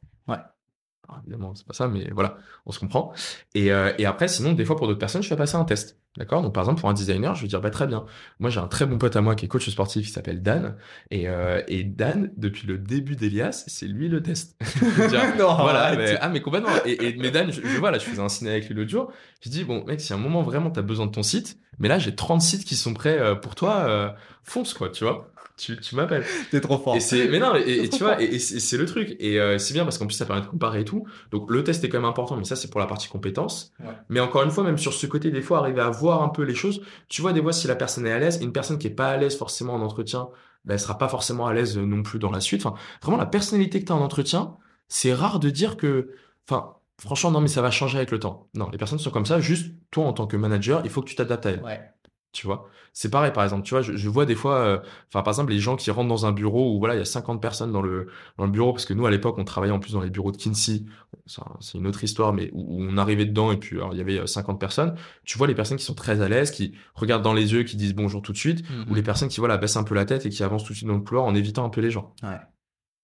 Ouais. évidemment, c'est pas ça, mais voilà, on se comprend. Et, et après, sinon, des fois, pour d'autres personnes, je fais passer un test. D'accord? Donc, par exemple, pour un designer, je vais dire, bah, très bien. Moi, j'ai un très bon pote à moi qui est coach sportif qui s'appelle Dan. Et, euh, et Dan, depuis le début d'Elias, c'est lui le test. non, voilà, mais, ah, mais complètement. Et, et mais Dan, je, vois, là, je faisais un ciné avec lui l'autre jour. Je dis, bon, mec, si à un moment vraiment tu as besoin de ton site, mais là, j'ai 30 sites qui sont prêts euh, pour toi, euh, fonce, quoi, tu vois tu, tu m'appelles. T'es trop fort. Et mais non, et, tu vois, et, c'est le truc. Et euh, c'est bien parce qu'en plus, ça permet de comparer et tout. Donc, le test est quand même important, mais ça, c'est pour la partie compétence. Mais encore une fois, même sur ce côté, des fois, arriver à voir un peu les choses. Tu vois, des fois, si la personne est à l'aise, une personne qui est pas à l'aise forcément en entretien, ben, elle sera pas forcément à l'aise non plus dans la suite. Enfin, vraiment, la personnalité que tu as en entretien, c'est rare de dire que, enfin, franchement, non, mais ça va changer avec le temps. Non, les personnes sont comme ça. Juste, toi, en tant que manager, il faut que tu t'adaptes à elles. Ouais tu vois. C'est pareil, par exemple, tu vois, je, vois des fois, euh, enfin, par exemple, les gens qui rentrent dans un bureau où voilà, il y a 50 personnes dans le, dans le bureau, parce que nous, à l'époque, on travaillait en plus dans les bureaux de Kinsey, c'est une autre histoire, mais où, on arrivait dedans et puis il y avait 50 euh, personnes. Tu vois les personnes qui sont très à l'aise, qui regardent dans les yeux, qui disent bonjour tout de suite, ou les mm-hmm. personnes qui voilà, baissent un peu la tête et qui avancent tout de suite dans le couloir en évitant un peu les gens. Ouais.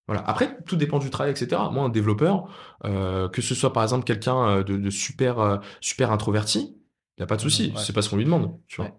Voilà. Après, tout dépend du travail, etc. Moi, un développeur, euh, que ce soit par exemple quelqu'un de, de super, super introverti, il n'y a pas de souci. C'est pas ce qu'on lui demande. Tu vois.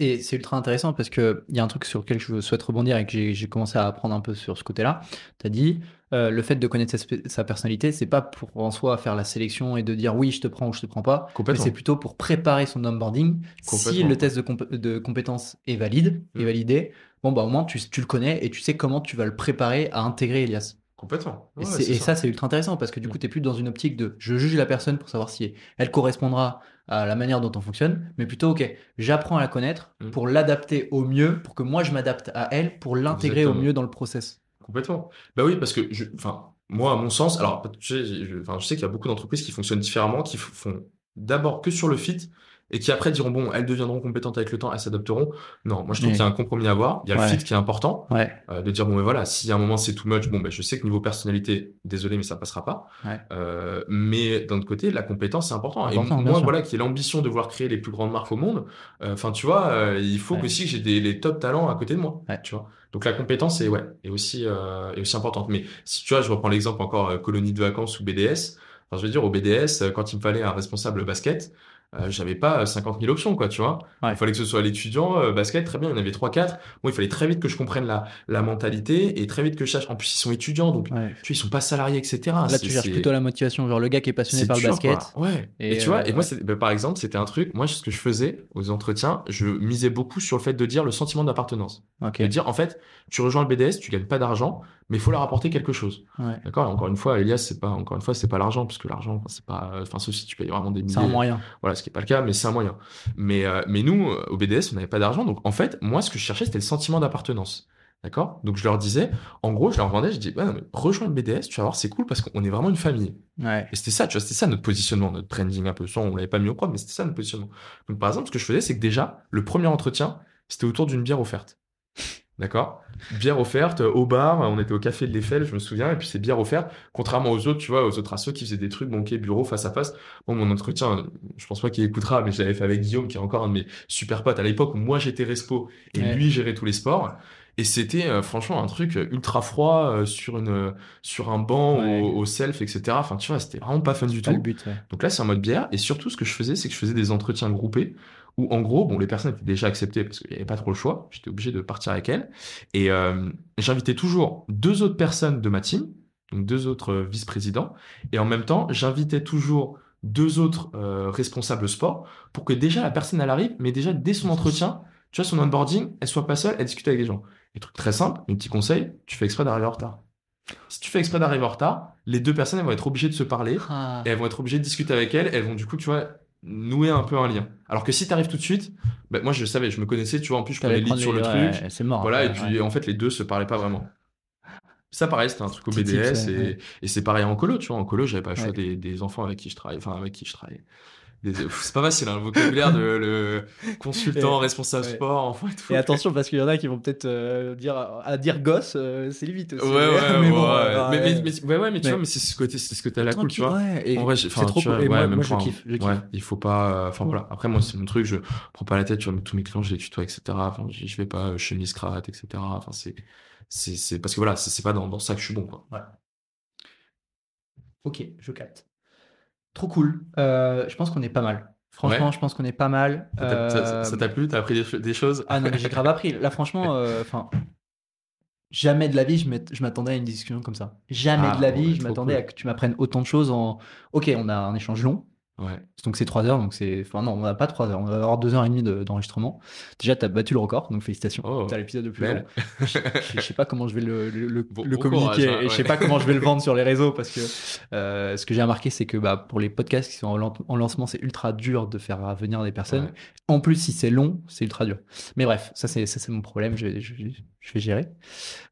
Et c'est ultra intéressant parce qu'il y a un truc sur lequel je souhaite rebondir et que j'ai commencé à apprendre un peu sur ce côté-là. Tu as dit, euh, le fait de connaître sa, personnalité, c'est pas pour en soi faire la sélection et de dire oui, je te prends ou je te prends pas. Mais c'est plutôt pour préparer son onboarding. Si le test de, de compétence est valide, est mm. validé, bon, bah au moins tu, tu, le connais et tu sais comment tu vas le préparer à intégrer Elias. Complètement. et, ça, c'est ultra intéressant parce que du coup, mm. tu n'es plus dans une optique de je juge la personne pour savoir si elle correspondra à la manière dont on fonctionne, mais plutôt, ok, j'apprends à la connaître mm. pour l'adapter au mieux, pour que moi je m'adapte à elle, pour l'intégrer au mieux dans le process. Complètement. Bah oui, parce que, enfin, moi, à mon sens, alors, je, je, je sais qu'il y a beaucoup d'entreprises qui fonctionnent différemment, qui font d'abord que sur le fit, et qui après diront bon, elles deviendront compétentes avec le temps, elles s'adapteront. Non, moi je trouve qu'il y a un compromis à avoir. Il y a le fit qui est important, ouais. euh, de dire bon, mais voilà, si à un moment c'est too much, bon, ben je sais que niveau personnalité, désolé, mais ça passera pas. Euh, mais d'un autre côté, la compétence c'est important. et moi, voilà, qui ai l'ambition de voir créer les plus grandes marques au monde. Euh, enfin, tu vois, euh, il faut aussi que j'ai des les top talents à côté de moi. Tu vois. Donc la compétence est ouais, est aussi est aussi importante. Mais si tu vois, je reprends l'exemple encore colonie de vacances ou BDS. Enfin, je veux dire, au BDS, quand il me fallait un responsable basket, euh, j'avais pas 50 000 options, quoi, tu vois. Il fallait que ce soit l'étudiant, euh, basket, très bien, il y en avait 3-4. Bon, il fallait très vite que je comprenne la, la mentalité et très vite que je sache. En plus, ils sont étudiants, donc tu vois, ils sont pas salariés, etc. Là, tu cherches plutôt la motivation, genre le gars qui est passionné par le basket. Ouais. Et, tu vois, et moi, euh, bah, par exemple, c'était un truc, moi, ce que je faisais aux entretiens, je misais beaucoup sur le fait de dire le sentiment d'appartenance. De dire, en fait, tu rejoins le BDS, tu gagnes pas d'argent, mais il faut leur apporter quelque chose. D'accord? Encore une fois, Elias, c'est pas, encore une fois, c'est pas l'argent, parce que l'argent, c'est pas, enfin, sauf si tu payes vraiment des milliers. C'est un moyen. Voilà, ce qui est pas le cas, mais c'est un moyen. Mais, euh, mais nous, euh, au BDS, on n'avait pas d'argent. Donc, en fait, moi, ce que je cherchais, c'était le sentiment d'appartenance. D'accord? Donc, je leur disais, en gros, je leur vendais, je dis, ouais, non, mais rejoins le BDS, tu vas voir, c'est cool parce qu'on est vraiment une famille. Ouais. Et c'était ça, tu vois, c'était ça notre positionnement, notre branding un peu. Soit on l'avait pas mis au propre, mais c'était ça notre positionnement. Donc, par exemple, ce que je faisais, c'est que déjà, le premier entretien, c'était autour d'une bière offerte. D'accord Bière offerte au bar, on était au café de l'Eiffel, je me souviens, et puis c'est bière offerte, contrairement aux autres, tu vois, aux autres assos qui faisaient des trucs, bon, bureau face à face. Bon, mon entretien, je pense pas qu'il écoutera, mais j'avais fait avec Guillaume, qui est encore un de mes super potes à l'époque où moi j'étais respo et lui gérait tous les sports. Et c'était euh, franchement un truc ultra froid euh, sur une sur un banc au, self, etc. Enfin, tu vois, c'était vraiment pas fun du tout. Donc là, c'est en mode bière. Et surtout, ce que je faisais, c'est que je faisais des entretiens groupés où en gros, bon, les personnes étaient déjà acceptées parce qu'il n'y avait pas trop le choix. J'étais obligé de partir avec elles. Et euh, j'invitais toujours deux autres personnes de ma team, donc deux autres euh, vice-présidents. Et en même temps, j'invitais toujours deux autres euh, responsables sport pour que déjà la personne elle arrive, mais déjà dès son entretien, tu vois, son onboarding, elle soit pas seule, elle discute avec des gens. Et truc très simple, un petit conseil, tu fais exprès d'arriver en retard. Si tu fais exprès d'arriver en retard, les deux personnes elles vont être obligées de se parler ah. et elles vont être obligées de discuter avec elles. Elles vont du coup, tu vois, nouer un peu un lien. Alors que si tu arrives tout de suite, ben moi je savais, je me connaissais, tu vois, en plus je connais les sur le truc. c'est mort. Voilà, et puis en fait les deux se parlaient pas vraiment. Ça pareil, c'était un truc au BDS et, et c'est pareil en colo, tu vois. En colo, j'avais pas le choix des, des, enfants avec qui je travaille, enfin avec qui je travaille. C'est pas facile, hein, le vocabulaire de le consultant, responsable sport, enfin tout. Et attention, parce qu'il y en a qui vont peut-être euh, dire, à dire gosse, euh, c'est limite aussi. Ouais, ouais, mais, ouais. mais, mais, ouais, mais tu vois, mais c'est ce côté, c'est ce que t'as la cool, tu vois. Et en vrai, c'est trop cool. Et moi, moi je kiffe, je kiffe. il faut pas, enfin voilà. Après, moi, c'est mon truc, je prends pas la tête, tu vois, tous mes clients, je les tutoie, etc. Enfin, je vais pas chemise, cravate, etc. Enfin, c'est, c'est, c'est, parce que voilà, c'est pas dans, dans ça que je suis bon, quoi. Ouais. Ok, je capte. Trop cool. Euh, je pense qu'on est pas mal. Franchement, je pense qu'on est pas mal. Ça t'a euh, plu? T'as appris des, choses? Ah non, mais j'ai grave appris. Là, franchement, euh, jamais de la vie je m'attendais à une discussion comme ça. Jamais ah, de la vie je m'attendais à que tu m'apprennes autant de choses en. Ok, on a un échange long. Ouais. Donc c'est 3 heures, donc c'est. Enfin non, on n'a pas 3 heures, on va avoir 2 heures et demie d'enregistrement. Déjà, tu as battu le record, donc félicitations. Oh, t'as l'épisode le plus long. je, je, sais pas comment je vais le, le, le, communiquer hein, et je sais pas comment je vais le vendre sur les réseaux parce que euh, ce que j'ai remarqué, c'est que bah, pour les podcasts qui sont en, lancement, c'est ultra dur de faire venir des personnes. En plus, si c'est long, c'est ultra dur. Mais bref, ça c'est ça c'est mon problème, je, je, je vais gérer.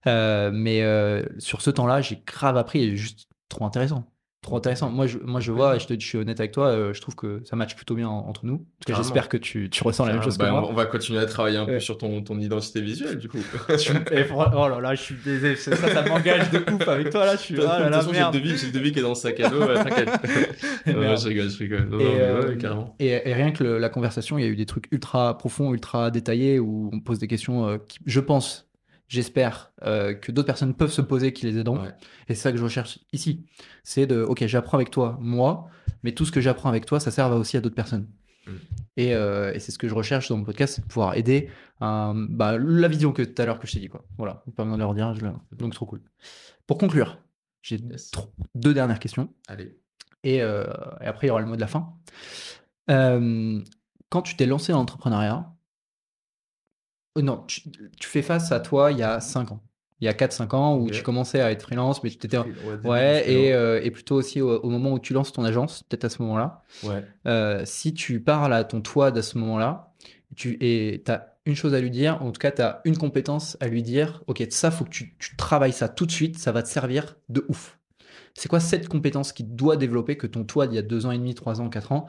Euh, mais euh, sur ce temps-là, j'ai grave appris et juste trop intéressant trop intéressant. Moi, je, moi, je vois, et je, te, je suis honnête avec toi, euh, je trouve que ça match plutôt bien entre nous. j'espère que tu, tu, ressens la même chose que bah, moi. On va continuer à travailler un peu sur ton, ton identité visuelle, du coup. oh là là, je suis désolé, ça, ça m'engage de ouf avec toi, là. Je suis, ah là là, J'ai le devis, qui est dans le sac à dos, t'inquiète. je rigole, je rigole. Non, et, euh, carrément. Et, rien que la conversation, il y a eu des trucs ultra profonds, ultra détaillés, où on pose des questions euh, qui, je pense, j'espère euh, que d'autres personnes peuvent se poser qui les aideront. Et c'est ça que je recherche ici. C'est de, ok, j'apprends avec toi, moi, mais tout ce que j'apprends avec toi, ça sert aussi à d'autres personnes. Mm. Euh, et, c'est ce que je recherche dans mon podcast, c'est de pouvoir aider bah, la vision que tout à l'heure que je t'ai dit. Quoi. Voilà, pas besoin de leur dire, je donc trop cool. Pour conclure, j'ai deux dernières questions. Allez. Et, euh, et, après, il y aura le mot de la fin. quand tu t'es lancé dans l'entrepreneuriat, non, tu, fais face à toi il y a 5 ans. Il y a 4-5 ans où tu commençais à être freelance, mais tu t'étais. Ouais, et, euh, et, plutôt aussi au, moment où tu lances ton agence, peut-être à ce moment-là. Ouais. Euh, si tu parles à ton toi à ce moment-là, tu as une chose à lui dire, en tout cas, tu as une compétence à lui dire Ok, ça, faut que tu, tu travailles ça tout de suite, ça va te servir de ouf. C'est quoi cette compétence qui doit développer, que ton toi d'il y a 2 ans et demi, 3 ans, 4 ans,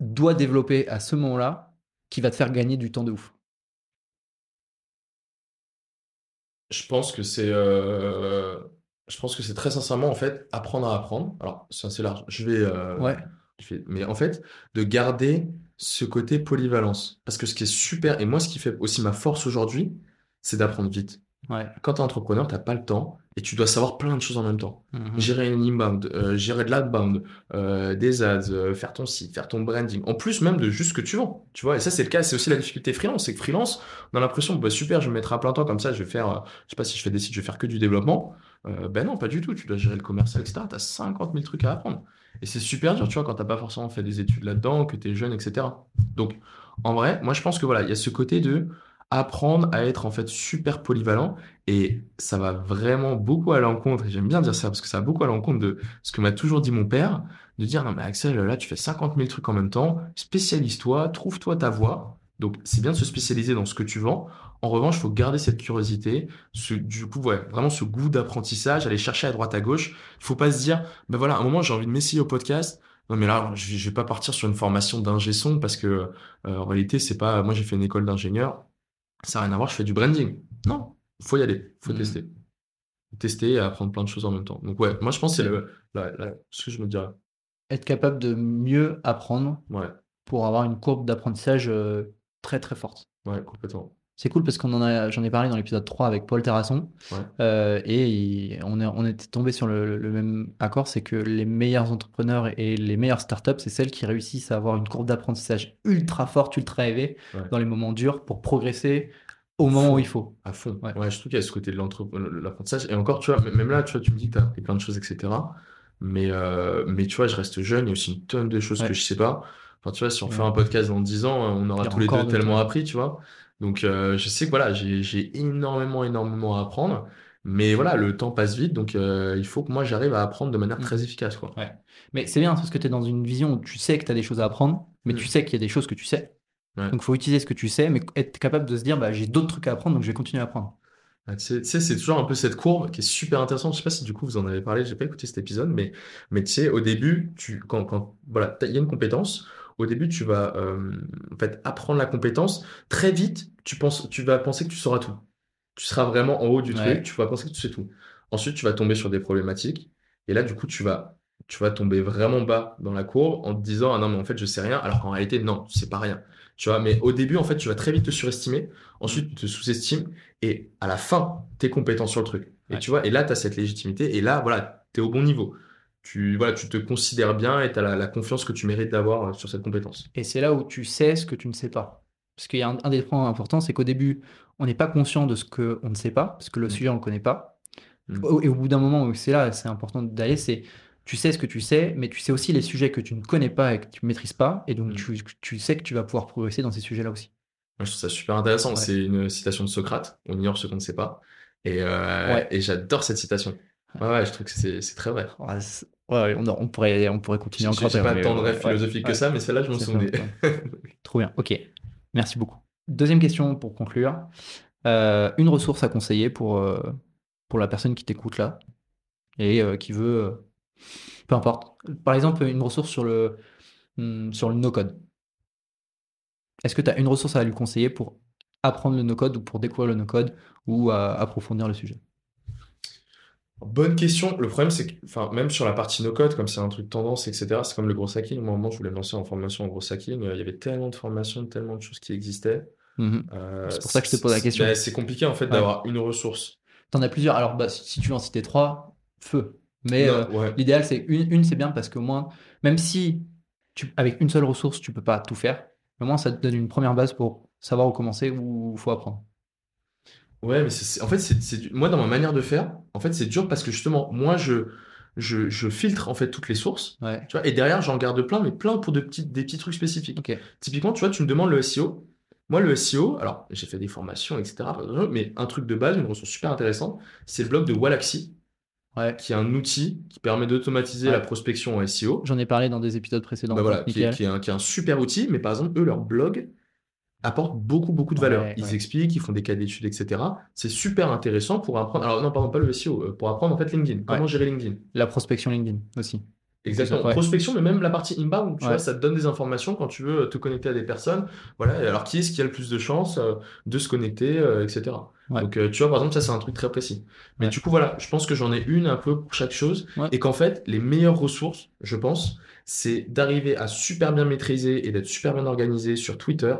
doit développer à ce moment-là, qui va te faire gagner du temps de ouf? Je pense que c'est, euh, je pense que c'est très sincèrement en fait apprendre à apprendre. Alors c'est assez large. Je vais, euh, ouais. je vais, mais en fait de garder ce côté polyvalence. Parce que ce qui est super et moi ce qui fait aussi ma force aujourd'hui, c'est d'apprendre vite. Ouais. Quand tu es entrepreneur, tu n'as pas le temps et tu dois savoir plein de choses en même temps. Mhm. Gérer une inbound, euh, gérer de l'outbound, euh, des ads, euh, faire ton site, faire ton branding. En plus même de juste ce que tu vends. Tu vois, et ça c'est le cas, c'est aussi la difficulté freelance. C'est que freelance, on a l'impression, bah, super, je vais me mettre à plein temps comme ça, je vais faire, je sais pas si je fais des sites, je vais faire que du développement. ben non, pas du tout. Tu dois gérer le commercial, etc. Tu as 50 000 trucs à apprendre. Et c'est super dur, tu vois, quand t'as pas forcément fait des études là-dedans, que tu es jeune, etc. Donc, en vrai, moi je pense que voilà, il y a ce côté de apprendre à être en fait super polyvalent et ça va vraiment beaucoup à l'encontre, et j'aime bien dire ça parce que ça va beaucoup à l'encontre de ce que m'a toujours dit mon père, de dire non mais Axel, là tu fais 50 000 trucs en même temps, spécialise-toi, trouve-toi ta voie. Donc c'est bien de se spécialiser dans ce que tu vends. En revanche, faut garder cette curiosité, du coup, ouais, vraiment ce goût d'apprentissage, aller chercher à droite à gauche. Il faut pas se dire, ben voilà, à un moment j'ai envie de m'essayer au podcast. Non mais là, je vais pas partir sur une formation d'ingé son parce que euh, en réalité, c'est pas. Moi, j'ai fait une école d'ingénieur ça n'a rien à voir, je fais du branding. Non, faut y aller, faut mmh. tester. Tester et apprendre plein de choses en même temps. Donc ouais, moi je pense que c'est le, ce que je me dirais. Être capable de mieux apprendre ouais. pour avoir une courbe d'apprentissage euh, très très forte. Ouais, complètement. C'est cool parce qu'on en a, j'en ai parlé dans l'épisode 3 avec Paul Terrasson. Euh, et on, est, on était tombé sur le, même accord, c'est que les meilleurs entrepreneurs et les meilleures startups, c'est celles qui réussissent à avoir une courbe d'apprentissage ultra forte, ultra élevée dans les moments durs pour progresser au moment où il faut. À fond. Ouais. je trouve qu'il y a ce côté de l'apprentissage. Et encore, tu vois, même là, tu vois, tu me dis que tu as appris plein de choses, etc. Mais, euh, mais tu vois, je reste jeune, il y a aussi une tonne de choses que je sais pas. Enfin, tu vois, si on fait un podcast dans 10 ans, on aura tous les deux tellement appris, tu vois. Donc, euh, je sais que voilà, j'ai énormément, énormément à apprendre. Mais voilà, le temps passe vite, donc euh, il faut que moi j'arrive à apprendre de manière mm. très efficace. Quoi. Ouais. Mais c'est bien parce que tu es dans une vision où tu sais que tu as des choses à apprendre, mais tu mm. sais qu'il y a des choses que tu sais. Donc il faut utiliser ce que tu sais, mais être capable de se dire bah, j'ai d'autres trucs à apprendre, donc je vais continuer à apprendre. tu sais, c'est toujours un peu cette courbe qui est super intéressante. Je sais pas si du coup vous en avez parlé, j'ai pas écouté cet épisode, mais, mais tu sais, au début, tu, quand, quand voilà, il y a une compétence, au début, tu vas euh, en fait apprendre la compétence. Très vite, tu penses, tu vas penser que tu sauras tout. Tu seras vraiment en haut du Ouais. truc, tu vas penser que tu sais tout. Ensuite, tu vas tomber sur des problématiques. Et là, du coup, tu vas, tu vas tomber vraiment bas dans la courbe en te disant, ah non, mais en fait, je sais rien. Alors qu'en réalité, non, tu sais pas rien. Tu vois, mais au début, en fait, tu vas très vite te surestimer. Ensuite, tu te sous-estimes. Et à la fin, tu es compétent sur le truc. Et Ouais. tu vois, et là, tu as cette légitimité. Et là, voilà, tu es au bon niveau. Tu, voilà, tu te considères bien et tu as la, la confiance que tu mérites d'avoir euh, sur cette compétence. Et c'est là où tu sais ce que tu ne sais pas. Parce qu'il y a un, un des points importants, c'est qu'au début, on n'est pas conscient de ce qu'on ne sait pas, parce que le Mm. sujet, on ne le connaît pas. Mm. Et au bout d'un moment, où c'est là, c'est important d'aller, c'est tu sais ce que tu sais, mais tu sais aussi les sujets que tu ne connais pas et que tu ne maîtrises pas, et donc Mm. tu, tu sais que tu vas pouvoir progresser dans ces sujets-là aussi. Moi, je trouve ça super intéressant. Ouais. C'est une citation de Socrate. On ignore ce qu'on ne sait pas. Et, euh, Ouais. et j'adore cette citation. Ouais, ouais, je trouve que c'est très vrai. Ouais, c'est- ouais, on, on pourrait, on pourrait continuer encore. j'ai pas mais, tant de rêves philosophiques que ça, mais celle-là, je m'en souvenais. ça, Trop bien, ok. Merci beaucoup. Deuxième question pour conclure. Euh, une ressource à conseiller pour, euh, pour la personne qui t'écoute là et euh, qui veut, peu importe. Par exemple, une ressource sur le, hum, sur le no-code. Est-ce que tu as une ressource à lui conseiller pour apprendre le no-code ou pour découvrir le no-code ou à approfondir le sujet? Bonne question. Le problème, c'est que, enfin, même sur la partie no-code, comme c'est un truc tendance, etc., c'est comme le gros hacking. Moi, un moment, je voulais me lancer en formation en gros hacking. Il y avait tellement de formations, tellement de choses qui existaient. Mhm. Euh, C'est pour ça que je te pose la question. ben, c'est compliqué, en fait, Ouais. d'avoir une ressource. T'en as plusieurs. Alors, bah, si tu veux en citer trois, feu. Mais euh, ouais. L'idéal, c'est une, une c'est bien parce qu'au moins, même si tu, avec une seule ressource, tu peux pas tout faire, au moins ça te donne une première base pour savoir où commencer où faut apprendre. Ouais, mais c'est, en fait, c'est, moi, dans ma manière de faire, en fait, c'est dur parce que justement, moi, je, je, je filtre, en fait, toutes les sources. Ouais. Tu vois, et derrière, j'en garde plein, mais plein pour de petits, des petits trucs spécifiques. Ok. Typiquement, tu vois, tu me demandes le SEO. Moi, le SEO, alors, j'ai fait des formations, etc., mais un truc de base, une ressource super intéressante, c'est le blog de Wallaxy, Ouais. qui est un outil qui permet d'automatiser Ouais. la prospection en SEO. J'en ai parlé dans des épisodes précédents. Bah voilà, est, qui est un, qui est un super outil, mais par exemple, eux, leur blog apporte beaucoup, beaucoup de valeur. Ouais, ils ouais. expliquent, ils font des cas d'études, etc. C'est super intéressant pour apprendre. Alors, non, pardon, pas le SEO, euh, pour apprendre en fait LinkedIn. Comment gérer LinkedIn? La prospection LinkedIn aussi. Exactement. Prospection, mais même la partie inbound, tu vois, ça te donne des informations quand tu veux te connecter à des personnes. Voilà. Alors, qui est-ce qui a le plus de chances euh, de se connecter, euh, etc. Donc, euh, tu vois, par exemple, ça, c'est un truc très précis. Mais du coup, voilà, je pense que j'en ai une un peu pour chaque chose. Et qu'en fait, les meilleures ressources, je pense, c'est d'arriver à super bien maîtriser et d'être super bien organisé sur Twitter.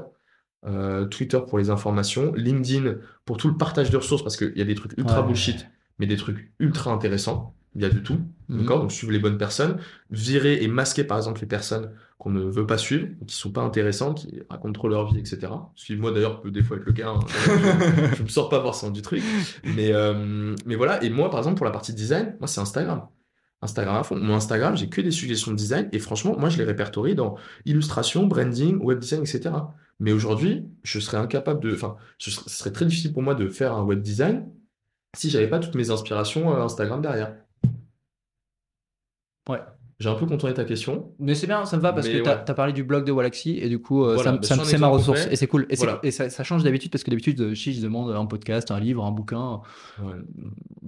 Euh, Twitter pour les informations, LinkedIn pour tout le partage de ressources, parce qu'il y a des trucs ultra Ouais. bullshit, mais des trucs ultra intéressants. Il y a de tout. Mhm. D'accord? Donc, suivre les bonnes personnes. Virer et masquer, par exemple, les personnes qu'on ne veut pas suivre, qui sont pas intéressantes, qui racontent trop leur vie, etc. Suivre-moi, d'ailleurs, peut des fois être le cas. hein. je, je me sors pas forcément du truc. Mais, euh, mais voilà. Et moi, par exemple, pour la partie design, moi, c'est Instagram. Instagram à fond. Mon Instagram, j'ai que des suggestions de design. Et franchement, moi, je les répertorie dans illustration, branding, web design, etc. Mais aujourd'hui, je serais incapable de. Enfin, ce serait, très difficile pour moi de faire un web design si j'avais pas toutes mes inspirations euh, Instagram derrière. Ouais. J'ai un peu contourné ta question. Mais c'est bien, ça me va parce Mais que tu as, ouais. parlé du blog de Wallaxy et du coup, euh, Voilà, ça, bah, c'est ma ressource et c'est cool. Et, c'est- voilà. et ça, ça change d'habitude parce que d'habitude, euh, si je demande un podcast, un livre, un bouquin, Ouais.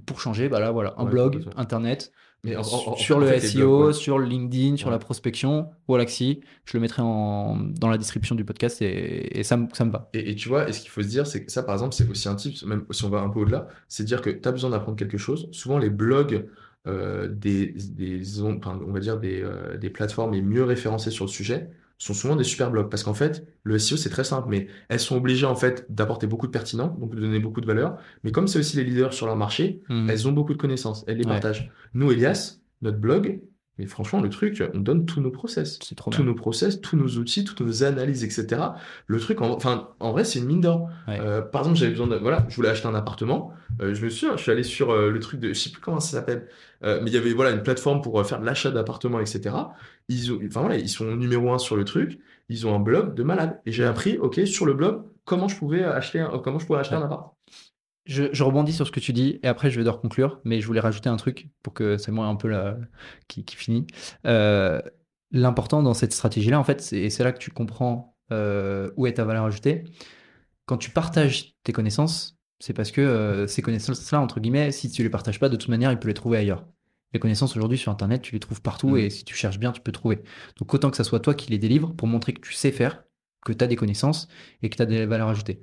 pour changer, bah là voilà, un Ouais, blog, internet, Mais en- en- en- sur en le fait, SEO, blogs, ouais. sur le LinkedIn, sur Ouais. la prospection, Wallaxy, je le mettrai en, dans la description du podcast et, et ça, me- ça me va. Et, et tu vois, et ce qu'il faut se dire, c'est que ça, par exemple, c'est aussi un type, même si on va un peu au-delà, c'est dire que tu as besoin d'apprendre quelque chose. Souvent, les blogs euh, des, des, on va dire des, euh, des plateformes les mieux référencées sur le sujet sont souvent des super blogs. Parce qu'en fait, le SEO, c'est très simple, mais elles sont obligées, en fait, d'apporter beaucoup de pertinent, donc de donner beaucoup de valeur. Mais comme c'est aussi les leaders sur leur marché, Mhm. elles ont beaucoup de connaissances, elles les Ouais. partagent. Nous, Elias, notre blog, mais franchement, le truc, on donne tous nos process C'est trop tous bien. nos process, tous nos outils, toutes nos analyses, etc. Le truc, en, enfin, en vrai, c'est une mine d'or. Ouais. Euh, par exemple, j'avais besoin de, voilà, je voulais acheter un appartement. Euh, je me suis, je suis allé sur euh, le truc de, je sais plus comment ça s'appelle, mais il y avait voilà une plateforme pour faire de l'achat d'appartements, etc. Ils ont, enfin voilà, ils sont numéro un sur le truc. Ils ont un blog de malade. Et j'ai appris, ok, sur le blog, comment je pouvais acheter, un, comment je pouvais acheter Ouais. un appart. Je, je rebondis sur ce que tu dis et après je vais devoir conclure, mais je voulais rajouter un truc pour que c'est moi un peu la, qui, qui finit. Euh, L'important dans cette stratégie-là, en fait, c'est et c'est là que tu comprends euh, où est ta valeur ajoutée. Quand tu partages tes connaissances, c'est parce que euh, ces connaissances-là, entre guillemets, si tu les partages pas, de toute manière, ils peuvent les trouver ailleurs. Les connaissances aujourd'hui sur Internet, tu les trouves partout et si tu cherches bien, tu peux trouver. Donc autant que ça soit toi qui les délivre pour montrer que tu sais faire, que tu as des connaissances et que tu as des valeurs ajoutées.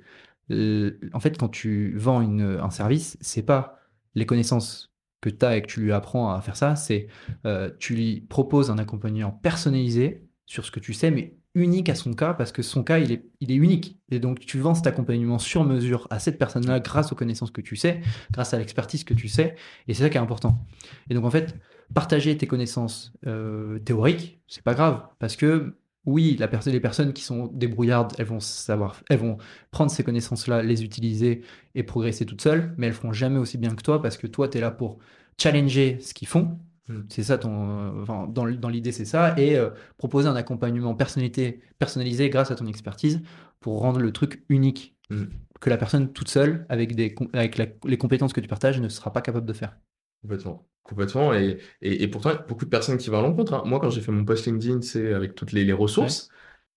Euh, en fait, quand tu vends une- un service, c'est pas les connaissances que tu as et que tu lui apprends à faire ça, c'est euh, tu lui proposes un accompagnement personnalisé sur ce que tu sais, mais unique à son cas, parce que son cas, il est, il est unique. Et donc, tu vends cet accompagnement sur mesure à cette personne-là grâce aux connaissances que tu sais, grâce à l'expertise que tu sais, et c'est ça qui est important. Et donc, en fait, partager tes connaissances euh, théoriques, c'est pas grave, parce que oui, la personne, les personnes qui sont débrouillardes, elles vont savoir, elles vont prendre ces connaissances-là, les utiliser et progresser toutes seules, mais elles feront jamais aussi bien que toi parce que toi, tu es là pour challenger ce qu'ils font. Mm. C'est ça ton, enfin, dans, l'idée, c'est ça, et euh, proposer un accompagnement personnalité, personnalisé grâce à ton expertise pour rendre le truc unique Mm. que la personne toute seule, avec, des, com- avec la- les compétences que tu partages, ne sera pas capable de faire. Complètement. Complètement. Et, et, et pourtant, il y a beaucoup de personnes qui vont à l'encontre. hein. Moi, quand j'ai fait mon post LinkedIn, c'est avec toutes les, les ressources,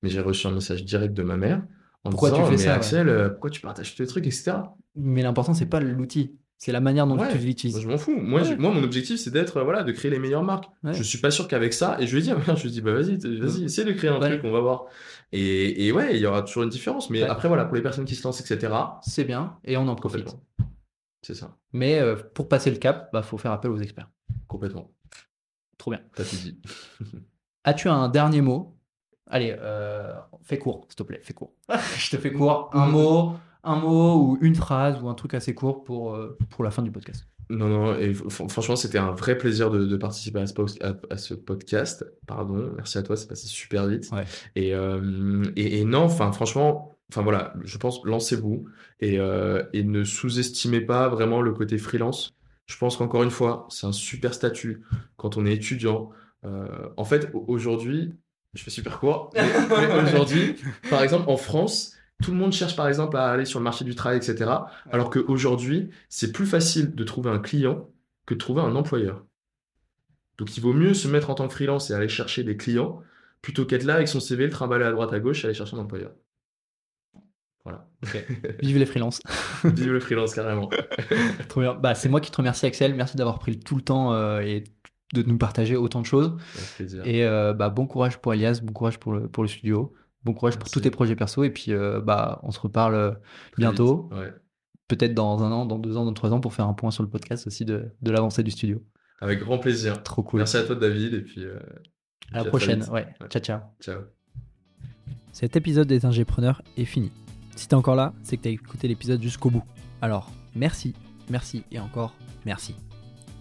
mais j'ai reçu un message direct de ma mère en Pourquoi disant, tu fais mais ça. Axel, euh, pourquoi tu partages tous les trucs, etc. Mais l'important, c'est pas l'outil, c'est la manière dont Ouais. tu l'utilises. je m'en fous. Moi, Ouais. moi, mon objectif, c'est d'être, euh, voilà, de créer les meilleures marques. Ouais. Je suis pas sûr qu'avec ça, et je lui mère, je lui dit, bah vas-y, vas-y, essaie de créer un truc, on va voir. Et, et ouais, il y aura toujours une différence. Mais après, voilà, pour les personnes qui se lancent, etc., C'est bien, et on en profite. C'est ça. Mais euh, pour passer le cap, bah, faut faire appel aux experts. Complètement. Trop bien. T'as tout dit. As-tu un dernier mot? Allez, euh, fais court, s'il te plaît, fais court. Je te fais court. Un mot, un mot ou une phrase ou un truc assez court pour, euh, pour la fin du podcast. Non, non, et fr- franchement, c'était un vrai plaisir de, de participer à ce, post- à, à ce podcast. Pardon, merci à toi, c'est passé super vite. Ouais. Et, euh, et, et non, enfin, franchement, enfin voilà, je pense, lancez-vous et, euh, et ne sous-estimez pas vraiment le côté freelance. Je pense qu'encore une fois, c'est un super statut quand on est étudiant. Euh, en fait, au- aujourd'hui, je fais super court, mais, mais aujourd'hui, par exemple, en France, tout le monde cherche par exemple à aller sur le marché du travail, etc. Alors qu'aujourd'hui, c'est plus facile de trouver un client que de trouver un employeur. Donc il vaut mieux se mettre en tant que freelance et aller chercher des clients plutôt qu'être là avec son CV, le trimballer à droite à gauche et aller chercher un employeur. Voilà. Vive les freelances. Vive le freelance carrément. Trop bien. Bah, c'est moi qui te remercie, Axel. Merci d'avoir pris tout le temps euh, et de nous partager autant de choses. Avec plaisir. Et euh, bah, bon courage pour Elias, bon courage pour le, pour le studio, bon courage pour tous tes projets perso. Et puis, euh, bah, on se reparle Très bientôt. Ouais. peut-être dans un an, dans deux ans, dans trois ans, pour faire un point sur le podcast aussi de, de l'avancée du studio. Avec grand plaisir. Trop cool. Merci à toi David et puis euh, À la prochaine. Ouais. Ciao, ciao. ciao. Cet épisode des Ingépreneurs est fini. Si t'es encore là, c'est que t'as écouté l'épisode jusqu'au bout. Alors, merci, merci et encore merci.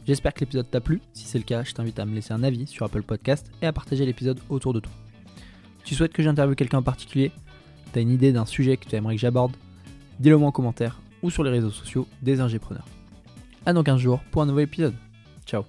J'espère que l'épisode t'a plu. Si c'est le cas, je t'invite à me laisser un avis sur Apple Podcast et à partager l'épisode autour de toi. Tu souhaites que j'interviewe quelqu'un en particulier? T'as une idée d'un sujet que tu aimerais que j'aborde? Dis-le moi en commentaire ou sur les réseaux sociaux des Ingépreneurs. À dans 15 jours pour un nouvel épisode. Ciao